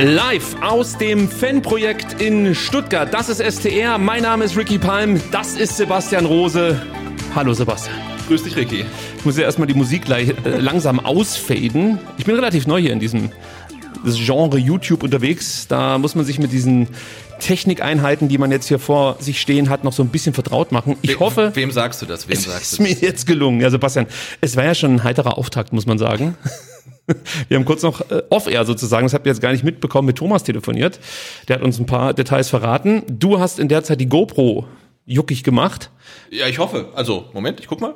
Live aus dem Fanprojekt in Stuttgart. Das ist STR. Mein Name ist Ricky Palm. Das ist Sebastian Rose. Hallo Sebastian. Grüß dich, Ricky. Ich muss ja erstmal die Musik äh, langsam ausfaden. Ich bin relativ neu hier in diesem Genre YouTube unterwegs. Da muss man sich mit diesen Technikeinheiten, die man jetzt hier vor sich stehen hat, noch so ein bisschen vertraut machen. Ich We hoffe. Wem sagst du das? Wem es sagst ist du mir jetzt gelungen. Ja, Sebastian, es war ja schon ein heiterer Auftakt, muss man sagen. Wir haben kurz noch äh, off-air sozusagen, das habt ihr jetzt gar nicht mitbekommen, mit Thomas telefoniert. Der hat uns ein paar Details verraten. Du hast in der Zeit die GoPro juckig gemacht. Ja, ich hoffe. Also, Moment, ich guck mal.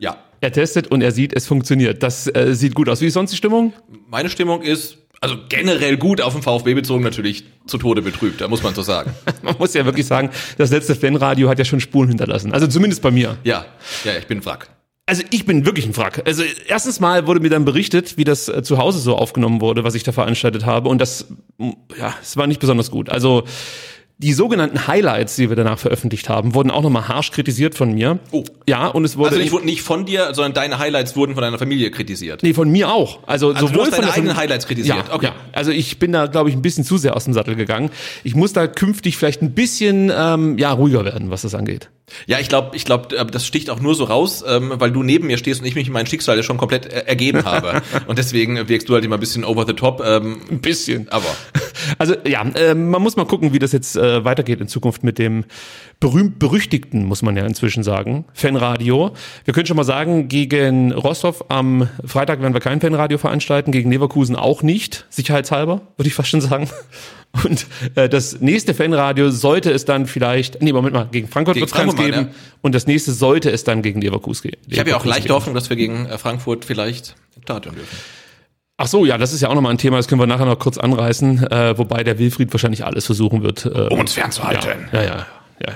Ja. Er testet und er sieht, es funktioniert. Das äh, sieht gut aus. Wie ist sonst die Stimmung? Meine Stimmung ist, also generell gut auf den VfB bezogen, natürlich zu Tode betrübt, da muss man so sagen. Man muss ja wirklich sagen, das letzte Fanradio hat ja schon Spuren hinterlassen. Also zumindest bei mir. Ja, ja, ich bin Wrack. Also ich bin wirklich ein Wrack. Also erstens mal wurde mir dann berichtet, wie das äh, zu Hause so aufgenommen wurde, was ich da veranstaltet habe. Und das, ja, es war nicht besonders gut. Also die sogenannten Highlights, die wir danach veröffentlicht haben, wurden auch nochmal harsch kritisiert von mir. Oh. Ja, und es wurde... Also nicht, wurden nicht von dir, sondern deine Highlights wurden von deiner Familie kritisiert. Nee, von mir auch. Also, Also du sowohl hast von deine eigenen Highlights kritisiert. Ja, Okay. ja. Also ich bin da, glaube ich, ein bisschen zu sehr aus dem Sattel gegangen. Ich muss da künftig vielleicht ein bisschen ähm, ja ruhiger werden, was das angeht. Ja, ich glaube, ich glaube, das sticht auch nur so raus, ähm, weil du neben mir stehst und ich mich in mein Schicksal ja schon komplett äh, ergeben habe. und deswegen wirkst du halt immer ein bisschen over the top. Ähm, Ein bisschen. aber Also ja, äh, man muss mal gucken, wie das jetzt äh, weitergeht in Zukunft mit dem berühmt berüchtigten, muss man ja inzwischen sagen, Fanradio. Wir können schon mal sagen, gegen Rostov am Freitag werden wir kein Fanradio veranstalten, gegen Leverkusen auch nicht, sicherheitshalber, würde ich fast schon sagen. Und äh, das nächste Fanradio sollte es dann vielleicht, nee, Moment mal, gegen Frankfurt wird es keins geben. Und das nächste sollte es dann gegen Leverkusen gehen. ich habe ja auch leichte. Hoffnung, dass wir gegen äh, Frankfurt vielleicht im Stadion dürfen. Ach so, ja, das ist ja auch nochmal ein Thema, das können wir nachher noch kurz anreißen, äh, wobei der Wilfried wahrscheinlich alles versuchen wird. Äh, Um uns fernzuhalten. Ja, ja, ja, ja. ja.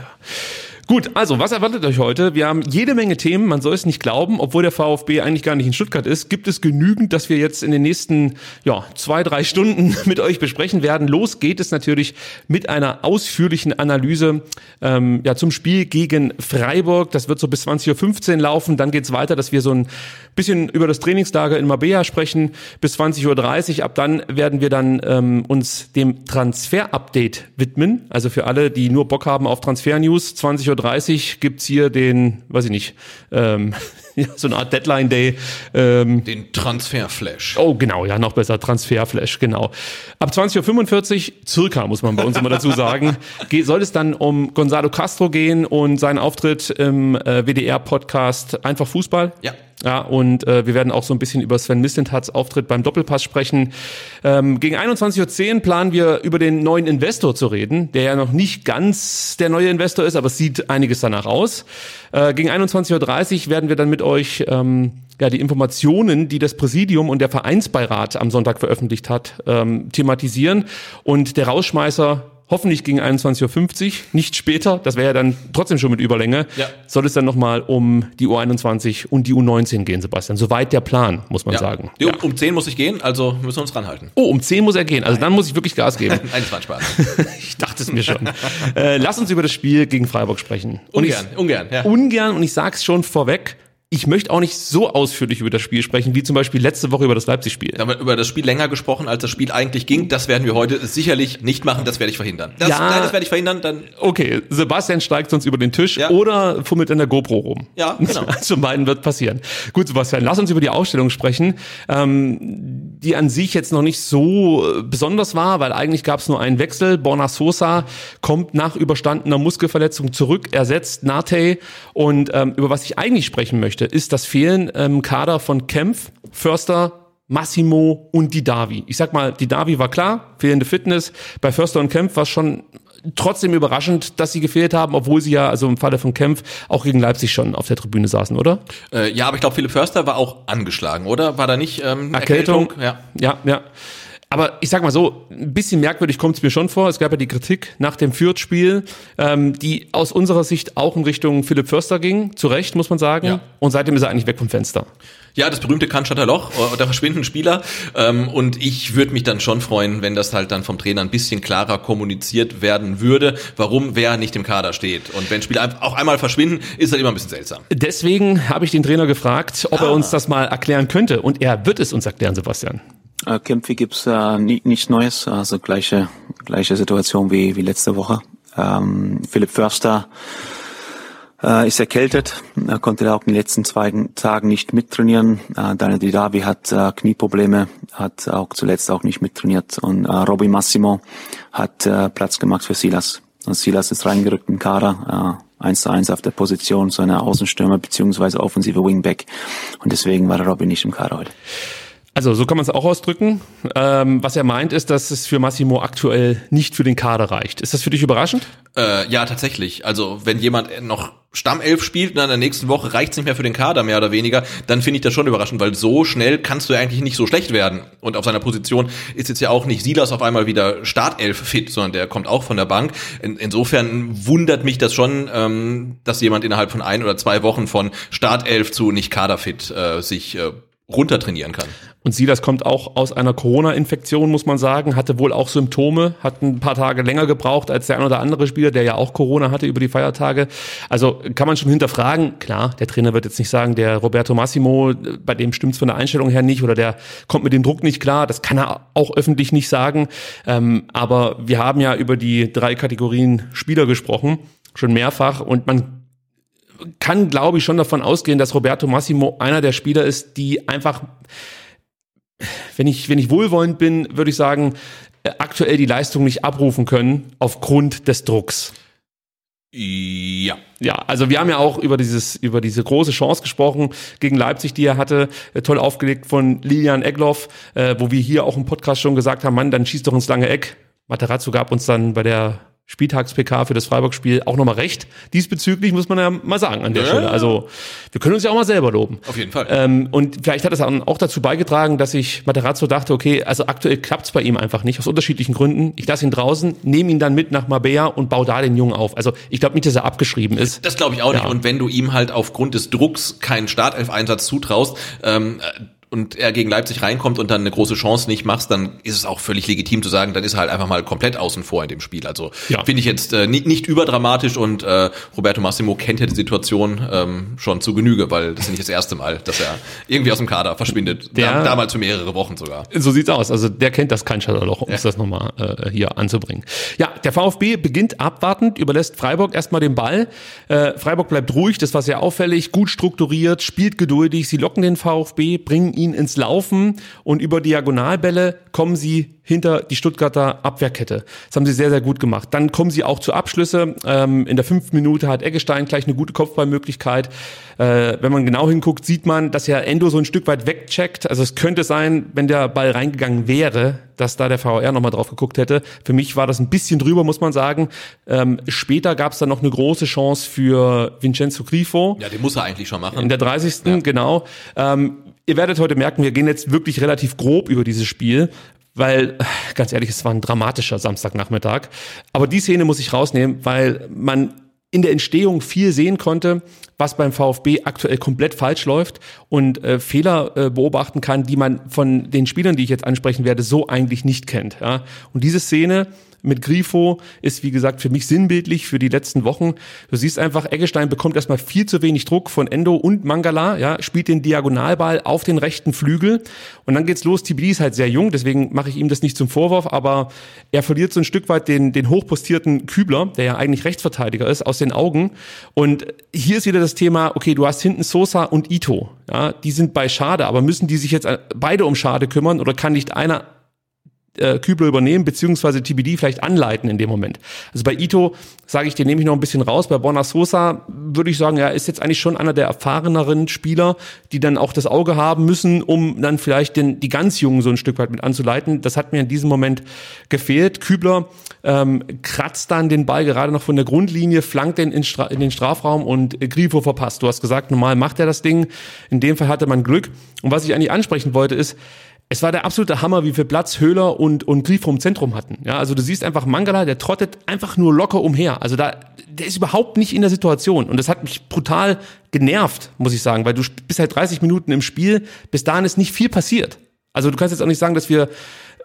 Gut, also was erwartet euch heute? Wir haben jede Menge Themen, man soll es nicht glauben, obwohl der VfB eigentlich gar nicht in Stuttgart ist, gibt es genügend, dass wir jetzt in den nächsten ja, zwei, drei Stunden mit euch besprechen werden. Los geht es natürlich mit einer ausführlichen Analyse ähm, ja, zum Spiel gegen Freiburg. Das wird so bis 20.15 Uhr laufen, dann geht's weiter, dass wir so ein bisschen über das Trainingslager in Mabea sprechen, bis 20.30 Uhr. Ab dann werden wir dann ähm, uns dem Transfer-Update widmen. Also für alle, die nur Bock haben auf Transfer-News, 20.30 Uhr gibt's hier den, weiß ich nicht, ähm, ja, so eine Art Deadline-Day. Ähm, Den Transferflash. Oh, genau, ja, noch besser, Transferflash, genau. Ab 20.45 Uhr, circa, muss man bei uns immer dazu sagen, soll es dann um Gonzalo Castro gehen und seinen Auftritt im äh, WDR-Podcast Einfach Fußball. Ja. Ja, und äh, wir werden auch so ein bisschen über Sven Mislintats Auftritt beim Doppelpass sprechen. Ähm, gegen 21.10 Uhr planen wir über den neuen Investor zu reden, der ja noch nicht ganz der neue Investor ist, aber es sieht einiges danach aus. Äh, gegen 21.30 Uhr werden wir dann mit euch ähm, ja, die Informationen, die das Präsidium und der Vereinsbeirat am Sonntag veröffentlicht hat, ähm, thematisieren. Und der Rausschmeißer hoffentlich gegen 21.50 Uhr, nicht später, das wäre ja dann trotzdem schon mit Überlänge, Ja. soll es dann nochmal um die U21 und die U19 gehen, Sebastian. Soweit der Plan, muss man Ja. sagen. Jo, Um 10 muss ich gehen, also müssen wir uns ranhalten. Oh, um 10 muss er gehen, also dann muss ich wirklich Gas geben. Nein, das war Spaß. ich dachte es mir schon. äh, lass uns über das Spiel gegen Freiburg sprechen. Und Ungern, ich, ungern, ja. Ungern, und ich sag's schon vorweg, ich möchte auch nicht so ausführlich über das Spiel sprechen, wie zum Beispiel letzte Woche über das Leipzig-Spiel. Da haben wir über das Spiel länger gesprochen, als das Spiel eigentlich ging. Das werden wir heute sicherlich nicht machen. Das werde ich verhindern. Das, Ja. nein, das werde ich verhindern. Dann Okay, Sebastian steigt sonst über den Tisch Ja. oder fummelt an der GoPro rum. Ja, genau. Also beiden wird passieren. Gut, Sebastian, lass uns über die Ausstellung sprechen. Ähm, die an sich jetzt noch nicht so äh, besonders war, weil eigentlich gab es nur einen Wechsel. Borna Sosa kommt nach überstandener Muskelverletzung zurück, ersetzt Nate. Und ähm, über was ich eigentlich sprechen möchte, ist das Fehlen im Kader von Kempf, Förster, Massimo und Didavi. Ich sag mal, Didavi war klar, fehlende Fitness. Bei Förster und Kempf war schon trotzdem überraschend, dass sie gefehlt haben, obwohl sie ja, also im Falle von Kempf, auch gegen Leipzig schon auf der Tribüne saßen, oder? Äh, ja, aber ich glaube, Philipp Förster war auch angeschlagen, oder? War da nicht ähm, Erkältung? Erkältung? Ja. Ja, ja. Aber ich sag mal so, ein bisschen merkwürdig kommt es mir schon vor. Es gab ja die Kritik nach dem Fürth-Spiel, ähm, die aus unserer Sicht auch in Richtung Philipp Förster ging. Zu Recht, muss man sagen. Ja. Und seitdem ist er eigentlich weg vom Fenster. Ja, das berühmte Cannstatter Loch, äh, da verschwinden Spieler. Ähm, und ich würde mich dann schon freuen, wenn das halt dann vom Trainer ein bisschen klarer kommuniziert werden würde, warum wer nicht im Kader steht. Und wenn Spieler auch einmal verschwinden, ist halt immer ein bisschen seltsam. Deswegen habe ich den Trainer gefragt, ob er Ah. uns das mal erklären könnte. Und er wird es uns erklären, Sebastian. Äh, Kämpfe gibt's äh, nie, nichts Neues, also gleiche gleiche Situation wie wie letzte Woche. Ähm, Philipp Förster äh, ist erkältet, er konnte auch in den letzten zwei Tagen nicht mittrainieren. Äh, Daniel Didavi hat äh, Knieprobleme, hat auch zuletzt auch nicht mittrainiert und äh, Robby Massimo hat äh, Platz gemacht für Silas. Und Silas ist reingerückt im Kader. Äh, 1 zu 1 auf der Position, so eine Außenstürmer beziehungsweise offensive Wingback. Und deswegen war der Robby nicht im Kader heute. Also so kann man es auch ausdrücken. Ähm, was er meint, ist, dass es für Massimo aktuell nicht für den Kader reicht. Ist das für dich überraschend? Äh, ja, tatsächlich. Also wenn jemand noch Stammelf spielt und dann in der nächsten Woche reicht's nicht mehr für den Kader, mehr oder weniger, dann finde ich das schon überraschend, weil so schnell kannst du eigentlich nicht so schlecht werden. Und auf seiner Position ist jetzt ja auch nicht Silas auf einmal wieder Startelf fit, sondern der kommt auch von der Bank. In, insofern wundert mich das schon, ähm, dass jemand innerhalb von ein oder zwei Wochen von Startelf zu nicht kaderfit äh, sich äh, runtertrainieren kann. Und Silas kommt auch aus einer Corona-Infektion, muss man sagen, hatte wohl auch Symptome, hat ein paar Tage länger gebraucht als der ein oder andere Spieler, der ja auch Corona hatte über die Feiertage. Also kann man schon hinterfragen. Klar, der Trainer wird jetzt nicht sagen, der Roberto Massimo, bei dem stimmt's von der Einstellung her nicht oder der kommt mit dem Druck nicht klar. Das kann er auch öffentlich nicht sagen. Ähm, aber wir haben ja über die drei Kategorien Spieler gesprochen, schon mehrfach und man kann, glaube ich, schon davon ausgehen, dass Roberto Massimo einer der Spieler ist, die einfach, wenn ich, wenn ich wohlwollend bin, würde ich sagen, aktuell die Leistung nicht abrufen können aufgrund des Drucks. Ja. Ja, also wir haben ja auch über dieses über diese große Chance gesprochen gegen Leipzig, die er hatte, äh, toll aufgelegt von Lilian Egloff, äh, wo wir hier auch im Podcast schon gesagt haben, Mann, dann schießt doch ins lange Eck. Materazzo gab uns dann bei der Spieltags-PK für das Freiburg-Spiel auch nochmal recht. Diesbezüglich muss man ja mal sagen an der Ja. Stelle. Also wir können uns ja auch mal selber loben. Auf jeden Fall. Ähm, und vielleicht hat es auch dazu beigetragen, dass ich Materazzo dachte, okay, also aktuell klappt's bei ihm einfach nicht, aus unterschiedlichen Gründen. Ich lasse ihn draußen, nehme ihn dann mit nach Marbella und baue da den Jungen auf. Also ich glaube nicht, dass er abgeschrieben ist. Das glaube ich auch nicht. Ja. Und wenn du ihm halt aufgrund des Drucks keinen Startelf-Einsatz zutraust, ähm, äh, und er gegen Leipzig reinkommt und dann eine große Chance nicht machst, dann ist es auch völlig legitim zu sagen, dann ist er halt einfach mal komplett außen vor in dem Spiel. Also Ja. finde ich jetzt äh, nicht, nicht überdramatisch und äh, Roberto Massimo kennt ja die Situation ähm, schon zu Genüge, weil das ist nicht das erste Mal, dass er irgendwie aus dem Kader verschwindet. Der- Da, damals für mehrere Wochen sogar. So sieht's aus. Also der kennt das kein Schatterloch, um es das nochmal äh, hier anzubringen. Ja, der VfB beginnt abwartend, überlässt Freiburg erstmal den Ball. Äh, Freiburg bleibt ruhig, das war sehr auffällig, gut strukturiert, spielt geduldig. Sie locken den VfB, bringen ihn ins Laufen und über Diagonalbälle kommen sie hinter die Stuttgarter Abwehrkette. Das haben sie sehr, sehr gut gemacht. Dann kommen sie auch zu Abschlüsse. Ähm, in der fünften Minute hat Eggestein gleich eine gute Kopfballmöglichkeit. Äh, wenn man genau hinguckt, sieht man, dass ja Endo so ein Stück weit wegcheckt. Also es könnte sein, wenn der Ball reingegangen wäre, dass da der VR nochmal drauf geguckt hätte. Für mich war das ein bisschen drüber, muss man sagen. Ähm, später gab es dann noch eine große Chance für Vincenzo Grifo. Ja, den muss er eigentlich schon machen. In der 30. genau. Ähm, ihr werdet heute merken, wir gehen jetzt wirklich relativ grob über dieses Spiel, weil, ganz ehrlich, es war ein dramatischer Samstagnachmittag. Aber die Szene muss ich rausnehmen, weil man in der Entstehung viel sehen konnte, was beim VfB aktuell komplett falsch läuft und äh, Fehler äh, beobachten kann, die man von den Spielern, die ich jetzt ansprechen werde, so eigentlich nicht kennt. Ja? Und diese Szene mit Grifo ist, wie gesagt, für mich sinnbildlich für die letzten Wochen. Du siehst einfach, Eggestein bekommt erstmal viel zu wenig Druck von Endo und Mangala, ja, spielt den Diagonalball auf den rechten Flügel und dann geht's los. TBD ist halt sehr jung, deswegen mache ich ihm das nicht zum Vorwurf, aber er verliert so ein Stück weit den, den hochpostierten Kübler, der ja eigentlich Rechtsverteidiger ist, aus den Augen. Und hier ist wieder das Thema, okay, du hast hinten Sosa und Ito, ja, die sind bei Schade, aber müssen die sich jetzt beide um Schade kümmern oder kann nicht einer äh, Kübler übernehmen, beziehungsweise TBD vielleicht anleiten in dem Moment. Also bei Ito sage ich, den nehme ich noch ein bisschen raus. Bei Borna Sosa würde ich sagen, er ist jetzt eigentlich schon einer der erfahreneren Spieler, die dann auch das Auge haben müssen, um dann vielleicht den, die ganz Jungen so ein Stück weit mit anzuleiten. Das hat mir in diesem Moment gefehlt. Kübler ähm, kratzt dann den Ball gerade noch von der Grundlinie, flankt den in, Stra in den Strafraum und Grifo verpasst. Du hast gesagt, normal macht er das Ding. In dem Fall hatte man Glück. Und was ich eigentlich ansprechen wollte ist, es war der absolute Hammer, wie viel Platz Höhler und, und Grifo im Zentrum hatten. Ja, also du siehst einfach Mangala, der trottet einfach nur locker umher. Also da, der ist überhaupt nicht in der Situation. Und das hat mich brutal genervt, muss ich sagen, weil du bist halt 30 Minuten im Spiel, bis dahin ist nicht viel passiert. Also du kannst jetzt auch nicht sagen, dass wir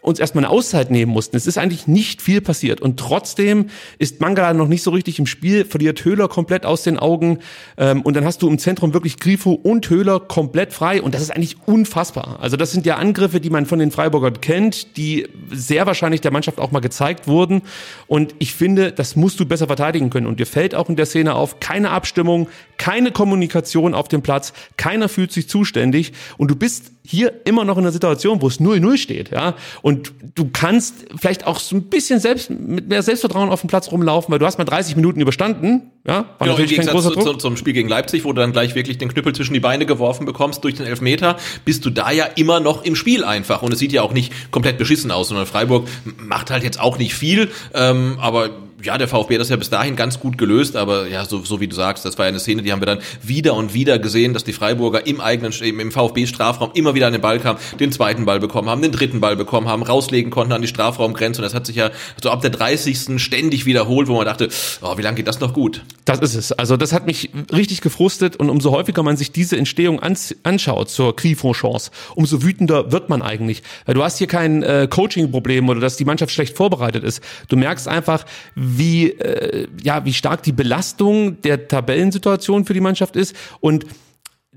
uns erstmal eine Auszeit nehmen mussten. Es ist eigentlich nicht viel passiert. Und trotzdem ist Mangala noch nicht so richtig im Spiel, verliert Höhler komplett aus den Augen. Ähm, und dann hast du im Zentrum wirklich Grifo und Höhler komplett frei. Und das ist eigentlich unfassbar. Also das sind ja Angriffe, die man von den Freiburgern kennt, die sehr wahrscheinlich der Mannschaft auch mal gezeigt wurden. Und ich finde, das musst du besser verteidigen können. Und dir fällt auch in der Szene auf, keine Abstimmung, keine Kommunikation auf dem Platz, keiner fühlt sich zuständig. Und du bist hier immer noch in einer Situation, wo es 0-0 steht, ja. Und du kannst vielleicht auch so ein bisschen selbst, mit mehr Selbstvertrauen auf dem Platz rumlaufen, weil du hast mal 30 Minuten überstanden, ja. War genau, im Gegensatz zu, zu, zum Spiel gegen Leipzig, wo du dann gleich wirklich den Knüppel zwischen die Beine geworfen bekommst durch den Elfmeter, bist du da ja immer noch im Spiel einfach. Und es sieht ja auch nicht komplett beschissen aus, sondern Freiburg macht halt jetzt auch nicht viel, ähm, aber ja, der VfB hat das ja bis dahin ganz gut gelöst, aber ja, so, so wie du sagst, das war ja eine Szene, die haben wir dann wieder und wieder gesehen, dass die Freiburger im eigenen, im VfB-Strafraum immer wieder an den Ball kamen, den zweiten Ball bekommen haben, den dritten Ball bekommen haben, rauslegen konnten an die Strafraumgrenze und das hat sich ja so ab der 30. ständig wiederholt, wo man dachte, oh, wie lange geht das noch gut? Das ist es. Also das hat mich richtig gefrustet und umso häufiger man sich diese Entstehung anschaut zur Grifo-Chance, umso wütender wird man eigentlich. Weil du hast hier kein äh, Coaching-Problem oder dass die Mannschaft schlecht vorbereitet ist. Du merkst einfach, äh, ja, wie stark die Belastung der Tabellensituation für die Mannschaft ist und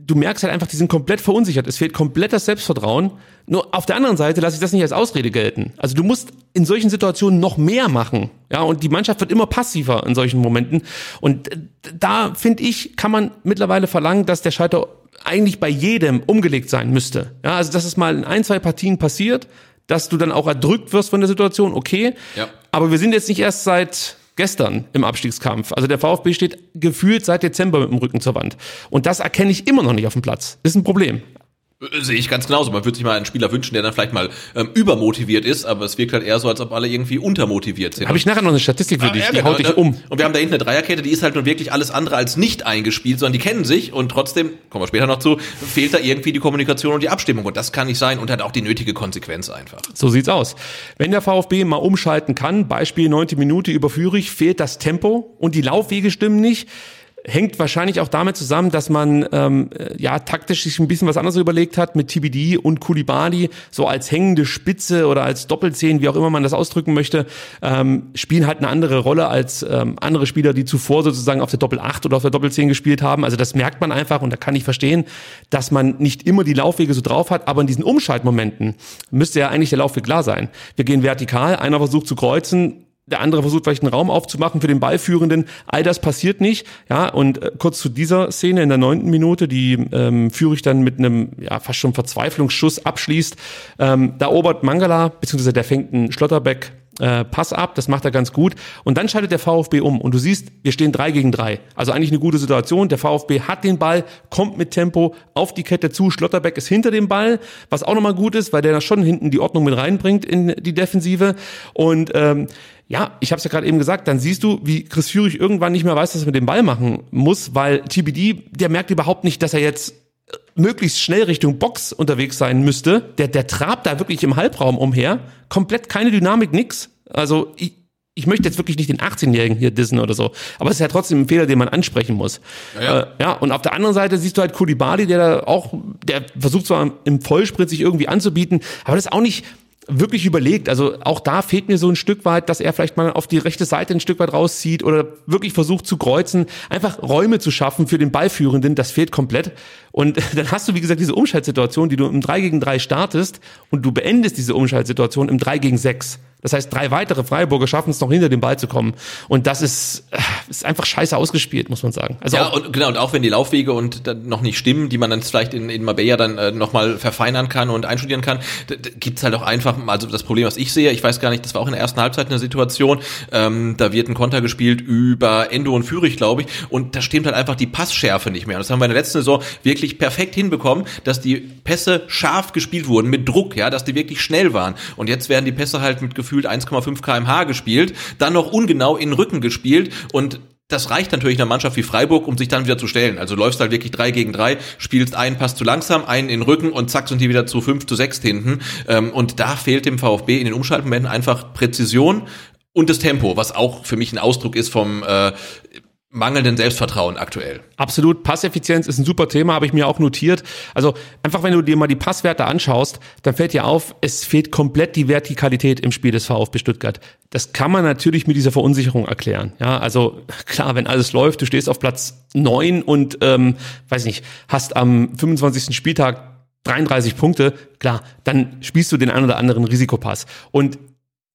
du merkst halt einfach, die sind komplett verunsichert. Es fehlt komplett das Selbstvertrauen. Nur auf der anderen Seite lasse ich das nicht als Ausrede gelten. Also du musst in solchen Situationen noch mehr machen. Ja, und die Mannschaft wird immer passiver in solchen Momenten. Und da finde ich, kann man mittlerweile verlangen, dass der Schalter eigentlich bei jedem umgelegt sein müsste. Ja, also dass es mal in ein, zwei Partien passiert, dass du dann auch erdrückt wirst von der Situation, okay. Ja. Aber wir sind jetzt nicht erst seit gestern im Abstiegskampf. Also der VfB steht gefühlt seit Dezember mit dem Rücken zur Wand. Und das erkenne ich immer noch nicht auf dem Platz. Ist ein Problem. Äh, sehe ich ganz genauso. Man würde sich mal einen Spieler wünschen, der dann vielleicht mal ähm, übermotiviert ist, aber es wirkt halt eher so, als ob alle irgendwie untermotiviert sind. Habe ich nachher noch eine Statistik für ah, dich, ja, die genau, haut dich um. Und wir haben da hinten eine Dreierkette, die ist halt nun wirklich alles andere als nicht eingespielt, sondern die kennen sich und trotzdem, kommen wir später noch zu, fehlt da irgendwie die Kommunikation und die Abstimmung und das kann nicht sein und hat auch die nötige Konsequenz einfach. So sieht's aus. Wenn der VfB mal umschalten kann, Beispiel 90 Minute überführe ich, fehlt das Tempo und die Laufwege stimmen nicht hängt wahrscheinlich auch damit zusammen, dass man ähm, ja taktisch sich ein bisschen was anderes überlegt hat mit TBD und Kulibali so als hängende Spitze oder als Doppelzehn, wie auch immer man das ausdrücken möchte, ähm, spielen halt eine andere Rolle als ähm, andere Spieler, die zuvor sozusagen auf der Doppel 8 oder auf der Doppel 10 gespielt haben. Also das merkt man einfach und da kann ich verstehen, dass man nicht immer die Laufwege so drauf hat, aber in diesen Umschaltmomenten müsste ja eigentlich der Laufweg klar sein. Wir gehen vertikal, einer versucht zu kreuzen, der andere versucht vielleicht einen Raum aufzumachen für den Ballführenden. All das passiert nicht. Ja, und äh, kurz zu dieser Szene in der neunten Minute, die ähm, führe ich dann mit einem ja fast schon Verzweiflungsschuss abschließt. Ähm, da obert Mangala, beziehungsweise der fängt einen Schlotterbeck äh, Pass ab, das macht er ganz gut. Und dann schaltet der VfB um und du siehst, wir stehen drei gegen drei. Also eigentlich eine gute Situation. Der VfB hat den Ball, kommt mit Tempo auf die Kette zu. Schlotterbeck ist hinter dem Ball, was auch nochmal gut ist, weil der da schon hinten die Ordnung mit reinbringt in die Defensive. Und ähm, ja, ich habe es ja gerade eben gesagt, dann siehst du, wie Chris Führig irgendwann nicht mehr weiß, was er mit dem Ball machen muss, weil TBD, der merkt überhaupt nicht, dass er jetzt möglichst schnell Richtung Box unterwegs sein müsste. Der, der trabt da wirklich im Halbraum umher. Komplett keine Dynamik, nix. Also ich, ich möchte jetzt wirklich nicht den 18-Jährigen hier dissen oder so. Aber es ist ja trotzdem ein Fehler, den man ansprechen muss. Ja, ja. Äh, ja, und auf der anderen Seite siehst du halt Kulibali, der da auch, der versucht zwar im Vollsprint sich irgendwie anzubieten, aber das ist auch nicht, wirklich überlegt. Also auch da fehlt mir so ein Stück weit, dass er vielleicht mal auf die rechte Seite ein Stück weit rauszieht oder wirklich versucht zu kreuzen, einfach Räume zu schaffen für den Ballführenden, das fehlt komplett. Und dann hast du, wie gesagt, diese Umschaltsituation, die du im 3 gegen 3 startest und du beendest diese Umschaltsituation im 3 gegen 6. Das heißt, drei weitere Freiburger schaffen es noch hinter dem Ball zu kommen. Und das ist, äh, ist einfach scheiße ausgespielt, muss man sagen. Also ja, und genau, und auch wenn die Laufwege und dann noch nicht stimmen, die man dann vielleicht in, in Marbella dann äh, nochmal verfeinern kann und einstudieren kann, gibt's halt auch einfach, also das Problem, was ich sehe, ich weiß gar nicht, das war auch in der ersten Halbzeit eine Situation, ähm, da wird ein Konter gespielt über Endo und Führig, glaube ich, und da stimmt halt einfach die Passschärfe nicht mehr. Und das haben wir in der letzten Saison wirklich perfekt hinbekommen, dass die Pässe scharf gespielt wurden, mit Druck, ja, dass die wirklich schnell waren. Und jetzt werden die Pässe halt mit gefühlt 1,5 kmh gespielt, dann noch ungenau in den Rücken gespielt und das reicht natürlich einer Mannschaft wie Freiburg, um sich dann wieder zu stellen. Also läufst halt wirklich drei gegen drei, spielst einen Pass zu langsam, einen in den Rücken und zack sind die wieder zu fünf zu sechs hinten. Ähm, und da fehlt dem VfB in den Umschaltmomenten einfach Präzision und das Tempo, was auch für mich ein Ausdruck ist vom äh, mangelnden Selbstvertrauen aktuell. Absolut. Passeffizienz ist ein super Thema, habe ich mir auch notiert. Also einfach, wenn du dir mal die Passwerte anschaust, dann fällt dir auf, es fehlt komplett die Vertikalität im Spiel des VfB Stuttgart. Das kann man natürlich mit dieser Verunsicherung erklären. Ja, also klar, wenn alles läuft, du stehst auf Platz neun und ähm, weiß nicht, hast am 25. Spieltag 33 Punkte, klar, dann spielst du den einen oder anderen Risikopass. Und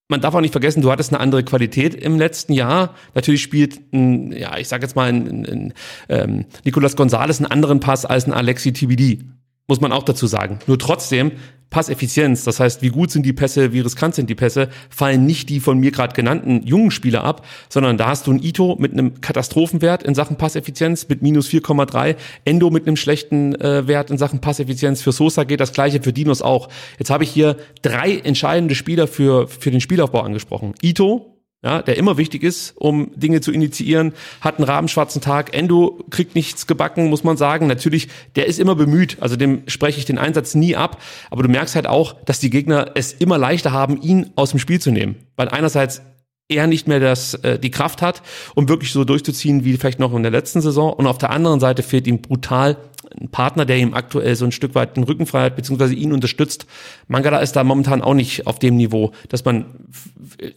man darf auch nicht vergessen, du hattest eine andere Qualität im letzten Jahr. Natürlich spielt, ein, ja, ich sage jetzt mal, ein, ein, ein ähm, Nicolas Gonzalez einen anderen Pass als ein Alexi TBD. Muss man auch dazu sagen. Nur trotzdem Passeffizienz, das heißt, wie gut sind die Pässe, wie riskant sind die Pässe, fallen nicht die von mir gerade genannten jungen Spieler ab, sondern da hast du ein Ito mit einem Katastrophenwert in Sachen Passeffizienz mit minus 4,3, Endo mit einem schlechten äh, Wert in Sachen Passeffizienz. Für Sosa geht das gleiche, für Dinos auch. Jetzt habe ich hier drei entscheidende Spieler für, für den Spielaufbau angesprochen. Ito, ja, der immer wichtig ist, um Dinge zu initiieren, hat einen rabenschwarzen Tag. Endo kriegt nichts gebacken, muss man sagen. Natürlich, der ist immer bemüht, also dem spreche ich den Einsatz nie ab. Aber du merkst halt auch, dass die Gegner es immer leichter haben, ihn aus dem Spiel zu nehmen. Weil einerseits er nicht mehr das, äh, die Kraft hat, um wirklich so durchzuziehen wie vielleicht noch in der letzten Saison. Und auf der anderen Seite fehlt ihm brutal ein Partner, der ihm aktuell so ein Stück weit den Rücken frei hat, beziehungsweise ihn unterstützt. Mangala ist da momentan auch nicht auf dem Niveau, dass man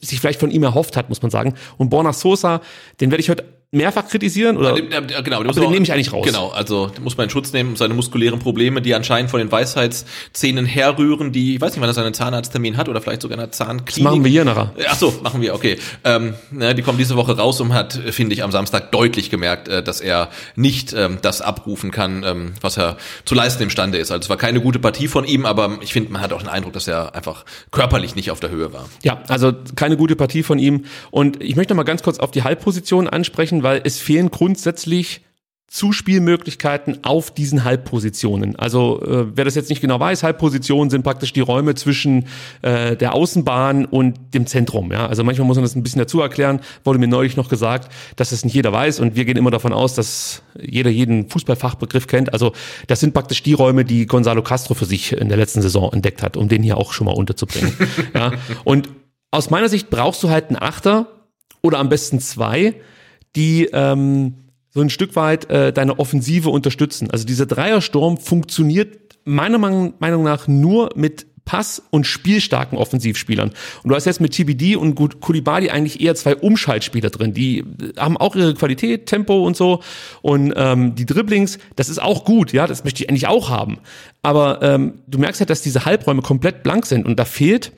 sich vielleicht von ihm erhofft hat, muss man sagen. Und Borna Sosa, den werde ich heute mehrfach kritisieren oder ja, genau, den, den nehme ich eigentlich raus. Genau, also den muss man in Schutz nehmen, seine muskulären Probleme, die anscheinend von den Weisheitszähnen herrühren, die, ich weiß nicht, wann er seinen Zahnarzttermin hat oder vielleicht sogar in einer Zahnklinik. Das machen wir hier nachher. Ach so, machen wir, okay. Ähm, ne, die kommen diese Woche raus und hat, finde ich, am Samstag deutlich gemerkt, äh, dass er nicht ähm, das abrufen kann, ähm, was er zu leisten imstande ist. Also es war keine gute Partie von ihm, aber ich finde, man hat auch den Eindruck, dass er einfach körperlich nicht auf der Höhe war. Ja, also keine gute Partie von ihm. Und ich möchte mal ganz kurz auf die Halbposition ansprechen sprechen, weil es fehlen grundsätzlich Zuspielmöglichkeiten auf diesen Halbpositionen. Also äh, wer das jetzt nicht genau weiß, Halbpositionen sind praktisch die Räume zwischen äh, der Außenbahn und dem Zentrum. Ja? Also manchmal muss man das ein bisschen dazu erklären. Wurde mir neulich noch gesagt, dass es nicht jeder weiß und wir gehen immer davon aus, dass jeder jeden Fußballfachbegriff kennt. Also das sind praktisch die Räume, die Gonzalo Castro für sich in der letzten Saison entdeckt hat, um den hier auch schon mal unterzubringen. ja? Und aus meiner Sicht brauchst du halt einen Achter oder am besten zwei, die ähm, so ein Stück weit äh, deine Offensive unterstützen. Also dieser Dreiersturm funktioniert meiner Meinung nach nur mit Pass- und spielstarken Offensivspielern. Und du hast jetzt mit TBD und Kulibali eigentlich eher zwei Umschaltspieler drin. Die haben auch ihre Qualität, Tempo und so. Und ähm, die Dribblings, das ist auch gut, ja, das möchte ich eigentlich auch haben. Aber ähm, du merkst halt, dass diese Halbräume komplett blank sind und da fehlt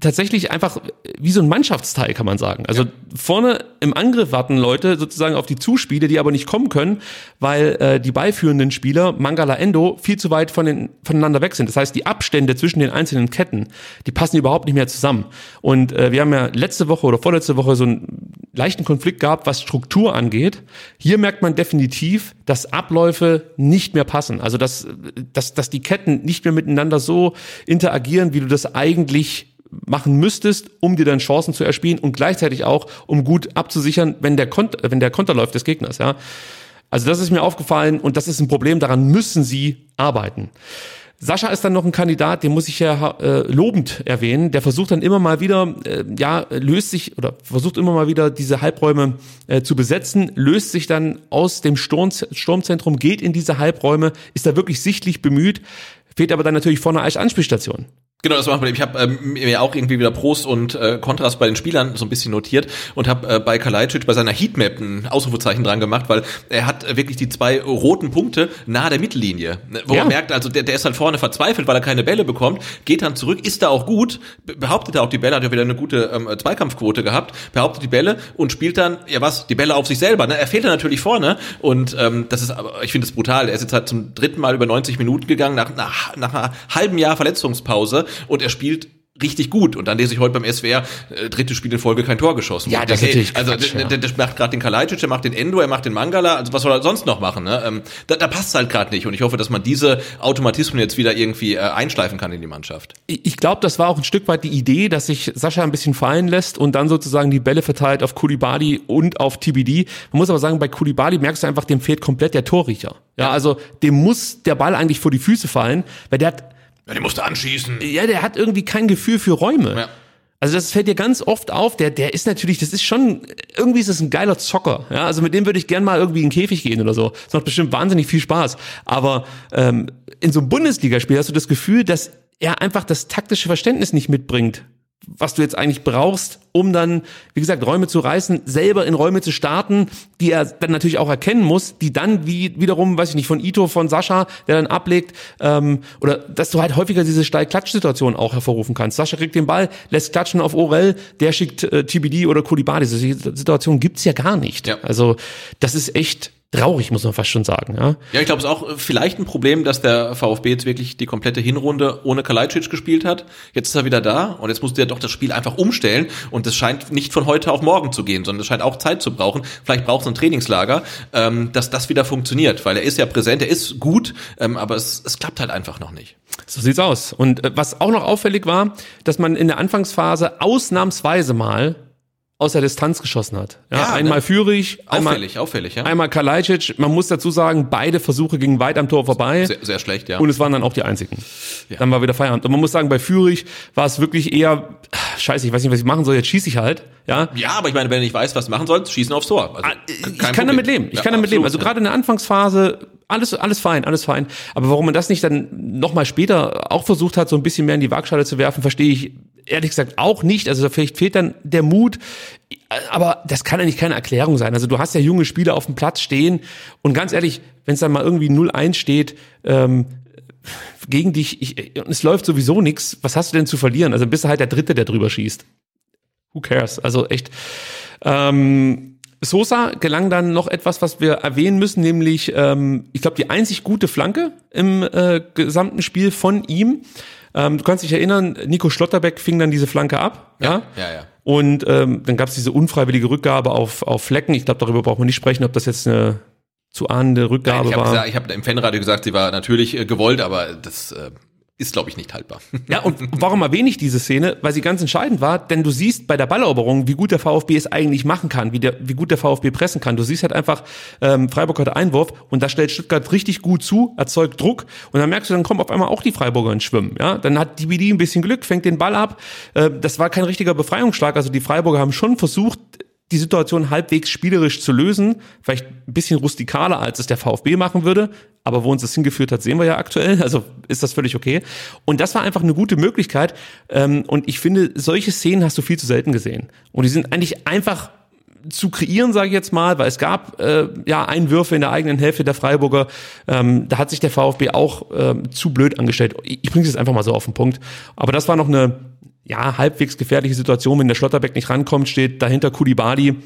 tatsächlich einfach wie so ein Mannschaftsteil, kann man sagen. Also ja. vorne im Angriff warten Leute sozusagen auf die Zuspiele, die aber nicht kommen können, weil äh, die beiführenden Spieler, Mangala Endo, viel zu weit von den, voneinander weg sind. Das heißt, die Abstände zwischen den einzelnen Ketten, die passen überhaupt nicht mehr zusammen. Und äh, wir haben ja letzte Woche oder vorletzte Woche so einen leichten Konflikt gehabt, was Struktur angeht. Hier merkt man definitiv, dass Abläufe nicht mehr passen. Also dass, dass, dass die Ketten nicht mehr miteinander so interagieren, wie du das eigentlich machen müsstest, um dir dann Chancen zu erspielen und gleichzeitig auch, um gut abzusichern, wenn der, Konter, wenn der Konter läuft des Gegners, ja. Also das ist mir aufgefallen und das ist ein Problem, daran müssen sie arbeiten. Sascha ist dann noch ein Kandidat, den muss ich ja äh, lobend erwähnen. Der versucht dann immer mal wieder, äh, ja, löst sich oder versucht immer mal wieder diese Halbräume äh, zu besetzen, löst sich dann aus dem Sturm, Sturmzentrum, geht in diese Halbräume, ist da wirklich sichtlich bemüht, fehlt aber dann natürlich vorne als Anspielstation. Genau, das mein Problem. Ich habe ähm, mir auch irgendwie wieder Pros und äh, Kontras bei den Spielern so ein bisschen notiert und habe äh, bei Kalajdzic bei seiner Heatmap ein Ausrufezeichen dran gemacht, weil er hat äh, wirklich die zwei roten Punkte nahe der Mittellinie, ne, wo Ja. man merkt, also der, der ist halt vorne verzweifelt, weil er keine Bälle bekommt, geht dann zurück, ist da auch gut, be- behauptet er auch die Bälle, hat ja wieder eine gute ähm, Zweikampfquote gehabt, behauptet die Bälle und spielt dann, ja was, die Bälle auf sich selber. Ne? Er fehlt dann natürlich vorne und ähm, das ist, aber ich finde es brutal. Er ist jetzt halt zum dritten Mal über 90 Minuten gegangen, nach, nach, nach einer halben Jahr Verletzungspause und er spielt richtig gut. Und dann lese ich heute beim SWR, äh, dritte Spiel in Folge kein Tor geschossen. Ja, das ist denke, natürlich Also Quatsch, ja. der, der macht gerade den Kalajdzic, der macht den Endo, er macht den Mangala, also was soll er sonst noch machen? Ne? Ähm, da da passt halt gerade nicht. Und ich hoffe, dass man diese Automatismen jetzt wieder irgendwie äh, einschleifen kann in die Mannschaft. Ich ich glaube, das war auch ein Stück weit die Idee, dass sich Sascha ein bisschen fallen lässt und dann sozusagen die Bälle verteilt auf Kulibali und auf TBD. Man muss aber sagen, bei Kulibali merkst du einfach, dem fehlt komplett der Torriecher. Ja, also dem muss der Ball eigentlich vor die Füße fallen, weil der hat, Ja, den musste anschießen. ja, der hat irgendwie kein Gefühl für Räume. Ja. Also das fällt dir ganz oft auf. Der, der ist natürlich, das ist schon, irgendwie ist das ein geiler Zocker. Ja, also mit dem würde ich gern mal irgendwie in den Käfig gehen oder so. Das macht bestimmt wahnsinnig viel Spaß. Aber ähm, in so einem Bundesligaspiel hast du das Gefühl, dass er einfach das taktische Verständnis nicht mitbringt, was du jetzt eigentlich brauchst, um dann, wie gesagt, Räume zu reißen, selber in Räume zu starten, die er dann natürlich auch erkennen muss, die dann wie wiederum, weiß ich nicht, von Ito, von Sascha, der dann ablegt, ähm, oder dass du halt häufiger diese Steil-Klatsch-Situation auch hervorrufen kannst. Sascha kriegt den Ball, lässt klatschen auf Orel, der schickt äh, TBD oder Kulibali. Diese Situation gibt's ja gar nicht. Ja. Also das ist echt traurig, muss man fast schon sagen. Ja. Ja, ich glaube, es ist auch äh, vielleicht ein Problem, dass der VfB jetzt wirklich die komplette Hinrunde ohne Kalajdzic gespielt hat. Jetzt ist er wieder da und jetzt musste er doch das Spiel einfach umstellen und das scheint nicht von heute auf morgen zu gehen, sondern es scheint auch Zeit zu brauchen. Vielleicht braucht es ein Trainingslager, ähm, dass das wieder funktioniert, weil er ist ja präsent, er ist gut, ähm, aber es, es klappt halt einfach noch nicht. So sieht's aus. Und äh, was auch noch auffällig war, dass man in der Anfangsphase ausnahmsweise mal aus der Distanz geschossen hat. Ja, Ja, einmal ne? Führig, einmal, Auffällig, auffällig, ja. einmal Kalajdzic. Man muss dazu sagen, beide Versuche gingen weit am Tor vorbei. Sehr, sehr schlecht, ja. Und es waren dann auch die einzigen. Dann war wieder Feierabend. Und man muss sagen, bei Führig war es wirklich eher, scheiße, ich weiß nicht, was ich machen soll, jetzt schieße ich halt. Ja, ja, aber ich meine, wenn du nicht weißt, was machen sollst, schießen aufs Tor. Also, Ah, ich kann Problem. damit leben. Ich Ja, kann damit leben. Also absolut, gerade in der Anfangsphase alles alles fein, alles fein. Aber warum man das nicht dann noch mal später auch versucht hat, so ein bisschen mehr in die Waagschale zu werfen, verstehe ich ehrlich gesagt auch nicht. Also vielleicht fehlt dann der Mut. Aber das kann eigentlich keine Erklärung sein. Also du hast ja junge Spieler auf dem Platz stehen und ganz ehrlich, wenn es dann mal irgendwie 0-1 steht, ähm, gegen dich, ich, es läuft sowieso nichts, was hast du denn zu verlieren? Also bist du halt der Dritte, der drüber schießt. Who cares? Also echt. Ähm, Sosa gelang dann noch etwas, was wir erwähnen müssen, nämlich, ähm, ich glaube, die einzig gute Flanke im äh, gesamten Spiel von ihm. Ähm, du kannst dich erinnern, Nico Schlotterbeck fing dann diese Flanke ab. Ja, ja, ja. Und ähm, dann gab es diese unfreiwillige Rückgabe auf, auf Flecken. Ich glaube, darüber braucht man nicht sprechen, ob das jetzt eine zu ahnende Rückgabe Ich habe war. gesagt, ich habe im Fanradio gesagt, sie war natürlich äh, gewollt, aber das äh, ist, glaube ich, nicht haltbar. Ja, und warum erwähne ich diese Szene? Weil sie ganz entscheidend war, denn du siehst bei der Balleroberung, wie gut der VfB es eigentlich machen kann, wie, der, wie gut der VfB pressen kann. Du siehst halt einfach, ähm, Freiburg hat Einwurf und da stellt Stuttgart richtig gut zu, erzeugt Druck und dann merkst du, dann kommen auf einmal auch die Freiburger ins Schwimmen. Ja? Dann hat DBD ein bisschen Glück, fängt den Ball ab. Äh, das war kein richtiger Befreiungsschlag, also die Freiburger haben schon versucht, die Situation halbwegs spielerisch zu lösen, vielleicht ein bisschen rustikaler, als es der VfB machen würde, aber wo uns das hingeführt hat, sehen wir ja aktuell, also ist das völlig okay. Und das war einfach eine gute Möglichkeit ähm, und ich finde, solche Szenen hast du viel zu selten gesehen. Und die sind eigentlich einfach zu kreieren, sage ich jetzt mal, weil es gab äh, ja Einwürfe in der eigenen Hälfte der Freiburger. Ähm, da hat sich der VfB auch ähm, zu blöd angestellt. Ich, ich bringe es jetzt einfach mal so auf den Punkt. Aber das war noch eine ja halbwegs gefährliche Situation, wenn der Schlotterbeck nicht rankommt, steht dahinter Kulibali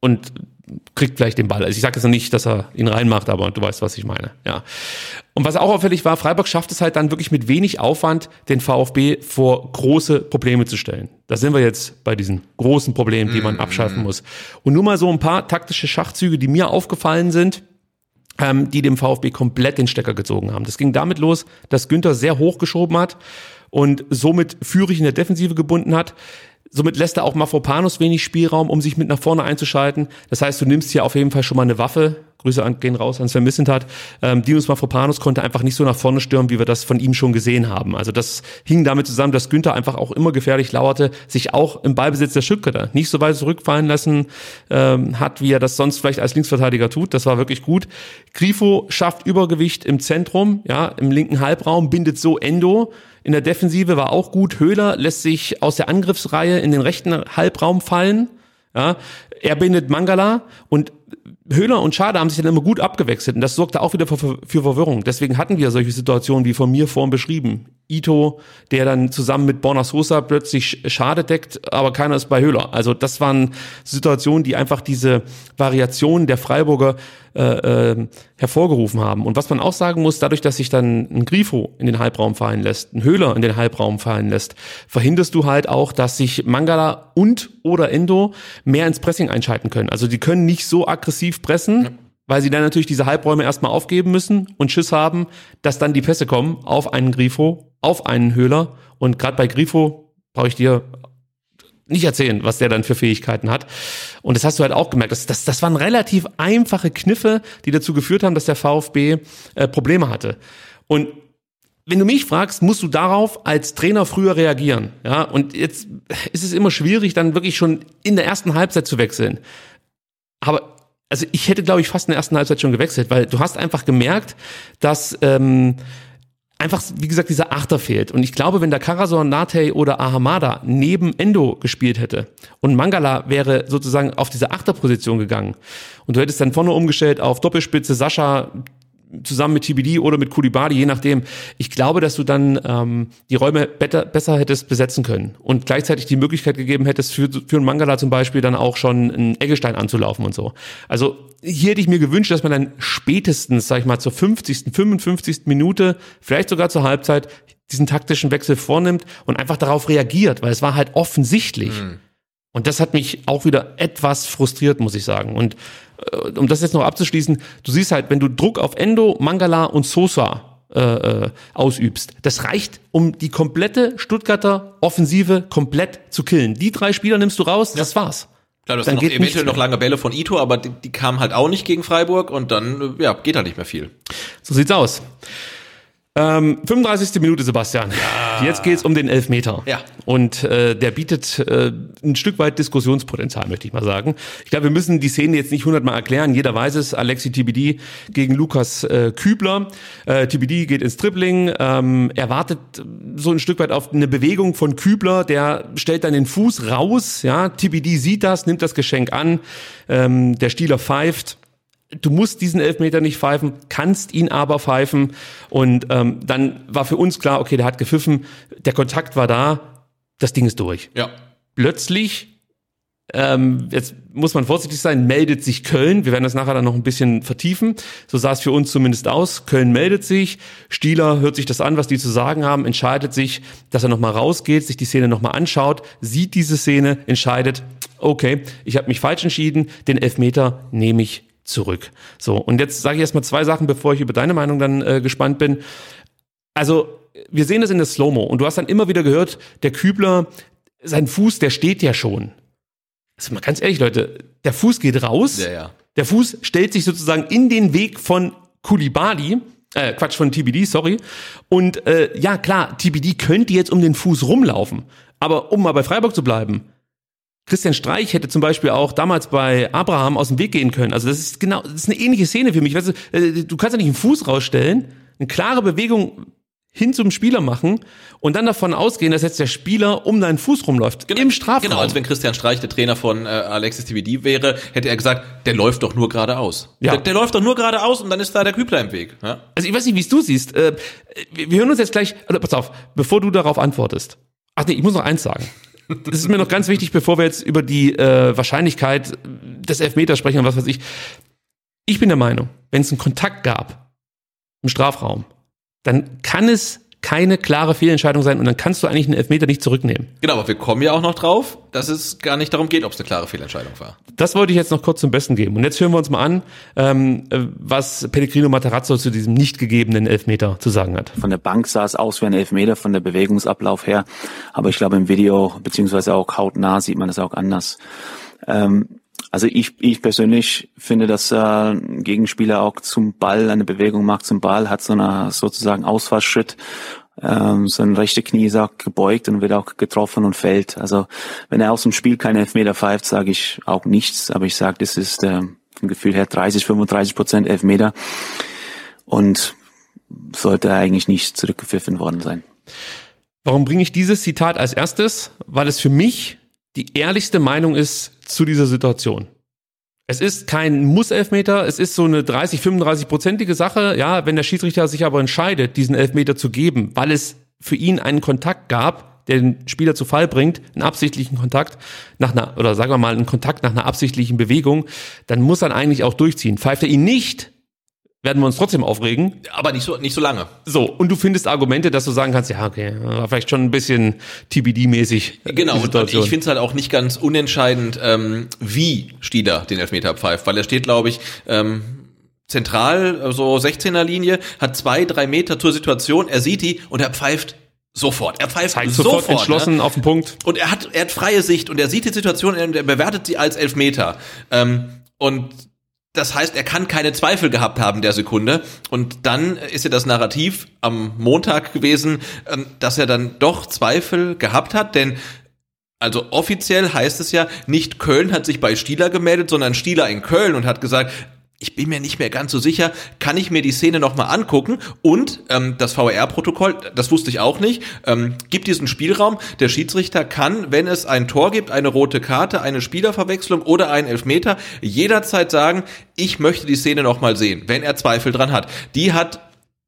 und kriegt vielleicht den Ball. Also ich sage jetzt noch nicht, dass er ihn reinmacht, aber du weißt, was ich meine. Ja. Und was auch auffällig war, Freiburg schafft es halt dann wirklich mit wenig Aufwand, den VfB vor große Probleme zu stellen. Da sind wir jetzt bei diesen großen Problemen, die man abschaffen muss. Und nur mal so ein paar taktische Schachzüge, die mir aufgefallen sind, ähm, die dem VfB komplett den Stecker gezogen haben. Das ging damit los, dass Günther sehr hoch geschoben hat und somit Führig in der Defensive gebunden hat. Somit lässt er auch Mafropanos wenig Spielraum, um sich mit nach vorne einzuschalten. Das heißt, du nimmst hier auf jeden Fall schon mal eine Waffe Grüße gehen raus an Sven Missentat. Ähm, Dinos Mafropanos konnte einfach nicht so nach vorne stürmen, wie wir das von ihm schon gesehen haben. Also das hing damit zusammen, dass Günther einfach auch immer gefährlich lauerte, sich auch im Ballbesitz der Stuttgarter nicht so weit zurückfallen lassen ähm, hat, wie er das sonst vielleicht als Linksverteidiger tut. Das war wirklich gut. Grifo schafft Übergewicht im Zentrum, ja, im linken Halbraum, bindet so Endo. In der Defensive war auch gut. Höhler lässt sich aus der Angriffsreihe in den rechten Halbraum fallen. Ja, er bindet Mangala und Höhler und Schade haben sich dann immer gut abgewechselt und das sorgte auch wieder für, für Verwirrung. Deswegen hatten wir solche Situationen wie von mir vorhin beschrieben. Ito, der dann zusammen mit Borna Sosa plötzlich Schade deckt, aber keiner ist bei Höhler. Also das waren Situationen, die einfach diese Variation der Freiburger äh, äh, hervorgerufen haben. Und was man auch sagen muss, dadurch, dass sich dann ein Grifo in den Halbraum fallen lässt, ein Höhler in den Halbraum fallen lässt, verhinderst du halt auch, dass sich Mangala und oder Endo mehr ins Pressing einschalten können. Also die können nicht so aggressiv pressen. Ja weil sie dann natürlich diese Halbräume erstmal aufgeben müssen und Schiss haben, dass dann die Pässe kommen auf einen Grifo, auf einen Höhler. Und gerade bei Grifo brauche ich dir nicht erzählen, was der dann für Fähigkeiten hat. Und das hast du halt auch gemerkt. Das, das, das waren relativ einfache Kniffe, die dazu geführt haben, dass der VfB äh, Probleme hatte. Und wenn du mich fragst, musst du darauf als Trainer früher reagieren. Ja, und jetzt ist es immer schwierig, dann wirklich schon in der ersten Halbzeit zu wechseln. Aber also ich hätte, glaube ich, fast in der ersten Halbzeit schon gewechselt, weil du hast einfach gemerkt, dass ähm, einfach, wie gesagt, dieser Achter fehlt. Und ich glaube, wenn der Karasor, Nate oder Ahamada neben Endo gespielt hätte und Mangala wäre sozusagen auf diese Achterposition gegangen und du hättest dann vorne umgestellt auf Doppelspitze Sascha, zusammen mit TBD oder mit Kulibadi, je nachdem. Ich glaube, dass du dann ähm, die Räume better, besser hättest besetzen können und gleichzeitig die Möglichkeit gegeben hättest, für, für einen Mangala zum Beispiel dann auch schon einen Eggestein anzulaufen und so. Also hier hätte ich mir gewünscht, dass man dann spätestens, sag ich mal, zur 50., 55. Minute, vielleicht sogar zur Halbzeit, diesen taktischen Wechsel vornimmt und einfach darauf reagiert, weil es war halt offensichtlich. Mhm. Und das hat mich auch wieder etwas frustriert, muss ich sagen. Und äh, um das jetzt noch abzuschließen, du siehst halt, wenn du Druck auf Endo, Mangala und Sosa äh, äh, ausübst, das reicht, um die komplette Stuttgarter Offensive komplett zu killen. Die drei Spieler nimmst du raus, ja. das war's. Klar, das sind noch eventuell noch lange Bälle von Ito, aber die, die kamen halt auch nicht gegen Freiburg und dann ja, geht halt nicht mehr viel. So sieht's aus. Ähm, 35. Minute, Sebastian. Ja. Jetzt geht's um den Elfmeter. Ja. Und äh, der bietet äh, ein Stück weit Diskussionspotenzial, möchte ich mal sagen. Ich glaube, wir müssen die Szene jetzt nicht hundertmal erklären. Jeder weiß es. Alexi TBD gegen Lukas äh, Kübler. Äh, TBD geht ins Dribbling. Ähm, er wartet so ein Stück weit auf eine Bewegung von Kübler. Der stellt dann den Fuß raus. Ja, TBD sieht das, nimmt das Geschenk an. Ähm, der Stieler pfeift du musst diesen Elfmeter nicht pfeifen, kannst ihn aber pfeifen. Und ähm, dann war für uns klar, okay, der hat gepfiffen, der Kontakt war da, das Ding ist durch. Ja. Plötzlich, ähm, jetzt muss man vorsichtig sein, meldet sich Köln. Wir werden das nachher dann noch ein bisschen vertiefen. So sah es für uns zumindest aus. Köln meldet sich, Stieler hört sich das an, was die zu sagen haben, entscheidet sich, dass er nochmal rausgeht, sich die Szene nochmal anschaut, sieht diese Szene, entscheidet, okay, ich habe mich falsch entschieden, den Elfmeter nehme ich zurück. So, und jetzt sage ich erstmal zwei Sachen, bevor ich über deine Meinung dann äh, gespannt bin. Also, wir sehen das in der Slow-Mo und du hast dann immer wieder gehört, der Kübler, sein Fuß, der steht ja schon. Also mal ganz ehrlich, Leute, der Fuß geht raus. Ja, ja. Der Fuß stellt sich sozusagen in den Weg von Kulibali, äh, Quatsch, von TBD, sorry. Und äh, ja, klar, TBD könnte jetzt um den Fuß rumlaufen. Aber um mal bei Freiburg zu bleiben, Christian Streich hätte zum Beispiel auch damals bei Abraham aus dem Weg gehen können. Also das ist genau, das ist eine ähnliche Szene für mich. Weißt du, äh, du kannst ja nicht einen Fuß rausstellen, eine klare Bewegung hin zum Spieler machen und dann davon ausgehen, dass jetzt der Spieler um deinen Fuß rumläuft genau, im Strafraum. Genau, als wenn Christian Streich der Trainer von äh, Alexis TVD wäre, hätte er gesagt, der läuft doch nur geradeaus. Ja. Der, der läuft doch nur geradeaus und dann ist da der Kübler im Weg. Ja? Also ich weiß nicht, wie es du siehst. Äh, wir hören uns jetzt gleich, oder pass auf, bevor du darauf antwortest. Ach nee, ich muss noch eins sagen. Das ist mir noch ganz wichtig, bevor wir jetzt über die äh, Wahrscheinlichkeit des Elfmeters sprechen und was weiß ich. Ich bin der Meinung, wenn es einen Kontakt gab im Strafraum, dann kann es keine klare Fehlentscheidung sein und dann kannst du eigentlich einen Elfmeter nicht zurücknehmen. Genau, aber wir kommen ja auch noch drauf, dass es gar nicht darum geht, ob es eine klare Fehlentscheidung war. Das wollte ich jetzt noch kurz zum Besten geben. Und jetzt hören wir uns mal an, ähm, äh, was Pellegrino Matarazzo zu diesem nicht gegebenen Elfmeter zu sagen hat. Von der Bank sah es aus wie ein Elfmeter, von der Bewegungsablauf her. Aber ich glaube, im Video, beziehungsweise auch hautnah, sieht man das auch anders. Ähm, Also ich, ich persönlich finde, dass äh, Gegenspieler auch zum Ball eine Bewegung macht zum Ball, hat so eine sozusagen Ausfallschritt. Ähm, sein rechte Knie ist auch gebeugt und wird auch getroffen und fällt. Also wenn er aus dem Spiel keine Elfmeter pfeift, sage ich auch nichts. Aber ich sage, das ist äh, vom Gefühl her 30, 35 Prozent Elfmeter und sollte eigentlich nicht zurückgepfiffen worden sein. Warum bringe ich dieses Zitat als erstes? Weil es für mich die ehrlichste Meinung ist zu dieser Situation. Es ist kein Muss-Elfmeter, es ist so eine 30, 35-prozentige Sache. Ja, wenn der Schiedsrichter sich aber entscheidet, diesen Elfmeter zu geben, weil es für ihn einen Kontakt gab, der den Spieler zu Fall bringt, einen absichtlichen Kontakt nach einer, oder sagen wir mal, einen Kontakt nach einer absichtlichen Bewegung, dann muss er eigentlich auch durchziehen. Pfeift er ihn nicht, werden wir uns trotzdem aufregen. Aber nicht so, nicht so lange. So, und du findest Argumente, dass du sagen kannst, ja, okay, war vielleicht schon ein bisschen TBD-mäßig. Äh, genau, und, und ich finde es halt auch nicht ganz unentscheidend, ähm, wie Stieler den Elfmeter pfeift, weil er steht, glaube ich, ähm, zentral, so 16er Linie, hat zwei, drei Meter zur Situation, er sieht die und er pfeift Sofort. Er pfeift Zeigt sofort, sofort entschlossen ne? auf den Punkt. Und er hat, er hat freie Sicht und er sieht die Situation und er bewertet sie als Elfmeter. Ähm, und das heißt, er kann keine Zweifel gehabt haben der Sekunde. Und dann ist ja das Narrativ am Montag gewesen, ähm, dass er dann doch Zweifel gehabt hat, denn also offiziell heißt es ja, nicht Köln hat sich bei Stieler gemeldet, sondern Stieler in Köln und hat gesagt, ich bin mir nicht mehr ganz so sicher, kann ich mir die Szene nochmal angucken und ähm, das VR-Protokoll, das wusste ich auch nicht, ähm, gibt diesen Spielraum, der Schiedsrichter kann, wenn es ein Tor gibt, eine rote Karte, eine Spielerverwechslung oder einen Elfmeter, jederzeit sagen, ich möchte die Szene nochmal sehen, wenn er Zweifel dran hat. Die hat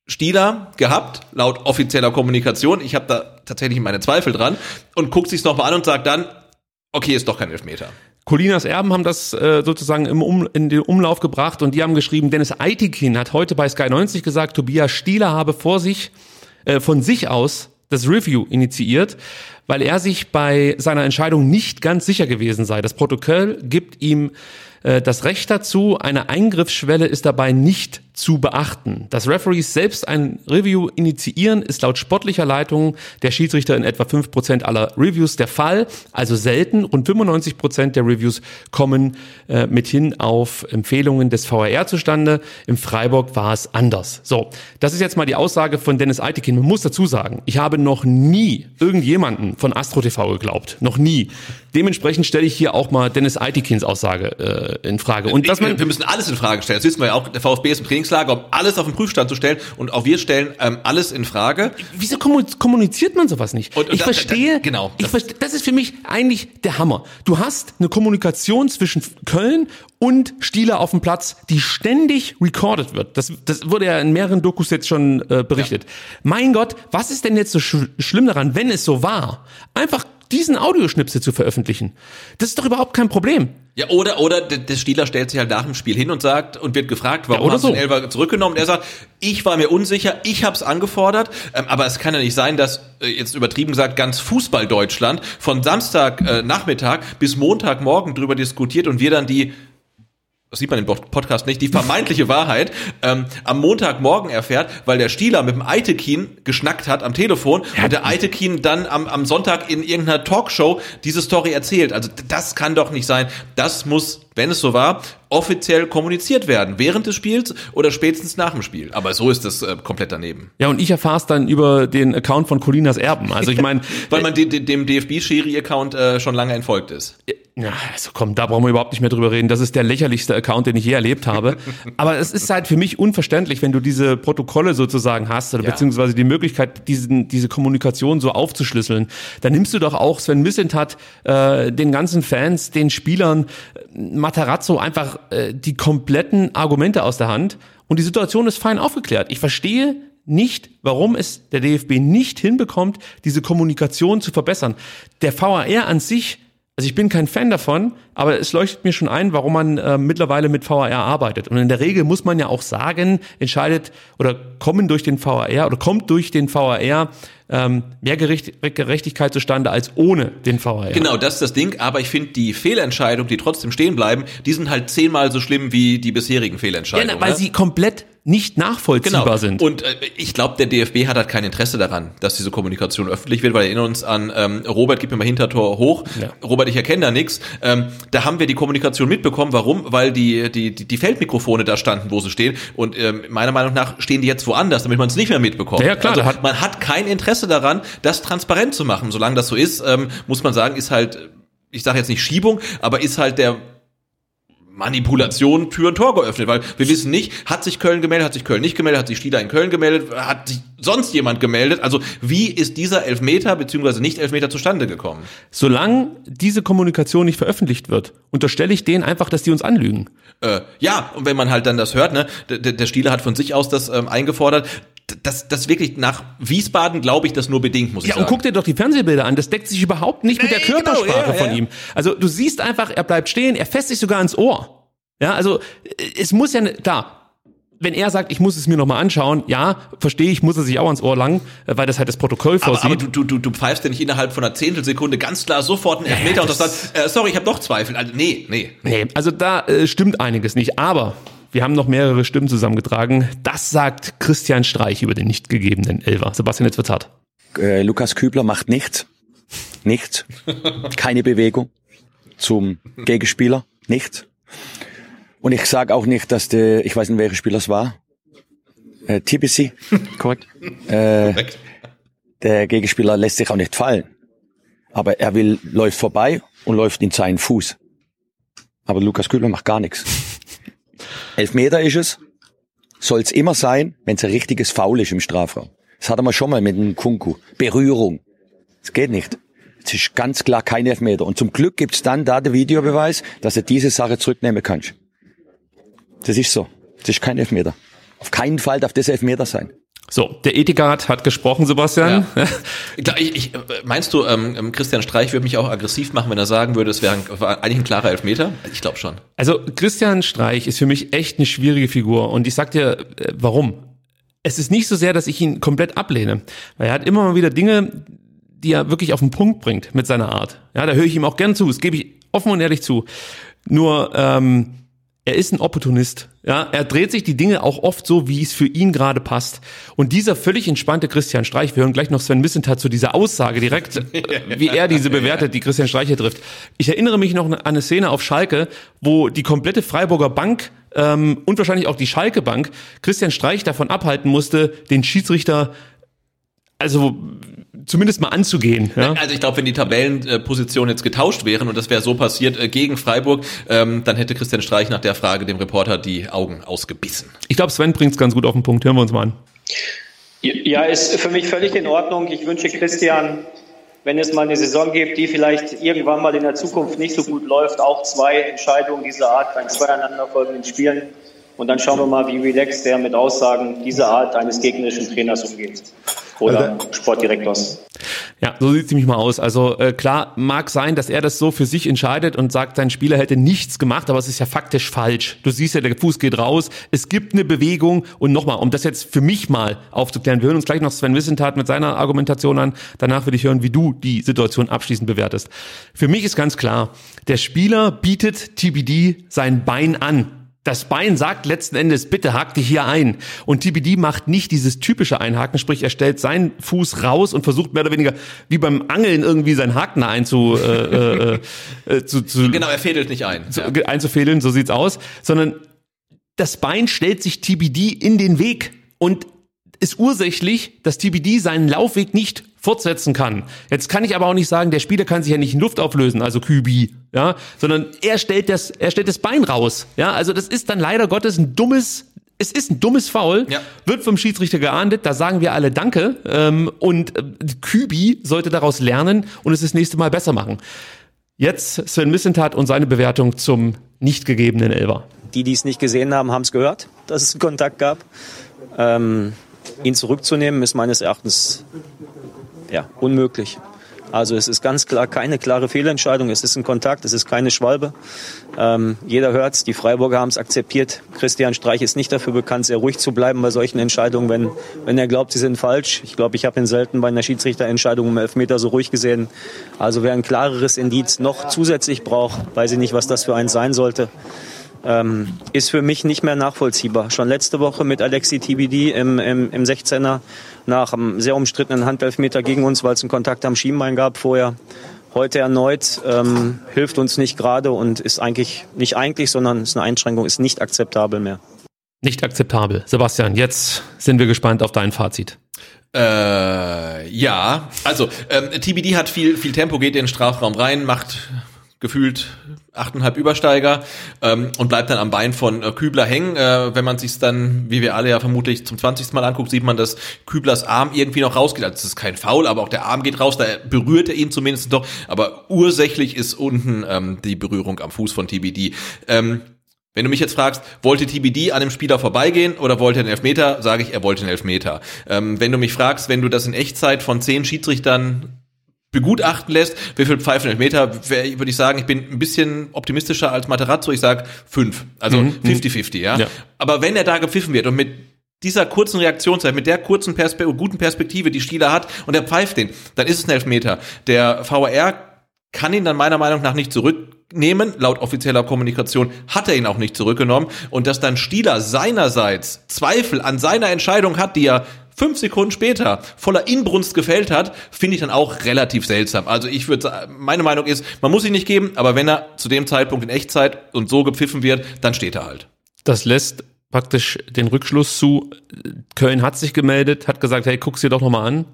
Stieler gehabt, laut offizieller Kommunikation, ich habe da tatsächlich meine Zweifel dran und guckt sich's nochmal an und sagt dann, okay, ist doch kein Elfmeter. Colinas Erben haben das äh, sozusagen im um, in den Umlauf gebracht und die haben geschrieben, Dennis Eitikin hat heute bei Sky 90 gesagt, Tobias Stieler habe vor sich, äh, von sich aus das Review initiiert, weil er sich bei seiner Entscheidung nicht ganz sicher gewesen sei. Das Protokoll gibt ihm äh, das Recht dazu, eine Eingriffsschwelle ist dabei nicht zu beachten. Dass Referees selbst ein Review initiieren, ist laut sportlicher Leitung der Schiedsrichter in etwa 5% aller Reviews der Fall, also selten. Rund 95% der Reviews kommen äh, mithin auf Empfehlungen des VRR zustande. Im Freiburg war es anders. So, das ist jetzt mal die Aussage von Dennis Eitekin. Man muss dazu sagen, ich habe noch nie irgendjemanden von Astro TV geglaubt. Noch nie. Dementsprechend stelle ich hier auch mal Dennis Eitekins Aussage äh, in Frage. Und dass man wir müssen alles in Frage stellen. Das wissen wir ja auch. Der VfB ist im Trainingslager, um alles auf den Prüfstand zu stellen. Und auch wir stellen ähm, alles in Frage. Wieso kommuniziert man sowas nicht? Und, und ich da, verstehe, da, genau. Ich verstehe, das ist für mich eigentlich der Hammer. Du hast eine Kommunikation zwischen Köln und Stieler auf dem Platz, die ständig recorded wird. Das, das wurde ja in mehreren Dokus jetzt schon äh, berichtet. Ja. Mein Gott, was ist denn jetzt so sch schlimm daran, wenn es so war? Einfach diesen Audioschnipsel zu veröffentlichen. Das ist doch überhaupt kein Problem. Ja, oder, oder der Stieler stellt sich halt nach dem Spiel hin und sagt und wird gefragt, warum ja, hast so. du den Elfer zurückgenommen? Er sagt, ich war mir unsicher, ich hab's angefordert, ähm, aber es kann ja nicht sein, dass, äh, jetzt übertrieben gesagt, ganz Fußball-Deutschland von Samstag äh, Nachmittag bis Montagmorgen drüber diskutiert und wir dann die das sieht man im Podcast nicht, die vermeintliche Wahrheit ähm, am Montagmorgen erfährt, weil der Stieler mit dem Eitekin geschnackt hat am Telefon ja. und der Eitekin dann am, am Sonntag in irgendeiner Talkshow diese Story erzählt. Also das kann doch nicht sein. Das muss, wenn es so war, offiziell kommuniziert werden, während des Spiels oder spätestens nach dem Spiel. Aber so ist das äh, komplett daneben. Ja, und ich erfahre es dann über den Account von Colinas Erben. Also ich meine, weil man de, de, dem DFB-Schiri-Account äh, schon lange entfolgt ist. Ja, also komm, da brauchen wir überhaupt nicht mehr drüber reden. Das ist der lächerlichste Account, den ich je erlebt habe. Aber es ist halt für mich unverständlich, wenn du diese Protokolle sozusagen hast oder ja. beziehungsweise die Möglichkeit, diesen, diese Kommunikation so aufzuschlüsseln. Dann nimmst du doch auch Sven Missentat, äh, den ganzen Fans, den Spielern, Matarazzo einfach äh, die kompletten Argumente aus der Hand und die Situation ist fein aufgeklärt. Ich verstehe nicht, warum es der DFB nicht hinbekommt, diese Kommunikation zu verbessern. Der VAR an sich also ich bin kein Fan davon, aber es leuchtet mir schon ein, warum man äh, mittlerweile mit VAR arbeitet. Und in der Regel muss man ja auch sagen, entscheidet oder kommen durch den VAR oder kommt durch den VAR ähm, mehr Gericht, Gerechtigkeit zustande als ohne den VAR. Genau, das ist das Ding. Aber ich finde die Fehlentscheidungen, die trotzdem stehen bleiben, die sind halt zehnmal so schlimm wie die bisherigen Fehlentscheidungen. Ja, weil ne? sie komplett nicht nachvollziehbar genau. sind. Und äh, ich glaube, der DFB hat halt kein Interesse daran, dass diese Kommunikation öffentlich wird, weil wir erinnern uns an ähm, Robert, gib mir mal Hintertor hoch. Ja. Robert, ich erkenne da nichts. Ähm, da haben wir die Kommunikation mitbekommen. Warum? Weil die, die, die, die Feldmikrofone da standen, wo sie stehen. Und ähm, meiner Meinung nach stehen die jetzt woanders, damit man es nicht mehr mitbekommt. Ja, klar, also, hat- man hat kein Interesse daran, das transparent zu machen. Solange das so ist, ähm, muss man sagen, ist halt, ich sage jetzt nicht Schiebung, aber ist halt der Manipulation Tür und Tor geöffnet, weil wir wissen nicht, hat sich Köln gemeldet, hat sich Köln nicht gemeldet, hat sich Stieler in Köln gemeldet, hat sich sonst jemand gemeldet? Also wie ist dieser Elfmeter beziehungsweise nicht Elfmeter zustande gekommen? Solange diese Kommunikation nicht veröffentlicht wird, unterstelle ich denen einfach, dass die uns anlügen. Äh, ja, und wenn man halt dann das hört, ne, der, der Stieler hat von sich aus das ähm, eingefordert, das, das wirklich nach Wiesbaden glaube ich das nur bedingt, muss ich Ja, und sagen. guck dir doch die Fernsehbilder an. Das deckt sich überhaupt nicht mit Nee, der Körpersprache genau, ja, von ja. ihm. Also du siehst einfach, er bleibt stehen, er fässt sich sogar ins Ohr. Ja, also äh, es muss ja, ne- klar, wenn er sagt, ich muss es mir nochmal anschauen, ja, verstehe ich, muss er sich auch ans Ohr langen, äh, weil das halt das Protokoll aber, vorsieht. aber du, du, du, du pfeifst ja nicht innerhalb von einer Zehntelsekunde ganz klar sofort einen Elfmeter und das dann, äh, sorry, ich habe doch Zweifel. Also, nee, nee. Nee, also da äh, stimmt einiges nicht. Aber wir haben noch mehrere Stimmen zusammengetragen. Das sagt Christian Streich über den nicht gegebenen Elfer. Sebastian, jetzt wird's hart. Äh, Lukas Kübler macht nichts. Nichts. Keine Bewegung zum Gegenspieler. Nichts. Und ich sage auch nicht, dass der, ich weiß nicht, welcher Spieler es war. Äh, Tibisi. Korrekt. Äh, Korrekt. der Gegenspieler lässt sich auch nicht fallen. Aber er will, läuft vorbei und läuft in seinen Fuß. Aber Lukas Kübler macht gar nichts. Elfmeter ist es. Soll es immer sein, wenn es ein richtiges Foul ist im Strafraum. Das hatten wir schon mal mit dem Kunku. Berührung. Das geht nicht. Es ist ganz klar kein Elfmeter. Und zum Glück gibt's dann da den Videobeweis, dass du diese Sache zurücknehmen kannst. Das ist so. Das ist kein Elfmeter. Auf keinen Fall darf das Elfmeter sein. So, der Ethikrat hat gesprochen, Sebastian. Klar, ich, ich, meinst du, ähm, ähm, Christian Streich würde mich auch aggressiv machen, wenn er sagen würde, es wäre eigentlich ein klarer Elfmeter? Ich glaube schon. Also Christian Streich ist für mich echt eine schwierige Figur und ich sag dir, äh, warum. Es ist nicht so sehr, dass ich ihn komplett ablehne, weil er hat immer mal wieder Dinge, die er wirklich auf den Punkt bringt mit seiner Art. Ja, da höre ich ihm auch gern zu, das gebe ich offen und ehrlich zu. Nur ähm, er ist ein Opportunist. Ja, er dreht sich die Dinge auch oft so, wie es für ihn gerade passt. Und dieser völlig entspannte Christian Streich, wir hören gleich noch Sven Missentat zu dieser Aussage direkt, wie er diese bewertet, die Christian Streich hier trifft. Ich erinnere mich noch an eine Szene auf Schalke, wo die komplette Freiburger Bank ähm, und wahrscheinlich auch die Schalke Bank Christian Streich davon abhalten musste, den Schiedsrichter also zumindest mal anzugehen. Ja? Also ich glaube, wenn die Tabellenpositionen jetzt getauscht wären und das wäre so passiert äh, gegen Freiburg, ähm, dann hätte Christian Streich nach der Frage dem Reporter die Augen ausgebissen. Ich glaube, Sven bringt's ganz gut auf den Punkt. Hören wir uns mal an. Ja, ist für mich völlig in Ordnung. Ich wünsche Christian, wenn es mal eine Saison gibt, die vielleicht irgendwann mal in der Zukunft nicht so gut läuft, auch zwei Entscheidungen dieser Art bei zwei aneinanderfolgenden Spielen. Und dann schauen wir mal, wie relaxed der mit Aussagen dieser Art eines gegnerischen Trainers umgeht. Oder Sportdirektors. Ja, so sieht's nämlich mal aus. Also äh, klar, mag sein, dass er das so für sich entscheidet und sagt, sein Spieler hätte nichts gemacht, aber es ist ja faktisch falsch. Du siehst ja, der Fuß geht raus, es gibt eine Bewegung und nochmal, um das jetzt für mich mal aufzuklären, wir hören uns gleich noch Sven Wissentat mit seiner Argumentation an, danach will ich hören, wie du die Situation abschließend bewertest. Für mich ist ganz klar, der Spieler bietet TBD sein Bein an. Das Bein sagt letzten Endes, bitte hack dich hier ein. Und TBD macht nicht dieses typische Einhaken, sprich er stellt seinen Fuß raus und versucht mehr oder weniger wie beim Angeln irgendwie seinen Haken einzu, äh, äh, äh, zu, zu, Genau, er fädelt nicht ein. zu, Ja. einzufädeln, so sieht's aus, sondern das Bein stellt sich TBD in den Weg und ist ursächlich, dass TBD seinen Laufweg nicht fortsetzen kann. Jetzt kann ich aber auch nicht sagen, der Spieler kann sich ja nicht in Luft auflösen, also Kübi, ja, sondern er stellt das, er stellt das Bein raus, ja, also das ist dann leider Gottes ein dummes, es ist ein dummes Foul, Ja. wird vom Schiedsrichter geahndet, da sagen wir alle Danke ähm, und äh, Kübi sollte daraus lernen und es das nächste Mal besser machen. Jetzt Sven Missentat und seine Bewertung zum nicht gegebenen Elber. Die, die es nicht gesehen haben, haben es gehört, dass es einen Kontakt gab. Ähm, ihn zurückzunehmen, ist meines Erachtens ja, unmöglich. Also es ist ganz klar keine klare Fehlentscheidung. Es ist ein Kontakt, es ist keine Schwalbe. Ähm, jeder hört's, die Freiburger haben es akzeptiert. Christian Streich ist nicht dafür bekannt, sehr ruhig zu bleiben bei solchen Entscheidungen, wenn, wenn er glaubt, sie sind falsch. Ich glaube, ich habe ihn selten bei einer Schiedsrichterentscheidung um Elfmeter so ruhig gesehen. Also wer ein klareres Indiz noch zusätzlich braucht, weiß ich nicht, was das für eins sein sollte. Ähm, ist für mich nicht mehr nachvollziehbar. Schon letzte Woche mit Alexi TBD im, im, im 16er nach einem sehr umstrittenen Handelfmeter gegen uns, weil es einen Kontakt am Schienbein gab vorher. Heute erneut ähm, hilft uns nicht gerade und ist eigentlich nicht eigentlich, sondern ist eine Einschränkung, ist nicht akzeptabel mehr. Nicht akzeptabel. Sebastian, jetzt sind wir gespannt auf dein Fazit. Äh, ja, also ähm, TBD hat viel, viel Tempo, geht in den Strafraum rein, macht gefühlt achteinhalb Übersteiger ähm, und bleibt dann am Bein von äh, Kübler hängen. Äh, wenn man sich dann, wie wir alle ja vermutlich zum 20. Mal anguckt, sieht man, dass Küblers Arm irgendwie noch rausgeht. Also das ist kein Foul, aber auch der Arm geht raus, da berührt er ihn zumindest doch. Aber ursächlich ist unten ähm, die Berührung am Fuß von TBD. Ähm, wenn du mich jetzt fragst, wollte TBD an dem Spieler vorbeigehen oder wollte er einen Elfmeter, sage ich, er wollte einen Elfmeter. Ähm, wenn du mich fragst, wenn du das in Echtzeit von zehn Schiedsrichtern begutachten lässt, wie viel Pfeifen Elfmeter, würde ich sagen, ich bin ein bisschen optimistischer als Materazzo, ich sage fünf, also 50-50, mhm. ja? ja. Aber wenn er da gepfiffen wird und mit dieser kurzen Reaktionszeit, mit der kurzen Perspe guten Perspektive, die Stieler hat, und er pfeift den, dann ist es ein Elfmeter. Der VAR kann ihn dann meiner Meinung nach nicht zurücknehmen. Laut offizieller Kommunikation hat er ihn auch nicht zurückgenommen. Und dass dann Stieler seinerseits Zweifel an seiner Entscheidung hat, die er fünf Sekunden später voller Inbrunst gefällt hat, finde ich dann auch relativ seltsam. Also ich würde, meine Meinung ist, man muss ihn nicht geben, aber wenn er zu dem Zeitpunkt in Echtzeit und so gepfiffen wird, dann steht er halt. Das lässt praktisch den Rückschluss zu. Köln hat sich gemeldet, hat gesagt, hey, guck's dir doch nochmal an.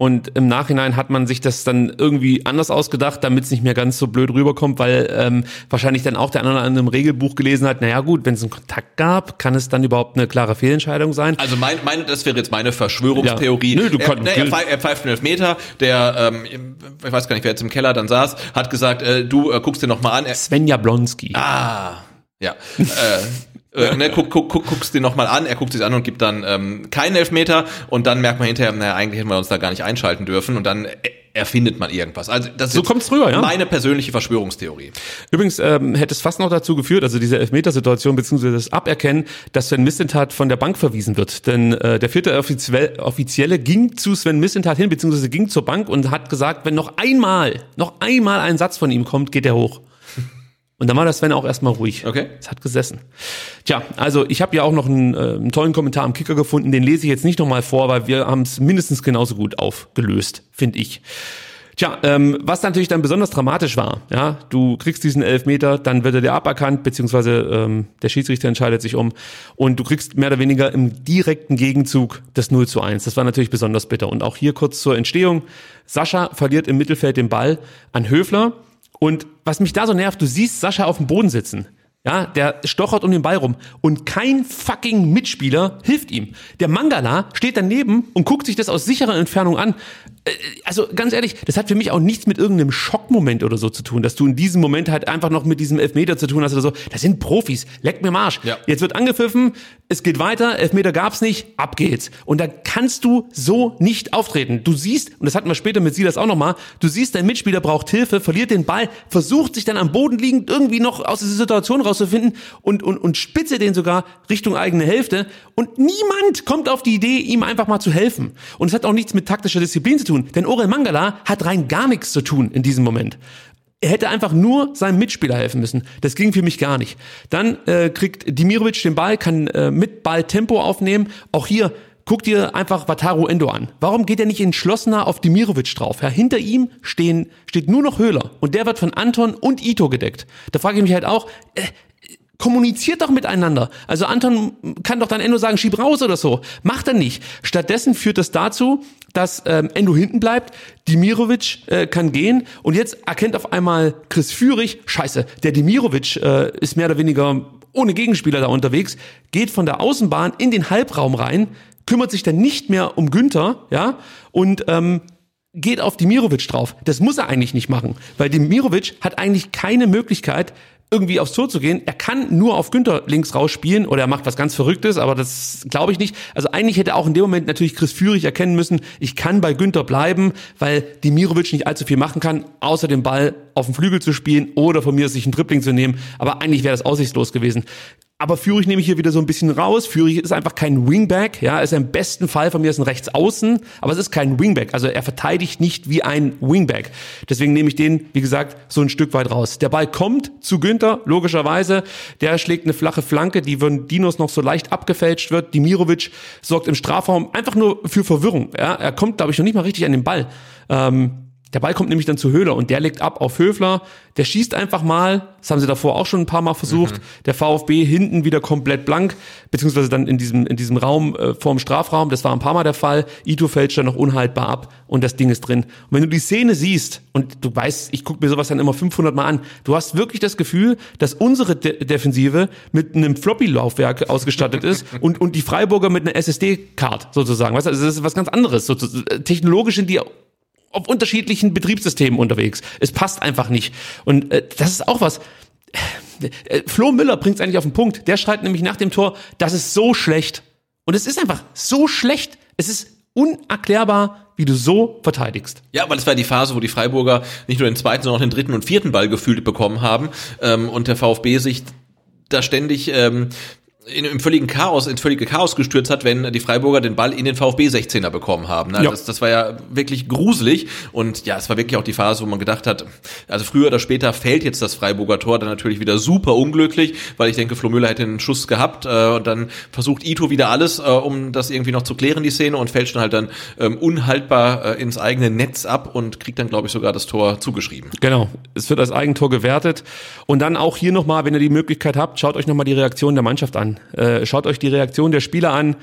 Und im Nachhinein hat man sich das dann irgendwie anders ausgedacht, damit es nicht mehr ganz so blöd rüberkommt, weil ähm, wahrscheinlich dann auch der andere an einem Regelbuch gelesen hat, naja gut, wenn es einen Kontakt gab, kann es dann überhaupt eine klare Fehlentscheidung sein? Also mein, mein, das wäre jetzt meine Verschwörungstheorie. Ja. Nö, du er, ne, er, pfeift, er pfeift einen Elfmeter, der, ähm, ich weiß gar nicht, wer jetzt im Keller dann saß, hat gesagt, äh, du äh, guckst dir noch mal an. Svenja Blonski. Ah, ja. äh, äh, ne, guck, guck, guck, guckst dir nochmal an, er guckt sich an und gibt dann ähm, keinen Elfmeter und dann merkt man hinterher, naja, eigentlich hätten wir uns da gar nicht einschalten dürfen und dann erfindet man irgendwas. Also das ist so kommt's rüber, ja? meine persönliche Verschwörungstheorie. Übrigens ähm, hätte es fast noch dazu geführt, also diese Elfmetersituation beziehungsweise das Aberkennen, dass Sven Missentat von der Bank verwiesen wird. Denn äh, der vierte Offizielle, Offizielle ging zu Sven Missentat hin, beziehungsweise ging zur Bank und hat gesagt, wenn noch einmal, noch einmal ein Satz von ihm kommt, geht er hoch. Und dann war das Sven auch erstmal ruhig. Okay. Es hat gesessen. Tja, also ich habe ja auch noch einen, äh, einen tollen Kommentar am Kicker gefunden, den lese ich jetzt nicht nochmal vor, weil wir haben es mindestens genauso gut aufgelöst, finde ich. Tja, ähm, was natürlich dann besonders dramatisch war, ja, du kriegst diesen Elfmeter, dann wird er dir aberkannt, beziehungsweise ähm, der Schiedsrichter entscheidet sich um und du kriegst mehr oder weniger im direkten Gegenzug das 0 zu 1. Das war natürlich besonders bitter. Und auch hier kurz zur Entstehung. Sascha verliert im Mittelfeld den Ball an Höfler und was mich da so nervt, du siehst Sascha auf dem Boden sitzen. Ja, der stochert um den Ball rum und kein fucking Mitspieler hilft ihm. Der Mangala steht daneben und guckt sich das aus sicherer Entfernung an. Äh, also ganz ehrlich, das hat für mich auch nichts mit irgendeinem Schockmoment oder so zu tun, dass du in diesem Moment halt einfach noch mit diesem Elfmeter zu tun hast oder so. Das sind Profis. Leck mir Marsch. Ja. Jetzt wird angepfiffen, es geht weiter, Elfmeter gab's nicht, ab geht's. Und da kannst du so nicht auftreten. Du siehst, und das hatten wir später mit Silas auch nochmal, du siehst, dein Mitspieler braucht Hilfe, verliert den Ball, versucht sich dann am Boden liegend irgendwie noch aus dieser Situation rauszufinden und, und, und spitze den sogar Richtung eigene Hälfte. Und niemand kommt auf die Idee, ihm einfach mal zu helfen. Und es hat auch nichts mit taktischer Disziplin zu tun, denn Orel Mangala hat rein gar nichts zu tun in diesem Moment. Er hätte einfach nur seinem Mitspieler helfen müssen. Das ging für mich gar nicht. Dann äh, kriegt Dimirovic den Ball, kann äh, mit Ball Tempo aufnehmen. Auch hier guck dir einfach Wataru Endo an. Warum geht er nicht entschlossener auf Dimirovic drauf? Ja, hinter ihm stehen, steht nur noch Höhler und der wird von Anton und Ito gedeckt. Da frage ich mich halt auch, äh, kommuniziert doch miteinander. Also Anton kann doch dann Endo sagen, schieb raus oder so. Macht er nicht. Stattdessen führt das dazu, dass ähm, Endo hinten bleibt, Dimirovic äh, kann gehen und jetzt erkennt auf einmal Chris Führig, scheiße, der Dimirovic äh, ist mehr oder weniger ohne Gegenspieler da unterwegs, geht von der Außenbahn in den Halbraum rein, kümmert sich dann nicht mehr um Günther, ja, und ähm, geht auf Dimirovic drauf. Das muss er eigentlich nicht machen, weil Dimirovic hat eigentlich keine Möglichkeit, irgendwie aufs Tor zu gehen. Er kann nur auf Günther links rausspielen oder er macht was ganz Verrücktes, aber das glaube ich nicht. Also eigentlich hätte auch in dem Moment natürlich Chris Führig erkennen müssen, ich kann bei Günther bleiben, weil Dimirovic nicht allzu viel machen kann, außer den Ball auf den Flügel zu spielen oder von mir sich einen Dribbling zu nehmen. Aber eigentlich wäre das aussichtslos gewesen. Aber Führig nehme ich hier wieder so ein bisschen raus. Führig ist einfach kein Wingback, ja, ist im besten Fall von mir ist ein Rechtsaußen, aber es ist kein Wingback. Also er verteidigt nicht wie ein Wingback. Deswegen nehme ich den, wie gesagt, so ein Stück weit raus. Der Ball kommt zu Günther, logischerweise. Der schlägt eine flache Flanke, die von Dinos noch so leicht abgefälscht wird. Dimirovic sorgt im Strafraum einfach nur für Verwirrung. Ja, er kommt, glaube ich, noch nicht mal richtig an den Ball. Ähm, der Ball kommt nämlich dann zu Höhler und der legt ab auf Höfler. Der schießt einfach mal, das haben sie davor auch schon ein paar Mal versucht. Mhm. Der VfB hinten wieder komplett blank, beziehungsweise dann in diesem, in diesem Raum äh, vorm Strafraum. Das war ein paar Mal der Fall. Ito fällt schon noch unhaltbar ab und das Ding ist drin. Und wenn du die Szene siehst, und du weißt, ich gucke mir sowas dann immer 500 Mal an, du hast wirklich das Gefühl, dass unsere De Defensive mit einem Floppy-Laufwerk ausgestattet ist und, und die Freiburger mit einer SSD-Card sozusagen. Weißt du, also das ist was ganz anderes. So, technologisch sind die auf unterschiedlichen Betriebssystemen unterwegs. Es passt einfach nicht. Und äh, das ist auch was. Äh, Flo Müller bringt es eigentlich auf den Punkt. Der schreit nämlich nach dem Tor, das ist so schlecht. Und es ist einfach so schlecht. Es ist unerklärbar, wie du so verteidigst. Ja, weil es war die Phase, wo die Freiburger nicht nur den zweiten, sondern auch den dritten und vierten Ball gefühlt bekommen haben ähm, und der VfB sich da ständig ähm, in, im völligen Chaos, ins völlige Chaos gestürzt hat, wenn die Freiburger den Ball in den VfB 16er bekommen haben. Ne? Ja. Das, das war ja wirklich gruselig und ja, es war wirklich auch die Phase, wo man gedacht hat, also früher oder später fällt jetzt das Freiburger Tor dann natürlich wieder super unglücklich, weil ich denke, Flo Müller hätte einen Schuss gehabt äh, und dann versucht Ito wieder alles, äh, um das irgendwie noch zu klären, die Szene und fälscht dann halt dann ähm, unhaltbar äh, ins eigene Netz ab und kriegt dann, glaube ich, sogar das Tor zugeschrieben. Genau, es wird als Eigentor gewertet und dann auch hier nochmal, wenn ihr die Möglichkeit habt, schaut euch nochmal die Reaktion der Mannschaft an. Äh, schaut euch die Reaktion der Spieler an.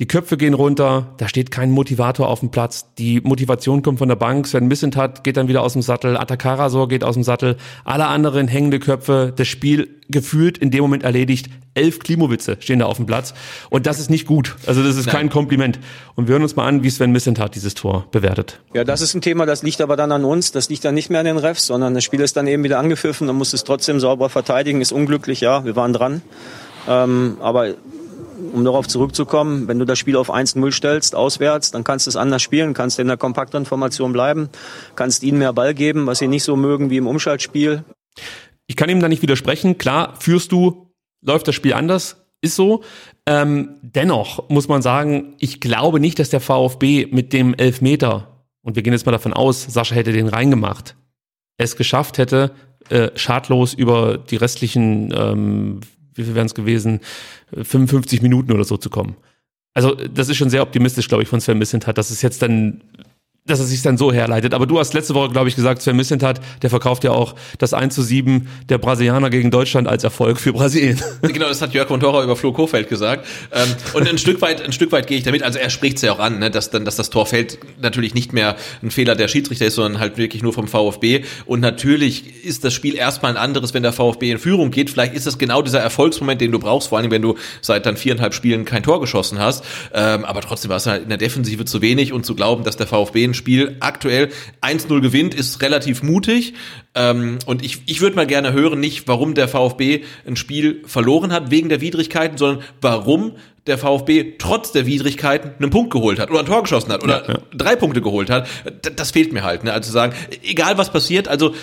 Die Köpfe gehen runter, da steht kein Motivator auf dem Platz. Die Motivation kommt von der Bank. Sven Missentat geht dann wieder aus dem Sattel. Atakarasor geht aus dem Sattel. Alle anderen hängende Köpfe. Das Spiel gefühlt in dem Moment erledigt. Elf Klimowitze stehen da auf dem Platz. Und das ist nicht gut. Also das ist Nein. kein Kompliment. Und wir hören uns mal an, wie Sven Missentat dieses Tor bewertet. Ja, das ist ein Thema, das liegt aber dann an uns. Das liegt dann nicht mehr an den Refs, sondern das Spiel ist dann eben wieder angepfiffen. Dann muss es trotzdem sauber verteidigen. Ist unglücklich, ja. Wir waren dran. Ähm, aber um darauf zurückzukommen, wenn du das Spiel auf 1-0 stellst, auswärts, dann kannst du es anders spielen, kannst in der kompakteren Formation bleiben, kannst ihnen mehr Ball geben, was sie nicht so mögen wie im Umschaltspiel. Ich kann ihm da nicht widersprechen. Klar, führst du, läuft das Spiel anders, ist so. Ähm, dennoch muss man sagen, ich glaube nicht, dass der VfB mit dem Elfmeter, und wir gehen jetzt mal davon aus, Sascha hätte den reingemacht, es geschafft hätte, äh, schadlos über die restlichen ähm, wie viel wären es gewesen, 55 Minuten oder so zu kommen. Also das ist schon sehr optimistisch, glaube ich, von Sven Missentat, dass es jetzt dann dass er sich dann so herleitet. Aber du hast letzte Woche, glaube ich, gesagt, Sven Missentat, der verkauft ja auch das 1 zu 7 der Brasilianer gegen Deutschland als Erfolg für Brasilien. Genau, das hat Jörg Montora über Flo Kofeld gesagt. Ähm, und ein Stück weit, ein Stück weit gehe ich damit. Also er spricht es ja auch an, ne, dass dann, dass das Tor fällt, natürlich nicht mehr ein Fehler der Schiedsrichter ist, sondern halt wirklich nur vom VfB. Und natürlich ist das Spiel erstmal ein anderes, wenn der VfB in Führung geht. Vielleicht ist das genau dieser Erfolgsmoment, den du brauchst, vor allem wenn du seit dann viereinhalb Spielen kein Tor geschossen hast. Ähm, aber trotzdem war es halt in der Defensive zu wenig und zu glauben, dass der VfB Spiel aktuell 1-0 gewinnt, ist relativ mutig. Ähm, und ich, ich würde mal gerne hören, nicht warum der VfB ein Spiel verloren hat wegen der Widrigkeiten, sondern warum der VfB trotz der Widrigkeiten einen Punkt geholt hat oder ein Tor geschossen hat oder ja, ja. drei Punkte geholt hat. Das, das fehlt mir halt. Ne? Also sagen, egal was passiert, also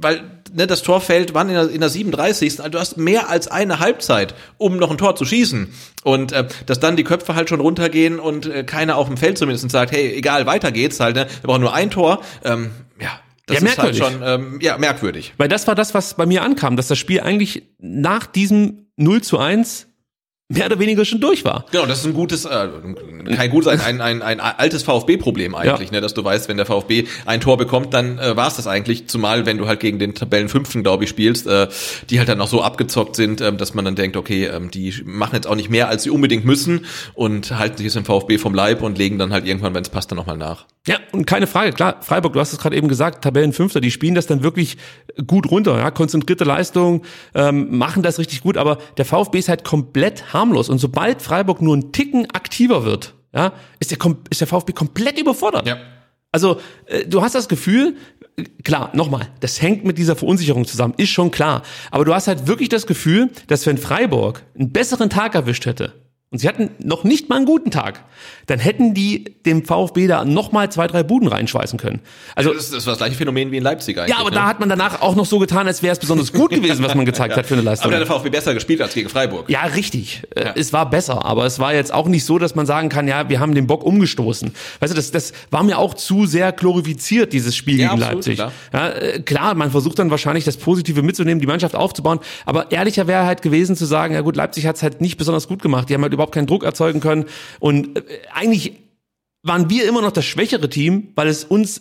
weil ne, das Tor fällt, wann in der, in der 37. Also du hast mehr als eine Halbzeit, um noch ein Tor zu schießen. Und äh, dass dann die Köpfe halt schon runtergehen und äh, keiner auf dem Feld zumindest sagt, hey, egal, weiter geht's halt, ne? wir brauchen nur ein Tor. Ähm, ja, das ja, ist halt schon ähm, ja, merkwürdig. Weil das war das, was bei mir ankam, dass das Spiel eigentlich nach diesem 0 zu 1 mehr oder weniger schon durch war. Genau, das ist ein gutes, äh, kein gutes, ein, ein, ein, ein altes VfB-Problem eigentlich, ja. ne, dass du weißt, wenn der VfB ein Tor bekommt, dann äh, war es das eigentlich, zumal wenn du halt gegen den Tabellenfünften, glaube ich, spielst, äh, die halt dann auch so abgezockt sind, äh, dass man dann denkt, okay, äh, die machen jetzt auch nicht mehr, als sie unbedingt müssen und halten sich jetzt im VfB vom Leib und legen dann halt irgendwann, wenn es passt, dann nochmal nach. Ja, und keine Frage, klar, Freiburg, du hast es gerade eben gesagt, Tabellenfünfter, die spielen das dann wirklich gut runter, ja, konzentrierte Leistung, ähm, machen das richtig gut, aber der VfB ist halt komplett harmlos. Und sobald Freiburg nur einen Ticken aktiver wird, ja, ist der, ist der VfB komplett überfordert. Ja. Also äh, du hast das Gefühl, klar, nochmal, das hängt mit dieser Verunsicherung zusammen, ist schon klar. Aber du hast halt wirklich das Gefühl, dass wenn Freiburg einen besseren Tag erwischt hätte, und sie hatten noch nicht mal einen guten Tag, dann hätten die dem VfB da nochmal zwei, drei Buden reinschweißen können. Also, das, ist, das war das gleiche Phänomen wie in Leipzig eigentlich. ja, aber ne? da hat man danach auch noch so getan, als wäre es besonders gut gewesen, was man gezeigt hat für eine Leistung. Aber der VfB besser gespielt als gegen Freiburg. Ja, richtig. Äh, Es war besser, aber es war jetzt auch nicht so, dass man sagen kann, ja, wir haben den Bock umgestoßen. Weißt du, das, das war mir auch zu sehr glorifiziert, dieses Spiel Ja, gegen absolut, Leipzig. klar. Ja, äh, klar, man versucht dann wahrscheinlich das Positive mitzunehmen, die Mannschaft aufzubauen, aber ehrlicher wäre halt gewesen zu sagen, ja gut, Leipzig hat es halt nicht besonders gut gemacht. Die haben halt überhaupt keinen Druck erzeugen können. Und äh, eigentlich waren wir immer noch das schwächere Team, weil es uns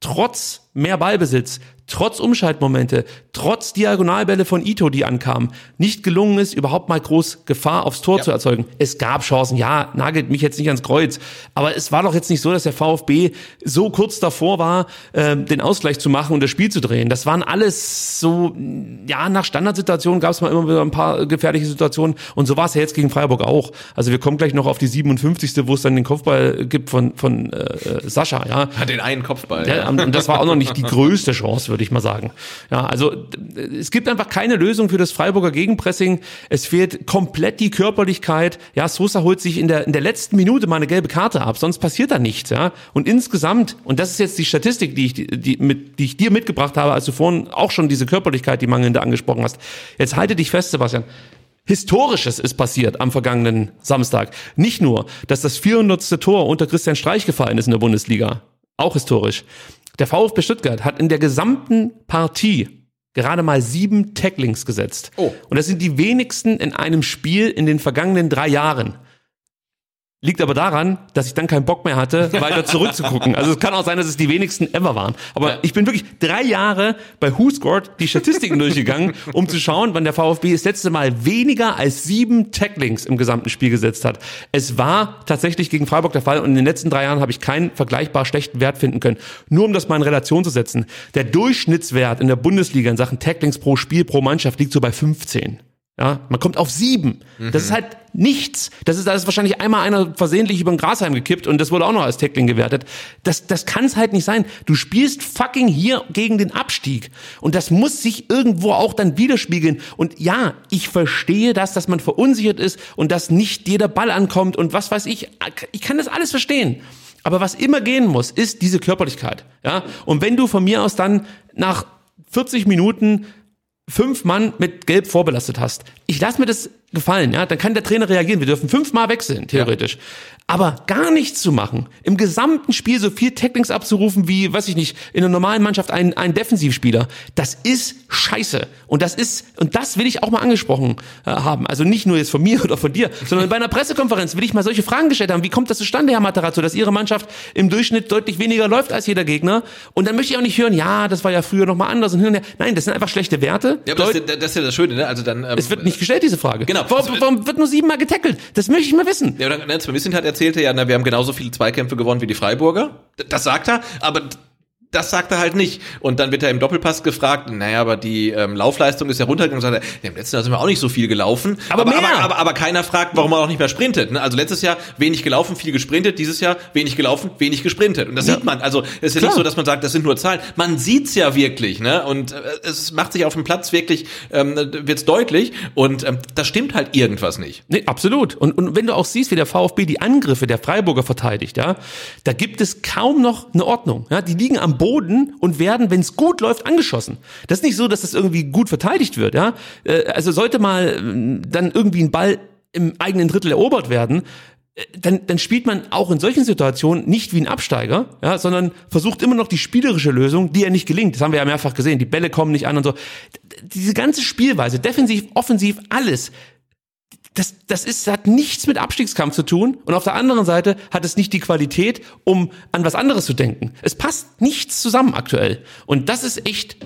trotz mehr Ballbesitz, trotz Umschaltmomente, trotz Diagonalbälle von Ito, die ankamen, nicht gelungen ist, überhaupt mal groß Gefahr aufs Tor zu erzeugen. Es gab Chancen, ja, nagelt mich jetzt nicht ans Kreuz, aber es war doch jetzt nicht so, dass der VfB so kurz davor war, äh, den Ausgleich zu machen und das Spiel zu drehen. Das waren alles so, ja, nach Standardsituationen gab es mal immer wieder ein paar gefährliche Situationen und so war es ja jetzt gegen Freiburg auch. Also wir kommen gleich noch auf die 57. wo es dann den Kopfball gibt von, von äh, Sascha, ja. Hat den einen Kopfball. Ja, und das war auch noch nicht die größte Chance, würde ich mal sagen. Ja, also es gibt einfach keine Lösung für das Freiburger Gegenpressing. Es fehlt komplett die Körperlichkeit. Ja, Sosa holt sich in der, in der letzten Minute mal eine gelbe Karte ab, sonst passiert da nichts. Ja, und insgesamt, und das ist jetzt die Statistik, die ich, die, mit, die ich dir mitgebracht habe, als du vorhin auch schon diese Körperlichkeit, die mangelnde angesprochen hast. Jetzt halte dich fest, Sebastian. Historisches ist passiert am vergangenen Samstag. Nicht nur, dass das 400. Tor unter Christian Streich gefallen ist in der Bundesliga. Auch historisch. Der VfB Stuttgart hat in der gesamten Partie gerade mal sieben Tacklings gesetzt. Oh. Und das sind die wenigsten in einem Spiel in den vergangenen drei Jahren. Liegt aber daran, dass ich dann keinen Bock mehr hatte, weiter zurückzugucken. Also es kann auch sein, dass es die wenigsten ever waren. Aber ich bin wirklich drei Jahre bei Who Scored die Statistiken durchgegangen, um zu schauen, wann der VfB das letzte Mal weniger als sieben Tacklings im gesamten Spiel gesetzt hat. Es war tatsächlich gegen Freiburg der Fall und in den letzten drei Jahren habe ich keinen vergleichbar schlechten Wert finden können. Nur um das mal in Relation zu setzen. Der Durchschnittswert in der Bundesliga in Sachen Tacklings pro Spiel pro Mannschaft liegt so bei 15. Ja, man kommt auf sieben. Das ist halt nichts. Das ist, da ist wahrscheinlich einmal einer versehentlich über den Grasheim gekippt und das wurde auch noch als Tackling gewertet. Das, das kann es halt nicht sein. Du spielst fucking hier gegen den Abstieg. Und das muss sich irgendwo auch dann widerspiegeln. Und ja, ich verstehe das, dass man verunsichert ist und dass nicht jeder Ball ankommt und was weiß ich. Ich kann das alles verstehen. Aber was immer gehen muss, ist diese Körperlichkeit. Ja? Und wenn du von mir aus dann nach 40 Minuten fünf Mann mit Gelb vorbelastet hast. Ich lasse mir das gefallen, ja, dann kann der Trainer reagieren. Wir dürfen fünfmal wechseln, theoretisch. Aber gar nichts zu machen, im gesamten Spiel so viel Tacklings abzurufen wie, weiß ich nicht, in einer normalen Mannschaft ein, ein Defensivspieler, das ist scheiße. Und das ist, und das will ich auch mal angesprochen äh, haben. Also nicht nur jetzt von mir oder von dir, sondern bei einer Pressekonferenz will ich mal solche Fragen gestellt haben. Wie kommt das zustande, Herr Matarazzo, dass Ihre Mannschaft im Durchschnitt deutlich weniger läuft als jeder Gegner? Und dann möchte ich auch nicht hören, ja, das war ja früher noch mal anders und hin und her. Nein, das sind einfach schlechte Werte. Ja, aber das, Deut- ist ja- das ist ja das Schöne, ne? Also dann. Ähm, es wird nicht gestellt, diese Frage. Genau. Warum, warum wird nur siebenmal getackelt? Das möchte ich mal wissen. Ja, oder ne, Sven Mislintat erzählte ja, na, wir haben genauso viele Zweikämpfe gewonnen wie die Freiburger. Das sagt er, aber das sagt er halt nicht. Und dann wird er im Doppelpass gefragt, naja, aber die ähm, Laufleistung ist ja runtergegangen. Und sagt er, ja, im letzten Jahr sind wir auch nicht so viel gelaufen. Aber mehr. Aber, aber, aber keiner fragt, warum er auch nicht mehr sprintet. Ne? Also letztes Jahr wenig gelaufen, viel gesprintet. Dieses Jahr wenig gelaufen, wenig gesprintet. Und das sieht man. Also es ist ja Klar. nicht so, dass man sagt, das sind nur Zahlen. Man sieht's ja wirklich. Ne? Und äh, es macht sich auf dem Platz wirklich, ähm, wird's deutlich. Und ähm, da stimmt halt irgendwas nicht. Nee, absolut. Und, und wenn du auch siehst, wie der VfB die Angriffe der Freiburger verteidigt, ja, da gibt es kaum noch eine Ordnung. Ja, die liegen am Boden und werden, wenn es gut läuft, angeschossen. Das ist nicht so, dass das irgendwie gut verteidigt wird. Ja, Äh, also sollte mal ähm, dann irgendwie ein Ball im eigenen Drittel erobert werden. äh, Dann, dann spielt man auch in solchen Situationen nicht wie ein Absteiger, ja, sondern versucht immer noch die spielerische Lösung, die ja nicht gelingt. Das haben wir ja mehrfach gesehen. Die Bälle kommen nicht an und so. Diese ganze Spielweise, defensiv, offensiv, alles, das, das ist, hat nichts mit Abstiegskampf zu tun. Und auf der anderen Seite hat es nicht die Qualität, um an was anderes zu denken. Es passt nichts zusammen aktuell. Und das ist echt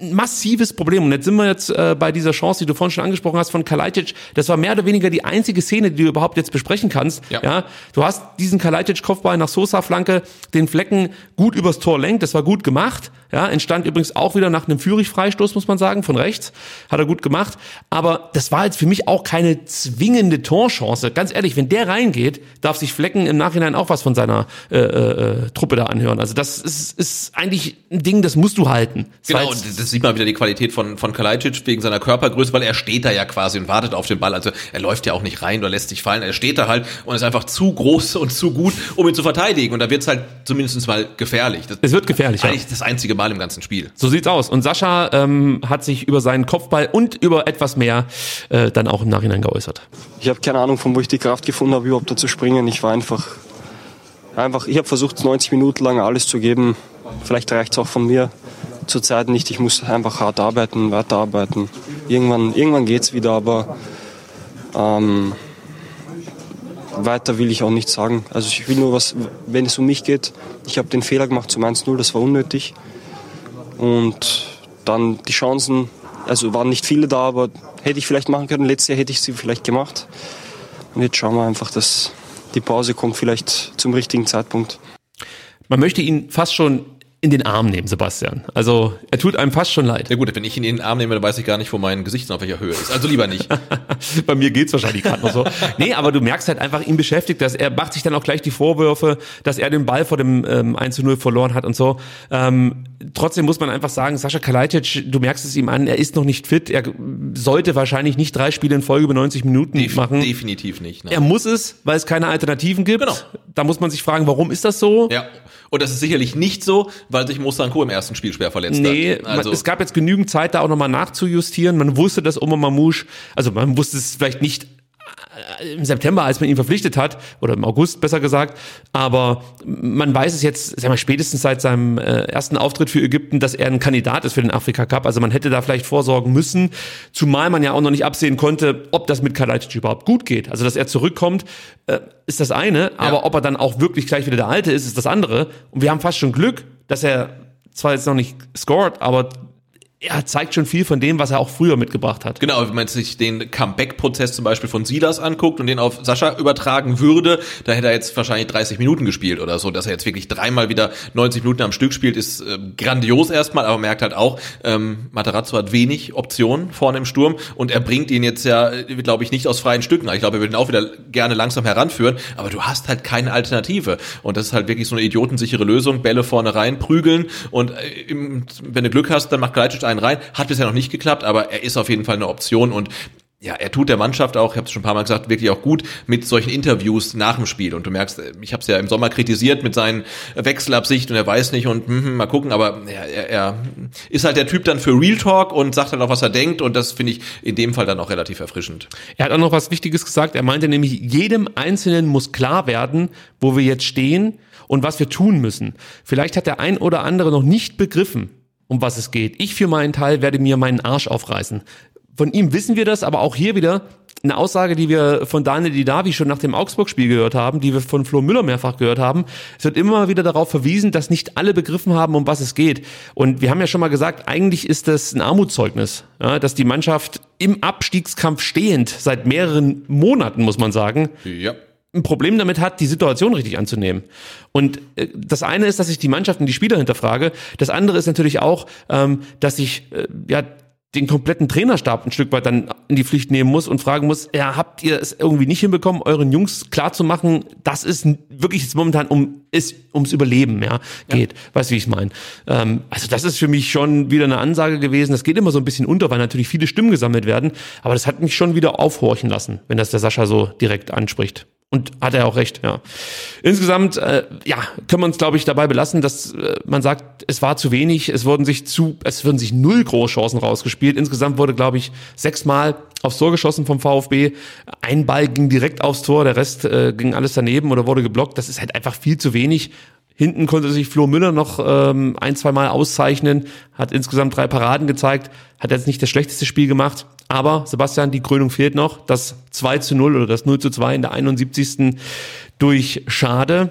ein massives Problem. Und jetzt sind wir jetzt äh, bei dieser Chance, die du vorhin schon angesprochen hast von Kalajdzic. Das war mehr oder weniger die einzige Szene, die du überhaupt jetzt besprechen kannst. Ja. Ja, du hast diesen Kalajdzic Kopfball nach Sosa Flanke, den Flecken gut übers Tor lenkt. Das war gut gemacht. Ja, entstand übrigens auch wieder nach einem Führig-Freistoß, muss man sagen, von rechts. Hat er gut gemacht. Aber das war jetzt für mich auch keine zwingende Torchance. Ganz ehrlich, wenn der reingeht, darf sich Flecken im Nachhinein auch was von seiner äh, äh, Truppe da anhören. Also das ist, ist eigentlich ein Ding, das musst du halten. Das Genau, und das sieht man wieder die Qualität von, von Kalajdzic wegen seiner Körpergröße, weil er steht da ja quasi und wartet auf den Ball. Also er läuft ja auch nicht rein oder lässt sich fallen. Er steht da halt und ist einfach zu groß und zu gut, um ihn zu verteidigen. Und da wird's halt zumindest mal gefährlich. Das Es wird gefährlich, ja. eigentlich das einzige Mal im ganzen Spiel. So sieht's aus. Und Sascha ähm, hat sich über seinen Kopfball und über etwas mehr äh, dann auch im Nachhinein geäußert. Ich habe keine Ahnung, von wo ich die Kraft gefunden habe, überhaupt da zu springen. Ich war einfach, einfach ich habe versucht, 90 Minuten lang alles zu geben. Vielleicht reicht's auch von mir zurzeit nicht. Ich muss einfach hart arbeiten, weiterarbeiten. Irgendwann, irgendwann geht's wieder, aber ähm, weiter will ich auch nicht sagen. Also ich will nur was, wenn es um mich geht, ich habe den Fehler gemacht zum 1-0, das war unnötig. Und dann die Chancen, also waren nicht viele da, aber hätte ich vielleicht machen können. Letztes Jahr hätte ich sie vielleicht gemacht. Und jetzt schauen wir einfach, dass die Pause kommt vielleicht zum richtigen Zeitpunkt. Man möchte ihn fast schon in den Arm nehmen, Sebastian. Also er tut einem fast schon leid. Ja gut, wenn ich ihn in den Arm nehme, dann weiß ich gar nicht, wo mein Gesicht auf welcher Höhe ist. Also lieber nicht. Bei mir geht's wahrscheinlich gerade noch so. Nee, aber du merkst halt einfach, ihn beschäftigt das. Er macht sich dann auch gleich die Vorwürfe, dass er den Ball vor dem ähm, 1 zu 0 verloren hat und so. Ähm, trotzdem muss man einfach sagen, Sascha Kalajdzic, du merkst es ihm an, er ist noch nicht fit. Er sollte wahrscheinlich nicht drei Spiele in Folge über 90 Minuten Def machen. Definitiv nicht. Ne? Er muss es, weil es keine Alternativen gibt. Genau. Da muss man sich fragen, warum ist das so? Ja. Und das ist sicherlich nicht so, weil sich Mostanko im ersten Spiel schwer verletzt Nee, hat. Also, man, es gab jetzt genügend Zeit, da auch nochmal nachzujustieren. Man wusste, dass Oma Mamouche, also man wusste es vielleicht nicht im September, als man ihn verpflichtet hat, oder im August besser gesagt, aber man weiß es jetzt, sag mal, spätestens seit seinem äh, ersten Auftritt für Ägypten, dass er ein Kandidat ist für den Afrika Cup. Also man hätte da vielleicht vorsorgen müssen, zumal man ja auch noch nicht absehen konnte, ob das mit Kalajdzic überhaupt gut geht. Also dass er zurückkommt, äh, ist das eine, aber ob er dann auch wirklich gleich wieder der Alte ist, ist das andere. Und wir haben fast schon Glück, dass er zwar jetzt noch nicht scored, aber er zeigt schon viel von dem, was er auch früher mitgebracht hat. Genau, wenn man sich den Comeback-Prozess zum Beispiel von Silas anguckt und den auf Sascha übertragen würde, da hätte er jetzt wahrscheinlich 30 Minuten gespielt oder so. Dass er jetzt wirklich dreimal wieder 90 Minuten am Stück spielt, ist äh, grandios erstmal, aber man merkt halt auch, ähm, Materazzo hat wenig Optionen vorne im Sturm und er bringt ihn jetzt ja, glaube ich, nicht aus freien Stücken. Ich glaube, er würde ihn auch wieder gerne langsam heranführen, aber du hast halt keine Alternative. Und das ist halt wirklich so eine idiotensichere Lösung. Bälle vorne rein, prügeln und äh, wenn du Glück hast, dann macht Kalajdzic einen rein. Hat bisher noch nicht geklappt, aber er ist auf jeden Fall eine Option und ja, er tut der Mannschaft auch, ich habe es schon ein paar Mal gesagt, wirklich auch gut mit solchen Interviews nach dem Spiel. Und du merkst, ich habe es ja im Sommer kritisiert mit seinen Wechselabsichten und er weiß nicht und hm, hm, mal gucken, aber ja, er, er ist halt der Typ dann für Real Talk und sagt dann auch, was er denkt und das finde ich in dem Fall dann auch relativ erfrischend. Er hat auch noch was Wichtiges gesagt. Er meinte nämlich, jedem Einzelnen muss klar werden, wo wir jetzt stehen und was wir tun müssen. Vielleicht hat der ein oder andere noch nicht begriffen, um was es geht. Ich für meinen Teil werde mir meinen Arsch aufreißen. Von ihm wissen wir das, aber auch hier wieder eine Aussage, die wir von Daniel Didavi schon nach dem Augsburg-Spiel gehört haben, die wir von Flo Müller mehrfach gehört haben. Es wird immer wieder darauf verwiesen, dass nicht alle begriffen haben, um was es geht. Und wir haben ja schon mal gesagt, eigentlich ist das ein Armutszeugnis, ja, dass die Mannschaft im Abstiegskampf stehend seit mehreren Monaten, muss man sagen, Ja. Ein Problem damit hat, die Situation richtig anzunehmen. Und äh, das eine ist, dass ich die Mannschaft und die Spieler hinterfrage. Das andere ist natürlich auch, ähm, dass ich äh, ja den kompletten Trainerstab ein Stück weit dann in die Pflicht nehmen muss und fragen muss, ja, habt ihr es irgendwie nicht hinbekommen, euren Jungs klarzumachen, dass es wirklich jetzt momentan um ist ums Überleben ja, geht. Weißt du, wie ich meine? Ähm, also das ist für mich schon wieder eine Ansage gewesen. Das geht immer so ein bisschen unter, weil natürlich viele Stimmen gesammelt werden. Aber das hat mich schon wieder aufhorchen lassen, wenn das der Sascha so direkt anspricht. Und hat er auch recht, ja. Insgesamt, äh, ja, können wir uns, glaube ich, dabei belassen, dass äh, man sagt, es war zu wenig, es wurden sich zu, es wurden sich null Großchancen rausgespielt. Insgesamt wurde, glaube ich, sechsmal aufs Tor geschossen vom VfB. Ein Ball ging direkt aufs Tor, der Rest äh, ging alles daneben oder wurde geblockt. Das ist halt einfach viel zu wenig. Hinten konnte sich Flo Müller noch ähm, ein, zwei Mal auszeichnen, hat insgesamt drei Paraden gezeigt, hat jetzt nicht das schlechteste Spiel gemacht. Aber, Sebastian, die Krönung fehlt noch. Das 2 zu 0 oder das 0 zu 2 in der 71. durch Schade.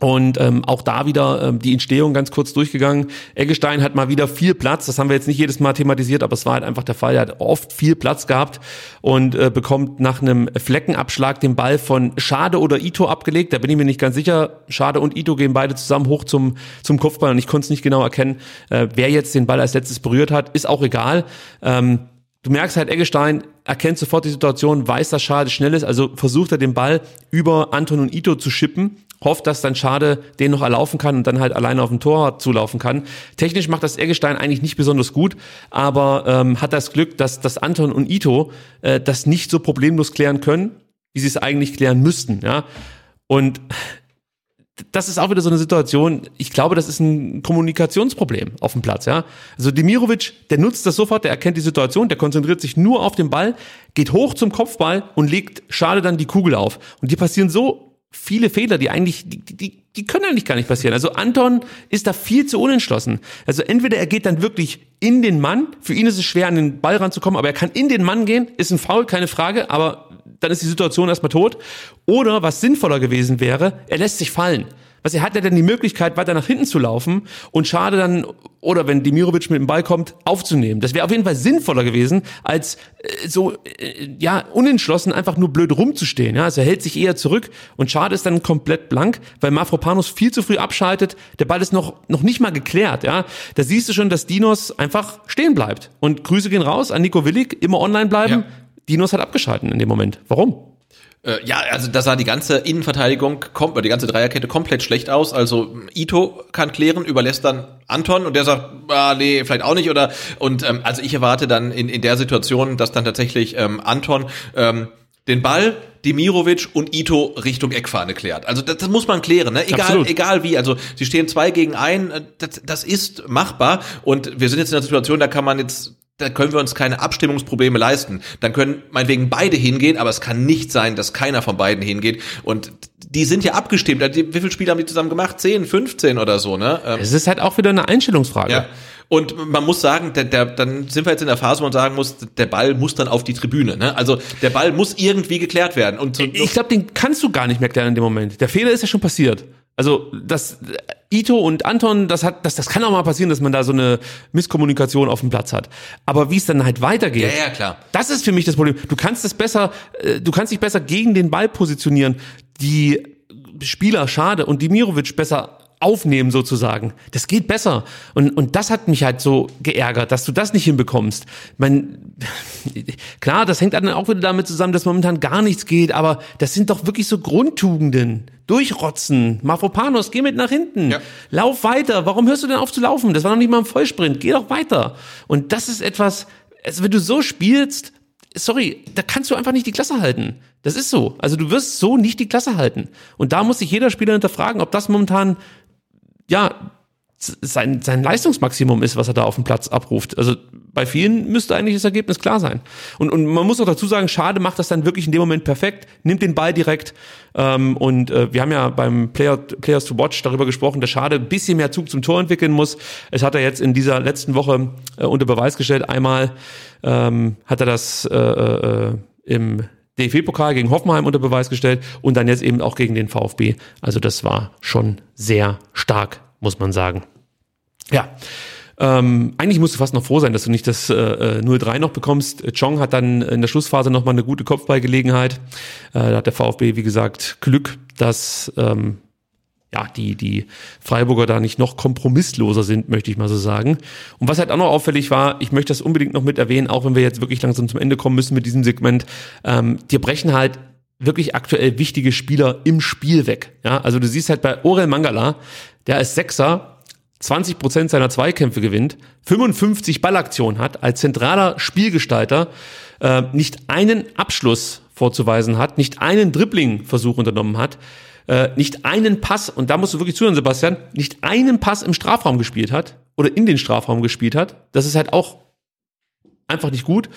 Und ähm, auch da wieder ähm, die Entstehung ganz kurz durchgegangen. Eggestein hat mal wieder viel Platz. Das haben wir jetzt nicht jedes Mal thematisiert, aber es war halt einfach der Fall. Er hat oft viel Platz gehabt und äh, bekommt nach einem Fleckenabschlag den Ball von Schade oder Ito abgelegt. Da bin ich mir nicht ganz sicher. Schade und Ito gehen beide zusammen hoch zum, zum Kopfball und ich konnte es nicht genau erkennen, äh, wer jetzt den Ball als letztes berührt hat. Ist auch egal. Ähm, Du merkst halt, Eggestein erkennt sofort die Situation, weiß, dass Schade schnell ist, also versucht er den Ball über Anton und Ito zu schippen, hofft, dass dann Schade den noch erlaufen kann und dann halt alleine auf dem Tor zulaufen kann. Technisch macht das Eggestein eigentlich nicht besonders gut, aber ähm, hat das Glück, dass, dass Anton und Ito äh, das nicht so problemlos klären können, wie sie es eigentlich klären müssten. Ja? Und das ist auch wieder so eine Situation, ich glaube, das ist ein Kommunikationsproblem auf dem Platz, ja. Also Demirovic, der nutzt das sofort, der erkennt die Situation, der konzentriert sich nur auf den Ball, geht hoch zum Kopfball und legt schade dann die Kugel auf. Und die passieren so viele Fehler, die eigentlich, die, die, die können eigentlich gar nicht passieren. Also Anton ist da viel zu unentschlossen. Also entweder er geht dann wirklich in den Mann, für ihn ist es schwer, an den Ball ranzukommen, aber er kann in den Mann gehen, ist ein Foul, keine Frage, aber dann ist die Situation erstmal tot. Oder was sinnvoller gewesen wäre, er lässt sich fallen. Was er hat ja dann die Möglichkeit, weiter nach hinten zu laufen und schade dann, oder wenn Demirovic mit dem Ball kommt, aufzunehmen. Das wäre auf jeden Fall sinnvoller gewesen, als äh, so, äh, ja, unentschlossen einfach nur blöd rumzustehen. Ja? Also er hält sich eher zurück und schade ist dann komplett blank, weil Mafropanos viel zu früh abschaltet. Der Ball ist noch, noch nicht mal geklärt. Ja? Da siehst du schon, dass Dinos einfach stehen bleibt. Und Grüße gehen raus an Nico Willig, immer online bleiben. Ja. Dinos hat abgeschalten in dem Moment. Warum? Äh, ja, also da sah die ganze Innenverteidigung, die ganze Dreierkette komplett schlecht aus. Also Ito kann klären, überlässt dann Anton und der sagt, ah, nee, vielleicht auch nicht. Oder und ähm, also ich erwarte dann in, in der Situation, dass dann tatsächlich ähm, Anton ähm, den Ball Demirovic und Ito Richtung Eckfahne klärt. Also das, das muss man klären, ne? Egal, Absolut. egal wie. Also sie stehen zwei gegen ein, äh, das, das ist machbar. Und wir sind jetzt in einer Situation, da kann man jetzt da können wir uns keine Abstimmungsprobleme leisten. Dann können meinetwegen beide hingehen, aber es kann nicht sein, dass keiner von beiden hingeht. Und die sind ja abgestimmt. Wie viele Spiele haben die zusammen gemacht? 10, 15 oder so, ne? Ähm, es ist halt auch wieder eine Einstellungsfrage. Ja. Und man muss sagen, der, der, dann sind wir jetzt in der Phase, wo man sagen muss, der Ball muss dann auf die Tribüne. Ne? Also der Ball muss irgendwie geklärt werden. Und so, ich glaube, den kannst du gar nicht mehr klären in dem Moment. Der Fehler ist ja schon passiert. Also das Ito und Anton, das hat, das, das kann auch mal passieren, dass man da so eine Misskommunikation auf dem Platz hat. Aber wie es dann halt weitergeht, ja, ja, klar. das ist für mich das Problem. Du kannst es besser, äh, du kannst dich besser gegen den Ball positionieren. Die Spieler Schade und Dimirovic besser aufnehmen sozusagen. Das geht besser. Und, und das hat mich halt so geärgert, dass du das nicht hinbekommst. Man, klar, das hängt dann auch wieder damit zusammen, dass momentan gar nichts geht, aber das sind doch wirklich so Grundtugenden. Durchrotzen. Mafropanos, geh mit nach hinten. Ja. Lauf weiter. Warum hörst du denn auf zu laufen? Das war noch nicht mal ein Vollsprint. Geh doch weiter. Und das ist etwas, also wenn du so spielst, sorry, da kannst du einfach nicht die Klasse halten. Das ist so. Also du wirst so nicht die Klasse halten. Und da muss sich jeder Spieler hinterfragen, ob das momentan ja, sein, sein Leistungsmaximum ist, was er da auf dem Platz abruft. Also bei vielen müsste eigentlich das Ergebnis klar sein. Und, und man muss auch dazu sagen, Schade macht das dann wirklich in dem Moment perfekt, nimmt den Ball direkt. Ähm, und äh, wir haben ja beim Player, Players to Watch darüber gesprochen, dass Schade ein bisschen mehr Zug zum Tor entwickeln muss. Es hat er jetzt in dieser letzten Woche äh, unter Beweis gestellt. Einmal ähm, hat er das äh, äh, im DFB-Pokal gegen Hoffenheim unter Beweis gestellt und dann jetzt eben auch gegen den VfB. Also das war schon sehr stark, muss man sagen. Ja. Ähm, eigentlich musst du fast noch froh sein, dass du nicht das äh, 0-3 äh, noch bekommst. Chong hat dann in der Schlussphase nochmal eine gute Kopfballgelegenheit. Äh, da hat der VfB, wie gesagt, Glück, dass ähm, ja, die, die Freiburger da nicht noch kompromissloser sind, möchte ich mal so sagen. Und was halt auch noch auffällig war, ich möchte das unbedingt noch mit erwähnen, auch wenn wir jetzt wirklich langsam zum Ende kommen müssen mit diesem Segment, ähm, dir brechen halt wirklich aktuell wichtige Spieler im Spiel weg. Ja, also du siehst halt bei Orel Mangala, der als Sechser 20 Prozent seiner Zweikämpfe gewinnt, 55 Ballaktionen hat, als zentraler Spielgestalter äh, nicht einen Abschluss vorzuweisen hat, nicht einen Dribbling-Versuch unternommen hat, äh, nicht einen Pass, und da musst du wirklich zuhören, Sebastian, nicht einen Pass im Strafraum gespielt hat oder in den Strafraum gespielt hat. Das ist halt auch einfach nicht gut.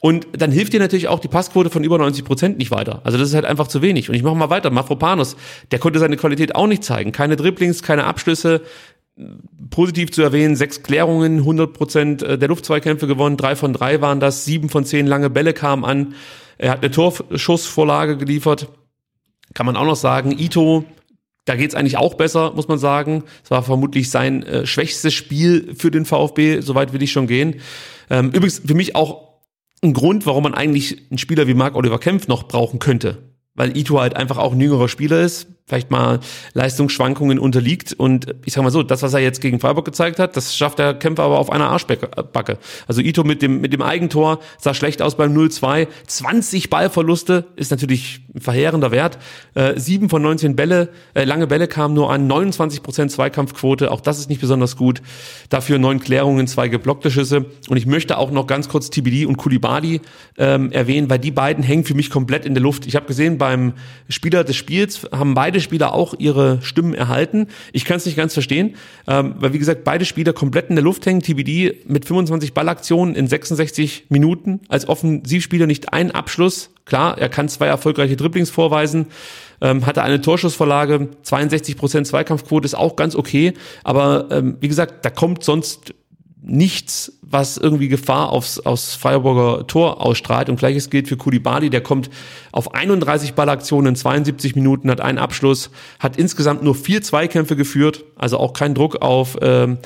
Und dann hilft dir natürlich auch die Passquote von über 90 Prozent nicht weiter. Also das ist halt einfach zu wenig. Und ich mache mal weiter. Mafropanos, der konnte seine Qualität auch nicht zeigen. Keine Dribblings, keine Abschlüsse. Positiv zu erwähnen, sechs Klärungen, 100 Prozent der Luftzweikämpfe gewonnen, drei von drei waren das, sieben von zehn lange Bälle kamen an. Er hat eine Torschussvorlage geliefert. Kann man auch noch sagen, Ito da geht's eigentlich auch besser, muss man sagen. Es war vermutlich sein äh, schwächstes Spiel für den VfB, soweit will ich schon gehen. Ähm, übrigens für mich auch ein Grund, warum man eigentlich einen Spieler wie Marc Oliver Kempf noch brauchen könnte. Weil Ito halt einfach auch ein jüngerer Spieler ist, vielleicht mal Leistungsschwankungen unterliegt. Und ich sag mal so, das, was er jetzt gegen Freiburg gezeigt hat, das schafft der Kämpfer aber auf einer Arschbacke. Also Ito mit dem, mit dem Eigentor sah schlecht aus beim 0-2. 20 Ballverluste ist natürlich ein verheerender Wert. Äh, 7 von 19 Bälle, äh, lange Bälle kamen nur an, 29 Prozent Zweikampfquote, auch das ist nicht besonders gut. Dafür neun Klärungen, zwei geblockte Schüsse. Und ich möchte auch noch ganz kurz TBD und Kulibadi ähm, erwähnen, weil die beiden hängen für mich komplett in der Luft. Ich habe gesehen, beim Spieler des Spiels haben beide beide Spieler auch ihre Stimmen erhalten. Ich kann es nicht ganz verstehen, ähm, weil wie gesagt, beide Spieler komplett in der Luft hängen. TBD mit 25 Ballaktionen in 66 Minuten als Offensivspieler nicht einen Abschluss. Klar, er kann zwei erfolgreiche Dribblings vorweisen, ähm, hatte eine Torschussvorlage, 62 Prozent Zweikampfquote ist auch ganz okay, aber ähm, wie gesagt, da kommt sonst nichts, was irgendwie Gefahr aufs, aufs Freiburger Tor ausstrahlt. Und gleiches gilt für Kulibali, der kommt auf 31 Ballaktionen in 72 Minuten, hat einen Abschluss, hat insgesamt nur vier Zweikämpfe geführt, also auch kein Druck auf ähm,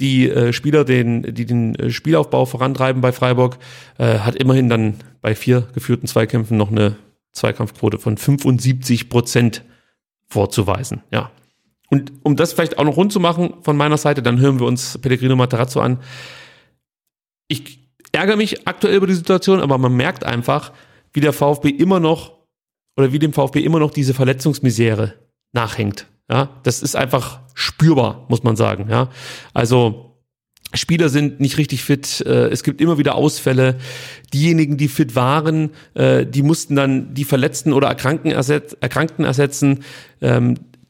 die äh, Spieler, den, die den äh, Spielaufbau vorantreiben bei Freiburg, äh, hat immerhin dann bei vier geführten Zweikämpfen noch eine Zweikampfquote von 75 Prozent vorzuweisen. Ja, und um das vielleicht auch noch rund zu machen von meiner Seite, dann hören wir uns Pellegrino Materazzo an. Ich ärgere mich aktuell über die Situation, aber man merkt einfach, wie der VfB immer noch oder wie dem VfB immer noch diese Verletzungsmisere nachhängt. Ja, das ist einfach spürbar, muss man sagen. Ja, also Spieler sind nicht richtig fit, äh, es gibt immer wieder Ausfälle. Diejenigen, die fit waren, äh, die mussten dann die Verletzten oder Erkrankten, ersetzen.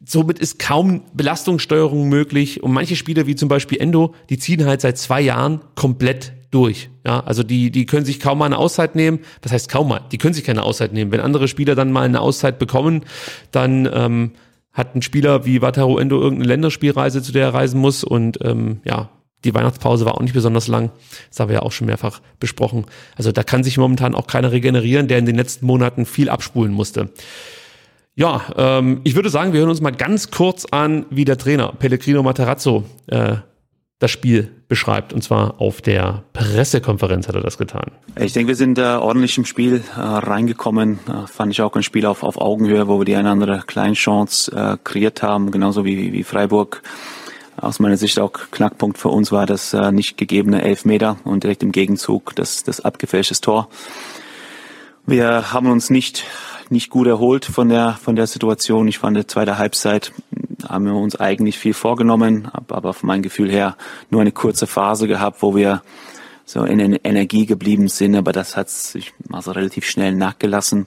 Somit ist kaum Belastungssteuerung möglich. Und manche Spieler, wie zum Beispiel Endo, die ziehen halt seit zwei Jahren komplett durch. Ja, also die, die können sich kaum mal eine Auszeit nehmen. Das heißt kaum mal, die können sich keine Auszeit nehmen. Wenn andere Spieler dann mal eine Auszeit bekommen, dann ähm, hat ein Spieler wie Wataru Endo irgendeine Länderspielreise, zu der er reisen muss. Und ähm, ja, die Weihnachtspause war auch nicht besonders lang. Das haben wir ja auch schon mehrfach besprochen. Also da kann sich momentan auch keiner regenerieren, der in den letzten Monaten viel abspulen musste. Ja, ähm, ich würde sagen, wir hören uns mal ganz kurz an, wie der Trainer Pellegrino Materazzo äh, das Spiel beschreibt. Und zwar auf der Pressekonferenz hat er das getan. Ich denke, wir sind äh, ordentlich im Spiel äh, reingekommen. Äh, fand ich auch ein Spiel auf, auf Augenhöhe, wo wir die eine andere kleine Chance äh, kreiert haben, genauso wie, wie Freiburg. Aus meiner Sicht auch Knackpunkt für uns war das äh, nicht gegebene Elfmeter und direkt im Gegenzug das, das abgefälschte Tor. Wir haben uns nicht nicht gut erholt von der, von der Situation. Ich fand, der zweiten Halbzeit haben wir uns eigentlich viel vorgenommen, aber von meinem Gefühl her nur eine kurze Phase gehabt, wo wir so in Energie geblieben sind, aber das hat sich also relativ schnell nachgelassen.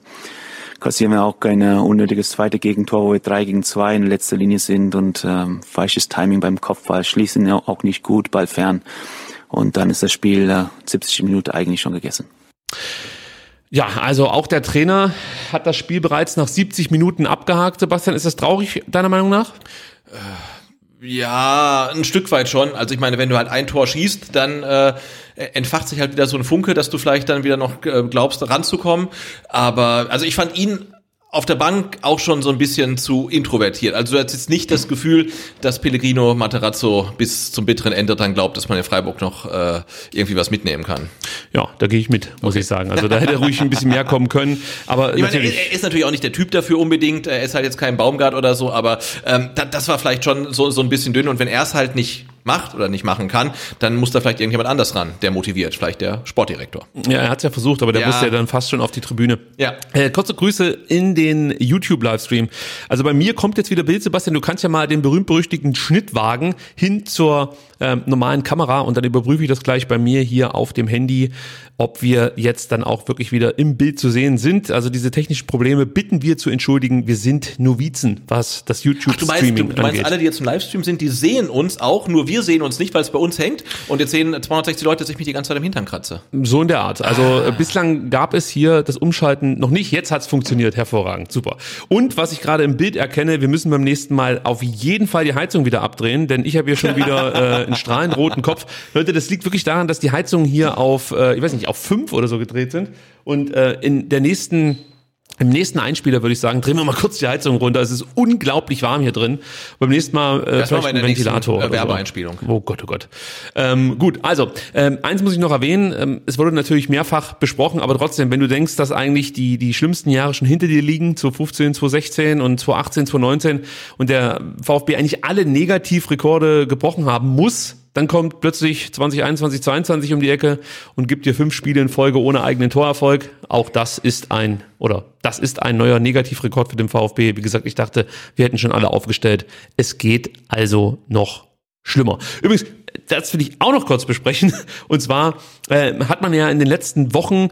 Kassieren wir auch kein unnötiges zweite Gegentor, wo wir drei gegen zwei in letzter Linie sind und ähm, falsches Timing beim Kopfball, schließen ja auch nicht gut, Ball fern. Und dann ist das Spiel äh, 70 Minuten eigentlich schon gegessen. Ja, also auch der Trainer hat das Spiel bereits nach 70 Minuten abgehakt. Sebastian, ist das traurig deiner Meinung nach? Ja, ein Stück weit schon. Also ich meine, wenn du halt ein Tor schießt, dann äh, entfacht sich halt wieder so ein Funke, dass du vielleicht dann wieder noch äh, glaubst, ranzukommen. Aber also ich fand ihn auf der Bank auch schon so ein bisschen zu introvertiert. Also du hast jetzt nicht das Gefühl, dass Pellegrino Materazzo bis zum bitteren Ende dann glaubt, dass man in Freiburg noch äh, irgendwie was mitnehmen kann. Ja, da gehe ich mit, muss okay. ich sagen. Also da hätte er ruhig ein bisschen mehr kommen können. Aber ich meine, er ist natürlich auch nicht der Typ dafür unbedingt. Er ist halt jetzt kein Baumgart oder so, aber ähm, das, das war vielleicht schon so, so ein bisschen dünn. Und wenn er es halt nicht macht oder nicht machen kann, dann muss da vielleicht irgendjemand anders ran, der motiviert, vielleicht der Sportdirektor. Ja, er hat es ja versucht, aber der ja. musste ja dann fast schon auf die Tribüne. Ja. Äh, kurze Grüße in den YouTube-Livestream. Also bei mir kommt jetzt wieder Bild, Sebastian, du kannst ja mal den berühmt-berüchtigten Schnitt wagen hin zur ähm, normalen Kamera und dann überprüfe ich das gleich bei mir hier auf dem Handy, ob wir jetzt dann auch wirklich wieder im Bild zu sehen sind. Also diese technischen Probleme bitten wir zu entschuldigen. Wir sind Novizen, was das YouTube-Streaming angeht. Du meinst, alle, die jetzt im Livestream sind, die sehen uns auch, nur wir sehen uns nicht, weil es bei uns hängt. Und jetzt sehen 260 Leute, dass ich mich die ganze Zeit im Hintern kratze. So in der Art. Also ah. bislang gab es hier das Umschalten noch nicht. Jetzt hat es funktioniert. Hervorragend. Super. Und was ich gerade im Bild erkenne, wir müssen beim nächsten Mal auf jeden Fall die Heizung wieder abdrehen, denn ich habe hier schon wieder äh, einen strahlenroten Kopf. Leute, das liegt wirklich daran, dass die Heizung hier auf, äh, ich weiß nicht, auf fünf oder so gedreht sind. Und äh, in der nächsten Im nächsten Einspieler würde ich sagen, drehen wir mal kurz die Heizung runter. Es ist unglaublich warm hier drin. Beim nächsten Mal äh, Das machen wir in der nächsten, Ventilator. äh, oder so. Werbeeinspielung. Oh Gott, oh Gott. Ähm, gut, also ähm, eins muss ich noch erwähnen. Ähm, es wurde natürlich mehrfach besprochen, aber trotzdem, wenn du denkst, dass eigentlich die die schlimmsten Jahre schon hinter dir liegen, 2015, 2016 und 2018, 2019 und der VfB eigentlich alle Negativrekorde gebrochen haben muss, dann kommt plötzlich 2021, 22 um die Ecke und gibt dir fünf Spiele in Folge ohne eigenen Torerfolg. Auch das ist ein, oder das ist ein neuer Negativrekord für den VfB. Wie gesagt, ich dachte, wir hätten schon alle aufgestellt. Es geht also noch schlimmer. Übrigens, das will ich auch noch kurz besprechen. Und zwar äh, hat man ja in den letzten Wochen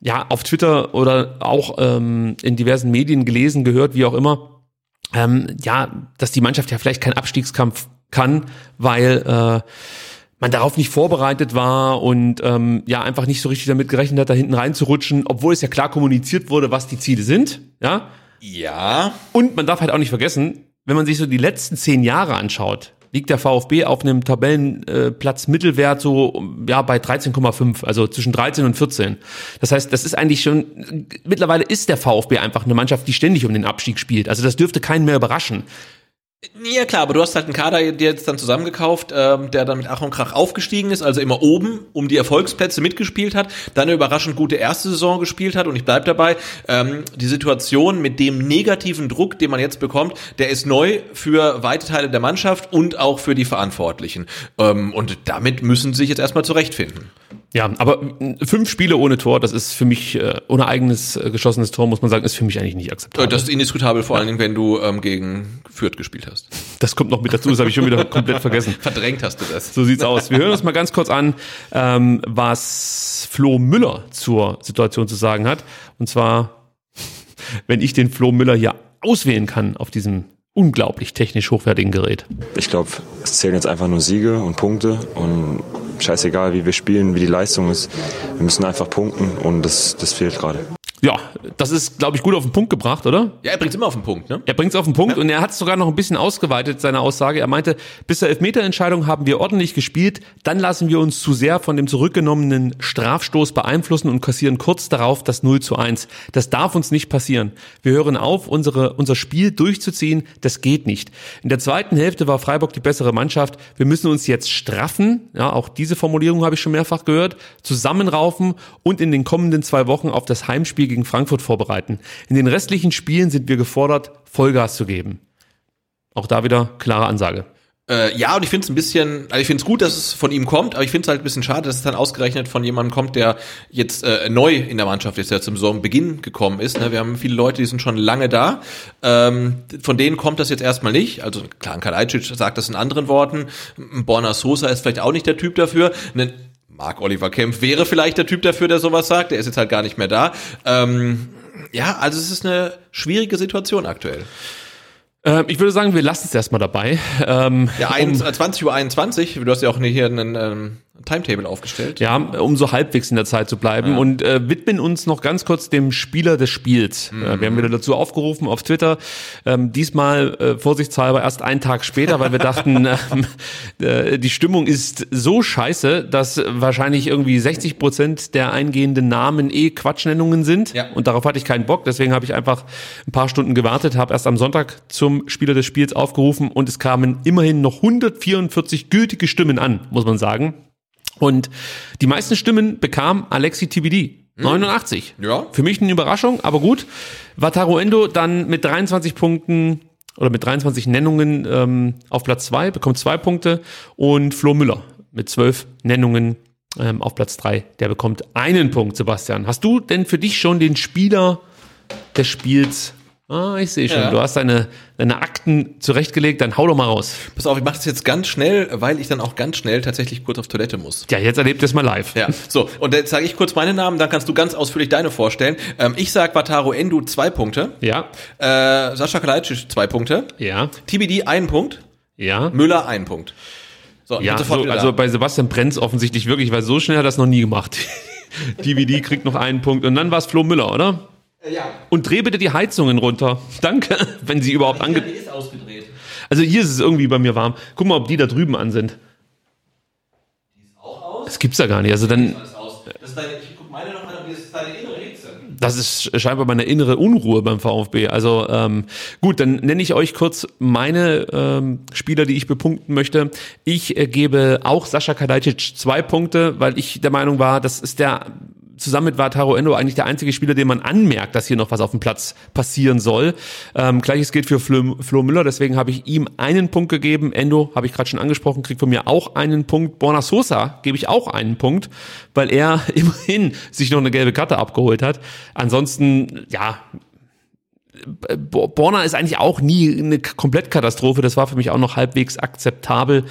ja auf Twitter oder auch ähm, in diversen Medien gelesen, gehört, wie auch immer, ähm, ja, dass die Mannschaft ja vielleicht keinen Abstiegskampf kann, weil äh, man darauf nicht vorbereitet war und ähm, ja einfach nicht so richtig damit gerechnet hat, da hinten reinzurutschen, obwohl es ja klar kommuniziert wurde, was die Ziele sind. Ja. Ja. Und man darf halt auch nicht vergessen, wenn man sich so die letzten zehn Jahre anschaut, liegt der VfB auf einem Tabellenplatz Mittelwert so ja bei 13,5, also zwischen 13 und 14. Das heißt, das ist eigentlich schon mittlerweile ist der VfB einfach eine Mannschaft, die ständig um den Abstieg spielt. Also das dürfte keinen mehr überraschen. Ja klar, aber du hast halt einen Kader dir jetzt dann zusammengekauft, ähm, der dann mit Ach und Krach aufgestiegen ist, also immer oben um die Erfolgsplätze mitgespielt hat, dann eine überraschend gute erste Saison gespielt hat und ich bleib dabei, ähm, die Situation mit dem negativen Druck, den man jetzt bekommt, der ist neu für weite Teile der Mannschaft und auch für die Verantwortlichen. Ähm, und damit müssen sie sich jetzt erstmal zurechtfinden. Ja, aber äh, fünf Spiele ohne Tor, das ist für mich, äh, ohne eigenes äh, geschossenes Tor, muss man sagen, ist für mich eigentlich nicht Äh, akzeptabel. Das ist indiskutabel, vor allen Dingen, wenn du ähm, gegen Fürth gespielt hast. Das kommt noch mit dazu, das habe ich schon wieder komplett vergessen. Verdrängt hast du das. So sieht's aus. Wir hören uns mal ganz kurz an, ähm, was Flo Müller zur Situation zu sagen hat. Und zwar, wenn ich den Flo Müller hier auswählen kann auf diesem unglaublich technisch hochwertigen Gerät. Ich glaube, es zählen jetzt einfach nur Siege und Punkte und scheißegal, wie wir spielen, wie die Leistung ist. Wir müssen einfach punkten und das, das fehlt gerade. Ja, das ist, glaube ich, gut auf den Punkt gebracht, oder? Ja, er bringt's immer auf den Punkt, ne? Er bringt es auf den Punkt und er hat es sogar noch ein bisschen ausgeweitet, seine Aussage. Er meinte, bis zur Elfmeterentscheidung haben wir ordentlich gespielt, dann lassen wir uns zu sehr von dem zurückgenommenen Strafstoß beeinflussen und kassieren kurz darauf das 0 zu 1. Das darf uns nicht passieren. Wir hören auf, unsere, unser Spiel durchzuziehen. Das geht nicht. In der zweiten Hälfte war Freiburg die bessere Mannschaft. Wir müssen uns jetzt straffen. Ja, auch diese Formulierung habe ich schon mehrfach gehört. Zusammenraufen und in den kommenden zwei Wochen auf das Heimspiel gegen Frankfurt vorbereiten. In den restlichen Spielen sind wir gefordert, Vollgas zu geben. Auch da wieder klare Ansage. Äh, ja, und ich finde es ein bisschen, also ich finde es gut, dass es von ihm kommt, aber ich finde es halt ein bisschen schade, dass es dann ausgerechnet von jemandem kommt, der jetzt äh, neu in der Mannschaft ist, der zum Saisonbeginn gekommen ist. Ne? Wir haben viele Leute, die sind schon lange da. Ähm, von denen kommt das jetzt erstmal nicht. Also klar, Kalajdzic sagt das in anderen Worten. Borna Sosa ist vielleicht auch nicht der Typ dafür. Ne, Marc Oliver Kempf wäre vielleicht der Typ dafür, der sowas sagt. Der ist jetzt halt gar nicht mehr da. Ähm, ja, also es ist eine schwierige Situation aktuell. Ähm, ich würde sagen, wir lassen es erstmal dabei. Ähm, Ja, ein, 20 Uhr 21, du hast ja auch hier einen ähm, Timetable aufgestellt. ja, um so halbwegs in der Zeit zu bleiben und äh, widmen uns noch ganz kurz dem Spieler des Spiels. Äh, wir haben wieder dazu aufgerufen auf Twitter. Ähm, diesmal äh, vorsichtshalber erst einen Tag später, weil wir dachten, ähm, äh, die Stimmung ist so scheiße, dass wahrscheinlich irgendwie 60 Prozent der eingehenden Namen eh Quatschnennungen sind. Ja. Und darauf hatte ich keinen Bock. Deswegen habe ich einfach ein paar Stunden gewartet, habe erst am Sonntag zum Spieler des Spiels aufgerufen und es kamen immerhin noch 144 gültige Stimmen an, muss man sagen. Und die meisten Stimmen bekam Alexi TBD. 89. Ja. Für mich eine Überraschung, aber gut. Wataru Endo dann mit 23 Punkten oder mit 23 Nennungen ähm, auf Platz zwei bekommt zwei Punkte und Flo Müller mit zwölf Nennungen ähm, auf Platz drei der bekommt einen Punkt, Sebastian. Hast du denn für dich schon den Spieler des Spiels? Ah, ich sehe schon, Ja. du hast deine, deine Akten zurechtgelegt, dann hau doch mal raus. Pass auf, ich mache das jetzt ganz schnell, weil ich dann auch ganz schnell tatsächlich kurz auf Toilette muss. Ja, jetzt erlebt ihr es mal live. Ja, so, und jetzt sage ich kurz meine Namen, dann kannst du ganz ausführlich deine vorstellen. Ähm, ich sag Wataru Endu zwei Punkte, Ja, äh, Sascha Kalajdzic zwei Punkte, ja, TBD einen Punkt, ja. Müller einen Punkt. So, Ja, so, also bei Sebastian brennt's offensichtlich wirklich, weil so schnell hat er das noch nie gemacht. DVD kriegt noch einen Punkt und dann war es Flo Müller, oder? Ja. Und dreh bitte die Heizungen runter. Danke, wenn sie überhaupt ange... Die ist ausgedreht. Also hier ist es irgendwie bei mir warm. Guck mal, ob die da drüben an sind. Das gibt's ja gar nicht. Also dann, aus. Das ist deine, ich guck meine noch an, aber das ist deine innere Hitze. das ist scheinbar meine innere Unruhe beim VfB. Also ähm, gut, dann nenne ich euch kurz meine ähm, Spieler, die ich bepunkten möchte. Ich äh, gebe auch Sascha Kadajcic zwei Punkte, weil ich der Meinung war, das ist der zusammen mit Wataru Endo eigentlich der einzige Spieler, dem man anmerkt, dass hier noch was auf dem Platz passieren soll. Ähm, Gleiches gilt für Flo, Flo Müller, deswegen habe ich ihm einen Punkt gegeben. Endo habe ich gerade schon angesprochen, kriegt von mir auch einen Punkt. Borna Sosa gebe ich auch einen Punkt, weil er immerhin sich noch eine gelbe Karte abgeholt hat. Ansonsten, ja, Borna ist eigentlich auch nie eine Komplettkatastrophe. Das war für mich auch noch halbwegs akzeptabel.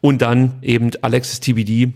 Und dann eben Alexis TBD,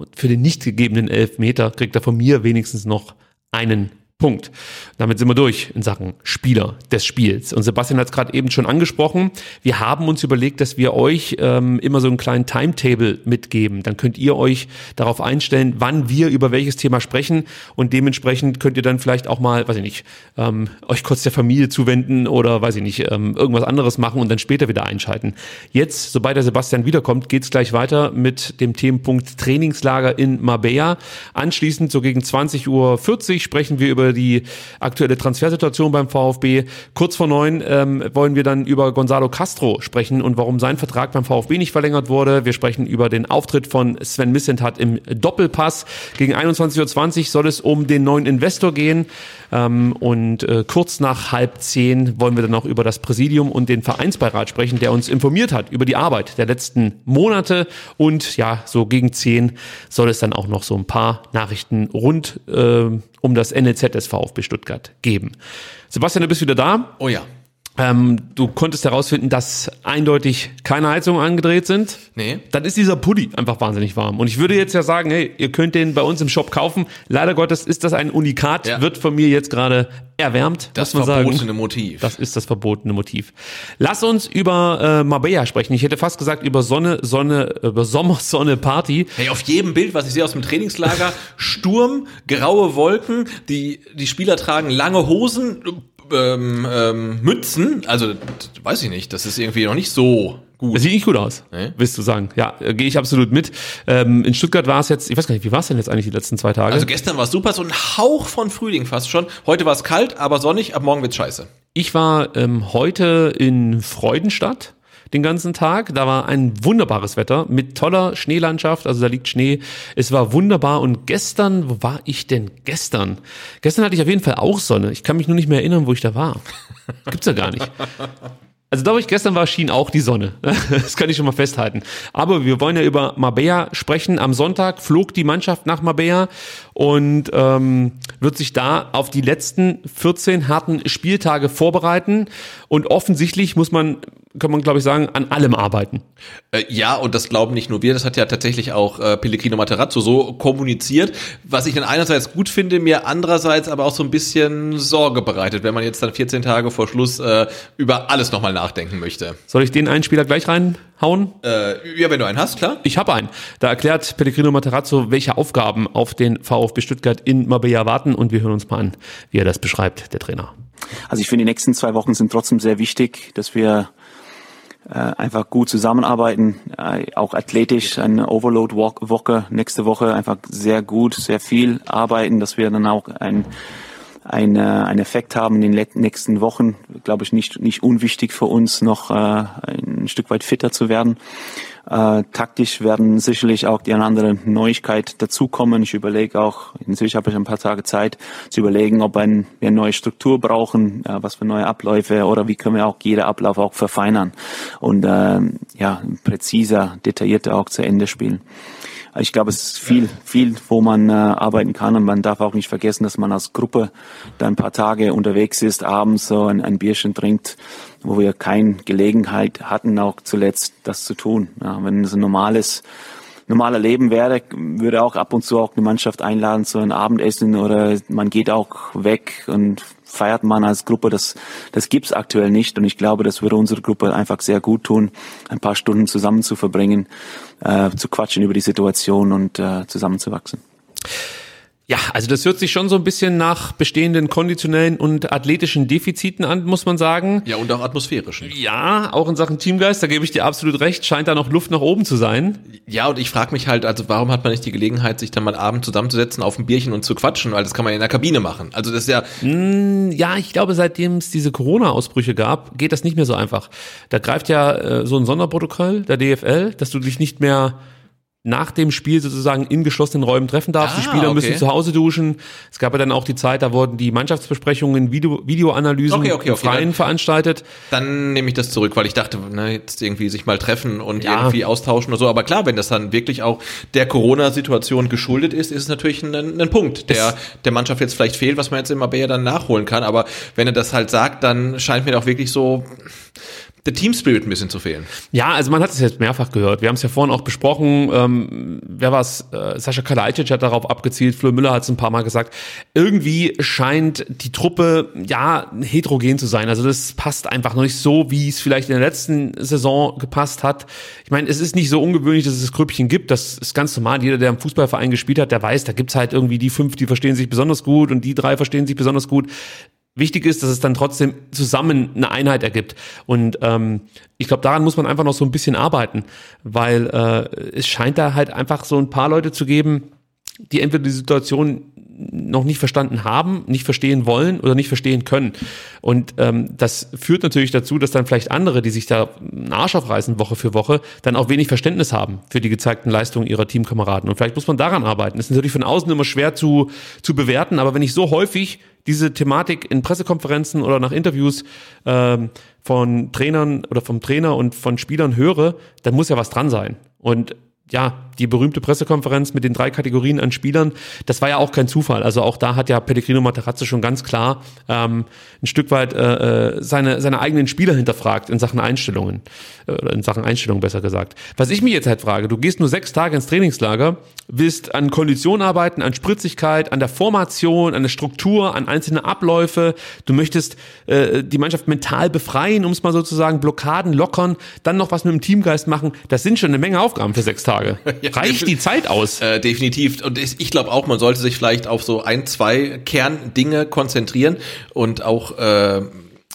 und für den nicht gegebenen Elfmeter kriegt er von mir wenigstens noch einen Punkt. Damit sind wir durch in Sachen Spieler des Spiels. Und Sebastian hat es gerade eben schon angesprochen. Wir haben uns überlegt, dass wir euch ähm, immer so einen kleinen Timetable mitgeben. Dann könnt ihr euch darauf einstellen, wann wir über welches Thema sprechen. Und dementsprechend könnt ihr dann vielleicht auch mal, weiß ich nicht, ähm, euch kurz der Familie zuwenden oder weiß ich nicht, ähm, irgendwas anderes machen und dann später wieder einschalten. Jetzt, sobald der Sebastian wiederkommt, geht's gleich weiter mit dem Themenpunkt Trainingslager in Marbella. Anschließend, so gegen 20.40 Uhr, sprechen wir über die aktuelle Transfersituation beim VfB. Kurz vor neun ähm, wollen wir dann über Gonzalo Castro sprechen und warum sein Vertrag beim VfB nicht verlängert wurde. Wir sprechen über den Auftritt von Sven Missentat im Doppelpass. Gegen 21.20 Uhr soll es um den neuen Investor gehen. Ähm, und äh, kurz nach halb zehn wollen wir dann noch über das Präsidium und den Vereinsbeirat sprechen, der uns informiert hat über die Arbeit der letzten Monate. Und ja, so gegen zehn soll es dann auch noch so ein paar Nachrichten rund äh, um das NLZ des VfB Stuttgart geben. Sebastian, du bist wieder da. Oh ja. Ähm, du konntest herausfinden, dass eindeutig keine Heizungen angedreht sind. Nee. Dann ist dieser Pulli einfach wahnsinnig warm. Und ich würde jetzt ja sagen, hey, ihr könnt den bei uns im Shop kaufen. Leider Gottes ist das ein Unikat, Ja. wird von mir jetzt gerade erwärmt. Das muss man sagen. verbotene Motiv. Das ist das verbotene Motiv. Lass uns über äh, Marbella sprechen. Ich hätte fast gesagt über Sonne, Sonne, über Sommer, Sonne, Party. Hey, auf jedem Bild, was ich sehe aus dem Trainingslager, Sturm, graue Wolken, die, die Spieler tragen lange Hosen, ähm, ähm, Mützen, also weiß ich nicht, das ist irgendwie noch nicht so gut. Das sieht nicht gut aus, Nee. willst du sagen. Ja, äh, gehe ich absolut mit. Ähm, in Stuttgart war es jetzt, ich weiß gar nicht, wie war es denn jetzt eigentlich die letzten zwei Tage? Also gestern war es super, so ein Hauch von Frühling fast schon. Heute war es kalt, aber sonnig, ab morgen wird's scheiße. Ich war ähm, heute in Freudenstadt den ganzen Tag. Da war ein wunderbares Wetter mit toller Schneelandschaft. Also da liegt Schnee. Es war wunderbar. Und gestern, wo war ich denn gestern? Gestern hatte ich auf jeden Fall auch Sonne. Ich kann mich nur nicht mehr erinnern, wo ich da war. Gibt's ja gar nicht. Also da, wo ich gestern war, schien auch die Sonne. Das kann ich schon mal festhalten. Aber wir wollen ja über Marbella sprechen. Am Sonntag flog die Mannschaft nach Marbella und ähm, wird sich da auf die letzten 14 harten Spieltage vorbereiten. Und offensichtlich muss man, kann man glaube ich sagen, an allem arbeiten. Äh, ja, und das glauben nicht nur wir, das hat ja tatsächlich auch äh, Pellegrino Materazzo so kommuniziert, was ich dann einerseits gut finde, mir andererseits aber auch so ein bisschen Sorge bereitet, wenn man jetzt dann 14 Tage vor Schluss äh, über alles nochmal nachdenken möchte. Soll ich den einen Spieler gleich reinhauen? Äh, ja, wenn du einen hast, klar. Ich habe einen. Da erklärt Pellegrino Materazzo, welche Aufgaben auf den VfB Stuttgart in Marbella warten und wir hören uns mal an, wie er das beschreibt, der Trainer. Also ich finde, die nächsten zwei Wochen sind trotzdem sehr wichtig, dass wir äh, einfach gut zusammenarbeiten, äh, auch athletisch, eine Overload-Woche nächste Woche einfach sehr gut, sehr viel arbeiten, dass wir dann auch ein ein, äh, einen Effekt haben in den nächsten Wochen, glaube ich, nicht, nicht unwichtig für uns, noch äh, ein Stück weit fitter zu werden. Äh, taktisch werden sicherlich auch die eine andere Neuigkeit dazukommen. Ich überlege auch, inzwischen habe ich ein paar Tage Zeit zu überlegen, ob ein, wir eine neue Struktur brauchen, äh, was für neue Abläufe oder wie können wir auch jeder Ablauf auch verfeinern und ähm, ja präziser, detaillierter auch zu Ende spielen. Also Ich glaube, es ist viel, viel, wo man äh, arbeiten kann und man darf auch nicht vergessen, dass man als Gruppe da ein paar Tage unterwegs ist, abends so ein, ein Bierchen trinkt, wo wir keine Gelegenheit hatten, auch zuletzt das zu tun. Ja, wenn es ein normales normaler Leben wäre, würde auch ab und zu auch eine Mannschaft einladen zu einem Abendessen oder man geht auch weg und feiert man als Gruppe. Das, das gibt's aktuell nicht und ich glaube, das würde unsere Gruppe einfach sehr gut tun, ein paar Stunden zusammen zu verbringen, äh, zu quatschen über die Situation und äh, zusammenzuwachsen. Ja, also das hört sich schon so ein bisschen nach bestehenden konditionellen und athletischen Defiziten an, muss man sagen. Ja, und auch atmosphärischen. Ja, auch in Sachen Teamgeist, da gebe ich dir absolut recht, scheint da noch Luft nach oben zu sein. Ja, und ich frage mich halt, also warum hat man nicht die Gelegenheit, sich dann mal abends zusammenzusetzen auf ein Bierchen und zu quatschen, weil das kann man ja in der Kabine machen. Also das ist ja. Mm, ja, ich glaube, seitdem es diese Corona-Ausbrüche gab, geht das nicht mehr so einfach. Da greift ja äh, so ein Sonderprotokoll der DFL, dass du dich nicht mehr nach dem Spiel sozusagen in geschlossenen Räumen treffen darfst. Ah, die Spieler okay. müssen zu Hause duschen. Es gab ja dann auch die Zeit, da wurden die Mannschaftsbesprechungen, Video, Videoanalysen Okay, okay, im Freien dann- veranstaltet. Dann nehme ich das zurück, weil ich dachte, ne, jetzt irgendwie sich mal treffen und Ja. irgendwie austauschen oder so. Aber klar, wenn das dann wirklich auch der Corona-Situation geschuldet ist, ist es natürlich ein, ein Punkt, der der Mannschaft jetzt vielleicht fehlt, was man jetzt in Marbella dann nachholen kann. Aber wenn er das halt sagt, dann scheint mir auch wirklich so der Team Spirit ein bisschen zu fehlen. Ja, also man hat es jetzt mehrfach gehört. Wir haben es ja vorhin auch besprochen. Ähm, wer war's? Äh, Sascha Kalajdzic hat darauf abgezielt. Flo Müller hat es ein paar Mal gesagt. Irgendwie scheint die Truppe ja heterogen zu sein. Also das passt einfach noch nicht so, wie es vielleicht in der letzten Saison gepasst hat. Ich meine, es ist nicht so ungewöhnlich, dass es Grüppchen gibt. Das ist ganz normal. Jeder, der im Fußballverein gespielt hat, der weiß, da gibt's halt irgendwie die fünf, die verstehen sich besonders gut und die drei verstehen sich besonders gut. Wichtig ist, dass es dann trotzdem zusammen eine Einheit ergibt. Und ähm, ich glaube, daran muss man einfach noch so ein bisschen arbeiten, weil äh, es scheint da halt einfach so ein paar Leute zu geben, die entweder die Situation noch nicht verstanden haben, nicht verstehen wollen oder nicht verstehen können. Und ähm, das führt natürlich dazu, dass dann vielleicht andere, die sich da einen Arsch aufreißen Woche für Woche, dann auch wenig Verständnis haben für die gezeigten Leistungen ihrer Teamkameraden. Und vielleicht muss man daran arbeiten. Das ist natürlich von außen immer schwer zu, zu bewerten, aber wenn ich so häufig diese Thematik in Pressekonferenzen oder nach Interviews ähm, von Trainern oder vom Trainer und von Spielern höre, dann muss ja was dran sein. Und ja, die berühmte Pressekonferenz mit den drei Kategorien an Spielern, das war ja auch kein Zufall. Also auch da hat ja Pellegrino Materazzi schon ganz klar ähm, ein Stück weit äh, äh, seine, seine eigenen Spieler hinterfragt in Sachen Einstellungen. Äh, Oder in Sachen Einstellung besser gesagt. Was ich mich jetzt halt frage, du gehst nur sechs Tage ins Trainingslager, willst an Kondition arbeiten, an Spritzigkeit, an der Formation, an der Struktur, an einzelne Abläufe. Du möchtest äh, die Mannschaft mental befreien, um es mal sozusagen, Blockaden lockern, dann noch was mit dem Teamgeist machen. Das sind schon eine Menge Aufgaben für sechs Tage. Ja, Reicht die Zeit aus? Äh, definitiv. Und ich, glaube auch, man sollte sich vielleicht auf so ein, zwei Kerndinge konzentrieren und auch, äh,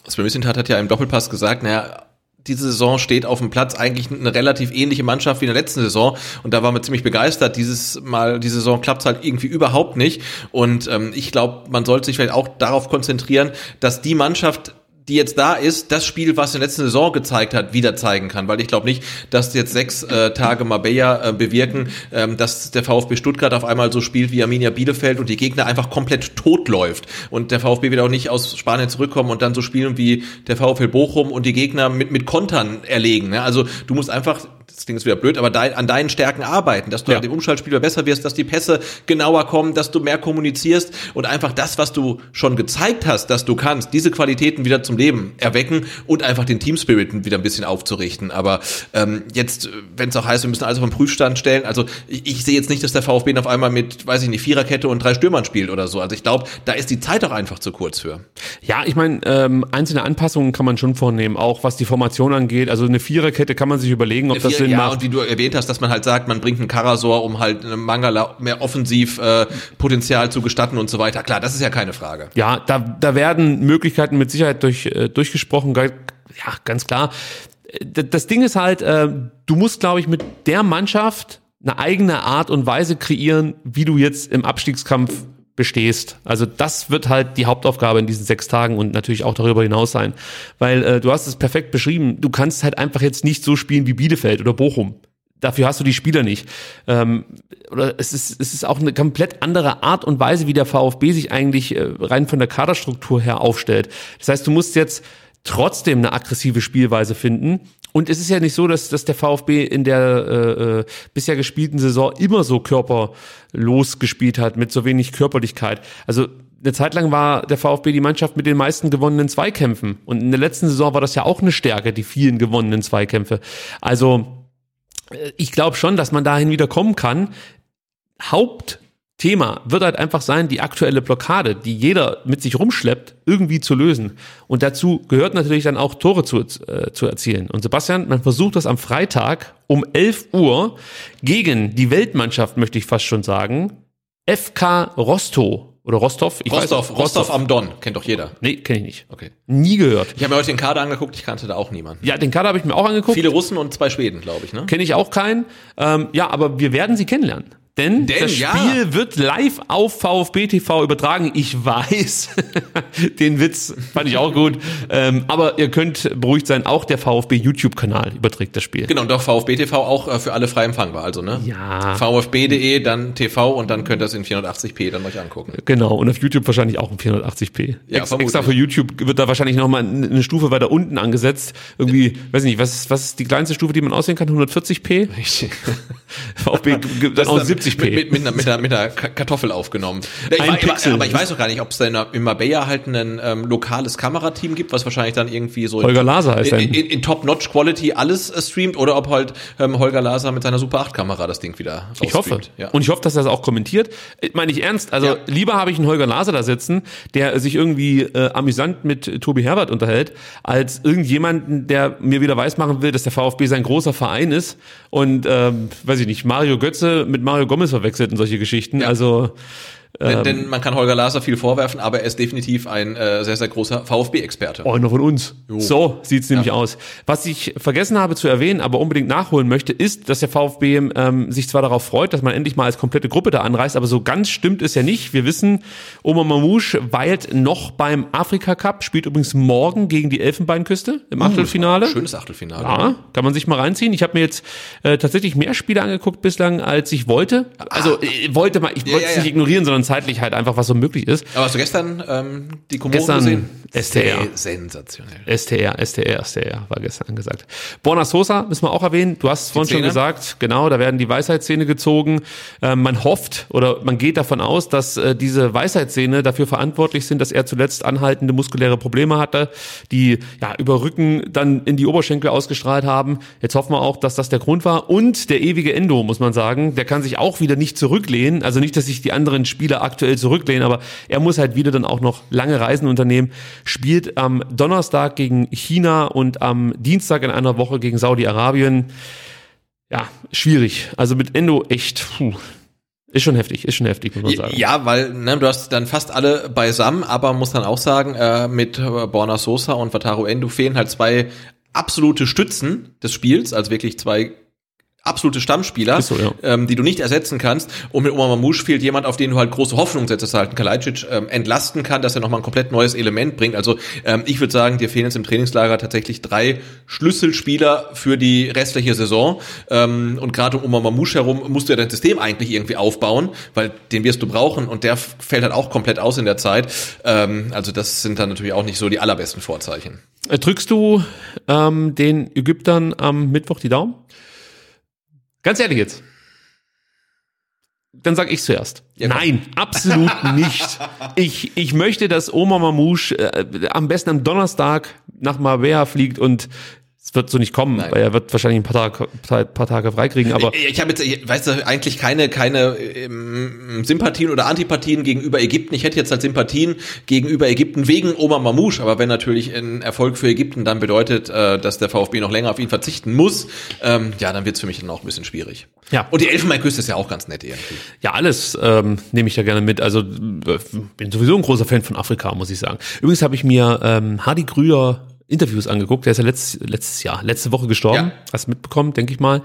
Sven Mislintat hat ja im Doppelpass gesagt, naja, diese Saison steht auf dem Platz eigentlich eine relativ ähnliche Mannschaft wie in der letzten Saison und da waren wir ziemlich begeistert. Dieses Mal, die Saison klappt halt irgendwie überhaupt nicht und ähm, ich glaube, man sollte sich vielleicht auch darauf konzentrieren, dass die Mannschaft die jetzt da ist, das Spiel, was in der letzten Saison gezeigt hat, wieder zeigen kann. Weil ich glaube nicht, dass jetzt sechs äh, Tage Marbella äh, bewirken, ähm, dass der VfB Stuttgart auf einmal so spielt wie Arminia Bielefeld und die Gegner einfach komplett tot läuft. Und der VfB wird auch nicht aus Spanien zurückkommen und dann so spielen wie der VfL Bochum und die Gegner mit, mit Kontern erlegen. Ne? Also du musst einfach das klingt jetzt wieder blöd, aber dein, an deinen Stärken arbeiten, dass du Ja. an dem Umschaltspiel besser wirst, dass die Pässe genauer kommen, dass du mehr kommunizierst und einfach das, was du schon gezeigt hast, dass du kannst, diese Qualitäten wieder zum Leben erwecken und einfach den Team Spirit wieder ein bisschen aufzurichten. Aber ähm, jetzt, wenn es auch heißt, wir müssen alles auf den Prüfstand stellen, also ich, ich sehe jetzt nicht, dass der VfB auf einmal mit, weiß ich nicht, Viererkette und drei Stürmern spielt oder so. Also ich glaube, da ist die Zeit auch einfach zu kurz für. Ja, ich meine, ähm, einzelne Anpassungen kann man schon vornehmen, auch was die Formation angeht. Also eine Viererkette kann man sich überlegen, ob das Sinn ja, macht. und wie du erwähnt hast, dass man halt sagt, man bringt einen Karasor, um halt einem Mangala mehr offensiv äh, Potenzial zu gestatten und so weiter. Klar, das ist ja keine Frage. Ja, da, da werden Möglichkeiten mit Sicherheit durch, äh, durchgesprochen. Ge- Ja, ganz klar. Das Ding ist halt, äh, du musst, glaube ich, mit der Mannschaft eine eigene Art und Weise kreieren, wie du jetzt im Abstiegskampf bestehst. Also das wird halt die Hauptaufgabe in diesen sechs Tagen und natürlich auch darüber hinaus sein. Weil äh, du hast es perfekt beschrieben, du kannst halt einfach jetzt nicht so spielen wie Bielefeld oder Bochum. Dafür hast du die Spieler nicht. Ähm, oder es ist, es ist auch eine komplett andere Art und Weise, wie der VfB sich eigentlich äh, rein von der Kaderstruktur her aufstellt. Das heißt, du musst jetzt trotzdem eine aggressive Spielweise finden. Und es ist ja nicht so, dass, dass der VfB in der äh, äh, bisher gespielten Saison immer so körperlos gespielt hat, mit so wenig Körperlichkeit. Also eine Zeit lang war der VfB die Mannschaft mit den meisten gewonnenen Zweikämpfen. Und in der letzten Saison war das ja auch eine Stärke, die vielen gewonnenen Zweikämpfe. Also äh, ich glaube schon, dass man dahin wieder kommen kann. Hauptthema wird halt einfach sein, die aktuelle Blockade, die jeder mit sich rumschleppt, irgendwie zu lösen. Und dazu gehört natürlich dann auch Tore zu, äh, zu erzielen. Und Sebastian, man versucht das am Freitag um 11 Uhr gegen die Weltmannschaft, möchte ich fast schon sagen, FK Rostow oder Rostov. Ich Rostov, weiß, Rostov am Don, kennt doch jeder. Nee, kenne ich nicht. Okay. Nie gehört. Ich habe mir heute den Kader angeguckt, ich kannte da auch niemanden. Ja, den Kader habe ich mir auch angeguckt. Viele Russen und zwei Schweden, glaube ich, ne? Kenne ich auch keinen. Ähm, ja, aber wir werden sie kennenlernen. Denn, Denn, das Spiel ja. wird live auf VfB TV übertragen. Ich weiß, den Witz fand ich auch gut. Ähm, aber ihr könnt beruhigt sein, auch der VfB YouTube-Kanal überträgt das Spiel. Genau, und doch VfB TV auch äh, für alle frei empfangbar, also ne? Ja. VfB.de, dann TV und dann könnt ihr es in 480p dann euch angucken. Genau, und auf YouTube wahrscheinlich auch in 480p. Ja, Ex vermutlich. extra für YouTube wird da wahrscheinlich nochmal eine Stufe weiter unten angesetzt. Irgendwie, weiß nicht, was, was ist die kleinste Stufe, die man auswählen kann? 140p? VfB gibt dann auch Das ist 70p. Mit, mit, mit, einer, mit, einer, mit einer Ka- Kartoffel aufgenommen. Ich, Ein Pixel. aber ich weiß auch gar nicht, ob es da in, in Marbella halt ein ähm, lokales Kamerateam gibt, was wahrscheinlich dann irgendwie so Holger Laser heißt in, in, in, in Top-Notch-Quality alles äh, streamt oder ob halt ähm, Holger Laser mit seiner Super 8-Kamera das Ding wieder Ich hoffe. Ja. Und ich hoffe, dass er das auch kommentiert. Äh, Meine ich ernst. Also Ja. lieber habe ich einen Holger Laser da sitzen, der sich irgendwie äh, amüsant mit Tobi Herbert unterhält, als irgendjemanden, der mir wieder weismachen will, dass der VfB sein großer Verein ist und ähm, weiß ich nicht, Mario Götze mit Mario Gomez verwechselt und solche Geschichten. Ja. Also denn, denn man kann Holger Laser viel vorwerfen, aber er ist definitiv ein äh, sehr, sehr großer VfB-Experte. Einer von uns. So sieht's nämlich Ja. aus. Was ich vergessen habe zu erwähnen, aber unbedingt nachholen möchte, ist, dass der VfB ähm, sich zwar darauf freut, dass man endlich mal als komplette Gruppe da anreist, aber so ganz stimmt es ja nicht. Wir wissen, Oma Mamouche weilt noch beim Afrika Cup, spielt übrigens morgen gegen die Elfenbeinküste im Achtelfinale. Schönes Achtelfinale. Ja, kann man sich mal reinziehen. Ich habe mir jetzt äh, tatsächlich mehr Spiele angeguckt bislang, als ich wollte. Also äh, wollte mal, ich Ja, wollte ja, es ja. nicht ignorieren, sondern zeitlich halt einfach, was so möglich ist. Aber hast du gestern ähm, die Kommunen Gestern gesehen? STR. Sensationell. STR, STR, STR war gestern angesagt. Borna Sosa müssen wir auch erwähnen. Du hast es vorhin schon gesagt. Genau, da werden die Weisheitszähne gezogen. Ähm, man hofft oder man geht davon aus, dass äh, diese Weisheitszähne dafür verantwortlich sind, dass er zuletzt anhaltende muskuläre Probleme hatte, die ja über Rücken dann in die Oberschenkel ausgestrahlt haben. Jetzt hoffen wir auch, dass das der Grund war. Und der ewige Endo, muss man sagen, der kann sich auch wieder nicht zurücklehnen. Also nicht, dass sich die anderen Spieler aktuell zurücklehnen, aber er muss halt wieder dann auch noch lange Reisen unternehmen. Spielt am Donnerstag gegen China und am Dienstag in einer Woche gegen Saudi-Arabien. Ja, schwierig. Also mit Endo echt, puh, ist schon heftig, ist schon heftig, muss man sagen. Ja, weil ne, du hast dann fast alle beisammen, aber muss dann auch sagen, äh, mit Borna Sosa und Wataru Endo fehlen halt zwei absolute Stützen des Spiels, also wirklich zwei absolute Stammspieler, so, ja. ähm, die du nicht ersetzen kannst. Und mit Omar Mamouche fehlt jemand, auf den du halt große Hoffnung setzt, dass er halt Kalajdzic ähm, entlasten kann, dass er nochmal ein komplett neues Element bringt. Also ähm, ich würde sagen, dir fehlen jetzt im Trainingslager tatsächlich drei Schlüsselspieler für die restliche Saison. Ähm, und gerade um Omar Mamouche herum musst du ja dein System eigentlich irgendwie aufbauen, weil den wirst du brauchen und der fällt halt auch komplett aus in der Zeit. Ähm, also das sind dann natürlich auch nicht so die allerbesten Vorzeichen. Äh, Drückst du ähm, den Ägyptern am Mittwoch die Daumen? Ganz ehrlich jetzt. Dann sag ich zuerst. Ja. Nein, absolut nicht. Ich, ich möchte, dass Omar Mamouche äh, am besten am Donnerstag nach Marbella fliegt und es wird so nicht kommen, Nein. weil er wird wahrscheinlich ein paar Tage, paar, paar Tage freikriegen, aber ich, ich habe jetzt, ich, weißt du, eigentlich keine keine ähm, Sympathien oder Antipathien gegenüber Ägypten. Ich hätte jetzt halt Sympathien gegenüber Ägypten wegen Omar Mamouche, aber wenn natürlich ein Erfolg für Ägypten dann bedeutet, äh, dass der VfB noch länger auf ihn verzichten muss, ähm, ja, dann wird's für mich dann auch ein bisschen schwierig. Ja. Und die Elfenbeinküste ist ja auch ganz nett irgendwie. Ja, alles ähm, nehme ich da gerne mit. Also äh, bin sowieso ein großer Fan von Afrika, muss ich sagen. Übrigens habe ich mir ähm, Hardy Krüger Interviews angeguckt. Der ist ja letztes, letztes Jahr, letzte Woche gestorben. Ja. Hast du mitbekommen, denke ich mal.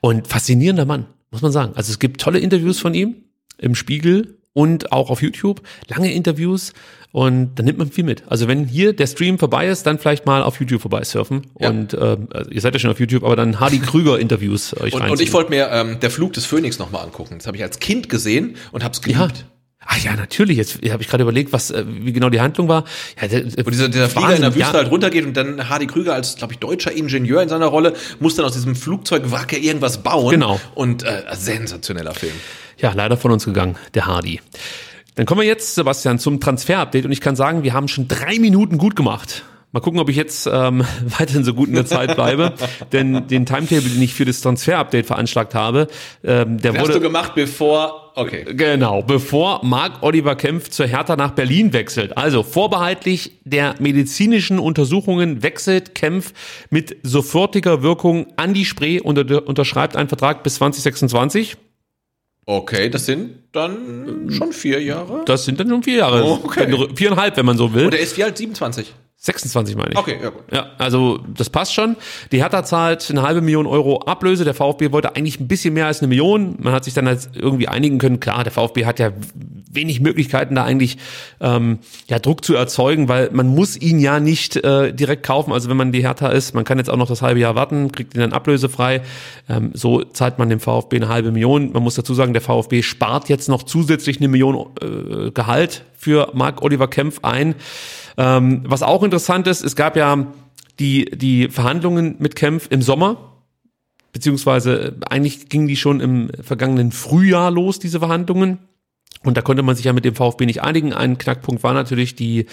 Und faszinierender Mann, muss man sagen. Also es gibt tolle Interviews von ihm im Spiegel und auch auf YouTube. Lange Interviews. Und da nimmt man viel mit. Also wenn hier der Stream vorbei ist, dann vielleicht mal auf YouTube vorbeisurfen. Ja. Und also ihr seid ja schon auf YouTube, aber dann Hardy Krüger Interviews euch Und, und ich wollte mir ähm, der Flug des Phönix nochmal angucken. Das habe ich als Kind gesehen und hab's geliebt. Ja. Ah ja, natürlich. Jetzt habe ich gerade überlegt, was, äh, wie genau die Handlung war. Ja, der, Wo dieser, dieser Flieger Wahnsinn, in der Wüste ja. halt runtergeht und dann Hardy Krüger als, glaube ich, deutscher Ingenieur in seiner Rolle muss dann aus diesem Flugzeugwracke irgendwas bauen. Genau. Und äh, sensationeller Film. Ja, leider von uns gegangen, der Hardy. Dann kommen wir jetzt, Sebastian, zum Transfer-Update und ich kann sagen, wir haben schon drei Minuten gut gemacht. Mal gucken, ob ich jetzt ähm, weiterhin so gut in der Zeit bleibe, denn den Timetable, den ich für das Transfer-Update veranschlagt habe, ähm, der Den hast wurde du gemacht, bevor. Okay. Genau, bevor Marc Oliver Kempf zur Hertha nach Berlin wechselt. Also vorbehaltlich der medizinischen Untersuchungen wechselt Kempf mit sofortiger Wirkung an die Spree und unter- unterschreibt einen Vertrag bis 2026. Okay, das sind dann schon vier Jahre. Das sind dann schon vier Jahre. Okay. Viereinhalb, wenn man so will. Und er ist wie alt? 27. 26 meine ich. Okay, ja gut. Ja, also das passt schon. Die Hertha zahlt eine halbe Million Euro Ablöse. Der VfB wollte eigentlich ein bisschen mehr als eine Million. Man hat sich dann halt irgendwie einigen können. Klar, der VfB hat ja wenig Möglichkeiten, da eigentlich ähm, ja Druck zu erzeugen, weil man muss ihn ja nicht äh, direkt kaufen. Also wenn man die Hertha ist, man kann jetzt auch noch das halbe Jahr warten, kriegt ihn dann ablösefrei. Ähm, so zahlt man dem VfB eine halbe Million. Man muss dazu sagen, der VfB spart jetzt noch zusätzlich eine Million äh, Gehalt für Marc Oliver Kempf ein. Ähm, was auch interessant ist, es gab ja die, die Verhandlungen mit Kempf im Sommer, beziehungsweise eigentlich gingen die schon im vergangenen Frühjahr los, diese Verhandlungen. Und da konnte man sich ja mit dem VfB nicht einigen. Ein Knackpunkt war natürlich die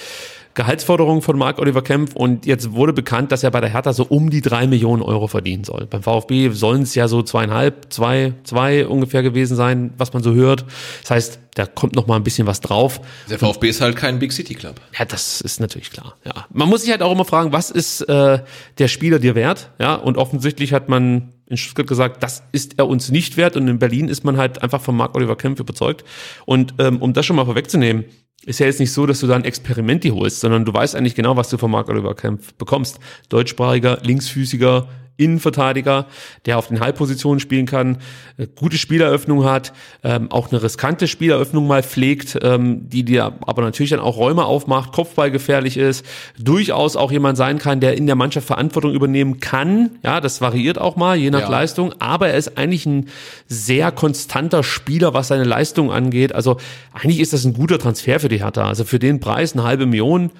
Gehaltsforderung von Marc Oliver Kempf und jetzt wurde bekannt, dass er bei der Hertha so um die drei Millionen Euro verdienen soll. Beim VfB sollen es ja so zweieinhalb, zwei, zwei ungefähr gewesen sein, was man so hört. Das heißt, da kommt noch mal ein bisschen was drauf. Der VfB ist halt kein Big City Club. Ja, das ist natürlich klar. Ja, man muss sich halt auch immer fragen, was ist äh, der Spieler dir wert? Ja, und offensichtlich hat man in Stuttgart gesagt, das ist er uns nicht wert. Und in Berlin ist man halt einfach von Marc Oliver Kempf überzeugt. Und ähm, um das schon mal vorwegzunehmen, ist ja jetzt nicht so, dass du da ein Experiment dir holst, sondern du weißt eigentlich genau, was du von Marc Oliver Kempf bekommst. Deutschsprachiger, linksfüßiger, Innenverteidiger, der auf den Halbpositionen spielen kann, äh, gute Spieleröffnung hat, ähm, auch eine riskante Spieleröffnung mal pflegt, ähm, die dir aber natürlich dann auch Räume aufmacht, Kopfball gefährlich ist, durchaus auch jemand sein kann, der in der Mannschaft Verantwortung übernehmen kann. Ja, das variiert auch mal, je nach Ja. Leistung, aber er ist eigentlich ein sehr konstanter Spieler, was seine Leistung angeht. Also eigentlich ist das ein guter Transfer für die Hertha. Also für den Preis eine halbe Million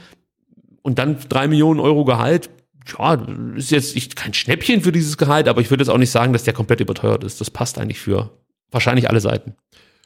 und dann drei Millionen Euro Gehalt. Ja, ist jetzt nicht kein Schnäppchen für dieses Gehalt, aber ich würde jetzt auch nicht sagen, dass der komplett überteuert ist. Das passt eigentlich für wahrscheinlich alle Seiten.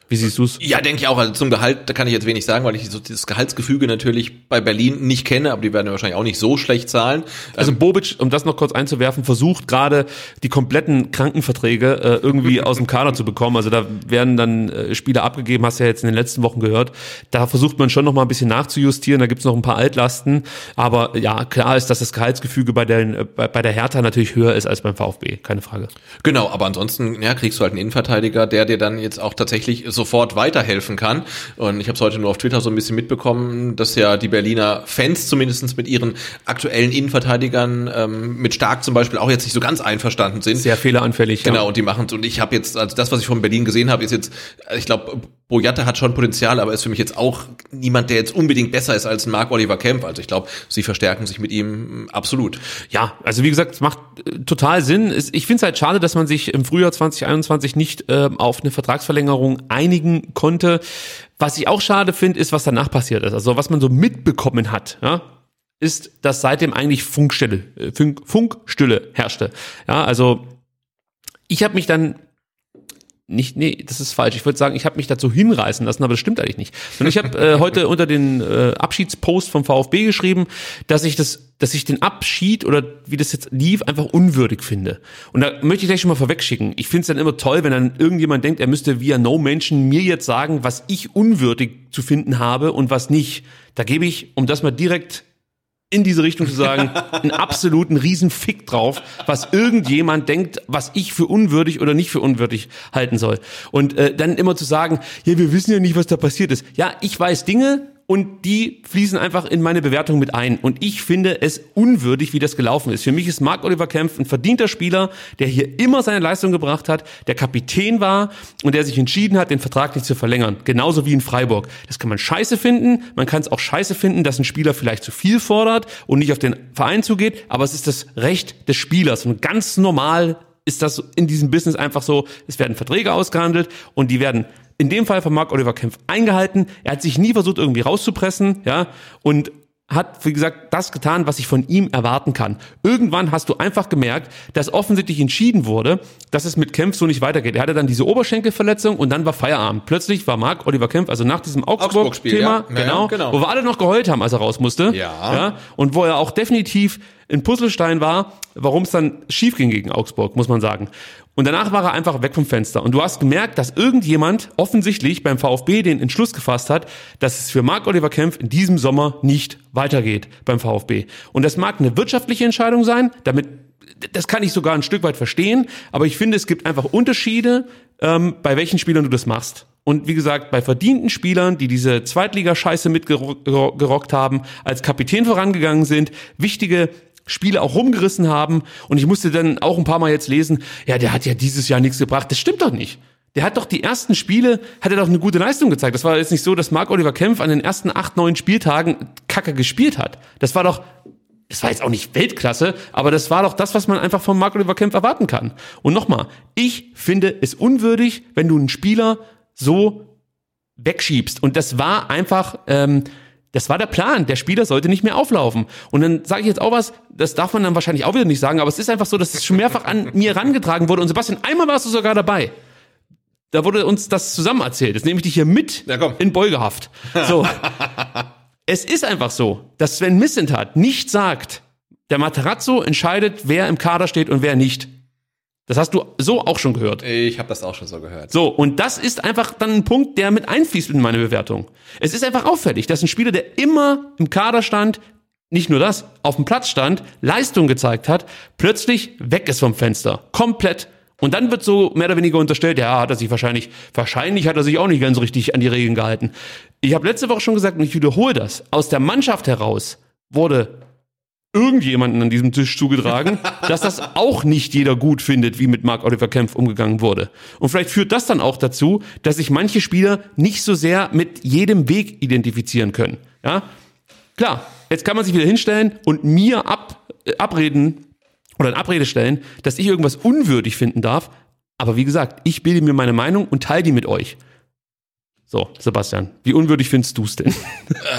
Wie siehst du's? Ja, denke ich auch. Also zum Gehalt, da kann ich jetzt wenig sagen, weil ich so dieses Gehaltsgefüge natürlich bei Berlin nicht kenne, aber die werden wahrscheinlich auch nicht so schlecht zahlen. Also Bobic, um das noch kurz einzuwerfen, versucht gerade die kompletten Krankenverträge äh, irgendwie aus dem Kader zu bekommen. Also da werden dann äh, Spieler abgegeben, hast du ja jetzt in den letzten Wochen gehört. Da versucht man schon noch mal ein bisschen nachzujustieren. Da gibt's noch ein paar Altlasten. Aber ja, klar ist, dass das Gehaltsgefüge bei, den, äh, bei, der Hertha natürlich höher ist als beim VfB. Keine Frage. Genau, aber ansonsten ja, kriegst du halt einen Innenverteidiger, der dir dann jetzt auch tatsächlich sofort weiterhelfen kann. Und ich habe es heute nur auf Twitter so ein bisschen mitbekommen, dass ja die Berliner Fans zumindestens mit ihren aktuellen Innenverteidigern, ähm, mit Stark zum Beispiel, auch jetzt nicht so ganz einverstanden sind. Sehr fehleranfällig. Genau, Ja. und die machen Und ich habe jetzt, also das, was ich von Berlin gesehen habe, ist jetzt, ich glaube, Boyata hat schon Potenzial, aber ist für mich jetzt auch niemand, der jetzt unbedingt besser ist als Marc Oliver Kempf. Also ich glaube, sie verstärken sich mit ihm absolut. Ja, also wie gesagt, es macht äh, total Sinn. Ich finde es halt schade, dass man sich im Frühjahr 2021 nicht ähm, auf eine Vertragsverlängerung einigen konnte. Was ich auch schade finde, ist, was danach passiert ist. Also was man so mitbekommen hat, ja, ist, dass seitdem eigentlich Funkstille, äh, Funk, Funkstille herrschte. Ja, also ich habe mich dann nicht, nee, das ist falsch. Ich würde sagen, ich habe mich dazu hinreißen lassen, aber das stimmt eigentlich nicht. Und ich habe äh, heute unter den äh, Abschiedspost vom VfB geschrieben, dass ich das, dass ich den Abschied oder wie das jetzt lief, einfach unwürdig finde. Und da möchte ich gleich schon mal vorwegschicken. Ich finde es dann immer toll, wenn dann irgendjemand denkt, er müsste via No Menschen mir jetzt sagen, was ich unwürdig zu finden habe und was nicht. Da gebe ich, um das mal direkt in diese Richtung zu sagen, einen absoluten Riesenfick drauf, was irgendjemand denkt, was ich für unwürdig oder nicht für unwürdig halten soll. Und äh, dann immer zu sagen, ja, wir wissen ja nicht, was da passiert ist. Ja, ich weiß Dinge und die fließen einfach in meine Bewertung mit ein. Und ich finde es unwürdig, wie das gelaufen ist. Für mich ist Marc Oliver Kempf ein verdienter Spieler, der hier immer seine Leistung gebracht hat, der Kapitän war und der sich entschieden hat, den Vertrag nicht zu verlängern. Genauso wie in Freiburg. Das kann man scheiße finden. Man kann es auch scheiße finden, dass ein Spieler vielleicht zu viel fordert und nicht auf den Verein zugeht. Aber es ist das Recht des Spielers. Und ganz normal ist das in diesem Business einfach so, es werden Verträge ausgehandelt und die werden in dem Fall von Marc Oliver Kempf eingehalten. Er hat sich nie versucht, irgendwie rauszupressen, ja, und hat, wie gesagt, das getan, was ich von ihm erwarten kann. Irgendwann hast du einfach gemerkt, dass offensichtlich entschieden wurde, dass es mit Kempf so nicht weitergeht. Er hatte dann diese Oberschenkelverletzung und dann war Feierabend. Plötzlich war Marc Oliver Kempf, also nach diesem Augsburg-Thema, ja. Ja, genau, genau. wo wir alle noch geheult haben, als er raus musste. Ja. ja und wo er auch definitiv ein Puzzlestein war, warum es dann schief ging gegen Augsburg, muss man sagen. Und danach war er einfach weg vom Fenster. Und du hast gemerkt, dass irgendjemand offensichtlich beim VfB den Entschluss gefasst hat, dass es für Marc Oliver Kempf in diesem Sommer nicht weitergeht beim VfB. Und das mag eine wirtschaftliche Entscheidung sein, damit das kann ich sogar ein Stück weit verstehen, aber ich finde, es gibt einfach Unterschiede, ähm, bei welchen Spielern du das machst. Und wie gesagt, bei verdienten Spielern, die diese Zweitligascheiße mitgerockt haben, als Kapitän vorangegangen sind, wichtige Spiele auch rumgerissen haben. Und ich musste dann auch ein paar Mal jetzt lesen, ja, der hat ja dieses Jahr nichts gebracht. Das stimmt doch nicht. Der hat doch die ersten Spiele, hat er doch eine gute Leistung gezeigt. Das war jetzt nicht so, dass Marc Oliver Kempf an den ersten acht, neun Spieltagen Kacke gespielt hat. Das war doch, das war jetzt auch nicht Weltklasse, aber das war doch das, was man einfach von Marc Oliver Kempf erwarten kann. Und nochmal, ich finde es unwürdig, wenn du einen Spieler so wegschiebst. Und das war einfach, ähm, das war der Plan. Der Spieler sollte nicht mehr auflaufen. Und dann sage ich jetzt auch was, das darf man dann wahrscheinlich auch wieder nicht sagen, aber es ist einfach so, dass es schon mehrfach an mir herangetragen wurde. Und Sebastian, einmal warst du sogar dabei. Da wurde uns das zusammen erzählt. Jetzt nehme ich dich hier mit Ja, komm. in Beugehaft. So. es ist einfach so, dass Sven Missentat nicht sagt, der Materazzo entscheidet, wer im Kader steht und wer nicht. Das hast du so auch schon gehört. Ich habe das auch schon so gehört. So, und das ist einfach dann ein Punkt, der mit einfließt in meine Bewertung. Es ist einfach auffällig, dass ein Spieler, der immer im Kader stand, nicht nur das, auf dem Platz stand, Leistung gezeigt hat, plötzlich weg ist vom Fenster. Komplett. Und dann wird so mehr oder weniger unterstellt, ja, hat er sich wahrscheinlich, wahrscheinlich hat er sich auch nicht ganz richtig an die Regeln gehalten. Ich habe letzte Woche schon gesagt, und ich wiederhole das, aus der Mannschaft heraus wurde irgendjemanden an diesem Tisch zugetragen, dass das auch nicht jeder gut findet, wie mit Mark Oliver Kempf umgegangen wurde. Und vielleicht führt das dann auch dazu, dass sich manche Spieler nicht so sehr mit jedem Weg identifizieren können. Ja, klar. Jetzt kann man sich wieder hinstellen und mir ab, äh, abreden oder in Abrede stellen, dass ich irgendwas unwürdig finden darf. Aber wie gesagt, ich bilde mir meine Meinung und teile die mit euch. So, Sebastian, wie unwürdig findest du es denn?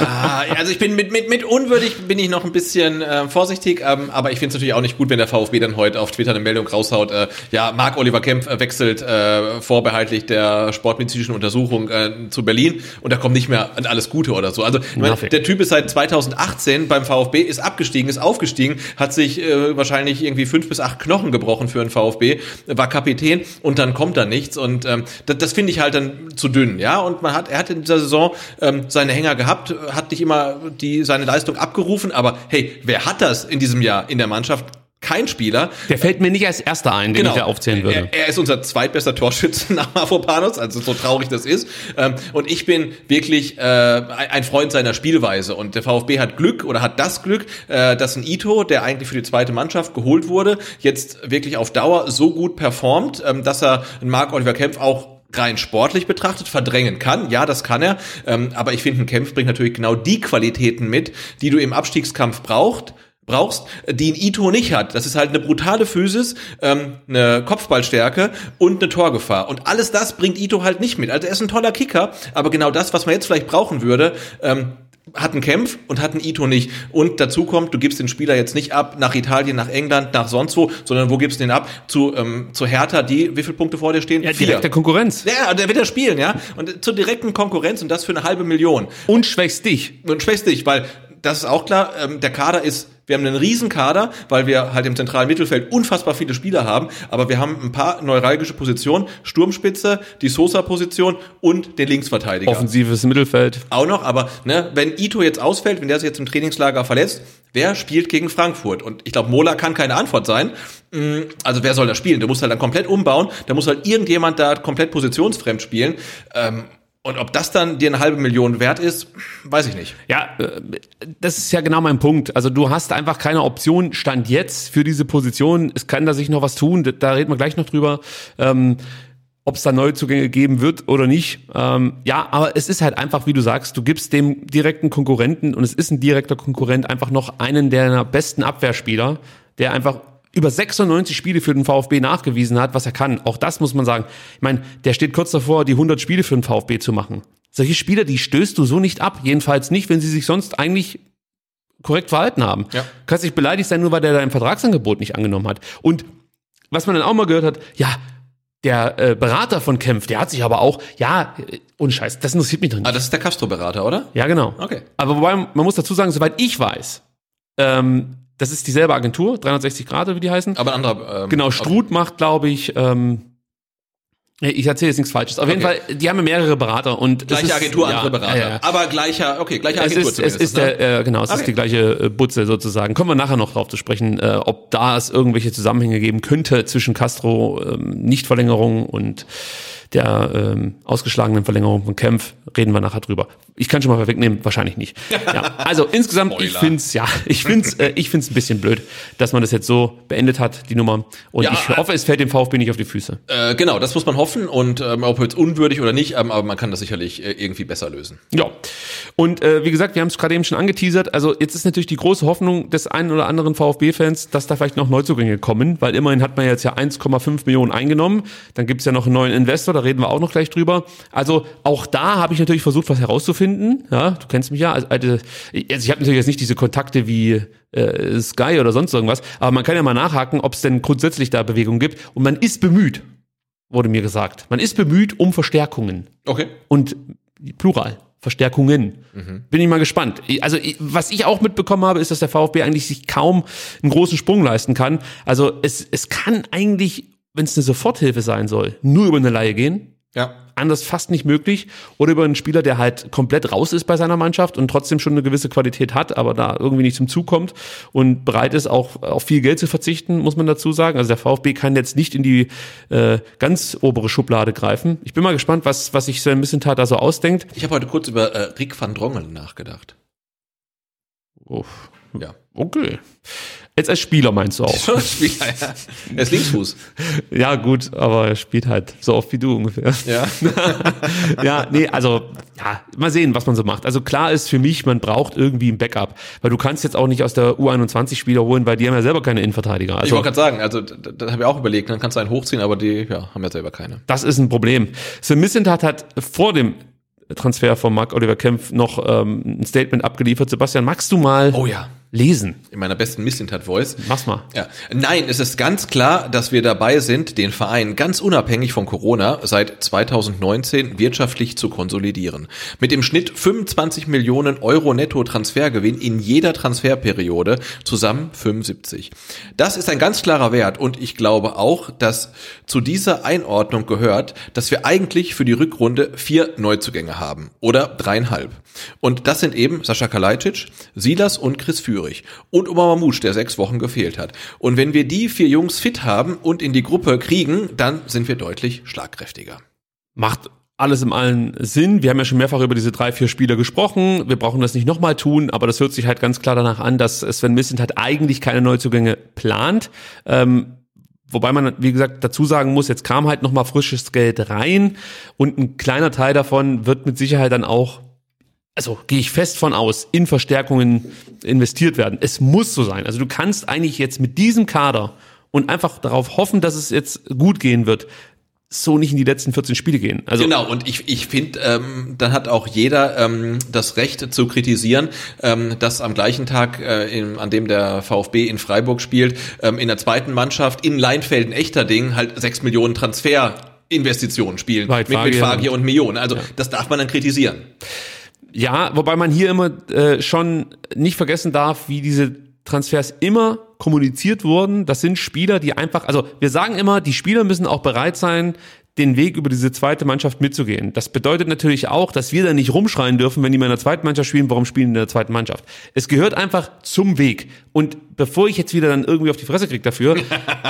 Ah, also ich bin mit, mit, mit unwürdig bin ich noch ein bisschen äh, vorsichtig, ähm, aber ich finde es natürlich auch nicht gut, wenn der VfB dann heute auf Twitter eine Meldung raushaut, äh, ja, Marc Oliver Kempf äh, wechselt äh, vorbehaltlich der sportmedizinischen Untersuchung äh, zu Berlin und da kommt nicht mehr an alles Gute oder so. Also meine, der Typ ist seit 2018 beim VfB, ist abgestiegen, ist aufgestiegen, hat sich äh, wahrscheinlich irgendwie fünf bis acht Knochen gebrochen für einen VfB, war Kapitän und dann kommt da nichts und ähm, das, das finde ich halt dann zu dünn, ja, und man hat, er hat in dieser Saison ähm, seine Hänger gehabt, hat nicht immer die seine Leistung abgerufen, aber hey, wer hat das in diesem Jahr in der Mannschaft? Kein Spieler. Der fällt mir nicht als erster ein, den ich da aufzählen würde. Er, er ist unser zweitbester Torschütze nach Mavropanos, also so traurig das ist. Ähm, und ich bin wirklich äh, ein Freund seiner Spielweise. Und der VfB hat Glück oder hat das Glück, äh, dass ein Ito, der eigentlich für die zweite Mannschaft geholt wurde, jetzt wirklich auf Dauer so gut performt, ähm, dass er einen Marc Oliver Kempf auch rein sportlich betrachtet verdrängen kann. Ja, das kann er. Ähm, aber ich finde, ein Kempf bringt natürlich genau die Qualitäten mit, die du im Abstiegskampf braucht brauchst, die ein Ito nicht hat. Das ist halt eine brutale Physis, ähm, eine Kopfballstärke und eine Torgefahr. Und alles das bringt Ito halt nicht mit. Also er ist ein toller Kicker, aber genau das, was man jetzt vielleicht brauchen würde, ähm, hat einen Kempf und hat einen Ito nicht. Und dazu kommt, du gibst den Spieler jetzt nicht ab nach Italien, nach England, nach sonst wo, sondern wo gibst du den ab? Zu, ähm, zu Hertha, die wie viele Punkte vor dir stehen? Ja, direkte Konkurrenz. Ja, der wird ja spielen, ja. Und zur direkten Konkurrenz und das für eine halbe Million. Und schwächst dich. Und schwächst dich, weil das ist auch klar, ähm, der Kader ist wir haben einen riesen Kader, weil wir halt im zentralen Mittelfeld unfassbar viele Spieler haben, aber wir haben ein paar neuralgische Positionen, Sturmspitze, die Sosa-Position und den Linksverteidiger. Offensives Mittelfeld. Auch noch, aber ne, wenn Ito jetzt ausfällt, wenn der sich jetzt im Trainingslager verletzt, wer spielt gegen Frankfurt? Und ich glaube, Mola kann keine Antwort sein. Mm, Also wer soll da spielen? Du musst halt dann komplett umbauen, da muss halt irgendjemand da komplett positionsfremd spielen. Ähm, und ob das dann dir eine halbe Million wert ist, weiß ich nicht. Ja, äh, das ist ja genau mein Punkt. Also du hast einfach keine Option, Stand jetzt für diese Position. Es kann da sich noch was tun, da- reden wir gleich noch drüber. Ähm, ob es da Neuzugänge geben wird oder nicht. Ähm, ja, aber es ist halt einfach, wie du sagst, du gibst dem direkten Konkurrenten, und es ist ein direkter Konkurrent, einfach noch einen der besten Abwehrspieler, der einfach über 96 Spiele für den VfB nachgewiesen hat, was er kann. Auch das muss man sagen. Ich meine, der steht kurz davor, die 100 Spiele für den VfB zu machen. Solche Spieler, die stößt du so nicht ab. Jedenfalls nicht, wenn sie sich sonst eigentlich korrekt verhalten haben. Ja. Du kannst nicht beleidigt sein, nur weil der dein Vertragsangebot nicht angenommen hat. Und was man dann auch mal gehört hat, ja, der äh, Berater von Kempf, der hat sich aber auch, ja, äh, ohne Scheiß, das interessiert mich doch nicht. Ah, das ist der Castro-Berater, oder? Ja, genau. Okay. Aber wobei, man muss dazu sagen, soweit ich weiß, ähm, das ist dieselbe Agentur, 360 Grad, wie die heißen. Aber ein anderer. Ähm, Genau, Struth macht, glaube ich, ähm, Ich erzähle jetzt nichts Falsches. Auf jeden Okay. Fall, die haben ja mehrere Berater und es Gleiche ist- Agentur, ja, andere Berater. ja, ja. Aber gleicher, okay, gleiche Es Agentur ist, es ist ne? der, äh, genau, es ist Okay. die gleiche äh, Butze sozusagen. Kommen wir nachher noch drauf zu sprechen, äh, ob da es irgendwelche Zusammenhänge geben könnte zwischen Castro ähm, Nichtverlängerung und der ähm, ausgeschlagenen Verlängerung von Kempf. Reden wir nachher drüber. Ich kann schon mal wegnehmen, wahrscheinlich nicht. Ja, also insgesamt, ich Spoiler. find's ja, ich find's, äh, ich find's ein bisschen blöd, dass man das jetzt so beendet hat, die Nummer. Und Ja, ich hoffe, es fällt dem VfB nicht auf die Füße. Äh, genau, das muss man hoffen und ähm, ob jetzt unwürdig oder nicht, ähm, aber man kann das sicherlich äh, irgendwie besser lösen. Ja. Und äh, wie gesagt, wir haben es gerade eben schon angeteasert. Also jetzt ist natürlich die große Hoffnung des einen oder anderen VfB-Fans, dass da vielleicht noch Neuzugänge kommen, weil immerhin hat man jetzt ja 1,5 Millionen eingenommen. Dann gibt's ja noch einen neuen Investor, da reden wir auch noch gleich drüber. Also auch da habe ich natürlich versucht, was herauszufinden. Ja, du kennst mich ja. Also, also ich habe natürlich jetzt nicht diese Kontakte wie äh, Sky oder sonst irgendwas, aber man kann ja mal nachhaken, ob es denn grundsätzlich da Bewegungen gibt. Und man ist bemüht, wurde mir gesagt. Man ist bemüht um Verstärkungen Okay. und Plural. Verstärkungen. Bin ich mal gespannt. Also was ich auch mitbekommen habe, ist, dass der VfB eigentlich sich kaum einen großen Sprung leisten kann. Also es, es kann eigentlich, wenn es eine Soforthilfe sein soll, nur über eine Laie gehen. Ja. Anders fast nicht möglich. Oder über einen Spieler, der halt komplett raus ist bei seiner Mannschaft und trotzdem schon eine gewisse Qualität hat, aber da irgendwie nicht zum Zug kommt und bereit ist, auch auf viel Geld zu verzichten, muss man dazu sagen. Also der VfB kann jetzt nicht in die äh, ganz obere Schublade greifen. Ich bin mal gespannt, was, was sich Sven Missentat da so ausdenkt. Ich habe heute kurz über äh, Rick van Drongelen nachgedacht. Uff. Ja. Okay. Jetzt als Spieler meinst du auch. Schon Spieler, ja. Er ist Linksfuß. Ja, gut, aber er spielt halt so oft wie du ungefähr. Ja. ja, nee, also, ja, mal sehen, was man so macht. Also klar ist für mich, man braucht irgendwie ein Backup. Weil du kannst jetzt auch nicht aus der U21 Spieler holen, weil die haben ja selber keine Innenverteidiger. ich Also, wollte gerade sagen, also da, da habe ich auch überlegt, dann kannst du einen hochziehen, aber die ja, haben ja selber keine. das ist ein Problem. Sven Missentat hat vor dem Transfer von Marc Oliver Kempf noch ähm, ein Statement abgeliefert. Sebastian, magst du mal Oh ja. Lesen? In meiner besten Misslintat-Voice. Mach's mal. Ja. Nein, es ist ganz klar, dass wir dabei sind, den Verein ganz unabhängig von Corona seit 2019 wirtschaftlich zu konsolidieren. Mit dem Schnitt 25 Millionen Euro Netto-Transfergewinn in jeder Transferperiode, zusammen 75. Das ist ein ganz klarer Wert und ich glaube auch, dass zu dieser Einordnung gehört, dass wir eigentlich für die Rückrunde vier Neuzugänge haben oder dreieinhalb. Und das sind eben Sascha Kalajdzic, Silas und Chris Führig und Oma Mamouche, der sechs Wochen gefehlt hat. Und wenn wir die vier Jungs fit haben und in die Gruppe kriegen, dann sind wir deutlich schlagkräftiger. macht alles im allen Sinn. Wir haben ja schon mehrfach über diese drei, vier Spieler gesprochen. Wir brauchen das nicht nochmal tun, aber das hört sich halt ganz klar danach an, dass Sven Mislintat halt eigentlich keine Neuzugänge plant. Ähm, Wobei man, wie gesagt, dazu sagen muss, jetzt kam halt nochmal frisches Geld rein und ein kleiner Teil davon wird mit Sicherheit dann auch, also gehe ich fest von aus, in Verstärkungen investiert werden. Es muss so sein. Also du kannst eigentlich jetzt mit diesem Kader und einfach darauf hoffen, dass es jetzt gut gehen wird, so nicht in die letzten 14 Spiele gehen. Also genau, und ich, ich finde, ähm, dann hat auch jeder ähm, das Recht zu kritisieren, ähm, dass am gleichen Tag, äh, in, an dem der VfB in Freiburg spielt, ähm, in der zweiten Mannschaft in Leinfelden Echterding halt sechs Millionen Transferinvestitionen spielen Weit mit, mit Fagier Fagier und Millionen. Also das darf man dann kritisieren. Ja, wobei man hier immer äh, schon nicht vergessen darf, wie diese Transfers immer kommuniziert wurden. Das sind Spieler, die einfach, also wir sagen immer, die Spieler müssen auch bereit sein, den Weg über diese zweite Mannschaft mitzugehen. Das bedeutet natürlich auch, dass wir da nicht rumschreien dürfen, wenn die mal in der zweiten Mannschaft spielen, warum spielen die in der zweiten Mannschaft? Es gehört einfach zum Weg. Und bevor ich jetzt wieder dann irgendwie auf die Fresse kriege dafür,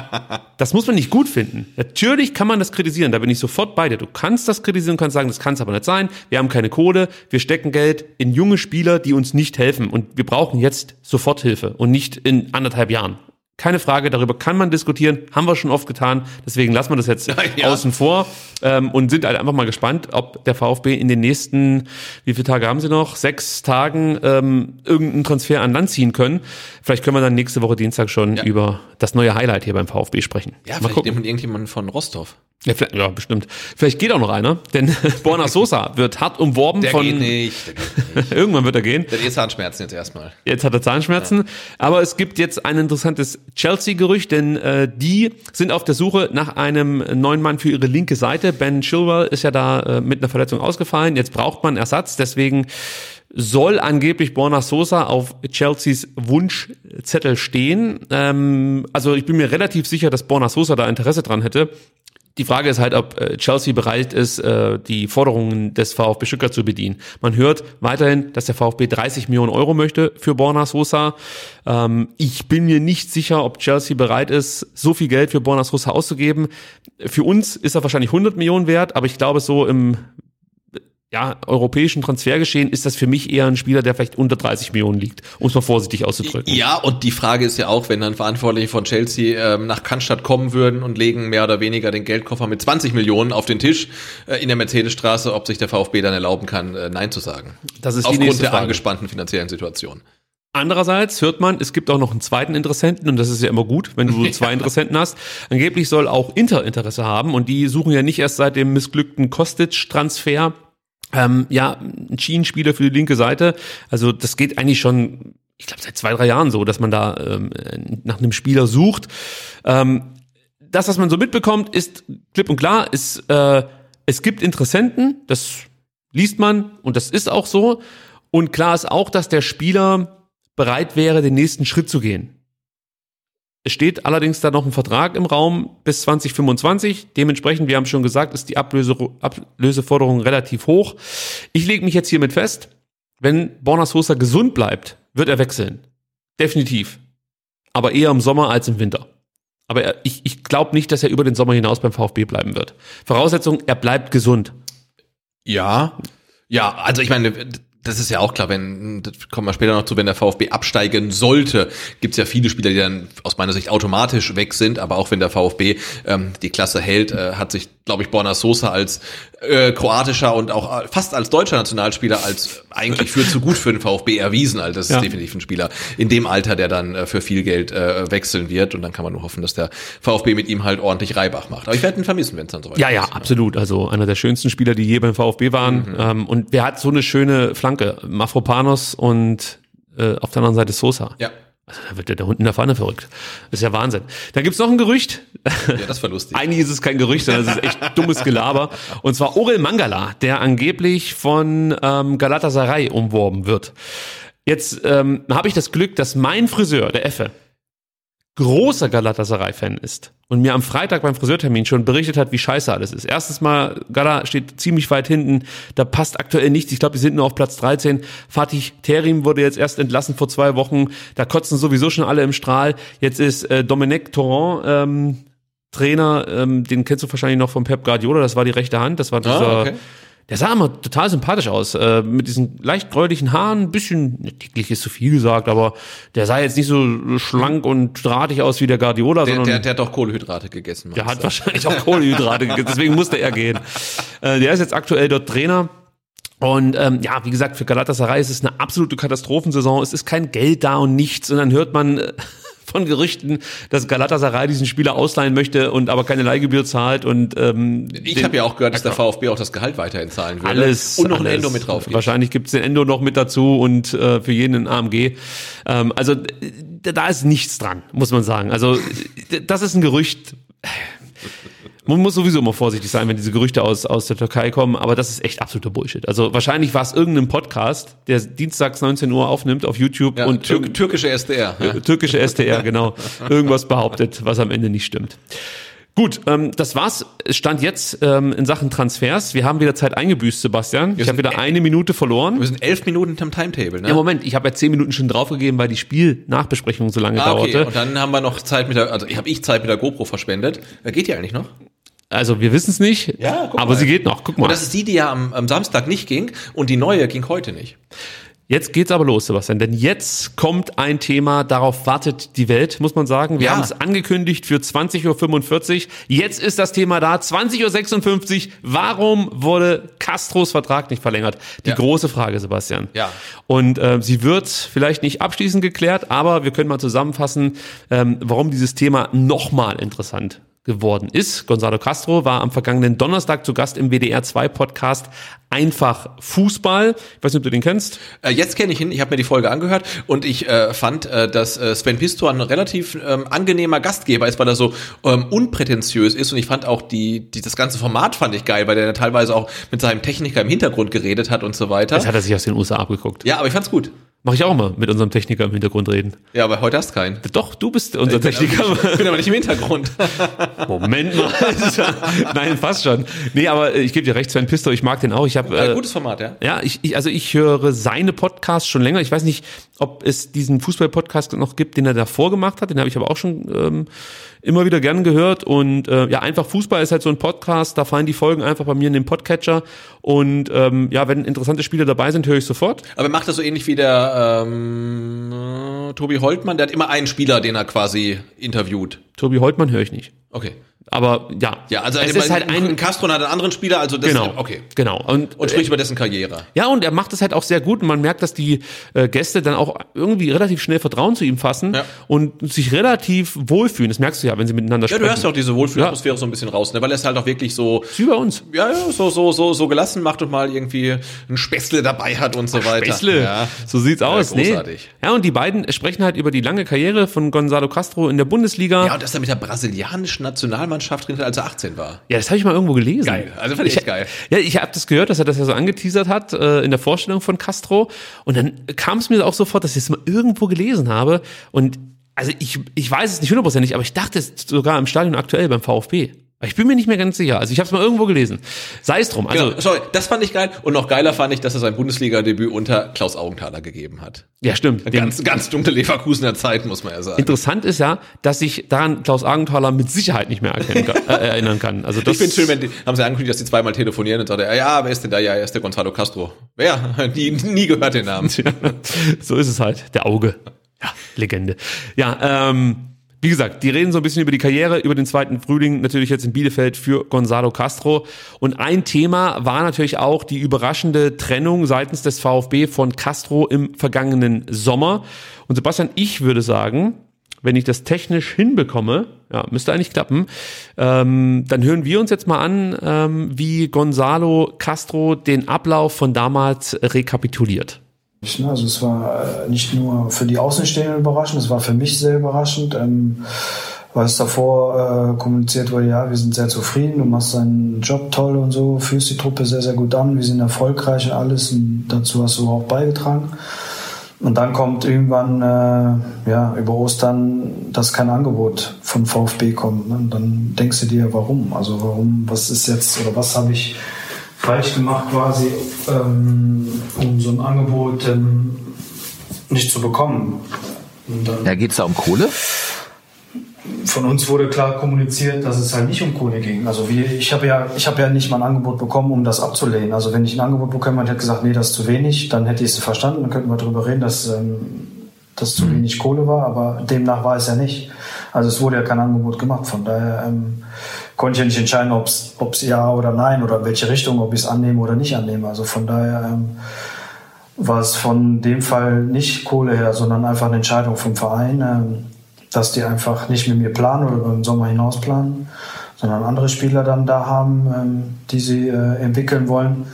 das muss man nicht gut finden. Natürlich kann man das kritisieren, da bin ich sofort bei dir. Du kannst das kritisieren, kannst sagen, das kann es aber nicht sein. Wir haben keine Kohle, wir stecken Geld in junge Spieler, die uns nicht helfen. Und wir brauchen jetzt Soforthilfe und nicht in anderthalb Jahren. Keine Frage, darüber kann man diskutieren, haben wir schon oft getan, deswegen lassen wir das jetzt Ja. außen vor ähm, und sind halt einfach mal gespannt, ob der VfB in den nächsten, wie viele Tage haben sie noch? Sechs Tagen ähm, irgendeinen Transfer an Land ziehen können. Vielleicht können wir dann nächste Woche Dienstag schon Ja. über das neue Highlight hier beim VfB sprechen. Ja, mal vielleicht gucken. nimmt irgendjemand von Rostov. Ja, vielleicht, ja, bestimmt. Vielleicht geht auch noch einer, denn Borna Sosa wird hart umworben Der von. geht nicht. Der geht nicht. Irgendwann wird er gehen. Der hat Zahnschmerzen jetzt erstmal. Jetzt hat er Zahnschmerzen. Aber es gibt jetzt ein interessantes Chelsea-Gerücht, denn äh, die sind auf der Suche nach einem neuen Mann für ihre linke Seite. Ben Chilwell ist ja da äh, mit einer Verletzung ausgefallen. Jetzt braucht man Ersatz. Deswegen soll angeblich Borna Sosa auf Chelseas Wunschzettel stehen. Ähm, also ich bin mir relativ sicher, dass Borna Sosa da Interesse dran hätte. Die Frage ist halt, ob äh, Chelsea bereit ist, äh, die Forderungen des VfB Stuttgart zu bedienen. Man hört weiterhin, dass der VfB 30 Millionen Euro möchte für Borna Sosa. Ähm, ich bin mir nicht sicher, ob Chelsea bereit ist, so viel Geld für Borna Sosa auszugeben. Für uns ist er wahrscheinlich 100 Millionen wert, aber ich glaube, so im ja, europäischen Transfergeschehen ist das für mich eher ein Spieler, der vielleicht unter 30 Millionen liegt, um es mal vorsichtig auszudrücken. Ja, und die Frage ist ja auch, wenn dann Verantwortliche von Chelsea ähm, nach Cannstatt kommen würden und legen mehr oder weniger den Geldkoffer mit 20 Millionen auf den Tisch äh, in der Mercedesstraße, ob sich der VfB dann erlauben kann, äh, Nein zu sagen. Das ist die Aufgrund nächste der Frage. angespannten finanziellen Situation. Andererseits hört man, es gibt auch noch einen zweiten Interessenten und das ist ja immer gut, wenn du zwei Interessenten hast. Angeblich soll auch Inter Interesse haben und die suchen ja nicht erst seit dem missglückten Kostic-Transfer ähm, ja, einen Schienenspieler für die linke Seite. Also das geht eigentlich schon, ich glaube, seit zwei, drei Jahren so, dass man da ähm, nach einem Spieler sucht. Ähm, das, was man so mitbekommt, ist klipp und klar, ist, äh, es gibt Interessenten, das liest man und das ist auch so. Und klar ist auch, dass der Spieler bereit wäre, den nächsten Schritt zu gehen. Es steht allerdings da noch ein Vertrag im Raum bis 2025. Dementsprechend, wir haben schon gesagt, ist die Ablöse, Ablöseforderung relativ hoch. Ich lege mich jetzt hiermit fest, wenn Borna Sosa gesund bleibt, wird er wechseln. Definitiv. Aber eher im Sommer als im Winter. Aber er, ich, ich glaube nicht, dass er über den Sommer hinaus beim VfB bleiben wird. Voraussetzung, er bleibt gesund. Ja. Ja, also ich meine, das ist ja auch klar, wenn, das kommen wir später noch zu, wenn der VfB absteigen sollte, gibt's ja viele Spieler, die dann aus meiner Sicht automatisch weg sind, aber auch wenn der VfB ähm, die Klasse hält, äh, hat sich, glaube ich, Borna Sosa als äh, kroatischer und auch fast als deutscher Nationalspieler als eigentlich für zu gut für den VfB erwiesen. Also das ist Ja. definitiv ein Spieler in dem Alter, der dann äh, für viel Geld äh, wechseln wird und dann kann man nur hoffen, dass der VfB mit ihm halt ordentlich Reibach macht. Aber ich werde ihn vermissen, wenn es dann soweit Ja, ja, ist. absolut. Also einer der schönsten Spieler, die je beim VfB waren. Mhm. Ähm, und wer hat so eine schöne Flanke? Mafropanos und äh, auf der anderen Seite Sosa. Ja. Also da wird der, der Hund in der Pfanne verrückt. Das ist ja Wahnsinn. Dann gibt's noch ein Gerücht. Ja, das war lustig. Eigentlich ist es kein Gerücht, sondern es ist echt dummes Gelaber. Und zwar Orel Mangala, der angeblich von ähm, Galatasaray umworben wird. Jetzt ähm, habe ich das Glück, dass mein Friseur, der Effe, großer Galatasaray-Fan ist und mir am Freitag beim Friseurtermin schon berichtet hat, wie scheiße alles ist. Erstens mal, Gala steht ziemlich weit hinten, da passt aktuell nichts. Ich glaube, wir sind nur auf Platz 13. Fatih Terim wurde jetzt erst entlassen vor zwei Wochen. Da kotzen sowieso schon alle im Strahl. Jetzt ist äh, Dominic Torrent ähm, Trainer, ähm, den kennst du wahrscheinlich noch von Pep Guardiola, das war die rechte Hand, das war dieser, Ah, okay. Der sah immer total sympathisch aus, äh, mit diesen leicht gräulichen Haaren, ein bisschen, dicklich ist zu viel gesagt, aber der sah jetzt nicht so schlank und drahtig aus wie der Guardiola, Der, sondern der, der hat doch Kohlehydrate gegessen. der hat wahrscheinlich auch Kohlenhydrate gegessen, deswegen musste er gehen. Äh, der ist jetzt aktuell dort Trainer. Und ähm, ja, wie gesagt, für Galatasaray ist es eine absolute Katastrophensaison. Es ist kein Geld da und nichts. Und dann hört man äh, von Gerüchten, dass Galatasaray diesen Spieler ausleihen möchte und aber keine Leihgebühr zahlt. Und ähm, Ich habe ja auch gehört, dass der VfB auch das Gehalt weiterhin zahlen würde. alles Und noch ein alles. Endo mit drauf. gibt. Wahrscheinlich gibt's den Endo noch mit dazu und äh, für jeden ein AMG. Ähm, also da ist nichts dran, muss man sagen. Also das ist ein Gerücht. Man muss sowieso immer vorsichtig sein, wenn diese Gerüchte aus, aus der Türkei kommen, aber das ist echt absoluter Bullshit. Also wahrscheinlich war es irgendein Podcast, der dienstags 19 Uhr aufnimmt auf YouTube Ja, und Tür türkische SDR. Ja. türkische SDR, genau, irgendwas behauptet, was am Ende nicht stimmt. Gut, ähm, das war's. Es stand jetzt ähm, in Sachen Transfers. Wir haben wieder Zeit eingebüßt, Sebastian. Ich habe wieder eine Minute verloren. Wir sind elf Minuten hinterm Timetable, ne? Ja, Moment, ich habe ja zehn Minuten schon draufgegeben, weil die Spielnachbesprechung so lange Ah, okay. dauerte. Und dann haben wir noch Zeit mit der, also habe ich Zeit mit der GoPro verschwendet. Äh, Geht die eigentlich noch? Also wir wissen es nicht, Ja, aber mal. sie geht noch. Guck mal. Und das ist die, die ja am, am Samstag nicht ging und die neue ging heute nicht. Jetzt geht's aber los, Sebastian, denn jetzt kommt ein Thema, darauf wartet die Welt, muss man sagen. Wir Ja. haben es angekündigt für 20.45 Uhr. Jetzt ist das Thema da, 20.56 Uhr. Warum wurde Castros Vertrag nicht verlängert? Die Ja. große Frage, Sebastian. Ja. Und äh, sie wird vielleicht nicht abschließend geklärt, aber wir können mal zusammenfassen, ähm, warum dieses Thema nochmal interessant geworden ist. Gonzalo Castro war am vergangenen Donnerstag zu Gast im WDR 2 Podcast Einfach Fußball. Ich weiß nicht, ob du den kennst. Äh, jetzt kenne ich ihn, ich habe mir die Folge angehört und ich äh, fand, äh, dass äh, Sven Pistor ein relativ ähm, angenehmer Gastgeber ist, weil er so ähm, unprätentiös ist und ich fand auch die, die das ganze Format fand ich geil, weil der teilweise auch mit seinem Techniker im Hintergrund geredet hat und so weiter. Das hat er sich aus den USA abgeguckt. Ja, aber ich fand's gut. Mache ich auch mal mit unserem Techniker im Hintergrund reden. Ja, aber heute hast du keinen. Doch, du bist unser Ich bin, Techniker. aber- ich bin aber nicht im Hintergrund. Moment mal. Nein, fast schon. Nee, aber äh, ich gebe dir recht, Sven Pisto, ich mag den auch. Ich habe Äh, äh, gutes Format, ja. ja, ich, ich also ich höre seine Podcasts schon länger. Ich weiß nicht, ob es diesen Fußball-Podcast noch gibt, den er davor gemacht hat. Den habe ich aber auch schon ähm, immer wieder gern gehört. Und äh, ja, einfach Fußball ist halt so ein Podcast. Da fallen die Folgen einfach bei mir in den Podcatcher. Und ähm, ja, wenn interessante Spieler dabei sind, höre ich sofort. Aber er macht das so ähnlich wie der ähm, äh, Tobi Holtmann, der hat immer einen Spieler, den er quasi interviewt. Tobi Holtmann höre ich nicht. Okay. Aber ja, Ja, also es ist halt ein Castro hat einen anderen Spieler, also das genau, okay. genau. Und, Und spricht über dessen Karriere. Ja, und er macht es halt auch sehr gut und man merkt, dass die äh, Gäste dann auch irgendwie relativ schnell Vertrauen zu ihm fassen Ja. und sich relativ wohlfühlen. Das merkst du ja, wenn sie miteinander Ja, sprechen. du hörst ja auch diese Wohlfühlatmosphäre so ein bisschen raus, ne? weil er es halt auch wirklich so, Ist wie bei uns. ja, ja, so, so, so, so gelassen macht und mal irgendwie ein Späßle dabei hat und so weiter. Späßle. Ja. So sieht's aus. nee. großartig. Ja, und die beiden sprechen halt über die lange Karriere von Gonzalo Castro in der Bundesliga. Ja, und dass er mit der brasilianischen Nationalmannschaft drin hat, als er 18 war. Ja, das habe ich mal irgendwo gelesen. Geil. Also fand ich echt geil. Ja, ich habe das gehört, dass er das ja so angeteasert hat äh, in der Vorstellung von Castro. Und dann kam es mir auch sofort, dass ich es mal irgendwo gelesen habe. Und also ich, ich weiß es nicht hundertprozentig, aber ich dachte es sogar im Stadion aktuell beim VfB. Ich bin mir nicht mehr ganz sicher. Also ich habe es mal irgendwo gelesen. Sei es drum. Also Genau, sorry, das fand ich geil. Und noch geiler fand ich, dass er sein Bundesliga-Debüt unter Klaus Augenthaler gegeben hat. ja, stimmt. Den- Ganz, ganz dunkle Leverkusener Zeit, muss man ja sagen. Interessant ist ja, dass sich daran Klaus Agenthaler mit Sicherheit nicht mehr kann, äh, erinnern kann. Also das Ich finde schön, wenn die, haben sie angekündigt, dass die zweimal telefonieren und sagt er, ja, wer ist denn da? Ja, er ist der Gonzalo Castro. Wer? Nie, nie gehört den Namen. so ist es halt. Der Auge. Ja, Legende. Ja, ähm, wie gesagt, die reden so ein bisschen über die Karriere, über den zweiten Frühling, natürlich jetzt in Bielefeld für Gonzalo Castro. Und ein Thema war natürlich auch die überraschende Trennung seitens des VfB von Castro im vergangenen Sommer. Und Sebastian, ich würde sagen, wenn ich das technisch hinbekomme, ja, müsste eigentlich klappen, ähm, dann hören wir uns jetzt mal an, ähm, wie Gonzalo Castro den Ablauf von damals rekapituliert. Also es war äh, nicht nur für die Außenstehenden überraschend, es war für mich sehr überraschend, ähm, weil es davor äh, kommuniziert wurde, ja, wir sind sehr zufrieden, du machst deinen Job toll und so, führst die Truppe sehr, sehr gut an, wir sind erfolgreich und alles und dazu hast du auch beigetragen. Und dann kommt irgendwann äh, ja, über Ostern, dass kein Angebot von VfB kommt. Ne? Und dann denkst du dir, warum? Also warum, was ist jetzt oder was habe ich falsch gemacht quasi, ähm, um so ein Angebot ähm, nicht zu bekommen. Und Ja, geht's da um Kohle? von uns wurde klar kommuniziert, dass es halt nicht um Kohle ging. Also wir, ich habe ja, ich habe ja nicht mal ein Angebot bekommen, um das abzulehnen. Also wenn ich ein Angebot bekommen hätte, hätte gesagt, nee, das ist zu wenig, dann hätte ich es verstanden, dann könnten wir darüber reden, dass ähm, das zu wenig Kohle war, aber demnach war es ja nicht. Also es wurde ja kein Angebot gemacht, von daher ähm, konnte ich ja nicht entscheiden, ob es ja oder nein oder in welche Richtung, ob ich es annehme oder nicht annehme. Also von daher ähm, war es von dem Fall nicht Kohle her, sondern einfach eine Entscheidung vom Verein, ähm, dass die einfach nicht mit mir planen oder über den Sommer hinaus planen, sondern andere Spieler dann da haben, ähm, die sie äh, entwickeln wollen.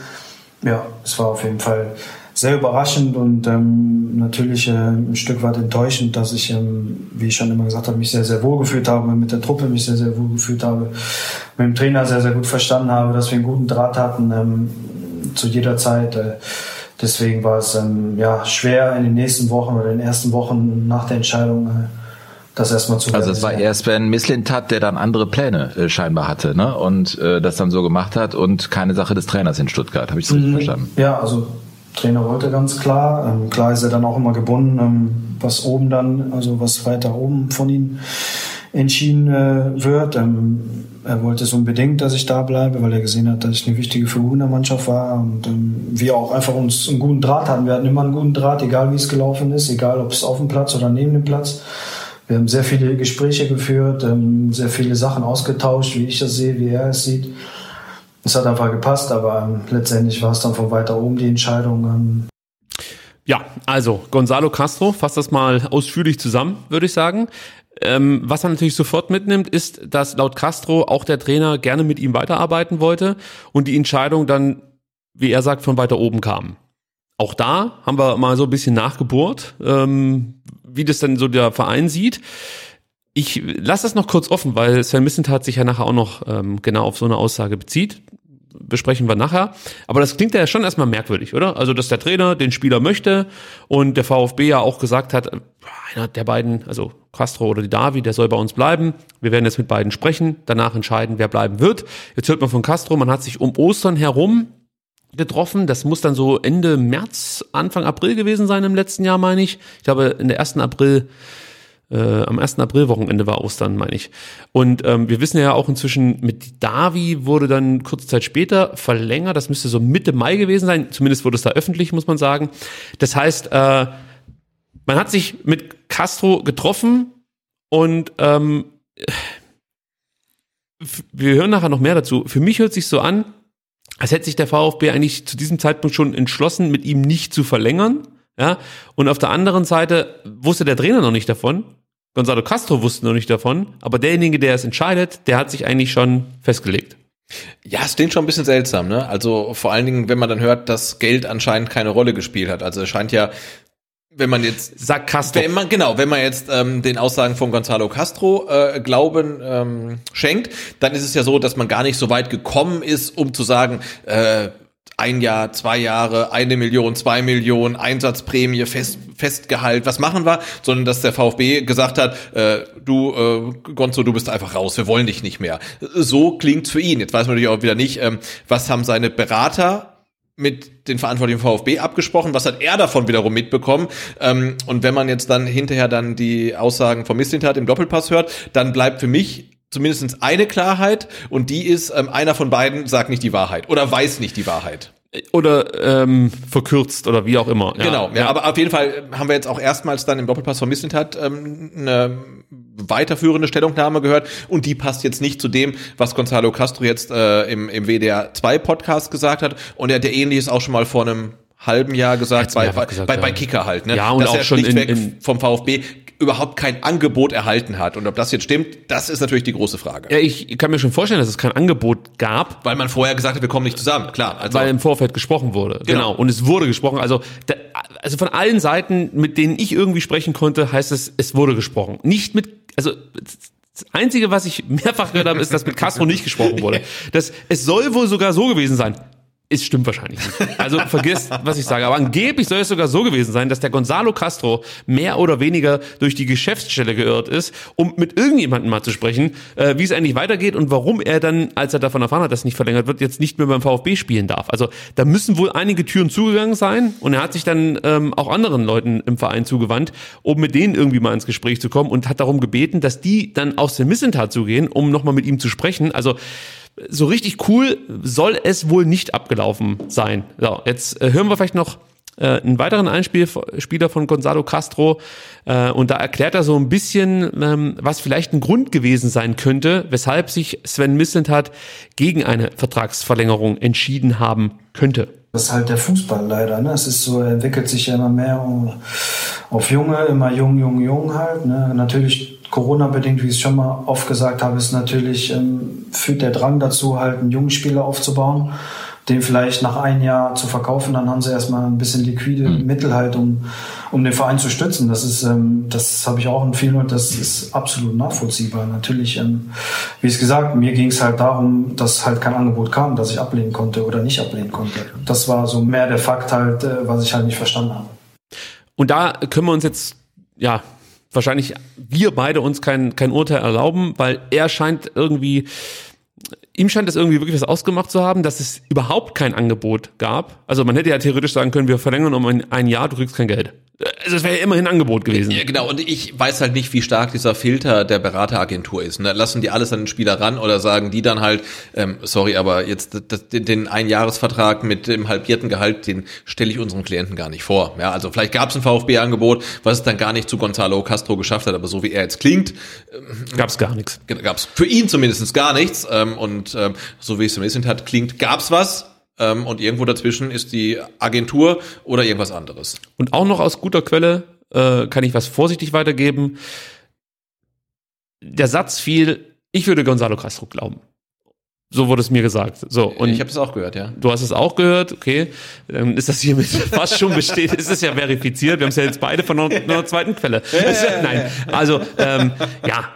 Ja, es war auf jeden Fall sehr überraschend und ähm, natürlich äh, ein Stück weit enttäuschend, dass ich, ähm, wie ich schon immer gesagt habe, mich sehr, sehr wohl gefühlt habe, mit der Truppe mich sehr, sehr wohl gefühlt habe, mit dem Trainer sehr, sehr gut verstanden habe, dass wir einen guten Draht hatten ähm, zu jeder Zeit. Äh, deswegen war es ähm, ja, schwer in den nächsten Wochen oder in den ersten Wochen nach der Entscheidung äh, das erstmal zu Also es war realisieren. eher Sven Mislintat, der dann andere Pläne äh, scheinbar hatte, ne? Und äh, das dann so gemacht hat und keine Sache des Trainers in Stuttgart. Habe ich das richtig verstanden? Ja, also Trainer wollte ganz klar. Ähm, klar ist er dann auch immer gebunden, ähm, was oben dann, also was weiter oben von ihm entschieden äh, wird. Ähm, er wollte es unbedingt, dass ich da bleibe, weil er gesehen hat, dass ich eine wichtige Figur in der Mannschaft war und ähm, wir auch einfach uns einen guten Draht hatten. Wir hatten immer einen guten Draht, egal wie es gelaufen ist, egal ob es auf dem Platz oder neben dem Platz. Wir haben sehr viele Gespräche geführt, ähm, sehr viele Sachen ausgetauscht, wie ich das sehe, wie er es sieht. Es hat einfach gepasst, aber ähm, letztendlich war es dann von weiter oben die Entscheidung. Ähm, Ja, also Gonzalo Castro, fasst das mal ausführlich zusammen, würde ich sagen. Ähm, was man natürlich sofort mitnimmt, ist, dass laut Castro auch der Trainer gerne mit ihm weiterarbeiten wollte und die Entscheidung dann, wie er sagt, von weiter oben kam. Auch da haben wir mal so ein bisschen nachgebohrt, ähm, wie das dann so der Verein sieht. Ich lasse das noch kurz offen, weil Sven Missentat sich ja nachher auch noch ähm, genau auf so eine Aussage bezieht. Besprechen wir nachher. Aber das klingt ja schon erstmal merkwürdig, oder? Also, dass der Trainer den Spieler möchte und der VfB ja auch gesagt hat, einer der beiden, also Castro oder die Davi, der soll bei uns bleiben. Wir werden jetzt mit beiden sprechen, danach entscheiden, wer bleiben wird. Jetzt hört man von Castro, man hat sich um Ostern herum getroffen. Das muss dann so Ende März, Anfang April gewesen sein im letzten Jahr, meine ich. Ich glaube, in der ersten April, äh, am ersten Aprilwochenende war Ostern, meine ich. Und ähm, wir wissen ja auch inzwischen, mit Davi wurde dann kurze Zeit später verlängert. Das müsste so Mitte Mai gewesen sein. Zumindest wurde es da öffentlich, muss man sagen. Das heißt, äh, man hat sich mit Castro getroffen und ähm, wir hören nachher noch mehr dazu. Für mich hört sich so an, als hätte sich der VfB eigentlich zu diesem Zeitpunkt schon entschlossen, mit ihm nicht zu verlängern. Ja, und auf der anderen Seite wusste der Trainer noch nicht davon. Gonzalo Castro wusste noch nicht davon, aber derjenige, der es entscheidet, der hat sich eigentlich schon festgelegt. Ja, es klingt schon ein bisschen seltsam, ne? Also vor allen Dingen, wenn man dann hört, dass Geld anscheinend keine Rolle gespielt hat. Also es scheint ja wenn man jetzt sagt Castro, wenn man genau, wenn man jetzt ähm, den Aussagen von Gonzalo Castro äh, Glauben ähm, schenkt, dann ist es ja so, dass man gar nicht so weit gekommen ist, um zu sagen, äh, ein Jahr, zwei Jahre, eine Million, zwei Millionen, Einsatzprämie, Fest, Festgehalt, was machen wir, sondern dass der VfB gesagt hat, äh, du äh, Gonzo, du bist einfach raus, wir wollen dich nicht mehr. So klingt's für ihn. Jetzt weiß man natürlich auch wieder nicht, ähm, was haben seine Berater mit den Verantwortlichen VfB abgesprochen, was hat er davon wiederum mitbekommen? Ähm, und wenn man jetzt dann hinterher dann die Aussagen von Mislintat im Doppelpass hört, dann bleibt für mich zumindest eine Klarheit und die ist, ähm, einer von beiden sagt nicht die Wahrheit oder weiß nicht die Wahrheit. Oder ähm, verkürzt oder wie auch immer. Ja, genau, ja, ja, aber auf jeden Fall haben wir jetzt auch erstmals dann im Doppelpass von Mislintat ähm, eine weiterführende Stellungnahme gehört und die passt jetzt nicht zu dem, was Gonzalo Castro jetzt äh, im, im WDR 2 Podcast gesagt hat und er hat ja ähnliches auch schon mal vor einem halben Jahr gesagt, bei, gesagt, bei, ja. bei Kicker halt, ne? Ja, und dass auch er schon in, in vom VfB überhaupt kein Angebot erhalten hat. Und ob das jetzt stimmt, das ist natürlich die große Frage. Ja, ich kann mir schon vorstellen, dass es kein Angebot gab. Weil man vorher gesagt hat, wir kommen nicht zusammen, klar. Also weil im Vorfeld gesprochen wurde. Genau. genau. Und es wurde gesprochen. Also, da, also von allen Seiten, mit denen ich irgendwie sprechen konnte, heißt es, es wurde gesprochen. Nicht mit, also das Einzige, was ich mehrfach gehört habe, ist, dass mit Castro nicht gesprochen wurde. Das, es soll wohl sogar so gewesen sein. Es stimmt wahrscheinlich nicht. Also vergiss, was ich sage. Aber angeblich soll es sogar so gewesen sein, dass der Gonzalo Castro mehr oder weniger durch die Geschäftsstelle geirrt ist, um mit irgendjemandem mal zu sprechen, äh, wie es eigentlich weitergeht und warum er dann, als er davon erfahren hat, dass nicht verlängert wird, jetzt nicht mehr beim VfB spielen darf. Also da müssen wohl einige Türen zugegangen sein und er hat sich dann ähm, auch anderen Leuten im Verein zugewandt, um mit denen irgendwie mal ins Gespräch zu kommen und hat darum gebeten, dass die dann aus dem Missentat zugehen, um nochmal mit ihm zu sprechen. Also so richtig cool soll es wohl nicht abgelaufen sein. So, jetzt äh, hören wir vielleicht noch äh, einen weiteren Einspieler von Gonzalo Castro äh, und da erklärt er so ein bisschen, ähm, was vielleicht ein Grund gewesen sein könnte, weshalb sich Sven Mislintat gegen eine Vertragsverlängerung entschieden haben könnte. Das ist halt der Fußball leider. Ne? Es ist so, er entwickelt sich ja immer mehr auf Junge, immer jung, jung, jung halt. Ne? Natürlich Corona-bedingt, wie ich es schon mal oft gesagt habe, ist natürlich, ähm, führt der Drang dazu, halt einen jungen Spieler aufzubauen, den vielleicht nach einem Jahr zu verkaufen, dann haben sie erstmal ein bisschen liquide mhm. Mittel halt, um, um den Verein zu stützen. Das ist, ähm, das habe ich auch empfohlen und das ist absolut nachvollziehbar. Natürlich, ähm, wie es gesagt, mir ging es halt darum, dass halt kein Angebot kam, dass ich ablehnen konnte oder nicht ablehnen konnte. Das war so mehr der Fakt halt, äh, was ich halt nicht verstanden habe. Und da können wir uns jetzt ja wahrscheinlich wir beide uns kein, kein Urteil erlauben, weil er scheint irgendwie, ihm scheint es irgendwie wirklich was ausgemacht zu haben, dass es überhaupt kein Angebot gab. Also man hätte ja theoretisch sagen können, wir verlängern um ein, ein Jahr, du kriegst kein Geld. Also es wäre ja immerhin ein Angebot gewesen. Ja, genau. Und ich weiß halt nicht, wie stark dieser Filter der Berateragentur ist. Ne? Lassen die alles an den Spieler ran oder sagen die dann halt, ähm, sorry, aber jetzt das, den Einjahresvertrag mit dem halbierten Gehalt, den stelle ich unseren Klienten gar nicht vor. Ja, also vielleicht gab es ein VfB-Angebot, was es dann gar nicht zu Gonzalo Castro geschafft hat, aber so wie er jetzt klingt, ähm, gab es gar nichts. Gab es für ihn zumindest gar nichts. Ähm, und ähm, so wie es im Instant hat, klingt, gab es was ähm, und irgendwo dazwischen ist die Agentur oder irgendwas anderes. Und auch noch aus guter Quelle äh, kann ich was vorsichtig weitergeben. Der Satz fiel, ich würde Gonzalo Castro glauben. So wurde es mir gesagt. So und ich habe es auch gehört, ja. Du hast es auch gehört, okay? Dann ist das hiermit fast schon besteht. Ist es ja verifiziert. Wir haben es ja jetzt beide von einer, einer zweiten Quelle. Ja, ja, ja, nein, also ähm, ja,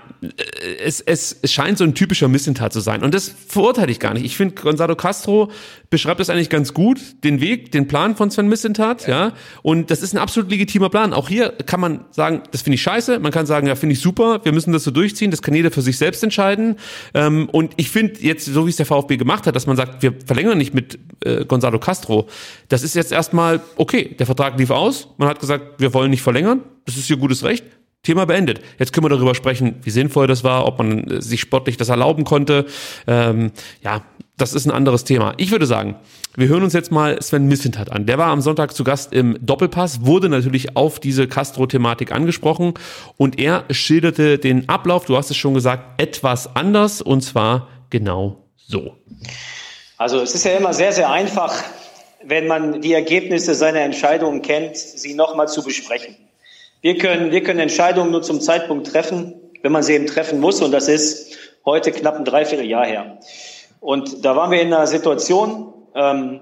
es, es, es scheint so ein typischer Missentat zu sein. Und das verurteile ich gar nicht. Ich finde, Gonzalo Castro beschreibt das eigentlich ganz gut, den Weg, den Plan von Sven Missentat, ja. ja. Und das ist ein absolut legitimer Plan. Auch hier kann man sagen, das finde ich scheiße. Man kann sagen, ja, finde ich super, wir müssen das so durchziehen, das kann jeder für sich selbst entscheiden. Ähm, und ich finde jetzt, so wie es der VfB gemacht hat, dass man sagt, wir verlängern nicht mit äh, Gonzalo Castro, das ist jetzt erstmal okay. Der Vertrag lief aus, man hat gesagt, wir wollen nicht verlängern, das ist ihr gutes Recht Thema beendet. Jetzt können wir darüber sprechen, wie sinnvoll das war, ob man äh, sich sportlich das erlauben konnte. Ähm, ja, das ist ein anderes Thema. Ich würde sagen, wir hören uns jetzt mal Sven Missentat an. Der war am Sonntag zu Gast im Doppelpass, wurde natürlich auf diese Castro-Thematik angesprochen und er schilderte den Ablauf, du hast es schon gesagt, etwas anders und zwar genau so. Also es ist ja immer sehr, sehr einfach, wenn man die Ergebnisse seiner Entscheidungen kennt, sie nochmal zu besprechen. Wir können, wir können Entscheidungen nur zum Zeitpunkt treffen, wenn man sie eben treffen muss. Und das ist heute knapp ein Dreivierteljahr her. Und da waren wir in einer Situation, ähm,